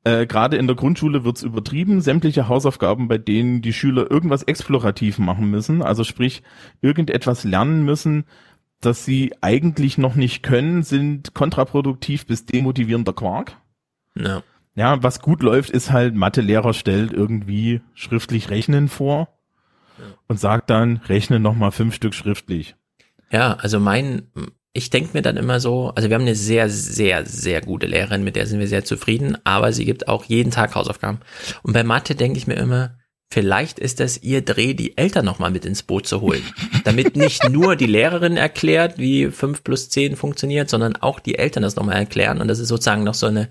äh, gerade in der Grundschule wird's übertrieben. Sämtliche Hausaufgaben, bei denen die Schüler irgendwas explorativ machen müssen, also sprich irgendetwas lernen müssen, das sie eigentlich noch nicht können, sind kontraproduktiv bis demotivierender Quark. Ja. Ja, was gut läuft, ist halt, Mathelehrer stellt irgendwie schriftlich Rechnen vor und sagt dann, rechne noch mal fünf Stück schriftlich. Ja, also mein, ich denke mir dann immer so, also wir haben eine sehr, sehr, sehr gute Lehrerin, mit der sind wir sehr zufrieden, aber sie gibt auch jeden Tag Hausaufgaben. Und bei Mathe denke ich mir immer, vielleicht ist das ihr Dreh, die Eltern nochmal mit ins Boot zu holen. Damit nicht nur die Lehrerin erklärt, wie 5 plus 10 funktioniert, sondern auch die Eltern das nochmal erklären und dass es sozusagen noch so eine,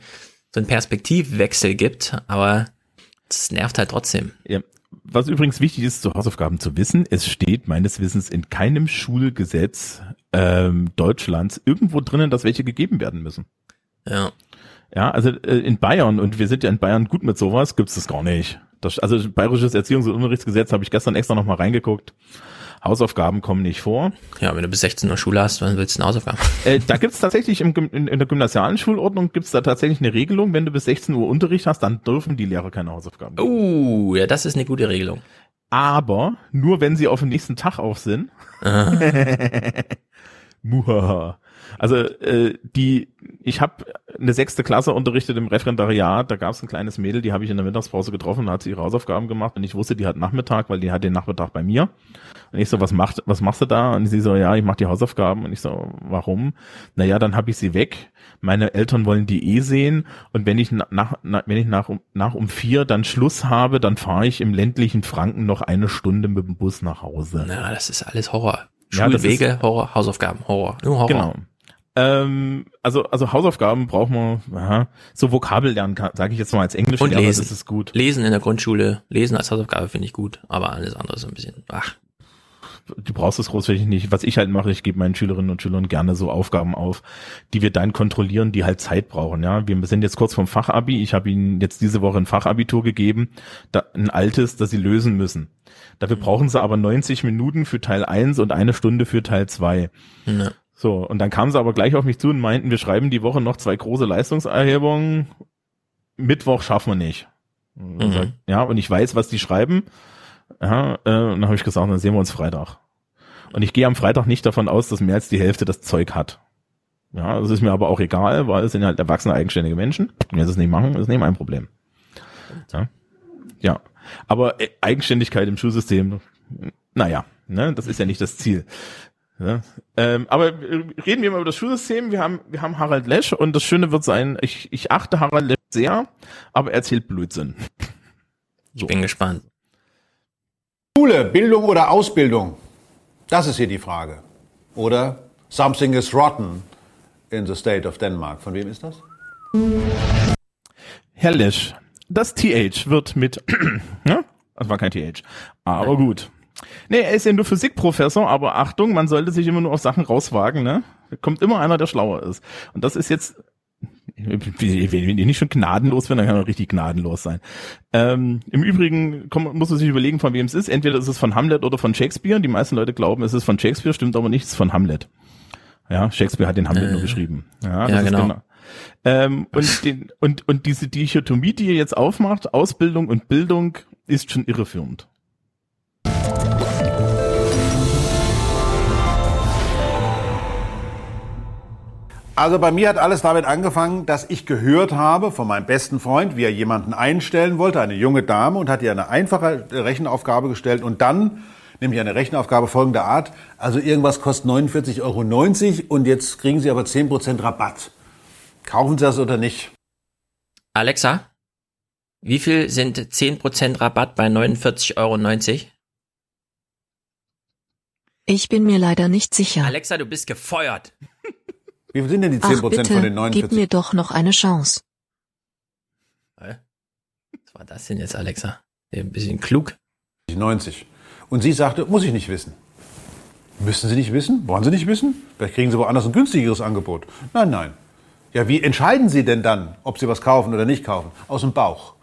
so einen Perspektivwechsel gibt, aber es nervt halt trotzdem. Ja. Was übrigens wichtig ist, zu Hausaufgaben zu wissen, es steht meines Wissens in keinem Schulgesetz ähm, Deutschlands irgendwo drinnen, dass welche gegeben werden müssen. Ja. Ja, also äh, in Bayern, und wir sind ja in Bayern gut mit sowas, gibt's das gar nicht. Das, also bayerisches Erziehungs- und Unterrichtsgesetz habe ich gestern extra nochmal reingeguckt. Hausaufgaben kommen nicht vor. Ja, wenn du bis 16 Uhr Schule hast, wann willst du eine Hausaufgaben? Äh, da gibt's tatsächlich im, in, in der gymnasialen Schulordnung gibt's da tatsächlich eine Regelung, wenn du bis 16 Uhr Unterricht hast, dann dürfen die Lehrer keine Hausaufgaben. Uh, ja, das ist eine gute Regelung. Aber nur wenn sie auf den nächsten Tag auf sind. Muhaha. Also äh, die, ich habe eine sechste Klasse unterrichtet im Referendariat, da gab es ein kleines Mädel, die habe ich in der Mittagspause getroffen, hat sie ihre Hausaufgaben gemacht und ich wusste, die hat Nachmittag, weil die hat den Nachmittag bei mir. Und ich so, was macht, was machst du da? Und sie so, ja, ich mache die Hausaufgaben. Und ich so, warum? Naja, dann habe ich sie weg. Meine Eltern wollen die eh sehen. Und wenn ich nach, nach wenn ich nach, um- nach um vier dann Schluss habe, dann fahre ich im ländlichen Franken noch eine Stunde mit dem Bus nach Hause. Na, das ist alles Horror. Ja, Schulwege, ist- Horror, Hausaufgaben, Horror. Nur Horror. Genau. Ähm, also, also Hausaufgaben braucht man, aha, so Vokabellernen, sage ich jetzt mal als Englisch, Und lesen. das ist gut. Lesen in der Grundschule, lesen als Hausaufgabe finde ich gut, aber alles andere so ein bisschen, ach. Du brauchst es großflächig nicht. Was ich halt mache, ich gebe meinen Schülerinnen und Schülern gerne so Aufgaben auf, die wir dann kontrollieren, die halt Zeit brauchen. Ja, wir sind jetzt kurz vom Fachabi. Ich habe ihnen jetzt diese Woche ein Fachabitur gegeben, da, ein altes, das sie lösen müssen. Dafür brauchen sie aber 90 Minuten für Teil 1 und eine Stunde für Teil 2. Ja. So, und dann kamen sie aber gleich auf mich zu und meinten, wir schreiben die Woche noch zwei große Leistungserhebungen. Mittwoch schaffen wir nicht. Mhm. Ja, und ich weiß, was die schreiben. Ja, äh, und dann habe ich gesagt, dann sehen wir uns Freitag. Und ich gehe am Freitag nicht davon aus, dass mehr als die Hälfte das Zeug hat. Ja, das ist mir aber auch egal, weil es sind halt erwachsene, eigenständige Menschen. Wenn sie es nicht machen, ist nicht mein Problem. Ja, ja. aber äh, Eigenständigkeit im Schulsystem, naja, ne, das ist ja nicht das Ziel. Ja, ähm, aber äh, reden wir mal über das Schulsystem. Wir haben, wir haben Harald Lesch und das Schöne wird sein, ich, ich achte Harald Lesch sehr, aber er erzählt Blödsinn. Ich bin gespannt. Schule, Bildung oder Ausbildung? Das ist hier die Frage. Oder Something is rotten in the state of Denmark. Von wem ist das? Herr Lesch, das TH wird mit, ne? Das war kein TH. Aber gut. Nee, er ist ja nur Physikprofessor, aber Achtung, man sollte sich immer nur auf Sachen rauswagen, ne? Da kommt immer einer, der schlauer ist. Und das ist jetzt, wenn die nicht schon gnadenlos werden, dann kann er richtig gnadenlos sein. Ähm, Im Übrigen komm, muss man sich überlegen, von wem es ist. Entweder ist es von Hamlet oder von Shakespeare. Die meisten Leute glauben, es ist von Shakespeare, stimmt aber nicht, es ist von Hamlet. Ja, Shakespeare hat den Hamlet nur geschrieben. Ja, ja, das ist genau. Ähm, und, den, und, und diese Dichotomie, die ihr jetzt aufmacht, Ausbildung und Bildung, ist schon irreführend. Also bei mir hat alles damit angefangen, dass ich gehört habe von meinem besten Freund, wie er jemanden einstellen wollte, eine junge Dame, und hat ihr eine einfache Rechenaufgabe gestellt und dann nämlich eine Rechenaufgabe folgender Art. Also irgendwas kostet 49,90 Euro und jetzt kriegen Sie aber 10% Rabatt. Kaufen Sie das oder nicht? Alexa, wie viel sind 10% Rabatt bei 49,90 Euro? Ich bin mir leider nicht sicher. Alexa, du bist gefeuert. Wie viel sind denn die 10% Ach bitte, von den gib 49? mir doch noch eine Chance. Was war das denn jetzt, Alexa? Ein bisschen klug. 90. Und sie sagte, muss ich nicht wissen. Müssen Sie nicht wissen? Wollen Sie nicht wissen? Vielleicht kriegen Sie woanders ein günstigeres Angebot. Nein, nein. Ja, wie entscheiden Sie denn dann, ob Sie was kaufen oder nicht kaufen? Aus dem Bauch.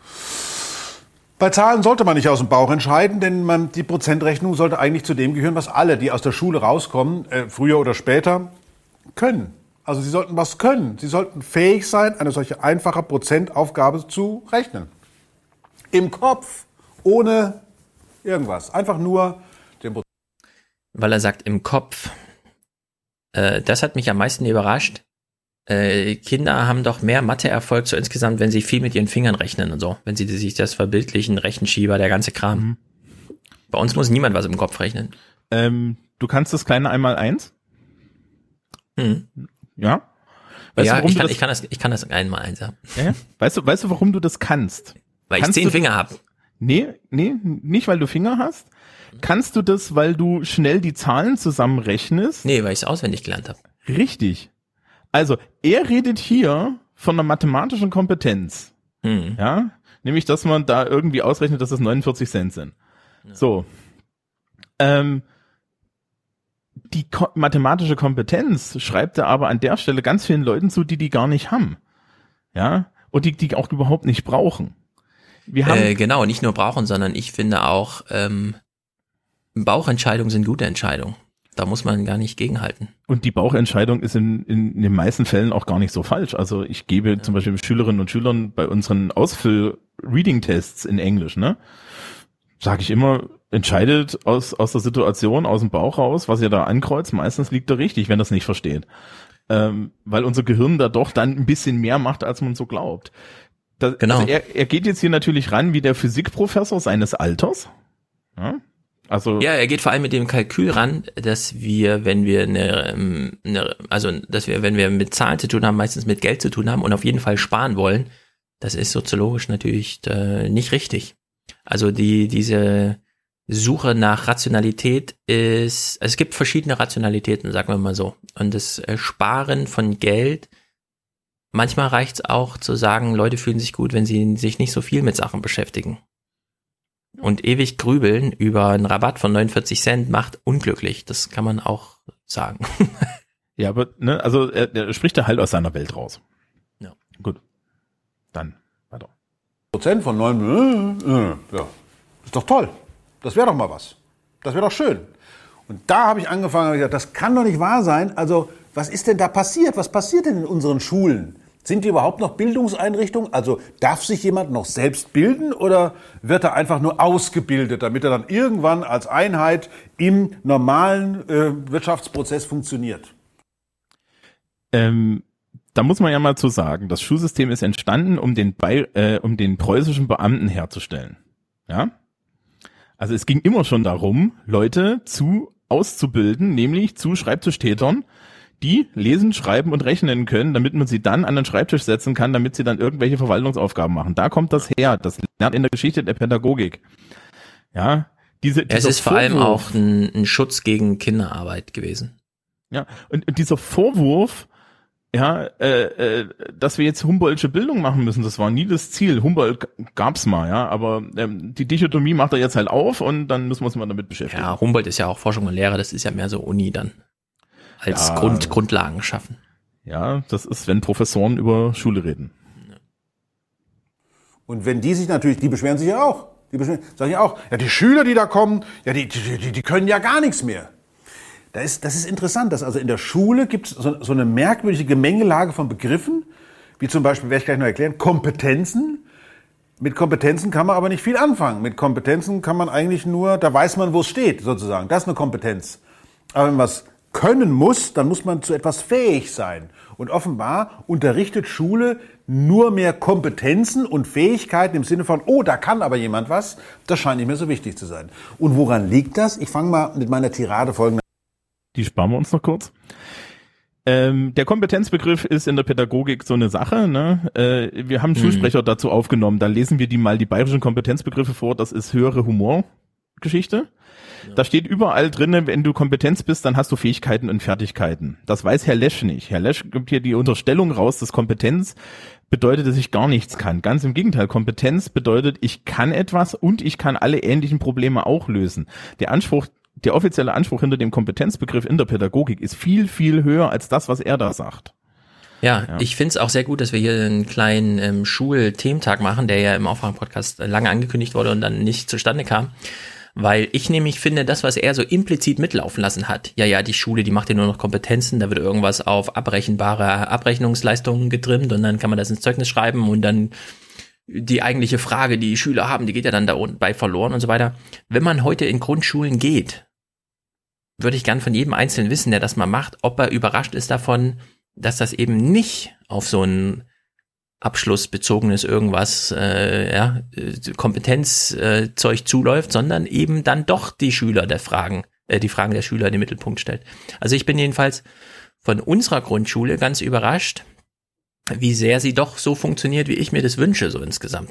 Bei Zahlen sollte man nicht aus dem Bauch entscheiden, denn man, die Prozentrechnung sollte eigentlich zu dem gehören, was alle, die aus der Schule rauskommen, äh, früher oder später, können. Also sie sollten was können. Sie sollten fähig sein, eine solche einfache Prozentaufgabe zu rechnen. Im Kopf, ohne irgendwas. Einfach nur den Prozent. Weil er sagt, im Kopf. Äh, das hat mich am meisten überrascht. Äh, Kinder haben doch mehr Matheerfolg so insgesamt, wenn sie viel mit ihren Fingern rechnen und so. Wenn sie sich das verbildlichen, Rechenschieber, der ganze Kram. Mhm. Bei uns muss niemand was im Kopf rechnen. Ähm, du kannst das kleine einmal eins? Hm. Ja? Weißt ja, du, warum ich du kann, das, ich kann das, ich kann das einmal eins, ja. ja? Weißt du, weißt du, warum du das kannst? Weil ich Kannst zehn du- Finger hab. Nee, nee, nicht weil du Finger hast. Kannst du das, weil du schnell die Zahlen zusammenrechnest? Nee, weil ich es auswendig gelernt habe. Richtig. Also, er redet hier von einer mathematischen Kompetenz. Hm. Ja? Nämlich, dass man da irgendwie ausrechnet, dass es 49 Cent sind. So. Ähm, die ko mathematische Kompetenz schreibt er aber an der Stelle ganz vielen Leuten zu, die die gar nicht haben. Ja? Und die, die auch überhaupt nicht brauchen. Wir haben, Äh, genau, nicht nur brauchen, sondern ich finde auch, ähm, Bauchentscheidungen sind gute Entscheidungen. Da muss man gar nicht gegenhalten. Und die Bauchentscheidung ist in, in, in den meisten Fällen auch gar nicht so falsch. Also ich gebe zum Beispiel Schülerinnen und Schülern bei unseren Ausfüll-Reading-Tests in Englisch, ne, sage ich immer, entscheidet aus, aus der Situation, aus dem Bauch raus, was ihr da ankreuzt. Meistens liegt er richtig, wenn das nicht versteht. Ähm, weil unser Gehirn da doch dann ein bisschen mehr macht, als man so glaubt. Das, Genau. Also er, er geht jetzt hier natürlich ran wie der Physikprofessor seines Alters. Ja? Also Ja, er geht vor allem mit dem Kalkül ran, dass wir, wenn wir eine, ähm, eine, also dass wir, wenn wir mit Zahlen zu tun haben, meistens mit Geld zu tun haben und auf jeden Fall sparen wollen, das ist soziologisch natürlich äh, nicht richtig. Also die diese Suche nach Rationalität ist, also es gibt verschiedene Rationalitäten, sagen wir mal so. Und das äh, Sparen von Geld, manchmal reicht es auch zu sagen, Leute fühlen sich gut, wenn sie sich nicht so viel mit Sachen beschäftigen. Und ewig grübeln über einen Rabatt von 49 Cent macht unglücklich. Das kann man auch sagen. Ja, aber, ne, also er, er spricht da halt aus seiner Welt raus. Ja. Gut. Dann weiter. Prozent von neun, äh, äh, ja, ist doch toll. Das wäre doch mal was. Das wäre doch schön. Und da habe ich angefangen, habe gesagt, das kann doch nicht wahr sein. Also, was ist denn da passiert? Was passiert denn in unseren Schulen? Sind die überhaupt noch Bildungseinrichtungen? Also darf sich jemand noch selbst bilden oder wird er einfach nur ausgebildet, damit er dann irgendwann als Einheit im normalen äh, Wirtschaftsprozess funktioniert? Ähm, da muss man ja mal zu sagen, das Schulsystem ist entstanden, um den, Bay äh, um den preußischen Beamten herzustellen. Ja? Also es ging immer schon darum, Leute zu auszubilden, nämlich zu Schreibtischtätern, die lesen, schreiben und rechnen können, damit man sie dann an den Schreibtisch setzen kann, damit sie dann irgendwelche Verwaltungsaufgaben machen. Da kommt das her. Das lernt in der Geschichte der Pädagogik. Ja, diese, Es ist vor allem auch ein, ein Schutz gegen Kinderarbeit gewesen. Ja, und, und dieser Vorwurf, ja, äh, äh, dass wir jetzt Humboldtsche Bildung machen müssen, das war nie das Ziel. Humboldt gab's mal, ja, aber ähm, die Dichotomie macht er jetzt halt auf und dann müssen wir uns mal damit beschäftigen. Ja, Humboldt ist ja auch Forschung und Lehre, das ist ja mehr so Uni dann. Als Ja. Grund, Grundlagen schaffen. Ja, das ist, wenn Professoren über Schule reden. Und wenn die sich natürlich, die beschweren sich ja auch. Die beschweren, sagen ja auch, ja, die Schüler, die da kommen, ja, die, die, die, die können ja gar nichts mehr. Das ist, das ist interessant, dass also in der Schule gibt es so, so eine merkwürdige Gemengelage von Begriffen, wie zum Beispiel, werde ich gleich noch erklären, Kompetenzen. Mit Kompetenzen kann man aber nicht viel anfangen. Mit Kompetenzen kann man eigentlich nur, da weiß man, wo es steht, sozusagen. Das ist eine Kompetenz. Aber wenn man was können muss, dann muss man zu etwas fähig sein. Und offenbar unterrichtet Schule nur mehr Kompetenzen und Fähigkeiten im Sinne von, oh, da kann aber jemand was. Das scheint nicht mehr so wichtig zu sein. Und woran liegt das? Ich fange mal mit meiner Tirade folgender. Die sparen wir uns noch kurz. Ähm, der Kompetenzbegriff ist in der Pädagogik so eine Sache. Ne? Äh, wir haben einen Mhm. Schulsprecher dazu aufgenommen. Da lesen wir die mal die bayerischen Kompetenzbegriffe vor. Das ist höhere Humorgeschichte. Da steht überall drinne, wenn du Kompetenz bist, dann hast du Fähigkeiten und Fertigkeiten. Das weiß Herr Lesch nicht. Herr Lesch gibt hier die Unterstellung raus, dass Kompetenz bedeutet, dass ich gar nichts kann. Ganz im Gegenteil. Kompetenz bedeutet, ich kann etwas und ich kann alle ähnlichen Probleme auch lösen. Der Anspruch, der offizielle Anspruch hinter dem Kompetenzbegriff in der Pädagogik ist viel, viel höher als das, was er da sagt. Ja, Ja. ich find's auch sehr gut, dass wir hier einen kleinen ähm, Schulthementag machen, der ja im Aufwärm-Podcast lange angekündigt wurde und dann nicht zustande kam. Weil ich nämlich finde, das, was er so implizit mitlaufen lassen hat, ja, ja, die Schule, die macht ja nur noch Kompetenzen, da wird irgendwas auf abrechenbare Abrechnungsleistungen getrimmt und dann kann man das ins Zeugnis schreiben und dann die eigentliche Frage, die Schüler haben, die geht ja dann da unten bei verloren und so weiter. Wenn man heute in Grundschulen geht, würde ich gern von jedem Einzelnen wissen, der das mal macht, ob er überrascht ist davon, dass das eben nicht auf so ein abschlussbezogenes irgendwas, äh, ja, äh, Kompetenzzeug äh, zuläuft, sondern eben dann doch die Schüler der Fragen, äh, die Fragen der Schüler in den Mittelpunkt stellt. Also ich bin jedenfalls von unserer Grundschule ganz überrascht, wie sehr sie doch so funktioniert, wie ich mir das wünsche, so insgesamt.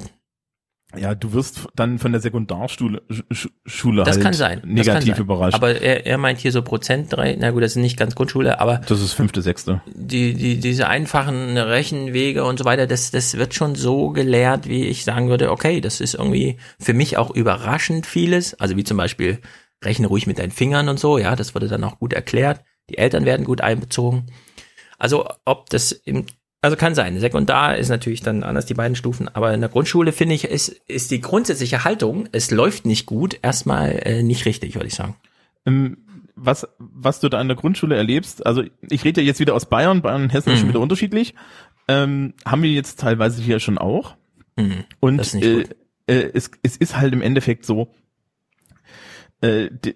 Ja, du wirst dann von der Sekundarschule Sch Schule Das halt kann sein. negativ kann sein. überrascht. Aber er, er meint hier so Prozent, drei- na gut, das ist nicht ganz Grundschule, aber das ist fünfte, sechste. die, die, diese einfachen Rechenwege und so weiter, das, das wird schon so gelehrt, wie ich sagen würde, okay, das ist irgendwie für mich auch überraschend vieles. Also wie zum Beispiel, rechne ruhig mit deinen Fingern und so, ja, das wurde dann auch gut erklärt. Die Eltern werden gut einbezogen. Also ob das im, also kann sein. Sekundar ist natürlich dann anders, die beiden Stufen, aber in der Grundschule finde ich, ist, ist die grundsätzliche Haltung, es läuft nicht gut, erstmal äh, nicht richtig, würde ich sagen. Ähm, was, was du da an der Grundschule erlebst, also ich rede ja jetzt wieder aus Bayern, Bayern und Hessen ist schon Mhm. wieder unterschiedlich, ähm, haben wir jetzt teilweise hier schon auch. Mhm. Und äh, äh, es, es ist halt im Endeffekt so, äh, äh,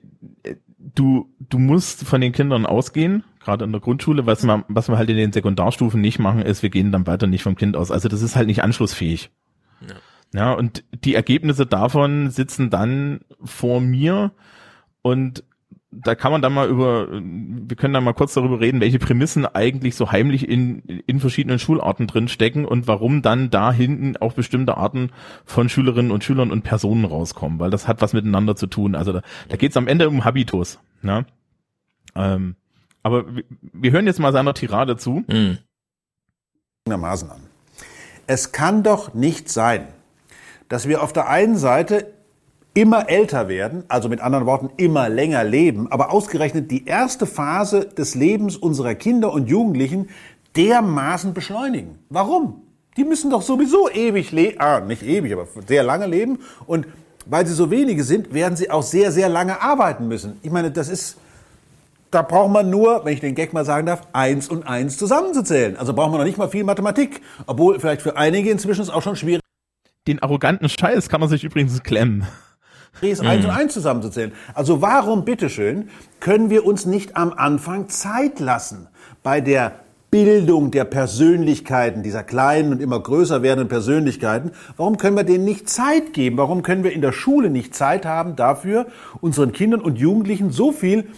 du, du musst von den Kindern ausgehen, gerade in der Grundschule, was man, was wir halt in den Sekundarstufen nicht machen, ist, wir gehen dann weiter nicht vom Kind aus. Also das ist halt nicht anschlussfähig. Ja, und die Ergebnisse davon sitzen dann vor mir und da kann man dann mal über, wir können dann mal kurz darüber reden, welche Prämissen eigentlich so heimlich in, in verschiedenen Schularten drin stecken und warum dann da hinten auch bestimmte Arten von Schülerinnen und Schülern und Personen rauskommen, weil das hat was miteinander zu tun. Also da, da geht es am Ende um Habitus. Ne? Ähm, aber wir, hören jetzt mal seiner Tirade zu. an. Es kann doch nicht sein, dass wir auf der einen Seite immer älter werden, also mit anderen Worten immer länger leben, aber ausgerechnet die erste Phase des Lebens unserer Kinder und Jugendlichen dermaßen beschleunigen. Warum? Die müssen doch sowieso ewig leben, ah, nicht ewig, aber sehr lange leben und weil sie so wenige sind, werden sie auch sehr, sehr lange arbeiten müssen. Ich meine, das ist, da braucht man nur, wenn ich den Gag mal sagen darf, eins und eins zusammenzuzählen. Also braucht man noch nicht mal viel Mathematik. Obwohl vielleicht für einige inzwischen es auch schon schwierig Den arroganten Scheiß kann man sich übrigens klemmen. ist, eins und eins zusammenzuzählen. Also warum, bitteschön, können wir uns nicht am Anfang Zeit lassen bei der Bildung der Persönlichkeiten, dieser kleinen und immer größer werdenden Persönlichkeiten, warum können wir denen nicht Zeit geben? Warum können wir in der Schule nicht Zeit haben dafür, unseren Kindern und Jugendlichen so viel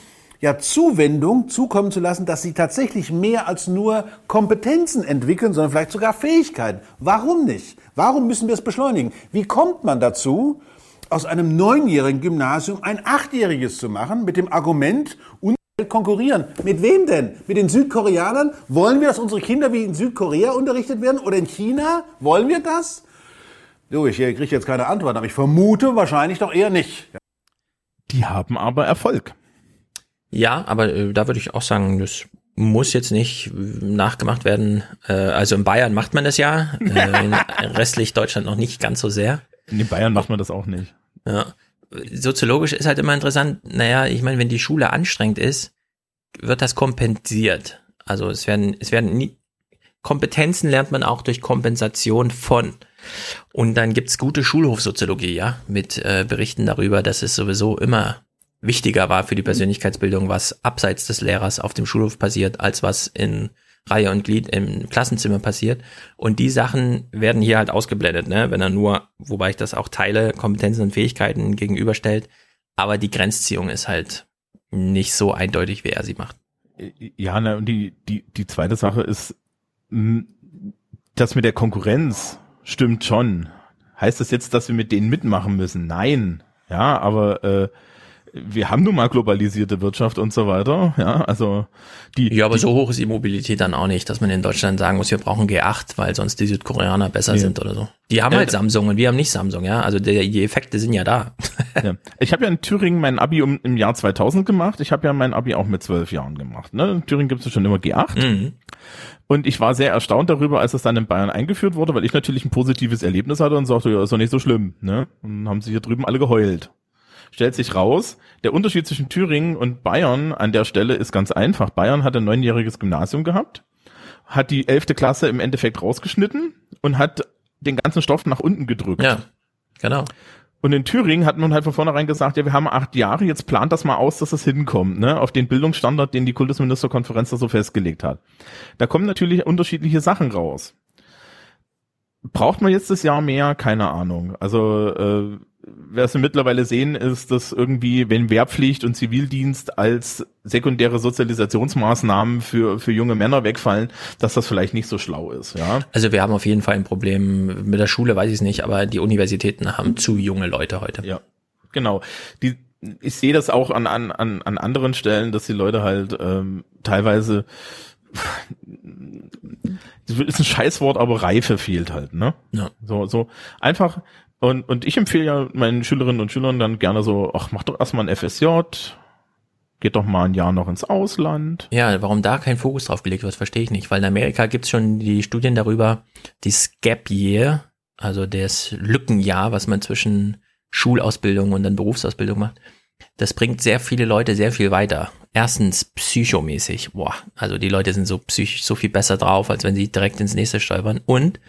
ja, Zuwendung zukommen zu lassen, dass sie tatsächlich mehr als nur Kompetenzen entwickeln, sondern vielleicht sogar Fähigkeiten. Warum nicht? Warum müssen wir es beschleunigen? Wie kommt man dazu, aus einem neunjährigen Gymnasium ein achtjähriges zu machen, mit dem Argument, uns konkurrieren. Mit wem denn? Mit den Südkoreanern? Wollen wir, dass unsere Kinder wie in Südkorea unterrichtet werden oder in China? Wollen wir das? So, ich kriege jetzt keine Antwort, aber ich vermute wahrscheinlich doch eher nicht. Die haben aber Erfolg. Ja, aber äh, da würde ich auch sagen, das muss jetzt nicht nachgemacht werden. Äh, also in Bayern macht man das ja, äh, in restlich Deutschland noch nicht ganz so sehr. In Bayern macht man das auch nicht. Ja. Soziologisch ist halt immer interessant, naja, ich meine, wenn die Schule anstrengend ist, wird das kompensiert. Also es werden, es werden nie, Kompetenzen lernt man auch durch Kompensation von. Und dann gibt's gute Schulhofsoziologie, ja, mit äh, Berichten darüber, dass es sowieso immer wichtiger war für die Persönlichkeitsbildung, was abseits des Lehrers auf dem Schulhof passiert, als was in Reihe und Glied im Klassenzimmer passiert. Und die Sachen werden hier halt ausgeblendet, ne? wenn er nur, wobei ich das auch teile, Kompetenzen und Fähigkeiten gegenüberstellt. Aber die Grenzziehung ist halt nicht so eindeutig, wie er sie macht. Ja, ne, und die, die, die zweite Sache ist, mh, das mit der Konkurrenz stimmt schon. Heißt das jetzt, dass wir mit denen mitmachen müssen? Nein. Ja, aber äh, wir haben nun mal globalisierte Wirtschaft und so weiter. Ja, also die. Ja, aber die, so hoch ist die Mobilität dann auch nicht, dass man in Deutschland sagen muss, wir brauchen G8, weil sonst die Südkoreaner besser Ja. sind oder so. Die haben Äh, halt Samsung und wir haben nicht Samsung, ja. Also der, die Effekte sind ja da. Ja. Ich habe ja in Thüringen mein Abi um, im Jahr 2000 gemacht. Ich habe ja mein Abi auch mit zwölf Jahren gemacht. Ne? In Thüringen gibt es schon immer G8. Mhm. Und ich war sehr erstaunt darüber, als es dann in Bayern eingeführt wurde, weil ich natürlich ein positives Erlebnis hatte und sagte, ja, ist doch nicht so schlimm. Ne? Und dann haben sie hier drüben alle geheult. Stellt sich raus, der Unterschied zwischen Thüringen und Bayern an der Stelle ist ganz einfach. Bayern hat ein neunjähriges Gymnasium gehabt, hat die elfte Klasse im Endeffekt rausgeschnitten und hat den ganzen Stoff nach unten gedrückt. Ja, genau. Und in Thüringen hat man halt von vornherein gesagt, ja, wir haben acht Jahre, jetzt plant das mal aus, dass es hinkommt, ne, auf den Bildungsstandard, den die Kultusministerkonferenz da so festgelegt hat. Da kommen natürlich unterschiedliche Sachen raus. Braucht man jetzt das Jahr mehr? Keine Ahnung. Also äh, was wir mittlerweile sehen, ist, dass irgendwie, wenn Wehrpflicht und Zivildienst als sekundäre Sozialisationsmaßnahmen für, für junge Männer wegfallen, dass das vielleicht nicht so schlau ist, ja. Also wir haben auf jeden Fall ein Problem mit der Schule, weiß ich es nicht, aber die Universitäten haben zu junge Leute heute. Ja, genau. Die, ich sehe das auch an, an, an, an anderen Stellen, dass die Leute halt ähm, teilweise das ist ein Scheißwort, aber Reife fehlt halt, ne? Ja. So, so einfach und, und ich empfehle ja meinen Schülerinnen und Schülern dann gerne so, ach, mach doch erstmal ein FSJ, geht doch mal ein Jahr noch ins Ausland. Ja, warum da kein Fokus drauf gelegt wird, verstehe ich nicht. Weil in Amerika gibt's schon die Studien darüber, das Gap Year, also das Lückenjahr, was man zwischen Schulausbildung und dann Berufsausbildung macht, das bringt sehr viele Leute sehr viel weiter. Erstens psychomäßig, boah, also die Leute sind so psychisch so viel besser drauf, als wenn sie direkt ins nächste stolpern. Und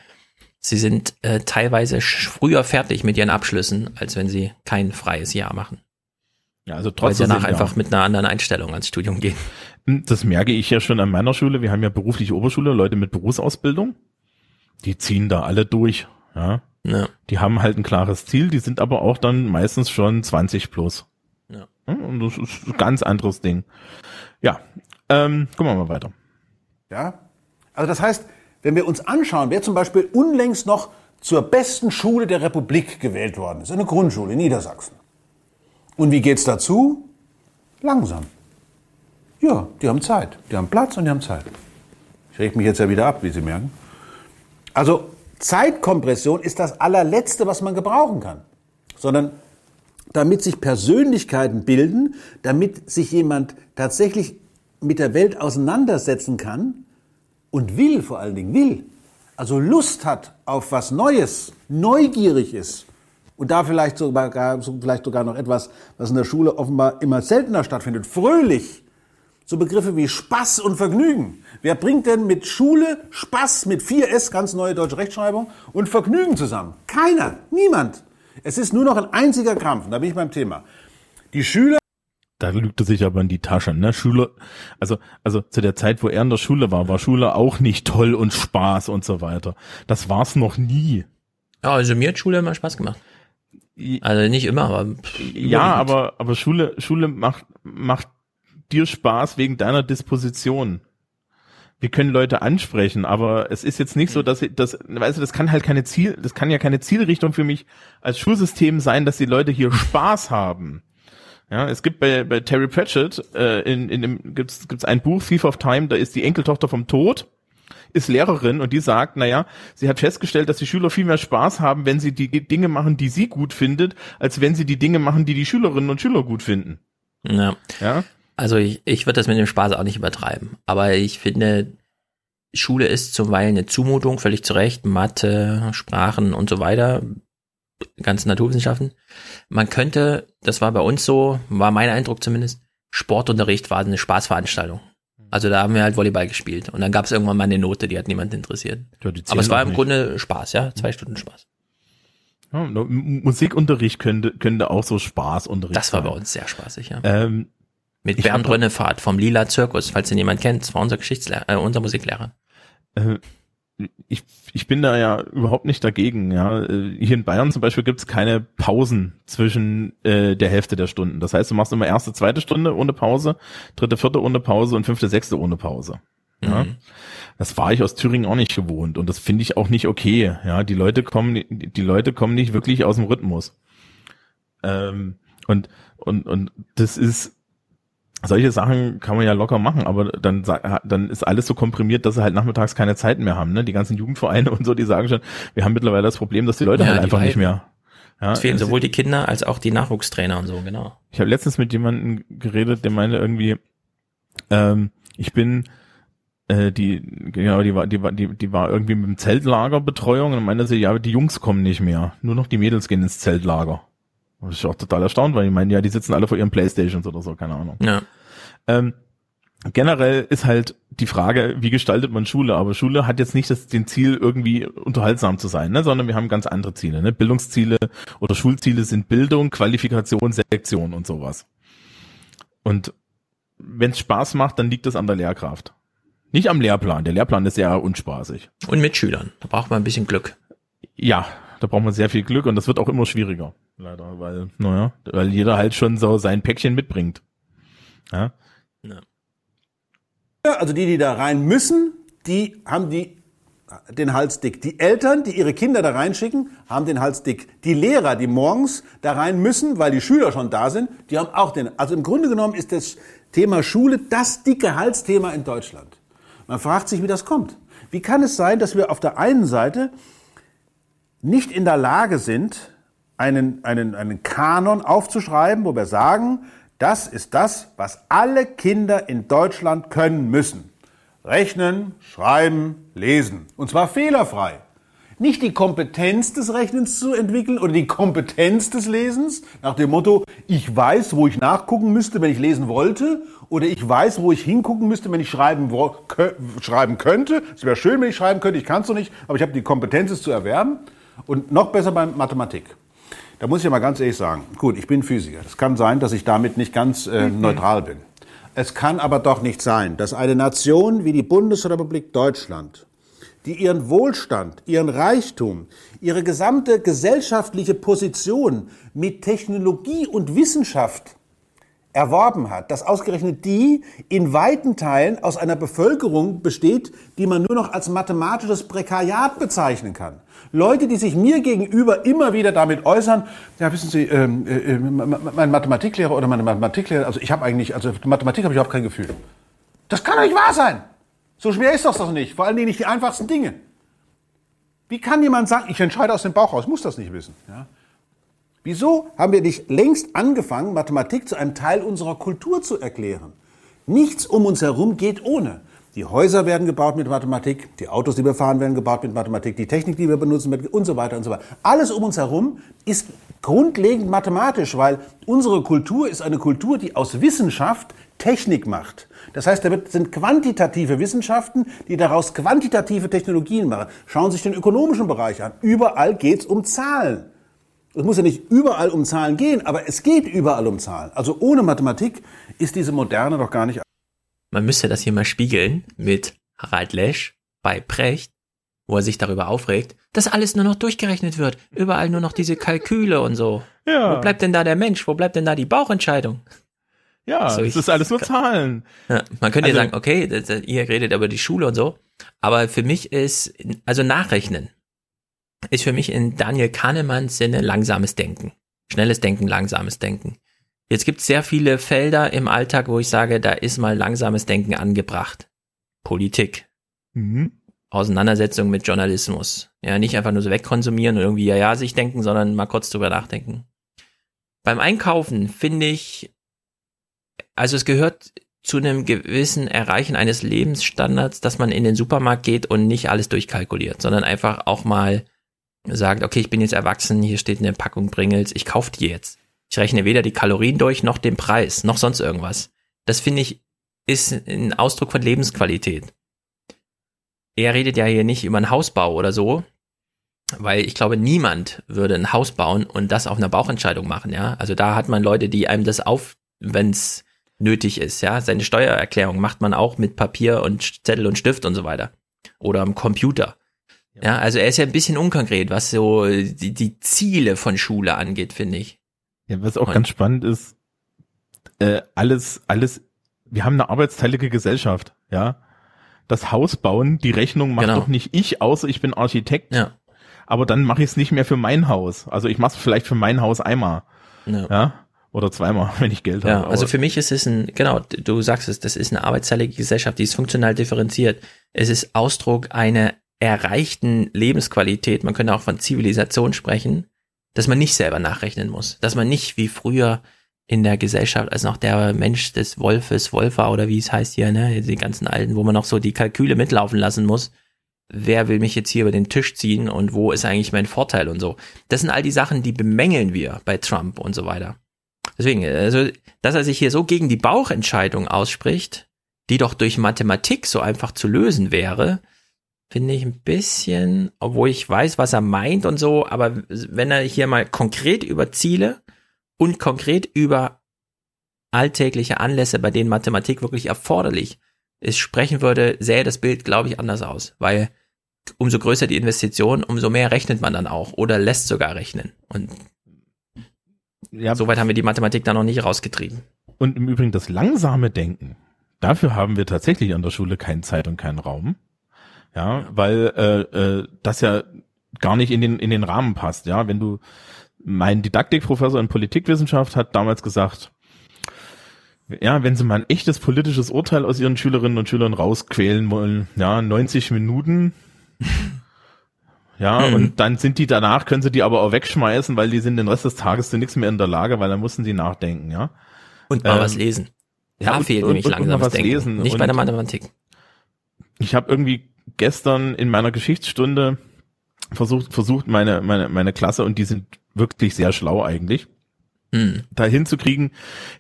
sie sind äh, teilweise früher fertig mit ihren Abschlüssen, als wenn sie kein freies Jahr machen. Ja, also Weil sie trotzdem. danach einfach mit einer anderen Einstellung ans Studium gehen. Das merke ich ja schon an meiner Schule. Wir haben ja berufliche Oberschule, Leute mit Berufsausbildung. Die ziehen da alle durch. Ja. Ja. Die haben halt ein klares Ziel, die sind aber auch dann meistens schon 20 plus. Ja. Und das ist ein ganz anderes Ding. Ja, ähm, gucken wir mal weiter. Ja? Also das heißt, wenn wir uns anschauen, wer zum Beispiel unlängst noch zur besten Schule der Republik gewählt worden ist, eine Grundschule in Niedersachsen. Und wie geht's dazu? Langsam. Ja, die haben Zeit. Die haben Platz und die haben Zeit. Ich reg mich jetzt ja wieder ab, wie Sie merken. Also Zeitkompression ist das allerletzte, was man gebrauchen kann. Sondern damit sich Persönlichkeiten bilden, damit sich jemand tatsächlich mit der Welt auseinandersetzen kann und will, vor allen Dingen will, also Lust hat auf was Neues, neugierig ist und da vielleicht sogar, vielleicht sogar noch etwas, was in der Schule offenbar immer seltener stattfindet, fröhlich. So Begriffe wie Spaß und Vergnügen. Wer bringt denn mit Schule Spaß mit 4S, ganz neue deutsche Rechtschreibung, und Vergnügen zusammen? Keiner, niemand. Es ist nur noch ein einziger Krampf, und da bin ich beim Thema. Die Schüler Da lügt er sich aber in die Tasche, ne? Schule, also, also zu der Zeit, wo er in der Schule war, war Schule auch nicht toll und Spaß und so weiter. Das war's noch nie. Ja, also mir hat Schule immer Spaß gemacht. Also nicht immer, aber Ja, aber, aber Schule, Schule macht, macht dir Spaß wegen deiner Disposition. Wir können Leute ansprechen, aber es ist jetzt nicht so, dass, das, weißt du, das kann halt keine Ziel, das kann ja keine Zielrichtung für mich als Schulsystem sein, dass die Leute hier Spaß haben. Ja, es gibt bei, bei Terry Pratchett, äh, in, in dem, gibt's, gibt's ein Buch, Thief of Time, da ist die Enkeltochter vom Tod, ist Lehrerin und die sagt, naja, sie hat festgestellt, dass die Schüler viel mehr Spaß haben, wenn sie die Dinge machen, die sie gut findet, als wenn sie die Dinge machen, die die Schülerinnen und Schüler gut finden. Ja. Ja. Also ich, ich würde das mit dem Spaß auch nicht übertreiben. Aber ich finde, Schule ist zuweilen eine Zumutung, völlig zu Recht. Mathe, Sprachen und so weiter, ganze Naturwissenschaften. Man könnte, das war bei uns so, war mein Eindruck zumindest, Sportunterricht war eine Spaßveranstaltung. Also da haben wir halt Volleyball gespielt. Und dann gab es irgendwann mal eine Note, die hat niemand interessiert. Ja, Aber es war im nicht. Grunde Spaß, ja. Zwei Stunden Spaß. Ja, Musikunterricht könnte, könnte auch so Spaßunterricht Das war bei uns sehr spaßig, ja. Ähm, Mit Bernd Rönnefahrt vom Lila Zirkus, falls den jemand kennt. Das war unser Geschichtslehrer, äh, unser Musiklehrer. Äh, ich, ich bin da ja überhaupt nicht dagegen. Ja, Äh, hier in Bayern zum Beispiel gibt's keine Pausen zwischen äh, der Hälfte der Stunden. Das heißt, du machst immer erste, zweite Stunde ohne Pause, dritte, vierte ohne Pause und fünfte, sechste ohne Pause. Ja, Mhm. das war ich aus Thüringen auch nicht gewohnt und das finde ich auch nicht okay. Ja, die Leute kommen, die die Leute kommen nicht wirklich aus dem Rhythmus. Ähm, und und und das ist solche Sachen kann man ja locker machen, aber dann, dann ist alles so komprimiert, dass sie halt nachmittags keine Zeit mehr haben. Ne? Die ganzen Jugendvereine und so, die sagen schon, wir haben mittlerweile das Problem, dass die Leute Ja, halt die einfach nicht Weiben. mehr. Ja, es fehlen sowohl die Kinder als auch die Nachwuchstrainer und so, genau. ich habe letztens mit jemandem geredet, der meinte irgendwie, ähm, ich bin äh, die, genau, die war, die war, die, die war irgendwie mit dem Zeltlagerbetreuung und meinte sie, ja, die Jungs kommen nicht mehr. Nur noch die Mädels gehen ins Zeltlager. Und ich auch total erstaunt, weil ich meine, ja, die sitzen alle vor ihren Playstations oder so, keine Ahnung. Ja. Ähm, generell ist halt die Frage, wie gestaltet man Schule? Aber Schule hat jetzt nicht das den Ziel, irgendwie unterhaltsam zu sein, ne? sondern wir haben ganz andere Ziele. Ne? Bildungsziele oder Schulziele sind Bildung, Qualifikation, Selektion und sowas. Und wenn es Spaß macht, dann liegt es an der Lehrkraft. Nicht am Lehrplan. Der Lehrplan ist sehr unspaßig. Und mit Schülern. Da braucht man ein bisschen Glück. Ja, da braucht man sehr viel Glück und das wird auch immer schwieriger. Leider, weil, naja, weil jeder halt schon so sein Päckchen mitbringt. Ja. Ja, also die, die da rein müssen, die haben die den Hals dick. Die Eltern, die ihre Kinder da reinschicken, haben den Hals dick. Die Lehrer, die morgens da rein müssen, weil die Schüler schon da sind, die haben auch den. Also im Grunde genommen ist das Thema Schule das dicke Halsthema in Deutschland. Man fragt sich, wie das kommt. Wie kann es sein, dass wir auf der einen Seite nicht in der Lage sind, einen, einen, einen Kanon aufzuschreiben, wo wir sagen, das ist das, was alle Kinder in Deutschland können müssen. Rechnen, schreiben, lesen. Und zwar fehlerfrei. Nicht die Kompetenz des Rechnens zu entwickeln oder die Kompetenz des Lesens nach dem Motto, ich weiß, wo ich nachgucken müsste, wenn ich lesen wollte, oder ich weiß, wo ich hingucken müsste, wenn ich schreiben, schreiben könnte. Es wäre schön, wenn ich schreiben könnte, ich kann es noch nicht, aber ich habe die Kompetenz, es zu erwerben. Und noch besser bei Mathematik. Da muss ich ja mal ganz ehrlich sagen, gut, ich bin Physiker. Es kann sein, dass ich damit nicht ganz äh, Mhm. neutral bin. Es kann aber doch nicht sein, dass eine Nation wie die Bundesrepublik Deutschland, die ihren Wohlstand, ihren Reichtum, ihre gesamte gesellschaftliche Position mit Technologie und Wissenschaft erworben hat, dass ausgerechnet die in weiten Teilen aus einer Bevölkerung besteht, die man nur noch als mathematisches Prekariat bezeichnen kann. Leute, die sich mir gegenüber immer wieder damit äußern, ja, wissen Sie, ähm, äh, äh, mein Mathematiklehrer oder meine Mathematiklehrer, also ich habe eigentlich, also Mathematik habe ich überhaupt kein Gefühl. Das kann doch nicht wahr sein. So schwer ist das doch nicht. Vor allen Dingen nicht die einfachsten Dinge. Wie kann jemand sagen, ich entscheide aus dem Bauch raus, muss das nicht wissen. Ja? Wieso haben wir nicht längst angefangen, Mathematik zu einem Teil unserer Kultur zu erklären? Nichts um uns herum geht ohne. Die Häuser werden gebaut mit Mathematik, die Autos, die wir fahren, werden gebaut mit Mathematik, die Technik, die wir benutzen und so weiter und so weiter. Alles um uns herum ist grundlegend mathematisch, weil unsere Kultur ist eine Kultur, die aus Wissenschaft Technik macht. Das heißt, da sind quantitative Wissenschaften, die daraus quantitative Technologien machen. Schauen Sie sich den ökonomischen Bereich an. Überall geht es um Zahlen. Es muss ja nicht überall um Zahlen gehen, aber es geht überall um Zahlen. Also ohne Mathematik ist diese Moderne doch gar nicht. Man müsste das hier mal spiegeln mit Harald Lesch bei Precht, wo er sich darüber aufregt, dass alles nur noch durchgerechnet wird. Überall nur noch diese Kalküle und so. Ja. Wo bleibt denn da der Mensch? Wo bleibt denn da die Bauchentscheidung? Ja, So, es ich- ist alles nur Zahlen. Ja, man könnte ja Also- sagen, okay, das, ihr redet über die Schule und so, aber für mich ist, also Nachrechnen, ist für mich in Daniel Kahnemanns Sinne langsames Denken. Schnelles Denken, langsames Denken. Jetzt gibt es sehr viele Felder im Alltag, wo ich sage, da ist mal langsames Denken angebracht. Politik, Mhm. Auseinandersetzung mit Journalismus. Ja, nicht einfach nur so wegkonsumieren und irgendwie ja, ja sich denken, sondern mal kurz drüber nachdenken. Beim Einkaufen finde ich, also es gehört zu einem gewissen Erreichen eines Lebensstandards, dass man in den Supermarkt geht und nicht alles durchkalkuliert, sondern einfach auch mal sagt, okay, ich bin jetzt erwachsen, hier steht eine Packung Pringles, ich kaufe die jetzt. Ich rechne weder die Kalorien durch, noch den Preis, noch sonst irgendwas. Das finde ich, ist ein Ausdruck von Lebensqualität. Er redet ja hier nicht über einen Hausbau oder so, weil ich glaube, niemand würde ein Haus bauen und das auf einer Bauchentscheidung machen, ja. Also da hat man Leute, die einem das auf, wenn es nötig ist, ja. Seine Steuererklärung macht man auch mit Papier und Zettel und Stift und so weiter. Oder am Computer. Ja, also er ist ja ein bisschen unkonkret, was so die, die Ziele von Schule angeht, finde ich. Ja, was auch Und- ganz spannend ist, äh, alles, alles, wir haben eine arbeitsteilige Gesellschaft, ja. Das Haus bauen, die Rechnung macht Genau. doch nicht ich, außer ich bin Architekt. Ja. Aber dann mache ich es nicht mehr für mein Haus. Also ich mache es vielleicht für mein Haus einmal. Ja. Oder zweimal, wenn ich Geld Ja, habe. also Aber- für mich ist es ein, genau, du sagst es, das ist eine arbeitsteilige Gesellschaft, die ist funktional differenziert. Es ist Ausdruck einer erreichten Lebensqualität, man könnte auch von Zivilisation sprechen, dass man nicht selber nachrechnen muss, dass man nicht wie früher in der Gesellschaft, als noch der Mensch des Wolfes, Wolfer oder wie es heißt hier, ne, die ganzen alten, wo man noch so die Kalküle mitlaufen lassen muss. Wer will mich jetzt hier über den Tisch ziehen und wo ist eigentlich mein Vorteil und so. Das sind all die Sachen, die bemängeln wir bei Trump und so weiter. Deswegen, also, dass er sich hier so gegen die Bauchentscheidung ausspricht, die doch durch Mathematik so einfach zu lösen wäre, finde ich ein bisschen, obwohl ich weiß, was er meint und so, aber wenn er hier mal konkret über Ziele und konkret über alltägliche Anlässe, bei denen Mathematik wirklich erforderlich ist, sprechen würde, sähe das Bild, glaube ich, anders aus, weil umso größer die Investition, umso mehr rechnet man dann auch oder lässt sogar rechnen. Und Ja. Soweit haben wir die Mathematik da noch nicht rausgetrieben. Und im Übrigen das langsame Denken, dafür haben wir tatsächlich an der Schule keine Zeit und keinen Raum. Ja, weil äh, äh, das ja gar nicht in den in den Rahmen passt. Ja, wenn du mein Didaktikprofessor in Politikwissenschaft hat damals gesagt, ja, wenn sie mal ein echtes politisches Urteil aus ihren Schülerinnen und Schülern rausquälen wollen, ja, 90 Minuten. Ja, Mhm. und dann sind die danach, können sie die aber auch wegschmeißen, weil die sind den Rest des Tages zu nichts mehr in der Lage, weil dann mussten sie nachdenken, ja. Und mal Ähm, was lesen. ja, da und- fehlt und- nämlich und- langsames was Denken. lesen. Nicht bei der Mathematik. Ich habe irgendwie gestern in meiner Geschichtsstunde versucht, versucht meine, meine, meine Klasse, und die sind wirklich sehr schlau eigentlich, Hm. da hinzukriegen,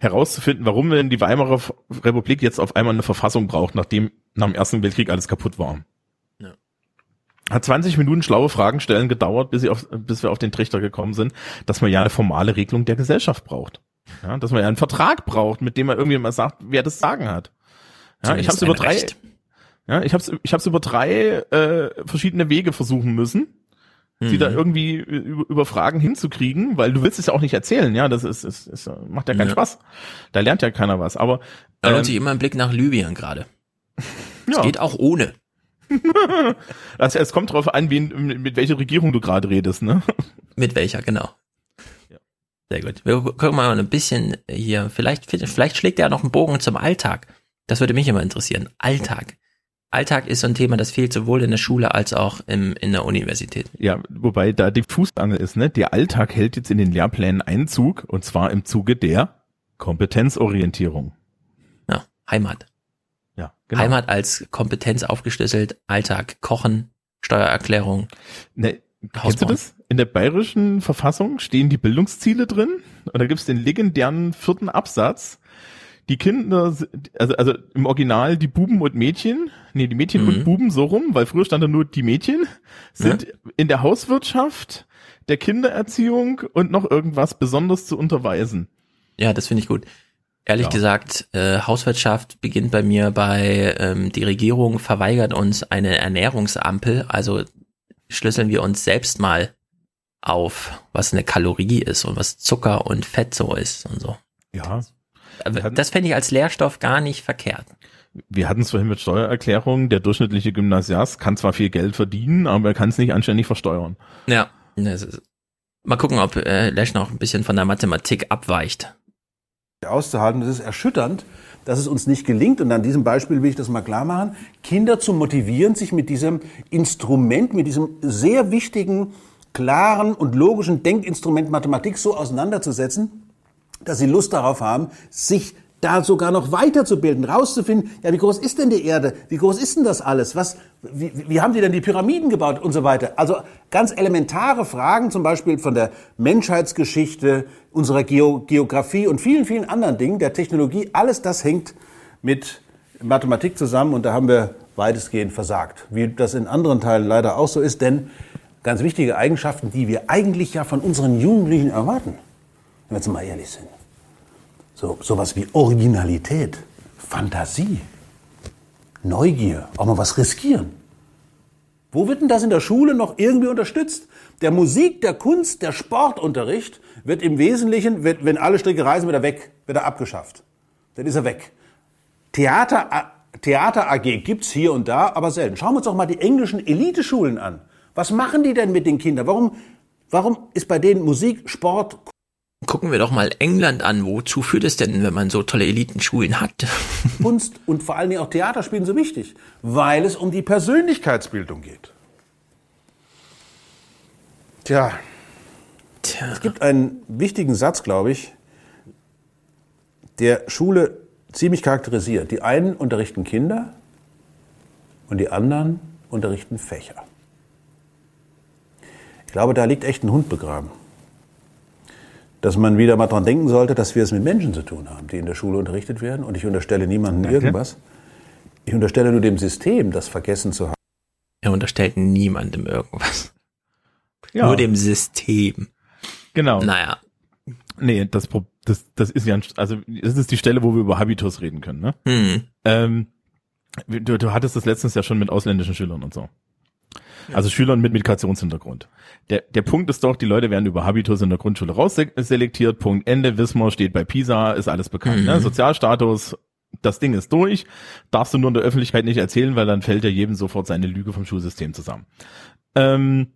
herauszufinden, warum denn die Weimarer Republik jetzt auf einmal eine Verfassung braucht, nachdem nach dem Ersten Weltkrieg alles kaputt war. Ja. Hat 20 Minuten schlaue Fragen stellen gedauert, bis, auf, bis wir auf den Trichter gekommen sind, dass man ja eine formale Regelung der Gesellschaft braucht. Ja, dass man ja einen Vertrag braucht, mit dem man irgendwie mal sagt, wer das Sagen hat. Ja, ich habe über drei, Recht. Ja, ich habe ich hab's über drei äh, verschiedene Wege versuchen müssen, die Mhm. da irgendwie über, über Fragen hinzukriegen, weil du willst es ja auch nicht erzählen, ja, das ist, ist, ist macht ja keinen Ja. Spaß. Da lernt ja keiner was. Aber Da lohnt ähm, sich immer ein Blick nach Libyen gerade. Es Ja. geht auch ohne. also es kommt drauf an, wen, mit welcher Regierung du gerade redest, ne? Mit welcher, genau. Sehr gut. Wir gucken mal ein bisschen hier. Vielleicht, vielleicht schlägt er noch einen Bogen zum Alltag. Das würde mich immer interessieren. Alltag. Alltag ist so ein Thema, das fehlt sowohl in der Schule als auch im, in der Universität. Ja, wobei da die Fußangel ist, ne? Der Alltag hält jetzt in den Lehrplänen Einzug und zwar im Zuge der Kompetenzorientierung. Ja, Heimat. Ja, genau. Heimat als Kompetenz aufgeschlüsselt, Alltag, Kochen, Steuererklärung. Ne, kennst du das? In der bayerischen Verfassung stehen die Bildungsziele drin und da gibt's den legendären vierten Absatz. Die Kinder, also, also im Original die Buben und Mädchen, nee, die Mädchen Mhm. und Buben so rum, weil früher stand da nur die Mädchen, sind in der Hauswirtschaft, der Kindererziehung und noch irgendwas besonders zu unterweisen. Ja, das finde ich gut. Ehrlich Ja. gesagt, äh, Hauswirtschaft beginnt bei mir bei, ähm, die Regierung verweigert uns eine Ernährungsampel, also schlüsseln wir uns selbst mal auf, was eine Kalorie ist und was Zucker und Fett so ist und so. Ja. Das fände ich als Lehrstoff gar nicht verkehrt. Wir hatten es vorhin mit Steuererklärung, der durchschnittliche Gymnasiast kann zwar viel Geld verdienen, aber er kann es nicht anständig versteuern. Ja. Das ist, mal gucken, ob äh, Lesch noch ein bisschen von der Mathematik abweicht. auszuhalten. Es ist erschütternd, dass es uns nicht gelingt, und an diesem Beispiel will ich das mal klar machen, Kinder zu motivieren, sich mit diesem Instrument, mit diesem sehr wichtigen, klaren und logischen Denkinstrument Mathematik so auseinanderzusetzen, dass sie Lust darauf haben, sich da sogar noch weiterzubilden, rauszufinden, ja, wie groß ist denn die Erde? Wie groß ist denn das alles? Was, wie, wie haben die denn die Pyramiden gebaut und so weiter? Also ganz elementare Fragen, zum Beispiel von der Menschheitsgeschichte, unserer Geo Geografie und vielen, vielen anderen Dingen, der Technologie, alles das hängt mit Mathematik zusammen und da haben wir weitestgehend versagt. Wie das in anderen Teilen leider auch so ist, denn ganz wichtige Eigenschaften, die wir eigentlich ja von unseren Jugendlichen erwarten, wenn wir jetzt mal ehrlich sind. So, sowas wie Originalität, Fantasie, Neugier, auch mal was riskieren. Wo wird denn das in der Schule noch irgendwie unterstützt? Der Musik, der Kunst, der Sportunterricht wird im Wesentlichen, wird, wenn alle Stricke reisen, wird er weg, wird er abgeschafft. Dann ist er weg. Theater, Theater AG gibt's hier und da, aber selten. Schauen wir uns doch mal die englischen Eliteschulen an. Was machen die denn mit den Kindern? Warum, warum ist bei denen Musik, Sport, Gucken wir doch mal England an. Wozu führt es denn, wenn man so tolle Elitenschulen hat? Kunst und vor allen Dingen auch Theaterspielen so wichtig? Weil es um die Persönlichkeitsbildung geht. Tja. Es gibt einen wichtigen Satz, glaube ich, der Schule ziemlich charakterisiert. Die einen unterrichten Kinder und die anderen unterrichten Fächer. Ich glaube, da liegt echt ein Hund begraben. Dass man wieder mal dran denken sollte, dass wir es mit Menschen zu tun haben, die in der Schule unterrichtet werden. Und ich unterstelle niemandem Danke. irgendwas. Ich unterstelle nur dem System, das vergessen zu haben. Er unterstellt niemandem irgendwas. Ja. Nur dem System. Genau. Naja. Nee, das, das, das ist ja, ein, also das ist die Stelle, wo wir über Habitus reden können, ne? Hm. Ähm, du, du hattest das letztens ja schon mit ausländischen Schülern und so. Also Schülern mit Migrationshintergrund. Der, der Punkt ist doch, die Leute werden über Habitus in der Grundschule rausselektiert. Punkt Ende. Wismar steht bei PISA, ist alles bekannt. Mhm. Ne? Sozialstatus, das Ding ist durch. Darfst du nur in der Öffentlichkeit nicht erzählen, weil dann fällt ja jedem sofort seine Lüge vom Schulsystem zusammen. Ähm,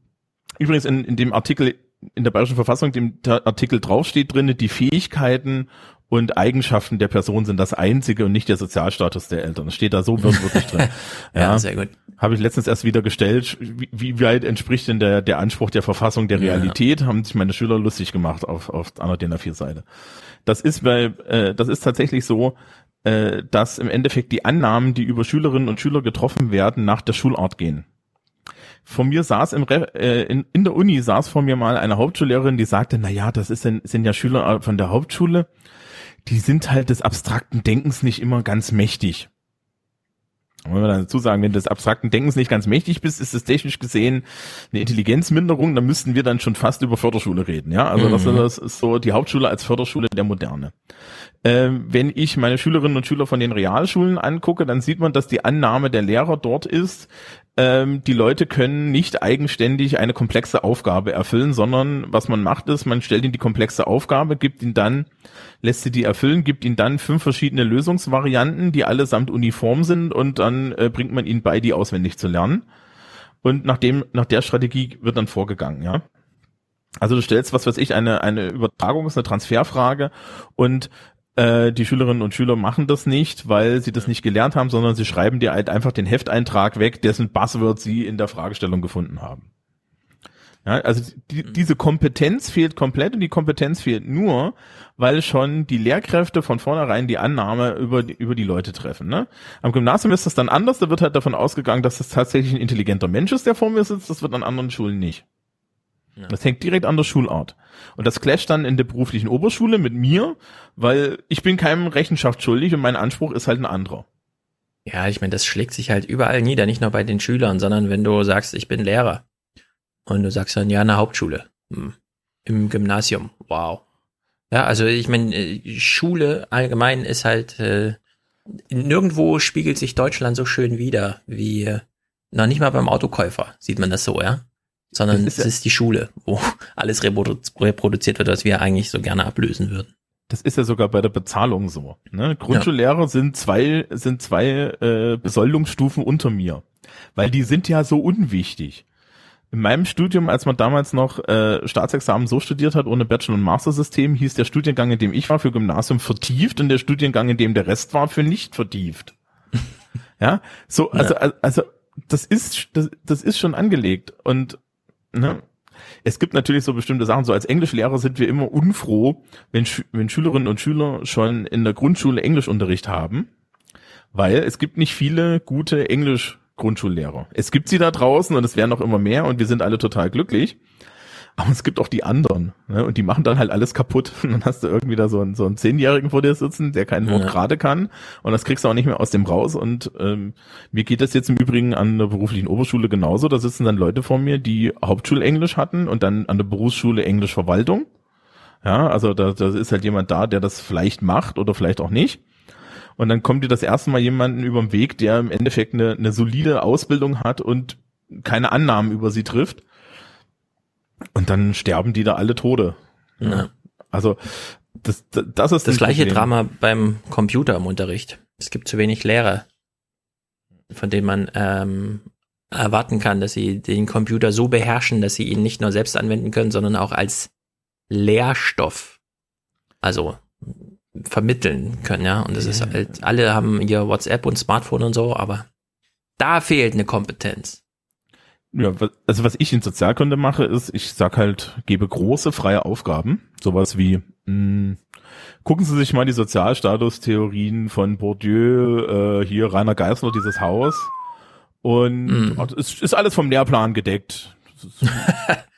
übrigens in, in dem Artikel in der Bayerischen Verfassung, dem Artikel draufsteht drin, die Fähigkeiten und Eigenschaften der Person sind das einzige und nicht der Sozialstatus der Eltern. Das steht da so wirklich drin. Ja, sehr gut. Habe ich letztens erst wieder gestellt, wie, wie weit entspricht denn der, der Anspruch der Verfassung der Ja. Realität, haben sich meine Schüler lustig gemacht auf, auf einer DIN A4-Seite. Das ist bei, äh, das ist tatsächlich so, äh, dass im Endeffekt die Annahmen, die über Schülerinnen und Schüler getroffen werden, nach der Schulart gehen. Vor mir saß im Re äh, in, in der Uni saß vor mir mal eine Hauptschullehrerin, die sagte, na ja, das ist denn, sind ja Schüler von der Hauptschule, die sind halt des abstrakten Denkens nicht immer ganz mächtig. Und wenn wir dann dazu sagen, wenn du des abstrakten Denkens nicht ganz mächtig bist, ist es technisch gesehen eine Intelligenzminderung, dann müssten wir dann schon fast über Förderschule reden, ja. Also das, Mhm. das ist so die Hauptschule als Förderschule der Moderne. Ähm, wenn ich meine Schülerinnen und Schüler von den Realschulen angucke, dann sieht man, dass die Annahme der Lehrer dort ist, ähm, die Leute können nicht eigenständig eine komplexe Aufgabe erfüllen, sondern was man macht ist, man stellt ihnen die komplexe Aufgabe, gibt ihnen dann, lässt sie die erfüllen, gibt ihnen dann fünf verschiedene Lösungsvarianten, die allesamt uniform sind und dann äh, bringt man ihnen bei, die auswendig zu lernen. Und nach dem, nach der Strategie wird dann vorgegangen, ja. Also du stellst, was weiß ich, eine, eine Übertragung ist eine Transferfrage und äh, die Schülerinnen und Schüler machen das nicht, weil sie das nicht gelernt haben, sondern sie schreiben dir halt einfach den Hefteintrag weg, dessen Buzzword sie in der Fragestellung gefunden haben. Ja, also die, diese Kompetenz fehlt komplett und die Kompetenz fehlt nur, weil schon die Lehrkräfte von vornherein die Annahme über die, über die Leute treffen. Ne? Am Gymnasium ist das dann anders, da wird halt davon ausgegangen, dass das tatsächlich ein intelligenter Mensch ist, der vor mir sitzt, das wird an anderen Schulen nicht. Das hängt direkt an der Schulart. Und das clasht dann in der beruflichen Oberschule mit mir, weil ich bin keinem Rechenschaft schuldig und mein Anspruch ist halt ein anderer. Ja, ich meine, das schlägt sich halt überall nieder, nicht nur bei den Schülern, sondern wenn du sagst, ich bin Lehrer und du sagst dann, ja, eine Hauptschule, hm. im Gymnasium, wow. Ja, also ich meine, äh, Schule allgemein ist halt, äh, nirgendwo spiegelt sich Deutschland so schön wider wie, äh, noch nicht mal beim Autokäufer sieht man das so, ja. Sondern ist es ja- ist die Schule, wo alles reprodu reproduziert wird, was wir eigentlich so gerne ablösen würden. Das ist ja sogar bei der Bezahlung so. Ne? Grundschullehrer sind zwei, sind zwei äh, Besoldungsstufen unter mir. Weil die sind ja so unwichtig. In meinem Studium, als man damals noch äh, Staatsexamen so studiert hat, ohne Bachelor- und Master-System, hieß der Studiengang, in dem ich war, für Gymnasium vertieft und der Studiengang, in dem der Rest war, für nicht vertieft. ja, so, also, also, also das ist, das, das ist schon angelegt. Und ne, es gibt natürlich so bestimmte Sachen, so als Englischlehrer sind wir immer unfroh, wenn, Schü- wenn Schülerinnen und Schüler schon in der Grundschule Englischunterricht haben, weil es gibt nicht viele gute Englisch-Grundschullehrer. Es gibt sie da draußen und es werden noch immer mehr und wir sind alle total glücklich. Aber es gibt auch die anderen, ne? Und die machen dann halt alles kaputt. Und dann hast du irgendwie da so einen, so einen Zehnjährigen vor dir sitzen, der kein Wort Ja. gerade kann. Und das kriegst du auch nicht mehr aus dem raus. Und ähm, mir geht das jetzt im Übrigen an der beruflichen Oberschule genauso. Da sitzen dann Leute vor mir, die Hauptschulenglisch hatten und dann an der Berufsschule Englischverwaltung. Ja, also da, da ist halt jemand da, der das vielleicht macht oder vielleicht auch nicht. Und dann kommt dir das erste Mal jemanden über den Weg, der im Endeffekt eine, eine solide Ausbildung hat und keine Annahmen über sie trifft. Und dann sterben die da alle Tode. Ja. Also das, das, ist Das gleiche Problem. Drama beim Computer im Unterricht. Es gibt zu wenig Lehrer, von denen man ähm, erwarten kann, dass sie den Computer so beherrschen, dass sie ihn nicht nur selbst anwenden können, sondern auch als Lehrstoff, also vermitteln können, ja. Und das ist halt, alle haben ihr WhatsApp und Smartphone und so, aber da fehlt eine Kompetenz. Ja, also was ich in Sozialkunde mache, ist, ich sag halt, gebe große freie Aufgaben. Sowas wie, mh, gucken Sie sich mal die Sozialstatustheorien von Bourdieu, äh, hier Rainer Geisler, dieses Haus. Und Mhm. oh, es ist alles vom Lehrplan gedeckt.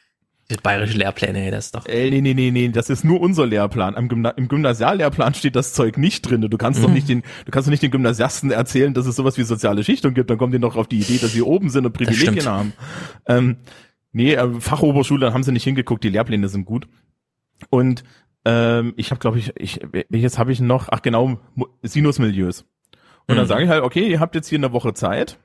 Bayerische Lehrpläne, ey, das ist doch. Ey, nee, nee, nee, nee, das ist nur unser Lehrplan. Am Gymna Im Gymnasiallehrplan steht das Zeug nicht drin. Du kannst doch Mhm. nicht den, du kannst doch nicht den Gymnasiasten erzählen, dass es sowas wie soziale Schichtung gibt. Dann kommen die noch auf die Idee, dass sie oben sind und Privilegien haben. Ähm, nee, äh, Fachoberschule, da haben sie nicht hingeguckt, die Lehrpläne sind gut. Und ähm, ich habe, glaube ich, ich, welches habe ich noch? Ach genau, Sinusmilieus. Und dann Mhm. sage ich halt, okay, ihr habt jetzt hier eine Woche Zeit.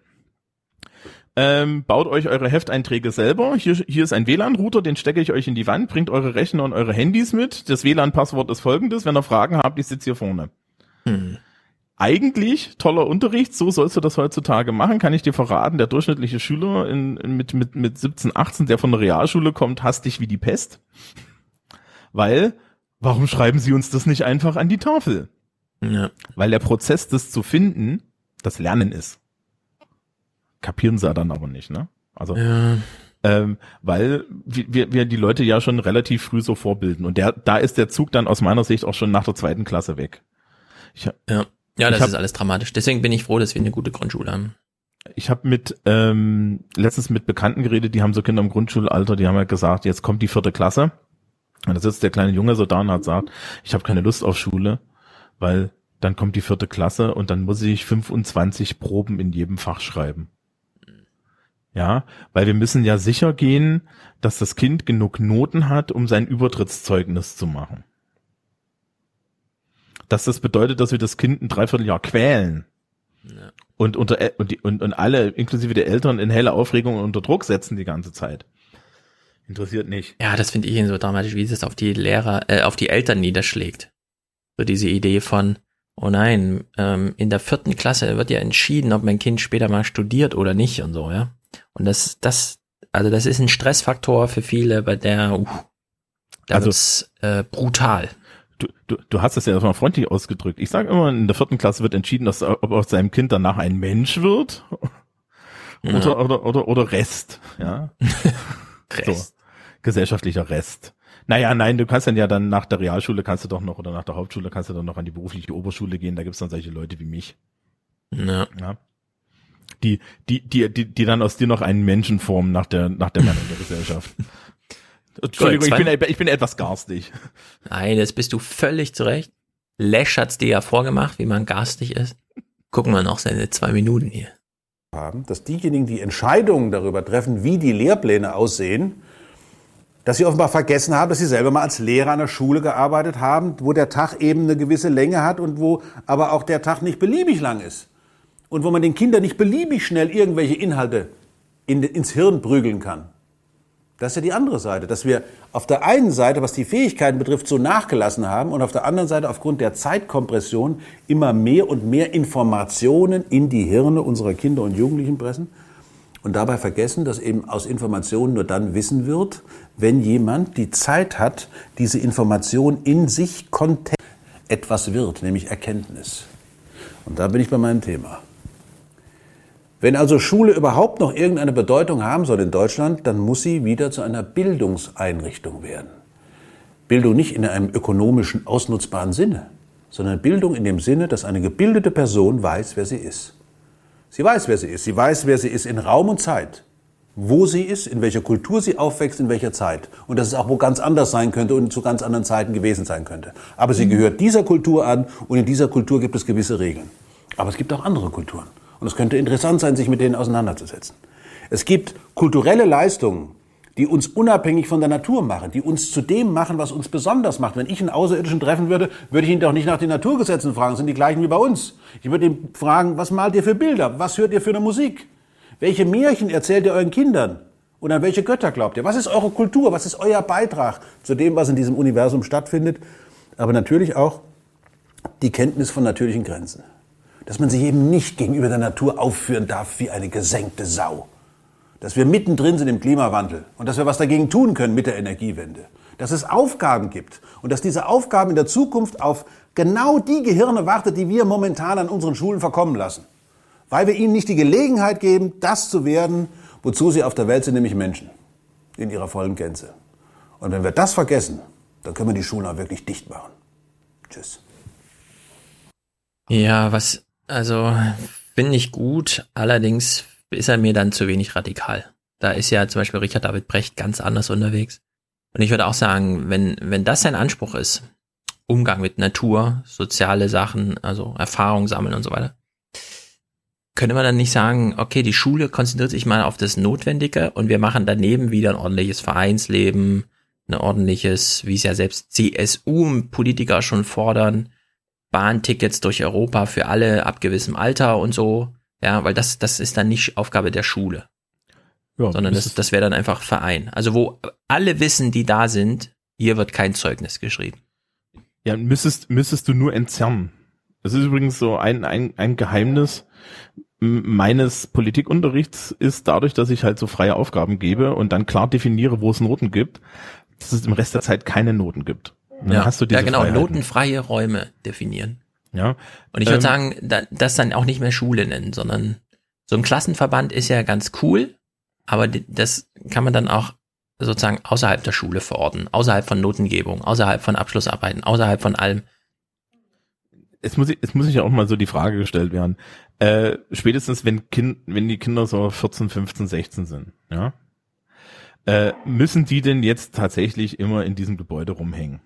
Ähm, baut euch eure Hefteinträge selber. Hier, hier ist ein WLAN-Router, den stecke ich euch in die Wand, bringt eure Rechner und eure Handys mit. Das WLAN-Passwort ist folgendes. Wenn ihr Fragen habt, ich sitze hier vorne. Hm. Eigentlich toller Unterricht, so sollst du das heutzutage machen, kann ich dir verraten. Der durchschnittliche Schüler in, in, mit, mit, mit 17, 18, der von der Realschule kommt, hasst dich wie die Pest. Weil, warum schreiben sie uns das nicht einfach an die Tafel? Ja. Weil der Prozess, das zu finden, das Lernen ist. Kapieren sie dann aber nicht, ne? Also, Ja. ähm, weil wir, wir die Leute ja schon relativ früh so vorbilden. Und der, da ist der Zug dann aus meiner Sicht auch schon nach der zweiten Klasse weg. Ich, Ja, ja das hab- ist alles dramatisch. Deswegen bin ich froh, dass wir eine gute Grundschule haben. Ich habe mit ähm, letztens mit Bekannten geredet, die haben so Kinder im Grundschulalter, die haben ja gesagt, jetzt kommt die vierte Klasse. Und da sitzt der kleine Junge so da und hat gesagt, ich habe keine Lust auf Schule, weil dann kommt die vierte Klasse und dann muss ich 25 Proben in jedem Fach schreiben. Ja, weil wir müssen ja sicher gehen, dass das Kind genug Noten hat, um sein Übertrittszeugnis zu machen. Dass das bedeutet, dass wir das Kind ein Dreivierteljahr quälen und unter und, die, und, und alle, inklusive der Eltern, in helle Aufregung und unter Druck setzen die ganze Zeit. Interessiert nicht. Ja, das finde ich so dramatisch, wie es auf die Lehrer, äh, auf die Eltern niederschlägt. So diese Idee von, oh nein, ähm, in der vierten Klasse wird ja entschieden, ob mein Kind später mal studiert oder nicht und so, ja. Und das, das, also das ist ein Stressfaktor für viele, bei der, uh, da Also- wird's, äh, brutal. Du, du, du hast es ja mal freundlich ausgedrückt. Ich sage immer, in der vierten Klasse wird entschieden, dass, ob aus seinem Kind danach ein Mensch wird oder, Ja. oder, oder, oder Rest. Ja. Rest. So, gesellschaftlicher Rest. Naja, nein, du kannst dann ja dann nach der Realschule kannst du doch noch oder nach der Hauptschule kannst du dann noch an die berufliche Oberschule gehen. Da gibt's dann solche Leute wie mich. Ja. Ja. Die, die, die, die, die dann aus dir noch einen Menschen formen nach der, nach der Meinung der Gesellschaft. Entschuldigung, ich bin, ich bin etwas garstig. Nein, das bist du völlig zurecht. Lesch hat's dir ja vorgemacht, wie man garstig ist. Gucken wir noch seine zwei Minuten hier. haben, dass diejenigen, die Entscheidungen darüber treffen, wie die Lehrpläne aussehen, dass sie offenbar vergessen haben, dass sie selber mal als Lehrer an der Schule gearbeitet haben, wo der Tag eben eine gewisse Länge hat und wo aber auch der Tag nicht beliebig lang ist. Und wo man den Kindern nicht beliebig schnell irgendwelche Inhalte in, ins Hirn prügeln kann. Das ist ja die andere Seite, dass wir auf der einen Seite, was die Fähigkeiten betrifft, so nachgelassen haben und auf der anderen Seite aufgrund der Zeitkompression immer mehr und mehr Informationen in die Hirne unserer Kinder und Jugendlichen pressen und dabei vergessen, dass eben aus Informationen nur dann Wissen wird, wenn jemand die Zeit hat, diese Information in sich Kontext etwas wird, nämlich Erkenntnis. Und da bin ich bei meinem Thema. Wenn also Schule überhaupt noch irgendeine Bedeutung haben soll in Deutschland, dann muss sie wieder zu einer Bildungseinrichtung werden. Bildung nicht in einem ökonomischen, ausnutzbaren Sinne, sondern Bildung in dem Sinne, dass eine gebildete Person weiß, wer sie ist. Sie weiß, wer sie ist. Sie weiß, wer sie ist in Raum und Zeit. Wo sie ist, in welcher Kultur sie aufwächst, in welcher Zeit. Und dass es auch wo ganz anders sein könnte und zu ganz anderen Zeiten gewesen sein könnte. Aber sie gehört dieser Kultur an und in dieser Kultur gibt es gewisse Regeln. Aber es gibt auch andere Kulturen. Und es könnte interessant sein, sich mit denen auseinanderzusetzen. Es gibt kulturelle Leistungen, die uns unabhängig von der Natur machen, die uns zu dem machen, was uns besonders macht. Wenn ich einen Außerirdischen treffen würde, würde ich ihn doch nicht nach den Naturgesetzen fragen, sind die gleichen wie bei uns. Ich würde ihn fragen, was malt ihr für Bilder? Was hört ihr für eine Musik? Welche Märchen erzählt ihr euren Kindern? Und an welche Götter glaubt ihr? Was ist eure Kultur? Was ist euer Beitrag zu dem, was in diesem Universum stattfindet? Aber natürlich auch die Kenntnis von natürlichen Grenzen. Dass man sich eben nicht gegenüber der Natur aufführen darf wie eine gesenkte Sau. Dass wir mittendrin sind im Klimawandel und dass wir was dagegen tun können mit der Energiewende. Dass es Aufgaben gibt und dass diese Aufgaben in der Zukunft auf genau die Gehirne wartet, die wir momentan an unseren Schulen verkommen lassen. Weil wir ihnen nicht die Gelegenheit geben, das zu werden, wozu sie auf der Welt sind, nämlich Menschen. In ihrer vollen Gänze. Und wenn wir das vergessen, dann können wir die Schulen auch wirklich dicht machen. Tschüss. Ja, was, also, finde ich gut, allerdings ist er mir dann zu wenig radikal. Da ist ja zum Beispiel Richard David Brecht ganz anders unterwegs. Und ich würde auch sagen, wenn, wenn das sein Anspruch ist, Umgang mit Natur, soziale Sachen, also Erfahrung sammeln und so weiter, könnte man dann nicht sagen, okay, die Schule konzentriert sich mal auf das Notwendige und wir machen daneben wieder ein ordentliches Vereinsleben, ein ordentliches, wie es ja selbst CSU-Politiker schon fordern, Bahntickets durch Europa für alle ab gewissem Alter und so. Ja, weil das, das ist dann nicht Aufgabe der Schule. Ja, sondern das das, wäre dann einfach Verein. Also wo alle wissen, die da sind, hier wird kein Zeugnis geschrieben. Ja, müsstest, müsstest du nur entzerren. Das ist übrigens so ein, ein, ein Geheimnis meines Politikunterrichts ist dadurch, dass ich halt so freie Aufgaben gebe und dann klar definiere, wo es Noten gibt, dass es im Rest der Zeit keine Noten gibt. Dann hast du diese ja genau, Freiheiten. notenfreie Räume definieren. Ja. Und ich würde Ähm, sagen, da, das dann auch nicht mehr Schule nennen, sondern so ein Klassenverband ist ja ganz cool, aber das kann man dann auch sozusagen außerhalb der Schule verorten, außerhalb von Notengebung, außerhalb von Abschlussarbeiten, außerhalb von allem. es muss, es muss sich ja auch mal so die Frage gestellt werden. Äh, spätestens wenn kind, wenn die Kinder so 14, 15, 16 sind, ja, äh, müssen die denn jetzt tatsächlich immer in diesem Gebäude rumhängen?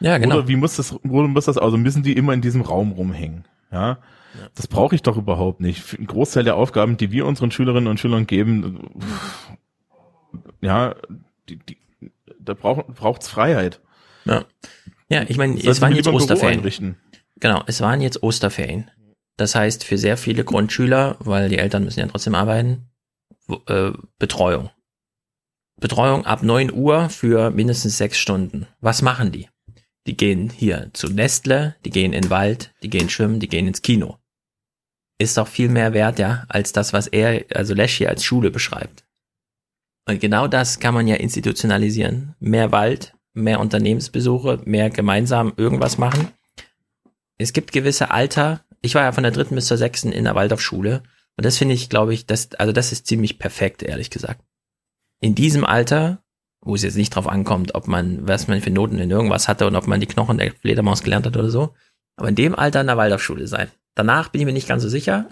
Ja, genau. Oder wie muss das, oder muss das, also müssen die immer in diesem Raum rumhängen? Ja, das brauche ich doch überhaupt nicht. Für einen Großteil der Aufgaben, die wir unseren Schülerinnen und Schülern geben, pff, ja, die, die, da braucht braucht's Freiheit. Ja, ja ich meine, es waren jetzt ein Osterferien. Genau, es waren jetzt Osterferien. Das heißt, für sehr viele Grundschüler, weil die Eltern müssen ja trotzdem arbeiten, äh, Betreuung. Betreuung ab 9 Uhr für mindestens sechs Stunden. Was machen die? Die gehen hier zu Nestle, die gehen in den Wald, die gehen schwimmen, die gehen ins Kino. Ist doch viel mehr wert, ja, als das, was er, also Lesch hier als Schule beschreibt. Und genau das kann man ja institutionalisieren. Mehr Wald, mehr Unternehmensbesuche, mehr gemeinsam irgendwas machen. Es gibt gewisse Alter. Ich war ja von der dritten bis zur sechsten in der Waldorfschule. Und das finde ich, glaube ich, das, also das ist ziemlich perfekt, ehrlich gesagt. In diesem Alter, wo es jetzt nicht drauf ankommt, ob man, was man für Noten in irgendwas hatte und ob man die Knochen der Fledermaus gelernt hat oder so. Aber in dem Alter in der Waldorfschule sein. Danach bin ich mir nicht ganz so sicher.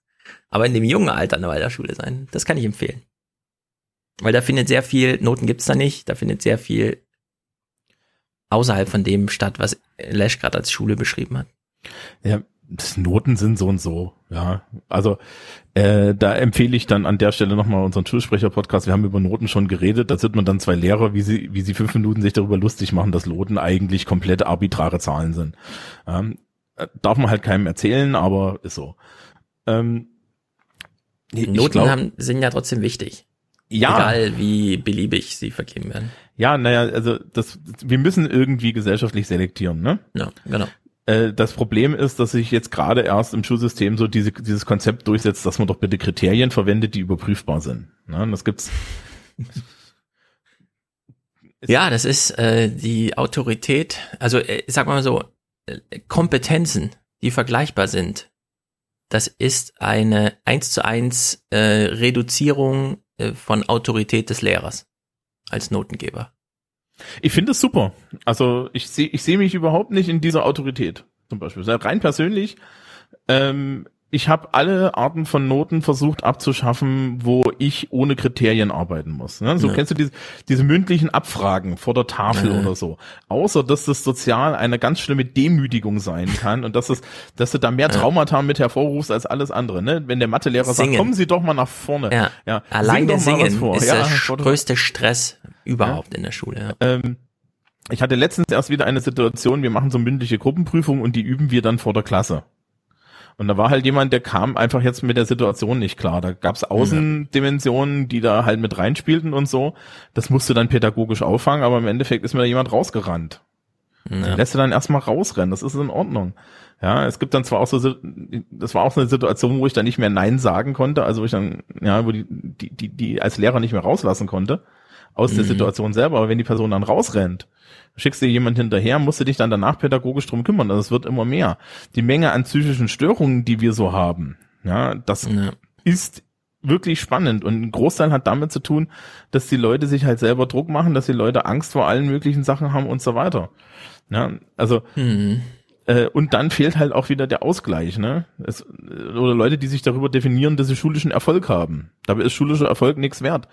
Aber in dem jungen Alter in der Waldorfschule sein, das kann ich empfehlen. Weil da findet sehr viel, Noten gibt's da nicht, da findet sehr viel außerhalb von dem statt, was Lesch gerade als Schule beschrieben hat. Ja, das Noten sind so und so, ja. Also äh, da empfehle ich dann an der Stelle nochmal unseren Schulsprecher-Podcast. Wir haben über Noten schon geredet. Da sieht man dann zwei Lehrer, wie sie, wie sie fünf Minuten sich darüber lustig machen, dass Noten eigentlich komplett arbitrare Zahlen sind. Ähm, äh, darf man halt keinem erzählen, aber ist so. Ähm, Noten glaub- haben, sind ja trotzdem wichtig. Ja. Egal wie beliebig sie vergeben werden. Ja, naja, also das, wir müssen irgendwie gesellschaftlich selektieren, ne? Ja, genau. Äh, Das Problem ist, dass sich jetzt gerade erst im Schulsystem so diese, dieses Konzept durchsetzt, dass man doch bitte Kriterien verwendet, die überprüfbar sind. Ne? Und das gibt's. Ja, das ist äh, die Autorität, also äh, sag mal so, äh, Kompetenzen, die vergleichbar sind. Das ist eine eins zu eins äh, Reduzierung äh, von Autorität des Lehrers als Notengeber. Ich finde es super. Also ich sehe ich sehe mich überhaupt nicht in dieser Autorität zum Beispiel. Rein persönlich, ähm, ich habe alle Arten von Noten versucht abzuschaffen, wo ich ohne Kriterien arbeiten muss. Ne? So Ja. kennst du diese, diese mündlichen Abfragen vor der Tafel Ja. oder so. Außer dass das sozial eine ganz schlimme Demütigung sein kann und dass es, dass du da mehr Traumata mit hervorrufst als alles andere. Ne? Wenn der Mathelehrer sagt, kommen Sie doch mal nach vorne. Ja, ja. alleine sing singen vor. ist ja, der größte Stress überhaupt in der Schule. Ähm, ich hatte letztens erst wieder eine Situation, wir machen so mündliche Gruppenprüfung und die üben wir dann vor der Klasse. Und da war halt jemand, der kam einfach jetzt mit der Situation nicht klar. Da gab's Außendimensionen, die da halt mit reinspielten und so. Das musste dann pädagogisch auffangen, aber im Endeffekt ist mir da jemand rausgerannt. Den lässt du dann erstmal rausrennen, das ist in Ordnung. Ja, es gibt dann zwar auch so, das war auch so eine Situation, wo ich dann nicht mehr Nein sagen konnte, also wo ich dann, ja, wo die, die, die, die als Lehrer nicht mehr rauslassen konnte aus der Mhm. Situation selber, aber wenn die Person dann rausrennt, schickst du jemand hinterher, musst du dich dann danach pädagogisch drum kümmern. Also es wird immer mehr. Die Menge an psychischen Störungen, die wir so haben, ja, das ist wirklich spannend und ein Großteil hat damit zu tun, dass die Leute sich halt selber Druck machen, dass die Leute Angst vor allen möglichen Sachen haben und so weiter. Ja, also Mhm. Äh, und dann fehlt halt auch wieder der Ausgleich, ne? Es, oder Leute, die sich darüber definieren, dass sie schulischen Erfolg haben. Dabei ist schulischer Erfolg nichts wert.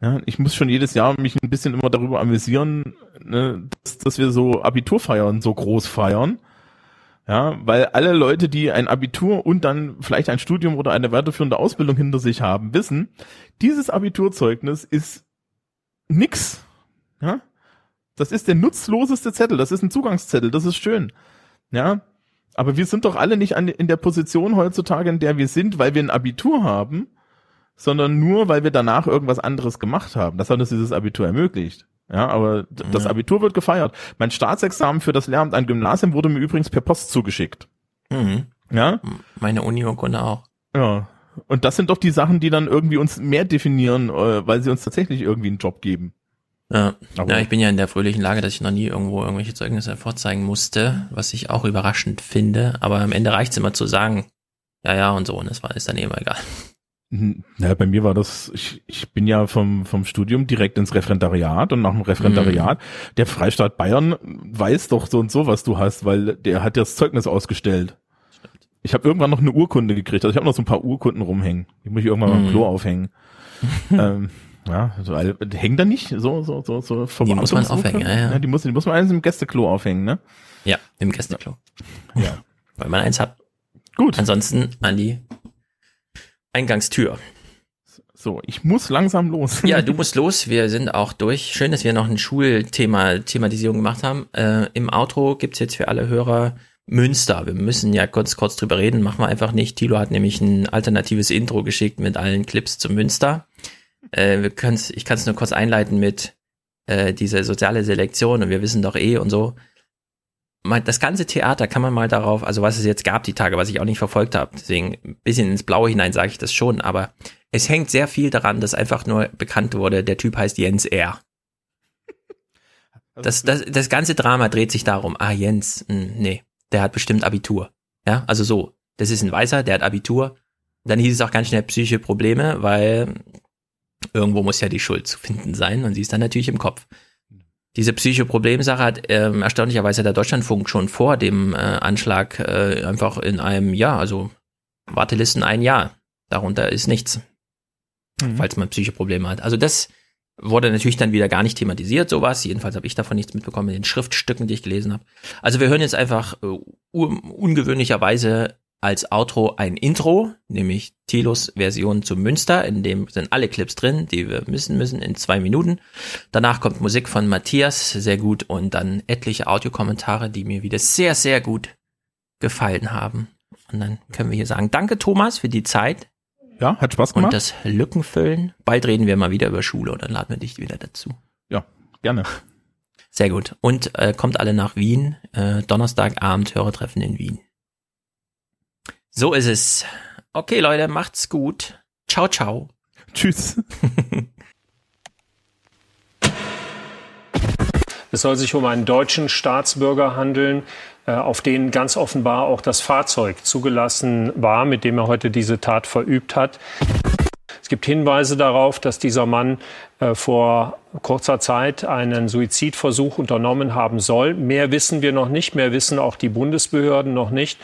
Ja, ich muss schon jedes Jahr mich ein bisschen immer darüber amüsieren, ne, dass, dass wir so Abiturfeiern so groß feiern. Ja, weil alle Leute, die ein Abitur und dann vielleicht ein Studium oder eine weiterführende Ausbildung hinter sich haben, wissen, dieses Abiturzeugnis ist nix. Ja, das ist der nutzloseste Zettel, das ist ein Zugangszettel, das ist schön. Ja, aber wir sind doch alle nicht an, in der Position heutzutage, in der wir sind, weil wir ein Abitur haben, sondern nur, weil wir danach irgendwas anderes gemacht haben. Das hat uns dieses Abitur ermöglicht. Ja, aber d- das Ja. Abitur wird gefeiert. Mein Staatsexamen für das Lehramt an Gymnasium wurde mir übrigens per Post zugeschickt. Mhm. Ja? Meine Uni-Urkunde auch. Ja. Und das sind doch die Sachen, die dann irgendwie uns mehr definieren, äh, weil sie uns tatsächlich irgendwie einen Job geben. Ja. Ja, ich bin ja in der fröhlichen Lage, dass ich noch nie irgendwo irgendwelche Zeugnisse vorzeigen musste, was ich auch überraschend finde. Aber am Ende reicht's immer zu sagen, ja, ja und so, und das war, ist dann immer egal. Mhm. Ja, bei mir war das, ich, ich bin ja vom, vom Studium direkt ins Referendariat und nach dem Referendariat, der Freistaat Bayern weiß doch so und so, was du hast, weil der hat ja das Zeugnis ausgestellt. Ich habe irgendwann noch eine Urkunde gekriegt, also ich habe noch so ein paar Urkunden rumhängen. Die muss ich irgendwann mal im Mhm. Klo aufhängen. ähm, ja, so, all- hängen da nicht so, so, so, so Die muss man aufhängen, ja, ja. die muss, die muss man eins im Gästeklo aufhängen, ne? Ja, im Gästeklo. Ja. Weil man eins hat. Gut. Ansonsten an die Eingangstür. So, ich muss langsam los. Ja, du musst los. Wir sind auch durch. Schön, dass wir noch ein Schulthema, Thematisierung gemacht haben. Äh, Im Outro gibt's jetzt für alle Hörer Münster. Wir müssen ja kurz, kurz drüber reden. Machen wir einfach nicht. Tilo hat nämlich ein alternatives Intro geschickt mit allen Clips zu Münster. Äh, wir können's, ich kann es nur kurz einleiten mit äh, dieser soziale Selektion und wir wissen doch eh und so. Mal, das ganze Theater kann man mal darauf, also was es jetzt gab die Tage, was ich auch nicht verfolgt habe, deswegen ein bisschen ins Blaue hinein sage ich das schon, aber es hängt sehr viel daran, dass einfach nur bekannt wurde, der Typ heißt Jens R. Das, das, das ganze Drama dreht sich darum, ah Jens, mh, nee, der hat bestimmt Abitur. Ja, also so, das ist ein Weißer, der hat Abitur. Dann hieß es auch ganz schnell psychische Probleme, weil irgendwo muss ja die Schuld zu finden sein und sie ist dann natürlich im Kopf. Diese psychische Problemsache hat ähm, erstaunlicherweise der Deutschlandfunk schon vor dem äh, Anschlag äh, einfach in einem Jahr, also Wartelisten ein Jahr. Darunter ist nichts, Mhm. falls man psychische Probleme hat. Also das wurde natürlich dann wieder gar nicht thematisiert, sowas. Jedenfalls habe ich davon nichts mitbekommen in den Schriftstücken, die ich gelesen habe. Also wir hören jetzt einfach äh, un ungewöhnlicherweise als Outro ein Intro, nämlich Tilos Version zu Münster, in dem sind alle Clips drin, die wir müssen müssen in zwei Minuten. Danach kommt Musik von Matthias, sehr gut, und dann etliche Audiokommentare, die mir wieder sehr, sehr gut gefallen haben. Und dann können wir hier sagen, danke Thomas für die Zeit. Ja, hat Spaß Und gemacht. das Lückenfüllen. Bald reden wir mal wieder über Schule und dann laden wir dich wieder dazu. Ja, gerne. Sehr gut. Und äh, kommt alle nach Wien. Äh, Donnerstagabend Hörertreffen in Wien. So ist es. Okay, Leute, macht's gut. Ciao, ciao. Tschüss. Es soll sich um einen deutschen Staatsbürger handeln, äh, auf den ganz offenbar auch das Fahrzeug zugelassen war, mit dem er heute diese Tat verübt hat. Es gibt Hinweise darauf, dass dieser Mann äh, vor kurzer Zeit einen Suizidversuch unternommen haben soll. Mehr wissen wir noch nicht, mehr wissen auch die Bundesbehörden noch nicht.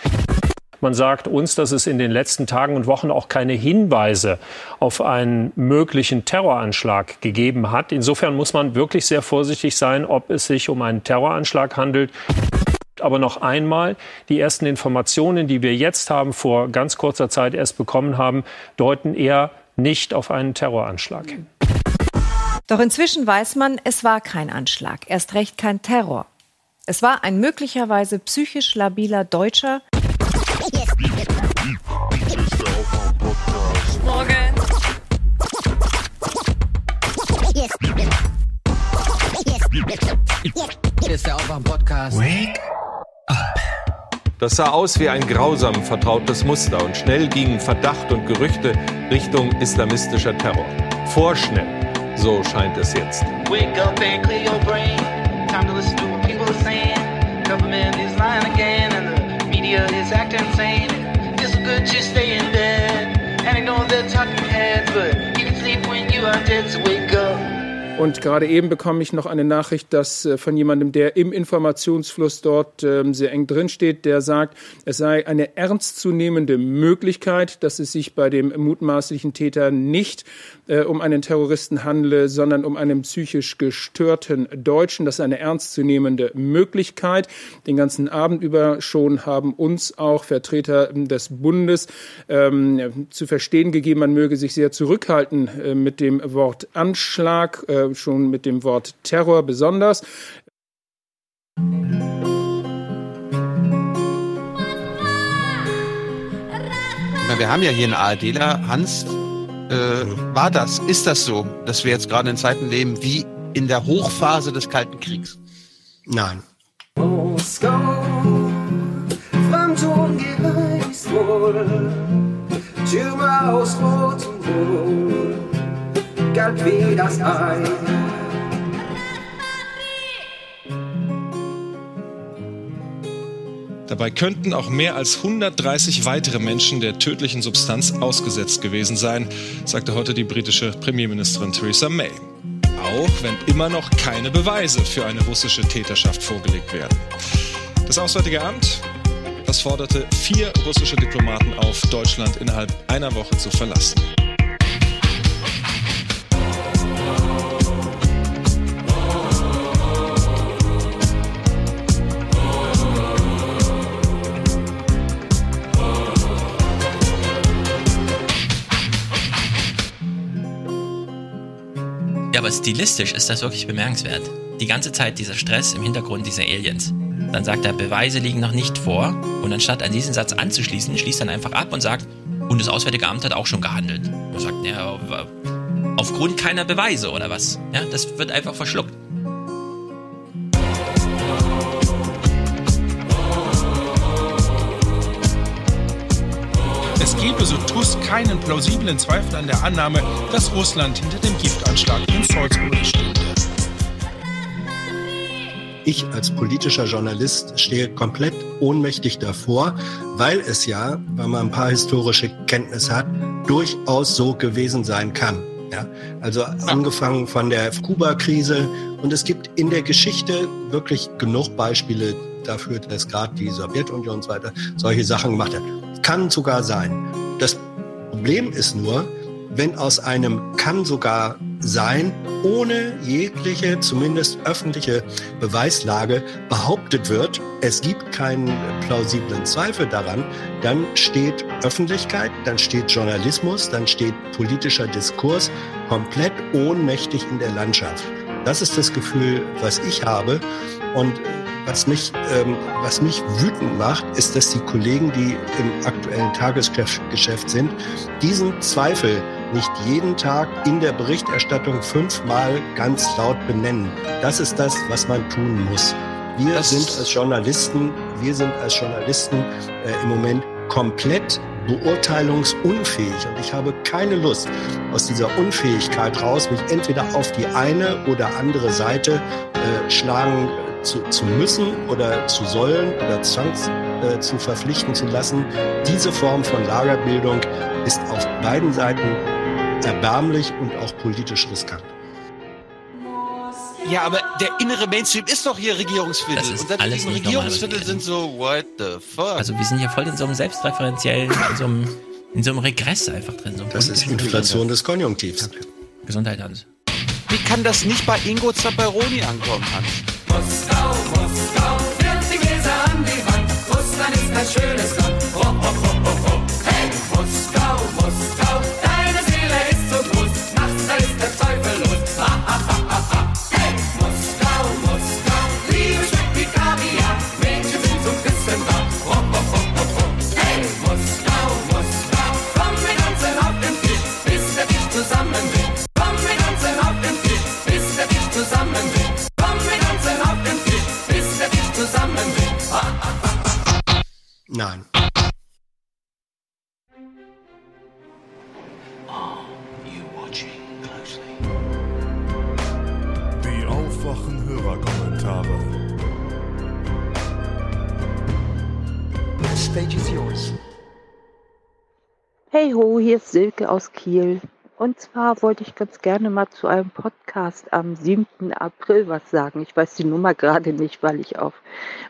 Man sagt uns, dass es in den letzten Tagen und Wochen auch keine Hinweise auf einen möglichen Terroranschlag gegeben hat. Insofern muss man wirklich sehr vorsichtig sein, ob es sich um einen Terroranschlag handelt. Aber noch einmal, die ersten Informationen, die wir jetzt haben, vor ganz kurzer Zeit erst bekommen haben, deuten eher nicht auf einen Terroranschlag hin. Doch inzwischen weiß man, es war kein Anschlag, erst recht kein Terror. Es war ein möglicherweise psychisch labiler Deutscher, Morgen. Das sah aus wie ein grausam vertrautes Muster und schnell gingen Verdacht und Gerüchte Richtung islamistischer Terror. Vorschnell, so scheint es jetzt. Wake up and clear your brain. Time to listen to what people are. Government is lying again, and the media is acting insane. To stay in bed and ignore the talking heads, but you can sleep when you are dead. So wake up. Und gerade eben bekomme ich noch eine Nachricht, dass äh, von jemandem, der im Informationsfluss dort ähm, sehr eng drin steht, der sagt, es sei eine ernstzunehmende Möglichkeit, dass es sich bei dem mutmaßlichen Täter nicht äh, um einen Terroristen handle, sondern um einen psychisch gestörten Deutschen. Das ist eine ernstzunehmende Möglichkeit. Den ganzen Abend über schon haben uns auch Vertreter des Bundes ähm, zu verstehen gegeben, man möge sich sehr zurückhalten äh, mit dem Wort Anschlag, äh, schon mit dem Wort Terror besonders. Wir haben ja hier einen ARDler, Hans, äh, war das, ist das so, dass wir jetzt gerade in Zeiten leben wie in der Hochphase des Kalten Kriegs? Nein. Moskau, Türme aus Rot und Gold, galt wie das Eis. Dabei könnten auch mehr als 130 weitere Menschen der tödlichen Substanz ausgesetzt gewesen sein, sagte heute die britische Premierministerin Theresa May. Auch wenn immer noch keine Beweise für eine russische Täterschaft vorgelegt werden. Das Auswärtige Amt, das forderte vier russische Diplomaten auf, Deutschland innerhalb einer Woche zu verlassen. Aber stilistisch ist das wirklich bemerkenswert. Die ganze Zeit dieser Stress im Hintergrund dieser Aliens. Dann sagt er, Beweise liegen noch nicht vor. Und anstatt an diesen Satz anzuschließen, schließt er einfach ab und sagt, und das Auswärtige Amt hat auch schon gehandelt. Er sagt, ja, aufgrund keiner Beweise oder was? Ja, das wird einfach verschluckt. Es gebe, so Tusk, keinen plausiblen Zweifel an der Annahme, dass Russland hinter dem Giftanschlag in Salisbury stünde. Ich als politischer Journalist stehe komplett ohnmächtig davor, weil es ja, wenn man ein paar historische Kenntnisse hat, durchaus so gewesen sein kann. Ja, also angefangen von der Kuba-Krise und es gibt in der Geschichte wirklich genug Beispiele dafür, dass gerade die Sowjetunion und so weiter solche Sachen gemacht hat. Kann sogar sein. Das Problem ist nur, wenn aus einem kann sogar sein, ohne jegliche, zumindest öffentliche Beweislage behauptet wird, es gibt keinen plausiblen Zweifel daran, dann steht Öffentlichkeit, dann steht Journalismus, dann steht politischer Diskurs komplett ohnmächtig in der Landschaft. Das ist das Gefühl, was ich habe. Und was mich, ähm, was mich wütend macht, ist, dass die Kollegen, die im aktuellen Tagesgeschäft sind, diesen Zweifel nicht jeden Tag in der Berichterstattung fünfmal ganz laut benennen. Das ist das, was man tun muss. Wir Das- sind als Journalisten, wir sind als Journalisten äh, im Moment komplett beurteilungsunfähig und ich habe keine Lust, aus dieser Unfähigkeit raus, mich entweder auf die eine oder andere Seite äh, schlagen äh, zu, zu müssen oder zu sollen oder zwangs äh, zu verpflichten zu lassen. Diese Form von Lagerbildung ist auf beiden Seiten erbärmlich und auch politisch riskant. Ja, aber der innere Mainstream ist doch hier Regierungsviertel. Das ist und selbst alles nicht normal, Regierungsviertel sind so, what the fuck? Also wir sind hier voll in so einem selbstreferenziellen, in so einem, in so einem Regress einfach drin. So Das ist Inflation des Konjunktivs. Gesundheit, Hans. Wie kann das nicht bei Ingo Zapparoni ankommen, Hans? Moskau, Moskau, wirf die Gläser an die Wand. Russland ist ein schönes Land. Ho, ho, ho, ho, ho. Hey, Moskau, Nein. Die aufwachen Hörerkommentare. The stage is yours. Hey ho, hier ist Silke aus Kiel. Und zwar wollte ich ganz gerne mal zu einem Podcast am 7. April was sagen. Ich weiß die Nummer gerade nicht, weil ich auf,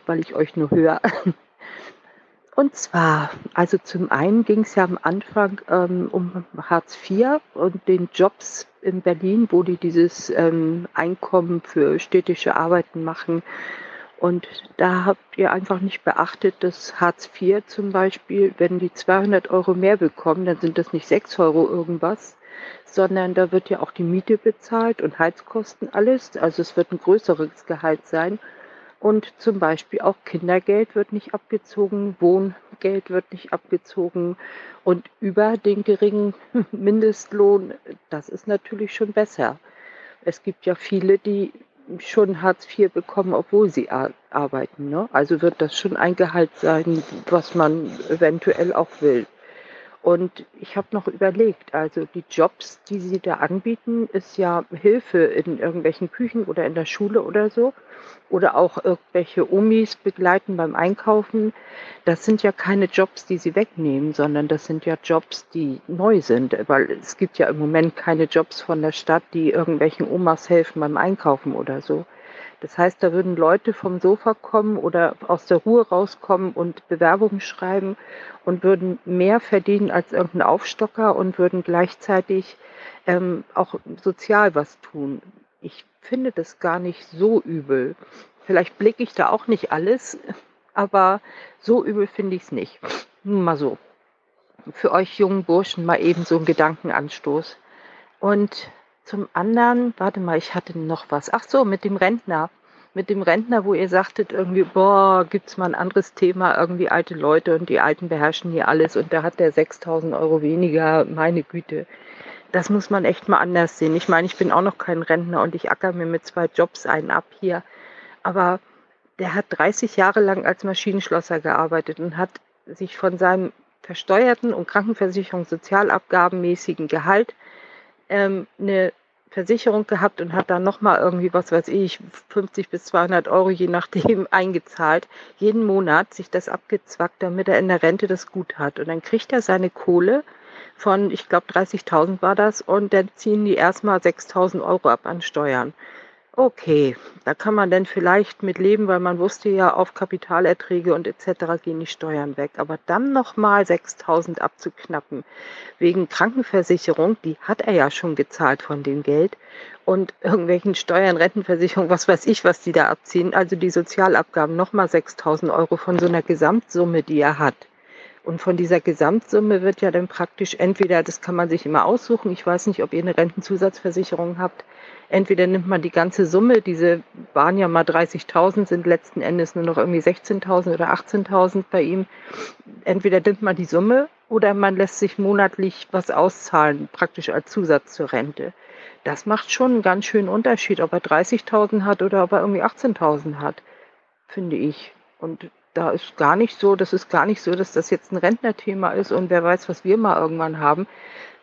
weil ich euch nur höre. Und zwar, also zum einen ging es ja am Anfang ähm, um Hartz IV und den Jobs in Berlin, wo die dieses ähm, Einkommen für städtische Arbeiten machen. Und da habt ihr einfach nicht beachtet, dass Hartz IV zum Beispiel, wenn die 200 Euro mehr bekommen, dann sind das nicht 6 Euro irgendwas, sondern da wird ja auch die Miete bezahlt und Heizkosten alles. Also es wird ein größeres Gehalt sein. Und zum Beispiel auch Kindergeld wird nicht abgezogen, Wohngeld wird nicht abgezogen. Und über den geringen Mindestlohn, das ist natürlich schon besser. Es gibt ja viele, die schon Hartz IV bekommen, obwohl sie ar arbeiten. Ne? Also wird das schon ein Gehalt sein, was man eventuell auch will. Und ich habe noch überlegt, also die Jobs, die sie da anbieten, ist ja Hilfe in irgendwelchen Küchen oder in der Schule oder so. Oder auch irgendwelche Omis begleiten beim Einkaufen. Das sind ja keine Jobs, die sie wegnehmen, sondern das sind ja Jobs, die neu sind. Weil es gibt ja im Moment keine Jobs von der Stadt, die irgendwelchen Omas helfen beim Einkaufen oder so. Das heißt, da würden Leute vom Sofa kommen oder aus der Ruhe rauskommen und Bewerbungen schreiben und würden mehr verdienen als irgendein Aufstocker und würden gleichzeitig ähm, auch sozial was tun. Ich finde das gar nicht so übel. Vielleicht blicke ich da auch nicht alles, aber so übel finde ich es nicht. Nun mal so. Für euch jungen Burschen mal eben so ein Gedankenanstoß. Und zum anderen, warte mal, ich hatte noch was. Ach so, mit dem Rentner. Mit dem Rentner, wo ihr sagtet, irgendwie, boah, gibt's mal ein anderes Thema, irgendwie alte Leute und die Alten beherrschen hier alles und da hat der 6000 Euro weniger, meine Güte. Das muss man echt mal anders sehen. Ich meine, ich bin auch noch kein Rentner und ich acker mir mit zwei Jobs einen ab hier. Aber der hat 30 Jahre lang als Maschinenschlosser gearbeitet und hat sich von seinem versteuerten und Krankenversicherungssozialabgabenmäßigen Gehalt ähm, eine Versicherung gehabt und hat dann nochmal irgendwie, was weiß ich, 50 bis 200 Euro je nachdem eingezahlt, jeden Monat sich das abgezwackt, damit er in der Rente das gut hat. Und dann kriegt er seine Kohle von, ich glaube 30.000 war das, und dann ziehen die erstmal 6.000 Euro ab an Steuern. Okay, da kann man dann vielleicht mit leben, weil man wusste ja, auf Kapitalerträge und etc. gehen die Steuern weg. Aber dann nochmal 6000 abzuknappen wegen Krankenversicherung, die hat er ja schon gezahlt von dem Geld und irgendwelchen Steuern, Rentenversicherung, was weiß ich, was die da abziehen. Also die Sozialabgaben nochmal 6000 Euro von so einer Gesamtsumme, die er hat. Und von dieser Gesamtsumme wird ja dann praktisch entweder, das kann man sich immer aussuchen, ich weiß nicht, ob ihr eine Rentenzusatzversicherung habt, entweder nimmt man die ganze Summe, diese waren ja mal 30.000, sind letzten Endes nur noch irgendwie 16.000 oder 18.000 bei ihm. Entweder nimmt man die Summe oder man lässt sich monatlich was auszahlen, praktisch als Zusatz zur Rente. Das macht schon einen ganz schönen Unterschied, ob er 30.000 hat oder ob er irgendwie 18.000 hat, finde ich. Und da ist gar nicht so, das ist gar nicht so, dass das jetzt ein Rentnerthema ist und wer weiß, was wir mal irgendwann haben.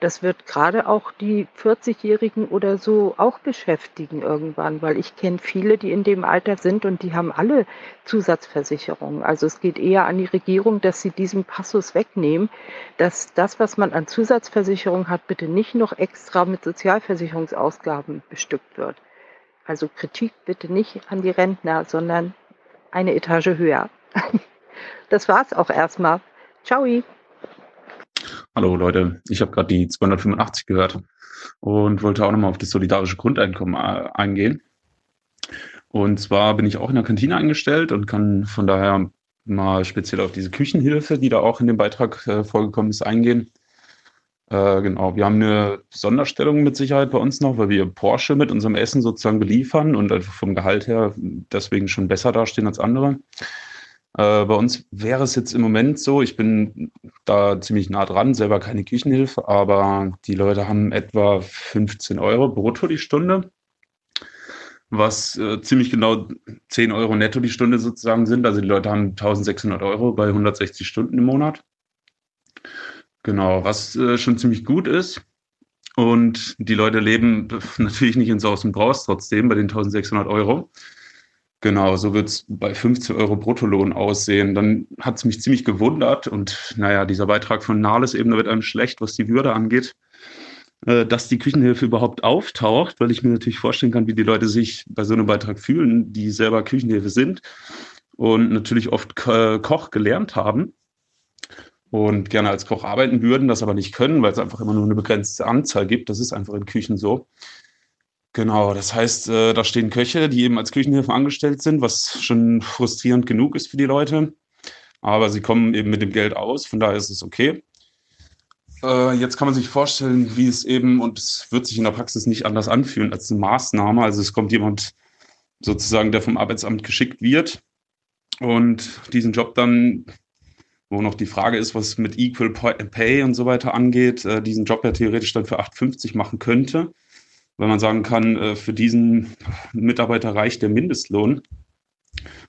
Das wird gerade auch die 40-Jährigen oder so auch beschäftigen irgendwann, weil ich kenne viele, die in dem Alter sind und die haben alle Zusatzversicherungen. Also es geht eher an die Regierung, dass sie diesen Passus wegnehmen, dass das, was man an Zusatzversicherung hat, bitte nicht noch extra mit Sozialversicherungsausgaben bestückt wird. Also Kritik bitte nicht an die Rentner, sondern eine Etage höher. Das war's auch erstmal. Ciao. Hallo Leute, ich habe gerade die 285 gehört und wollte auch nochmal auf das solidarische Grundeinkommen äh, eingehen. Und zwar bin ich auch in der Kantine eingestellt und kann von daher mal speziell auf diese Küchenhilfe, die da auch in dem Beitrag äh, vorgekommen ist, eingehen. Äh, genau, wir haben eine Sonderstellung mit Sicherheit bei uns noch, weil wir Porsche mit unserem Essen sozusagen beliefern und einfach vom Gehalt her deswegen schon besser dastehen als andere. Äh, bei uns wäre es jetzt im Moment so, ich bin da ziemlich nah dran, selber keine Küchenhilfe, aber die Leute haben etwa 15 Euro brutto die Stunde, was äh, ziemlich genau 10 Euro netto die Stunde sozusagen sind. Also die Leute haben 1600 Euro bei 160 Stunden im Monat. Genau, was äh, schon ziemlich gut ist. Und die Leute leben natürlich nicht in Saus und Braus trotzdem bei den 1600 Euro. Genau, so wird es bei 15 Euro Bruttolohn aussehen. Dann hat es mich ziemlich gewundert und naja, dieser Beitrag von Nahles eben, da wird einem schlecht, was die Würde angeht, äh, dass die Küchenhilfe überhaupt auftaucht, weil ich mir natürlich vorstellen kann, wie die Leute sich bei so einem Beitrag fühlen, die selber Küchenhilfe sind und natürlich oft Koch gelernt haben und gerne als Koch arbeiten würden, das aber nicht können, weil es einfach immer nur eine begrenzte Anzahl gibt. Das ist einfach in Küchen so. Genau, das heißt, äh, da stehen Köche, die eben als Küchenhilfe angestellt sind, was schon frustrierend genug ist für die Leute. Aber sie kommen eben mit dem Geld aus, von daher ist es okay. Äh, jetzt kann man sich vorstellen, wie es eben, und es wird sich in der Praxis nicht anders anfühlen als eine Maßnahme. Also es kommt jemand sozusagen, der vom Arbeitsamt geschickt wird und diesen Job dann, wo noch die Frage ist, was mit Equal Pay und so weiter angeht, äh, diesen Job ja theoretisch dann für 8,50 machen könnte, weil man sagen kann, äh, für diesen Mitarbeiter reicht der Mindestlohn.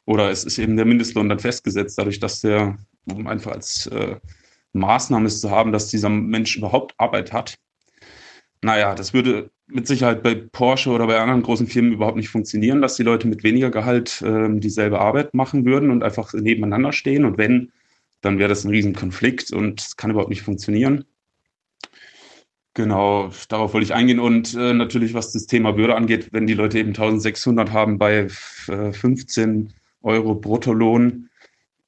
Oder es ist eben der Mindestlohn dann festgesetzt, dadurch, dass der, um einfach als äh, Maßnahme es zu haben, dass dieser Mensch überhaupt Arbeit hat. Naja, das würde mit Sicherheit bei Porsche oder bei anderen großen Firmen überhaupt nicht funktionieren, dass die Leute mit weniger Gehalt äh, dieselbe Arbeit machen würden und einfach nebeneinander stehen. Und wenn, dann wäre das ein Riesenkonflikt und es kann überhaupt nicht funktionieren. Genau, darauf wollte ich eingehen. Und äh, natürlich, was das Thema Würde angeht, wenn die Leute eben 1600 haben bei äh, 15 Euro Bruttolohn,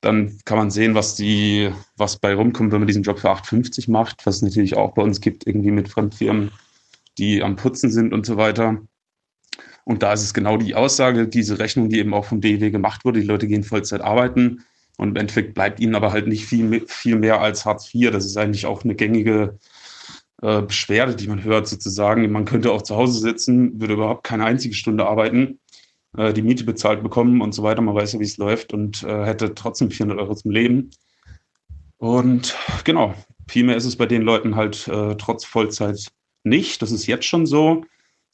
dann kann man sehen, was die, was bei rumkommt, wenn man diesen Job für 8,50 macht, was es natürlich auch bei uns gibt, irgendwie mit Fremdfirmen die am Putzen sind und so weiter. Und da ist es genau die Aussage, diese Rechnung, die eben auch vom DEW gemacht wurde, die Leute gehen Vollzeit arbeiten und im Endeffekt bleibt ihnen aber halt nicht viel, viel mehr als Hartz IV. Das ist eigentlich auch eine gängige äh, Beschwerde, die man hört sozusagen. Man könnte auch zu Hause sitzen, würde überhaupt keine einzige Stunde arbeiten, äh, die Miete bezahlt bekommen und so weiter. Man weiß ja, wie es läuft und äh, hätte trotzdem 400 Euro zum Leben. Und genau, vielmehr ist es bei den Leuten halt äh, trotz Vollzeit nicht. Das ist jetzt schon so.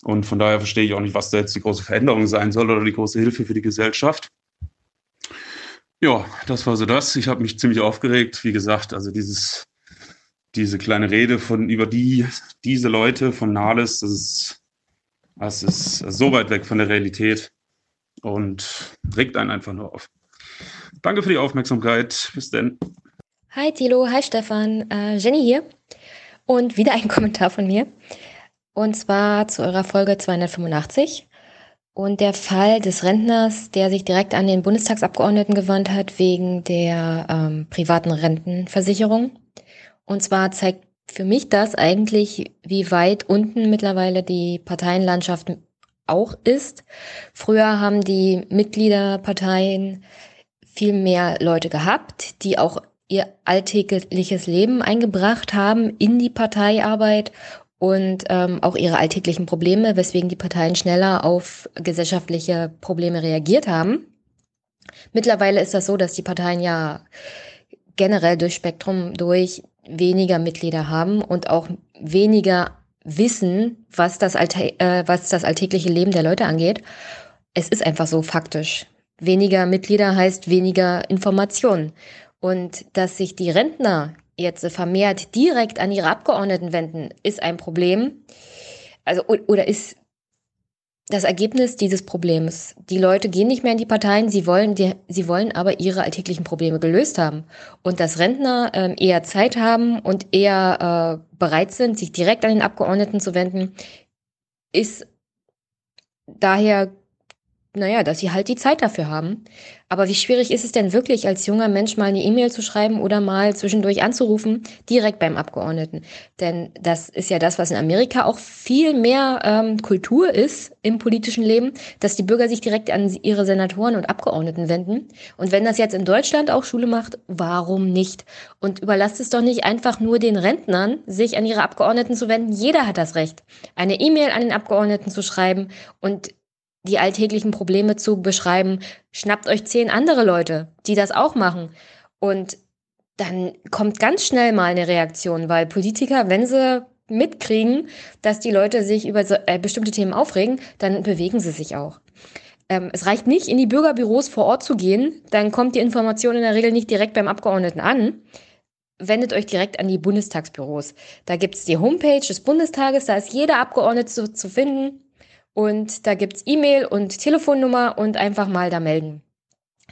Und von daher verstehe ich auch nicht, was da jetzt die große Veränderung sein soll oder die große Hilfe für die Gesellschaft. Ja, das war so das. Ich habe mich ziemlich aufgeregt. Wie gesagt, also dieses, diese kleine Rede von über die, diese Leute von Nahles, das ist, das ist so weit weg von der Realität und regt einen einfach nur auf. Danke für die Aufmerksamkeit. Bis denn. Hi Thilo, hi Stefan, äh, Jenny hier. Und wieder ein Kommentar von mir. Und zwar zu eurer Folge 285 und der Fall des Rentners, der sich direkt an den Bundestagsabgeordneten gewandt hat wegen der ähm, privaten Rentenversicherung. Und zwar zeigt für mich das eigentlich, wie weit unten mittlerweile die Parteienlandschaft auch ist. Früher haben die Mitgliederparteien viel mehr Leute gehabt, die auch ihr alltägliches Leben eingebracht haben in die Parteiarbeit und ähm, auch ihre alltäglichen Probleme, weswegen die Parteien schneller auf gesellschaftliche Probleme reagiert haben. Mittlerweile ist das so, dass die Parteien ja generell durch Spektrum durch weniger Mitglieder haben und auch weniger wissen, was das, Alltä äh, was das alltägliche Leben der Leute angeht. Es ist einfach so faktisch. Weniger Mitglieder heißt weniger Informationen. Und dass sich die Rentner jetzt vermehrt direkt an ihre Abgeordneten wenden, ist ein Problem. Also, oder ist das Ergebnis dieses Problems. Die Leute gehen nicht mehr in die Parteien, sie wollen, die, sie wollen aber ihre alltäglichen Probleme gelöst haben. Und dass Rentner äh, eher Zeit haben und eher äh, bereit sind, sich direkt an den Abgeordneten zu wenden, ist daher naja, dass sie halt die Zeit dafür haben. Aber wie schwierig ist es denn wirklich, als junger Mensch mal eine E-Mail zu schreiben oder mal zwischendurch anzurufen, direkt beim Abgeordneten? Denn das ist ja das, was in Amerika auch viel mehr ähm, Kultur ist im politischen Leben, dass die Bürger sich direkt an ihre Senatoren und Abgeordneten wenden. Und wenn das jetzt in Deutschland auch Schule macht, warum nicht? Und überlasst es doch nicht einfach nur den Rentnern, sich an ihre Abgeordneten zu wenden. Jeder hat das Recht, eine E-Mail an den Abgeordneten zu schreiben und die alltäglichen Probleme zu beschreiben, schnappt euch zehn andere Leute, die das auch machen. Und dann kommt ganz schnell mal eine Reaktion, weil Politiker, wenn sie mitkriegen, dass die Leute sich über so, äh, bestimmte Themen aufregen, dann bewegen sie sich auch. Ähm, es reicht nicht, in die Bürgerbüros vor Ort zu gehen, dann kommt die Information in der Regel nicht direkt beim Abgeordneten an. Wendet euch direkt an die Bundestagsbüros. Da gibt es die Homepage des Bundestages, da ist jeder Abgeordnete zu, zu finden. Und da gibt's E-Mail und Telefonnummer und einfach mal da melden.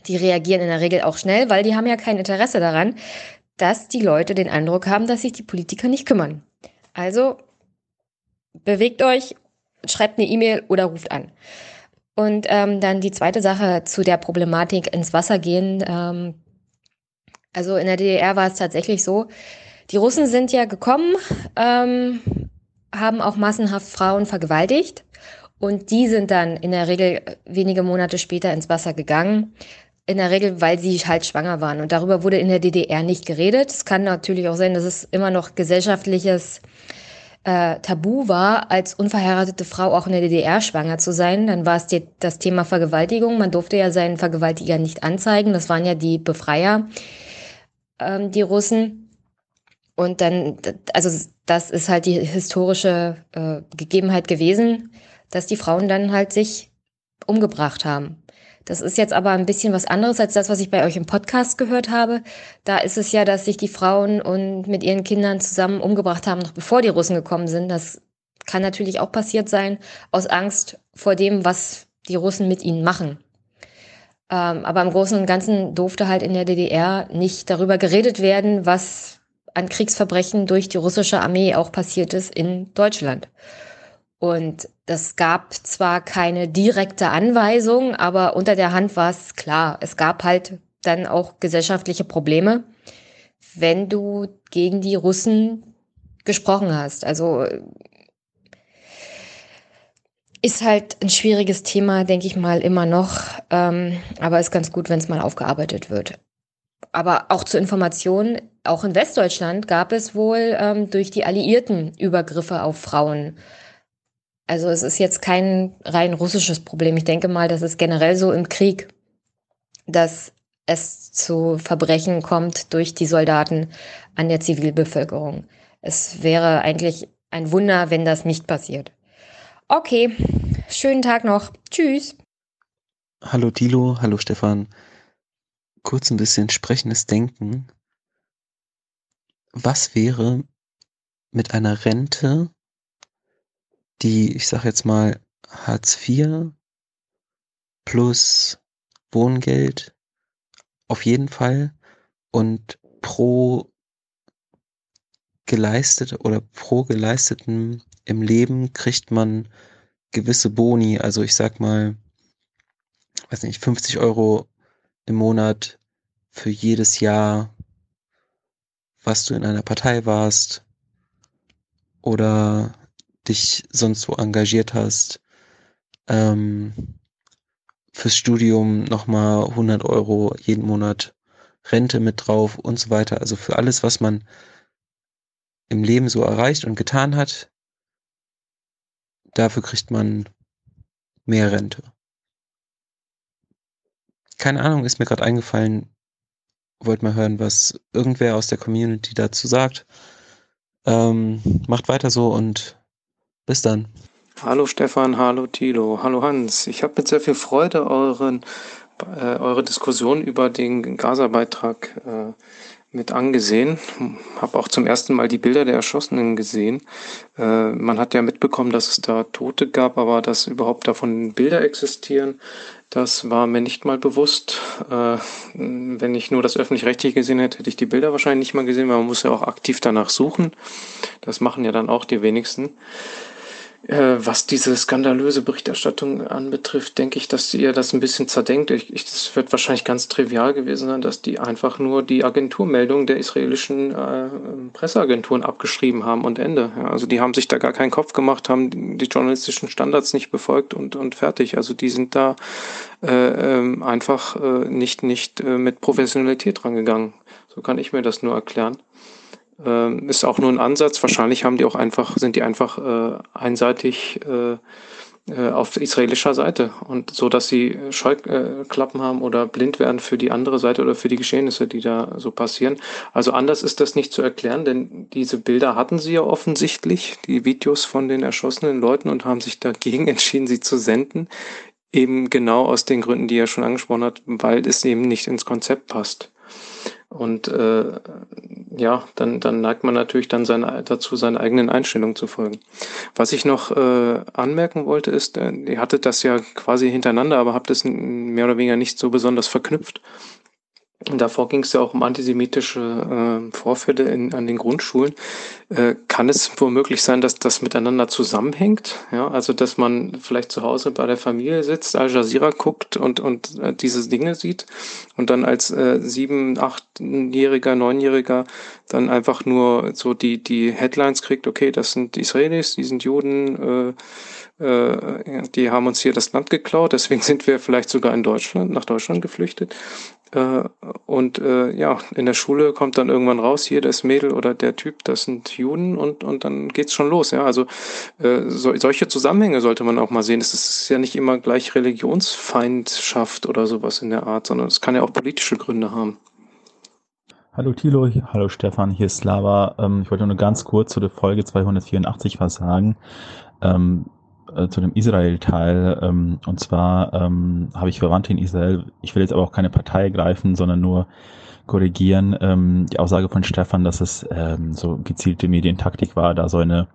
Die reagieren in der Regel auch schnell, weil die haben ja kein Interesse daran, dass die Leute den Eindruck haben, dass sich die Politiker nicht kümmern. Also bewegt euch, schreibt eine E-Mail oder ruft an. Und ähm, dann die zweite Sache zu der Problematik ins Wasser gehen. Ähm, also in der DDR war es tatsächlich so, die Russen sind ja gekommen, ähm, haben auch massenhaft Frauen vergewaltigt und die sind dann in der Regel wenige Monate später ins Wasser gegangen. In der Regel, weil sie halt schwanger waren. Und darüber wurde in der DDR nicht geredet. Es kann natürlich auch sein, dass es immer noch gesellschaftliches äh, tabu war, als unverheiratete Frau auch in der DDR schwanger zu sein. Dann war es die, das Thema Vergewaltigung. Man durfte ja seinen Vergewaltiger nicht anzeigen. Das waren ja die Befreier, ähm, die Russen. Und dann, also das ist halt die historische äh, Gegebenheit gewesen, dass die Frauen dann halt sich umgebracht haben. Das ist jetzt aber ein bisschen was anderes als das, was ich bei euch im Podcast gehört habe. Da ist es ja, dass sich die Frauen und mit ihren Kindern zusammen umgebracht haben, noch bevor die Russen gekommen sind. Das kann natürlich auch passiert sein, aus Angst vor dem, was die Russen mit ihnen machen. Ähm, aber im Großen und Ganzen durfte halt in der DDR nicht darüber geredet werden, was an Kriegsverbrechen durch die russische Armee auch passiert ist in Deutschland. Und das gab zwar keine direkte Anweisung, aber unter der Hand war es klar. Es gab halt dann auch gesellschaftliche Probleme, wenn du gegen die Russen gesprochen hast. Also ist halt ein schwieriges Thema, denke ich mal, immer noch. Ähm, aber ist ganz gut, wenn es mal aufgearbeitet wird. Aber auch zur Information, auch in Westdeutschland gab es wohl ähm, durch die Alliierten Übergriffe auf Frauen. Also es ist jetzt kein rein russisches Problem. Ich denke mal, das ist generell so im Krieg, dass es zu Verbrechen kommt durch die Soldaten an der Zivilbevölkerung. Es wäre eigentlich ein Wunder, wenn das nicht passiert. Okay, schönen Tag noch. Tschüss. Hallo Dilo, hallo Stefan. Kurz ein bisschen sprechendes Denken. Was wäre mit einer Rente, die, ich sag jetzt mal, Hartz IV plus Wohngeld auf jeden Fall und pro geleistete oder pro geleisteten im Leben kriegt man gewisse Boni, also ich sag mal, weiß nicht, 50 Euro im Monat für jedes Jahr, was du in einer Partei warst oder dich sonst wo engagiert hast. Ähm, fürs Studium nochmal 100 Euro jeden Monat Rente mit drauf und so weiter. Also für alles, was man im Leben so erreicht und getan hat, dafür kriegt man mehr Rente. Keine Ahnung, ist mir gerade eingefallen. Wollt mal hören, was irgendwer aus der Community dazu sagt. Ähm, macht weiter so und bis dann. Hallo Stefan, hallo Tilo, hallo Hans. Ich habe mit sehr viel Freude euren, äh, eure Diskussion über den Gaza-Beitrag äh, mit angesehen. Habe auch zum ersten Mal die Bilder der Erschossenen gesehen. Äh, man hat ja mitbekommen, dass es da Tote gab, aber dass überhaupt davon Bilder existieren, das war mir nicht mal bewusst. Äh, wenn ich nur das öffentlich-rechtliche gesehen hätte, hätte ich die Bilder wahrscheinlich nicht mal gesehen, weil man muss ja auch aktiv danach suchen. Das machen ja dann auch die wenigsten. Äh, was diese skandalöse Berichterstattung anbetrifft, denke ich, dass ihr das ein bisschen zerdenkt. Ich, ich, das wird wahrscheinlich ganz trivial gewesen sein, dass die einfach nur die Agenturmeldung der israelischen äh, Presseagenturen abgeschrieben haben und Ende. Ja, also die haben sich da gar keinen Kopf gemacht, haben die journalistischen Standards nicht befolgt und, und fertig. Also die sind da äh, ähm, einfach äh, nicht, nicht äh, mit Professionalität rangegangen. So kann ich mir das nur erklären. Ähm, ist auch nur ein Ansatz. Wahrscheinlich haben die auch einfach, sind die einfach äh, einseitig äh, äh, auf israelischer Seite und so, dass sie Scheuklappen haben oder blind werden für die andere Seite oder für die Geschehnisse, die da so passieren. Also anders ist das nicht zu erklären, denn diese Bilder hatten sie ja offensichtlich, die Videos von den erschossenen Leuten und haben sich dagegen entschieden, sie zu senden. Eben genau aus den Gründen, die er schon angesprochen hat, weil es eben nicht ins Konzept passt. Und äh, ja, dann, dann neigt man natürlich dann seine, dazu, seinen eigenen Einstellungen zu folgen. Was ich noch äh, anmerken wollte, ist, äh, ihr hattet das ja quasi hintereinander, aber habt es mehr oder weniger nicht so besonders verknüpft. Davor ging es ja auch um antisemitische äh, Vorfälle in, an den Grundschulen. Äh, kann es womöglich sein, dass das miteinander zusammenhängt? Ja, also dass man vielleicht zu Hause bei der Familie sitzt, Al Jazeera guckt und, und äh, diese Dinge sieht und dann als äh, sieben, achtjähriger, neunjähriger dann einfach nur so die, die Headlines kriegt, okay, das sind Israelis, die sind Juden, äh, äh, die haben uns hier das Land geklaut, deswegen sind wir vielleicht sogar in Deutschland, nach Deutschland geflüchtet Äh, und äh, ja, in der Schule kommt dann irgendwann raus, hier das Mädel oder der Typ, das sind Juden und, und dann geht's schon los. Ja, also äh, so, solche Zusammenhänge sollte man auch mal sehen. Es ist ja nicht immer gleich Religionsfeindschaft oder sowas in der Art, sondern es kann ja auch politische Gründe haben. Hallo Thilo, hallo Stefan, hier ist Slava. Ähm, ich wollte nur ganz kurz zu der Folge 284 was sagen. Ähm, äh, zu dem Israel-Teil. Ähm, und zwar ähm, habe ich Verwandte in Israel. Ich will jetzt aber auch keine Partei greifen, sondern nur korrigieren. Ähm, die Aussage von Stefan, dass es ähm, so gezielte Medientaktik war, da so eine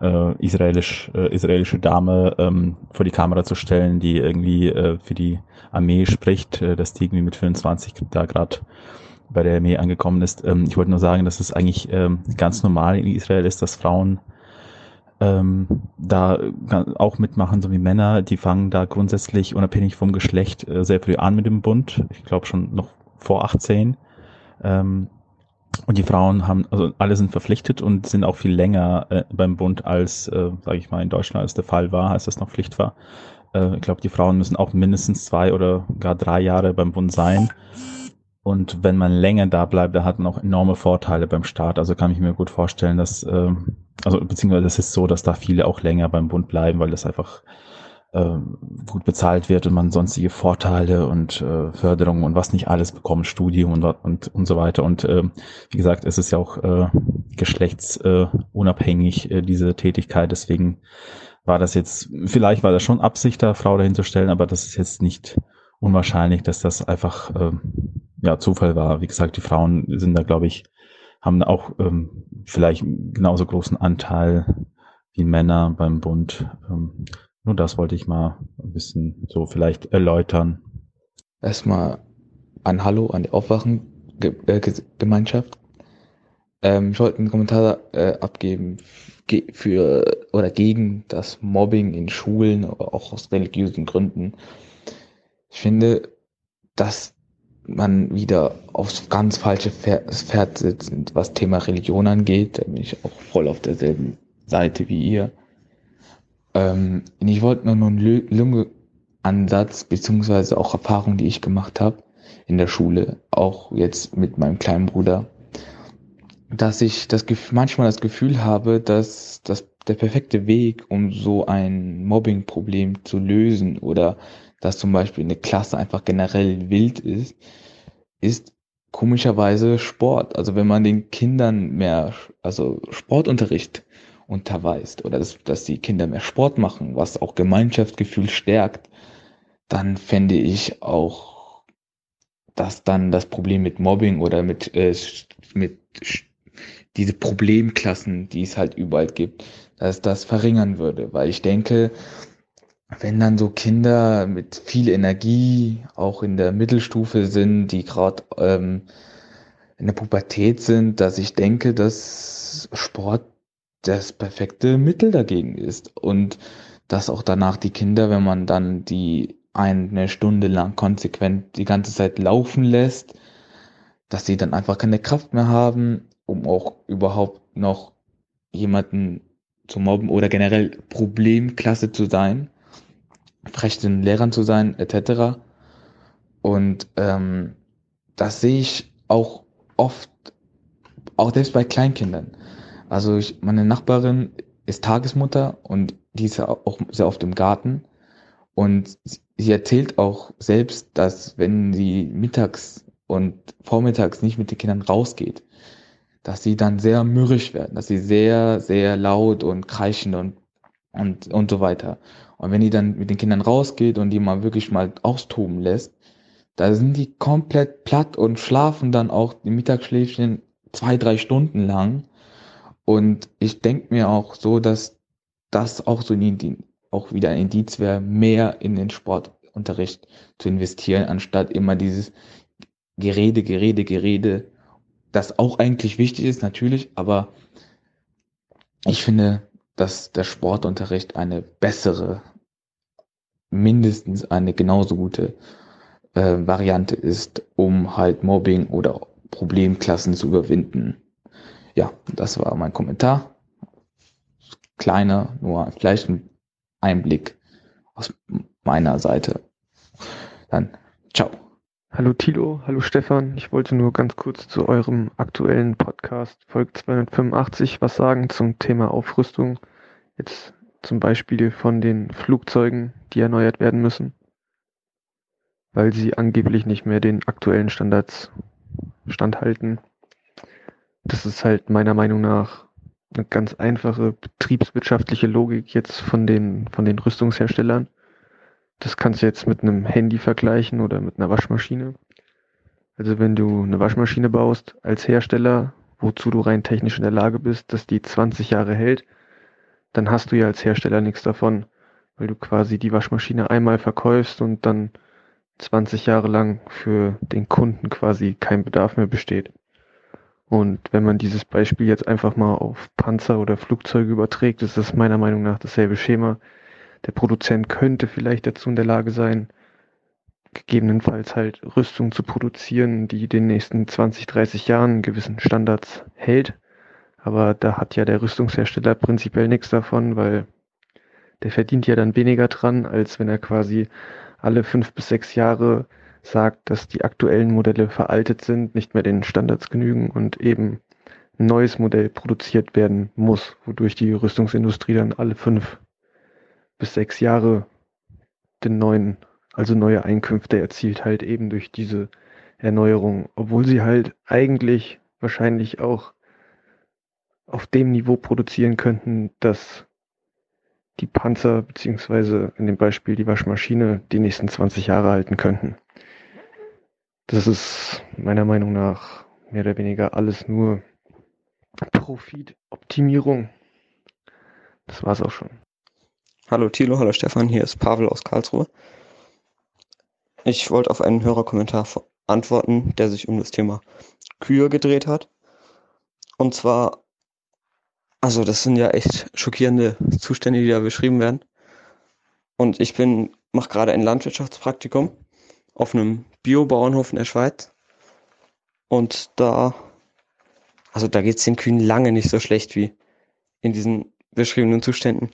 äh, israelisch, äh, israelische Dame ähm, vor die Kamera zu stellen, die irgendwie äh, für die Armee spricht, äh, dass die irgendwie mit 25 da gerade bei der Armee angekommen ist. Ähm, ich wollte nur sagen, dass es eigentlich ähm, ganz normal in Israel ist, dass Frauen ähm, da auch mitmachen, so wie Männer, die fangen da grundsätzlich unabhängig vom Geschlecht äh, sehr früh an mit dem Bund. Ich glaube schon noch vor 18. Ähm, und die Frauen haben, also alle sind verpflichtet und sind auch viel länger äh, beim Bund als, äh, sage ich mal, in Deutschland als der Fall war, als das noch Pflicht war. Äh, ich glaube, die Frauen müssen auch mindestens zwei oder gar drei Jahre beim Bund sein. Und wenn man länger da bleibt, da hat man auch enorme Vorteile beim Staat. Also kann ich mir gut vorstellen, dass, äh, also beziehungsweise es ist so, dass da viele auch länger beim Bund bleiben, weil das einfach äh, gut bezahlt wird und man sonstige Vorteile und äh, Förderungen und was nicht alles bekommt, Studium und, und, und so weiter. Und äh, wie gesagt, es ist ja auch äh, geschlechtsunabhängig, äh, diese Tätigkeit. Deswegen war das jetzt, vielleicht war das schon Absicht, da Frau dahin zu stellen, aber das ist jetzt nicht unwahrscheinlich, dass das einfach äh, ja Zufall war. Wie gesagt, die Frauen sind da, glaube ich, haben auch ähm, vielleicht genauso großen Anteil wie Männer beim Bund. Ähm, nur das wollte ich mal ein bisschen so vielleicht erläutern. Erstmal ein Hallo an die Aufwachengemeinschaft. Ähm, ich wollte einen Kommentar äh, abgeben für oder gegen das Mobbing in Schulen, auch aus religiösen Gründen. Ich finde, dass man wieder aufs ganz falsche Pferd sitzt, was Thema Religion angeht. Da bin ich auch voll auf derselben Seite wie ihr. Ähm, ich wollte nur einen Lunge-Ansatz, beziehungsweise auch Erfahrungen, die ich gemacht habe in der Schule, auch jetzt mit meinem kleinen Bruder, dass ich das manchmal das Gefühl habe, dass das der perfekte Weg, um so ein Mobbing-Problem zu lösen oder dass zum Beispiel eine Klasse einfach generell wild ist, ist komischerweise Sport. Also wenn man den Kindern mehr, also Sportunterricht unterweist oder dass, dass die Kinder mehr Sport machen, was auch Gemeinschaftsgefühl stärkt, dann fände ich auch, dass dann das Problem mit Mobbing oder mit, äh, mit diese Problemklassen, die es halt überall gibt, dass das verringern würde. Weil ich denke, wenn dann so Kinder mit viel Energie auch in der Mittelstufe sind, die gerade ähm, in der Pubertät sind, dass ich denke, dass Sport das perfekte Mittel dagegen ist und dass auch danach die Kinder, wenn man dann die eine Stunde lang konsequent die ganze Zeit laufen lässt, dass sie dann einfach keine Kraft mehr haben, um auch überhaupt noch jemanden zu mobben oder generell Problemklasse zu sein frech den Lehrern zu sein, etc. Und ähm, das sehe ich auch oft, auch selbst bei Kleinkindern. Also ich, meine Nachbarin ist Tagesmutter und die ist ja auch sehr oft im Garten. Und sie erzählt auch selbst, dass wenn sie mittags und vormittags nicht mit den Kindern rausgeht, dass sie dann sehr mürrisch werden, dass sie sehr, sehr laut und kreischend und, und, und so weiter. Und wenn die dann mit den Kindern rausgeht und die mal wirklich mal austoben lässt, da sind die komplett platt und schlafen dann auch die Mittagsschläfchen zwei, drei Stunden lang. Und ich denke mir auch so, dass das auch so ein, auch wieder ein Indiz wäre, mehr in den Sportunterricht zu investieren, anstatt immer dieses Gerede, Gerede, Gerede, das auch eigentlich wichtig ist, natürlich, aber ich finde, dass der Sportunterricht eine bessere, mindestens eine genauso gute äh, Variante ist, um halt Mobbing oder Problemklassen zu überwinden. Ja, das war mein Kommentar. Kleiner, nur vielleicht ein Einblick aus meiner Seite. Dann, ciao. Hallo Tilo, hallo Stefan. Ich wollte nur ganz kurz zu eurem aktuellen Podcast Folge 285 was sagen zum Thema Aufrüstung. Jetzt zum Beispiel von den Flugzeugen, die erneuert werden müssen, weil sie angeblich nicht mehr den aktuellen Standards standhalten. Das ist halt meiner Meinung nach eine ganz einfache betriebswirtschaftliche Logik jetzt von den, von den Rüstungsherstellern. Das kannst du jetzt mit einem Handy vergleichen oder mit einer Waschmaschine. Also wenn du eine Waschmaschine baust als Hersteller, wozu du rein technisch in der Lage bist, dass die 20 Jahre hält, dann hast du ja als Hersteller nichts davon, weil du quasi die Waschmaschine einmal verkaufst und dann 20 Jahre lang für den Kunden quasi kein Bedarf mehr besteht. Und wenn man dieses Beispiel jetzt einfach mal auf Panzer oder Flugzeuge überträgt, ist das meiner Meinung nach dasselbe Schema. Der Produzent könnte vielleicht dazu in der Lage sein, gegebenenfalls halt Rüstung zu produzieren, die den nächsten 20, 30 Jahren gewissen Standards hält. Aber da hat ja der Rüstungshersteller prinzipiell nichts davon, weil der verdient ja dann weniger dran, als wenn er quasi alle fünf bis sechs Jahre sagt, dass die aktuellen Modelle veraltet sind, nicht mehr den Standards genügen und eben ein neues Modell produziert werden muss, wodurch die Rüstungsindustrie dann alle fünf bis sechs Jahre den neuen, also neue Einkünfte erzielt halt eben durch diese Erneuerung, obwohl sie halt eigentlich wahrscheinlich auch auf dem Niveau produzieren könnten, dass die Panzer beziehungsweise in dem Beispiel die Waschmaschine die nächsten 20 Jahre halten könnten. Das ist meiner Meinung nach mehr oder weniger alles nur Profitoptimierung. Das war's auch schon. Hallo Thilo, hallo Stefan, hier ist Pavel aus Karlsruhe. Ich wollte auf einen Hörerkommentar antworten, der sich um das Thema Kühe gedreht hat. Und zwar, also das sind ja echt schockierende Zustände, die da beschrieben werden. Und ich bin, mache gerade ein Landwirtschaftspraktikum auf einem Biobauernhof in der Schweiz. Und da, also da geht es den Kühen lange nicht so schlecht wie in diesen beschriebenen Zuständen.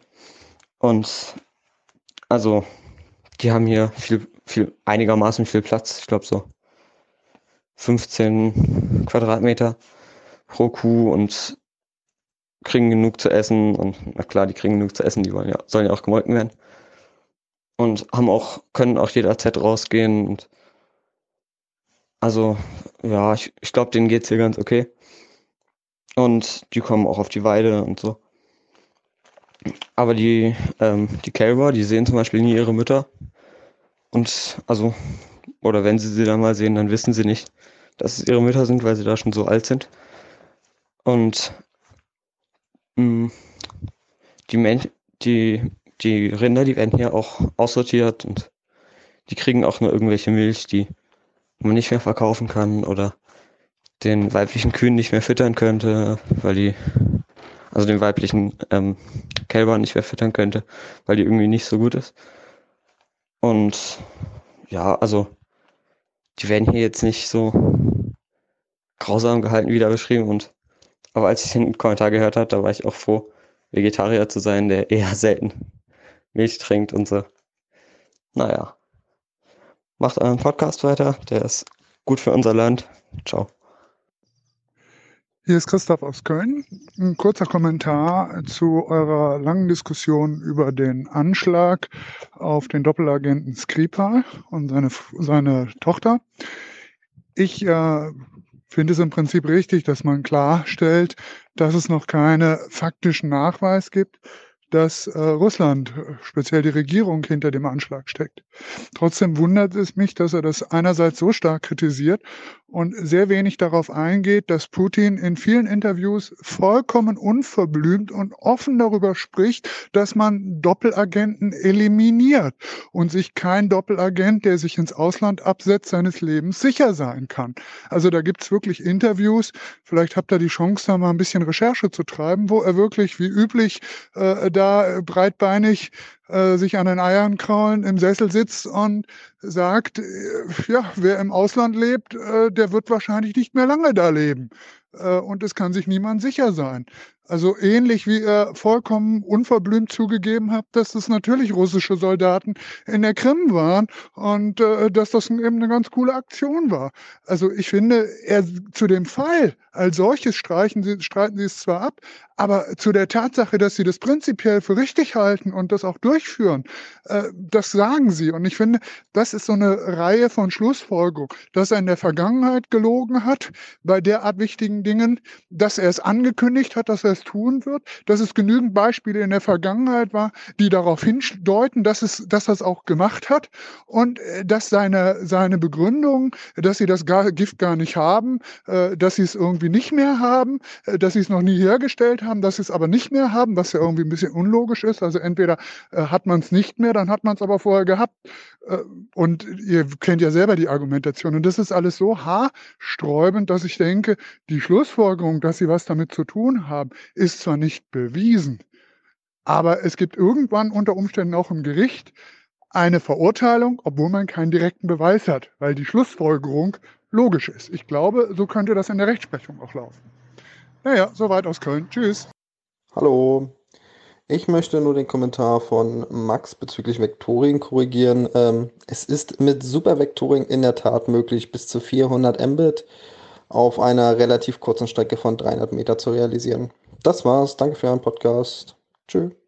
Und also, die haben hier viel, viel, einigermaßen viel Platz. Ich glaube so 15 Quadratmeter pro Kuh und kriegen genug zu essen. Und na klar, die kriegen genug zu essen, die wollen ja, sollen ja auch gemolken werden. Und haben auch, können auch jederzeit rausgehen und also, ja, ich, ich glaube, denen geht's hier ganz okay. Und die kommen auch auf die Weide und so. Aber die, ähm, die Kälber, die sehen zum Beispiel nie ihre Mütter. Und also, oder wenn sie sie dann mal sehen, dann wissen sie nicht, dass es ihre Mütter sind, weil sie da schon so alt sind. Und mh, mm, die, Men die, die Rinder, die werden hier auch aussortiert und die kriegen auch nur irgendwelche Milch, die man nicht mehr verkaufen kann oder den weiblichen Kühen nicht mehr füttern könnte, weil die, also den weiblichen ähm, Kälbern nicht mehr füttern könnte, weil die irgendwie nicht so gut ist. Und ja, also die werden hier jetzt nicht so grausam gehalten, wie da beschrieben. Und aber als ich den Kommentar gehört habe, da war ich auch froh, Vegetarier zu sein, der eher selten Milch trinkt und so. Naja. Macht euren Podcast weiter, der ist gut für unser Land. Ciao. Hier ist Christoph aus Köln. Ein kurzer Kommentar zu eurer langen Diskussion über den Anschlag auf den Doppelagenten Skripal und seine, seine Tochter. Ich äh, finde es im Prinzip richtig, dass man klarstellt, dass es noch keinen faktischen Nachweis gibt dass äh, Russland, äh, speziell die Regierung, hinter dem Anschlag steckt. Trotzdem wundert es mich, dass er das einerseits so stark kritisiert und sehr wenig darauf eingeht, dass Putin in vielen Interviews vollkommen unverblümt und offen darüber spricht, dass man Doppelagenten eliminiert und sich kein Doppelagent, der sich ins Ausland absetzt, seines Lebens sicher sein kann. Also da gibt's wirklich Interviews, vielleicht habt ihr die Chance, da mal ein bisschen Recherche zu treiben, wo er wirklich wie üblich äh, da breitbeinig äh, sich an den Eiern kraulen, im Sessel sitzt und sagt, äh, ja, wer im Ausland lebt, äh, der wird wahrscheinlich nicht mehr lange da leben. äh, und es kann sich niemand sicher sein. Also ähnlich wie er vollkommen unverblümt zugegeben hat, dass es natürlich russische Soldaten in der Krim waren und äh, dass das eben eine ganz coole Aktion war. Also ich finde, er zu dem Fall als solches streichen sie, streiten sie es zwar ab, aber zu der Tatsache, dass sie das prinzipiell für richtig halten und das auch durchführen, äh, das sagen sie. Und ich finde, das ist so eine Reihe von Schlussfolgerungen, dass er in der Vergangenheit gelogen hat bei derart wichtigen Dingen, dass er es angekündigt hat, dass er es tun wird, dass es genügend Beispiele in der Vergangenheit war, die darauf hindeuten, dass es, dass es auch gemacht hat und äh, dass seine, seine Begründung, dass sie das Gift gar nicht haben, äh, dass sie es irgendwie nicht mehr haben, äh, dass sie es noch nie hergestellt haben, dass sie es aber nicht mehr haben, was ja irgendwie ein bisschen unlogisch ist. Also entweder hat man es nicht mehr, dann hat man es aber vorher gehabt. Und ihr kennt ja selber die Argumentation. Und das ist alles so haarsträubend, dass ich denke, die Schlussfolgerung, dass sie was damit zu tun haben, ist zwar nicht bewiesen, aber es gibt irgendwann unter Umständen auch im Gericht eine Verurteilung, obwohl man keinen direkten Beweis hat, weil die Schlussfolgerung logisch ist. Ich glaube, so könnte das in der Rechtsprechung auch laufen. Naja, soweit aus Köln. Tschüss. Hallo. Ich möchte nur den Kommentar von Max bezüglich Vektoring korrigieren. Ähm, es ist mit Supervektoring in der Tat möglich, bis zu 400 Mbit auf einer relativ kurzen Strecke von 300 Meter zu realisieren. Das war's. Danke für euren Podcast. Tschüss.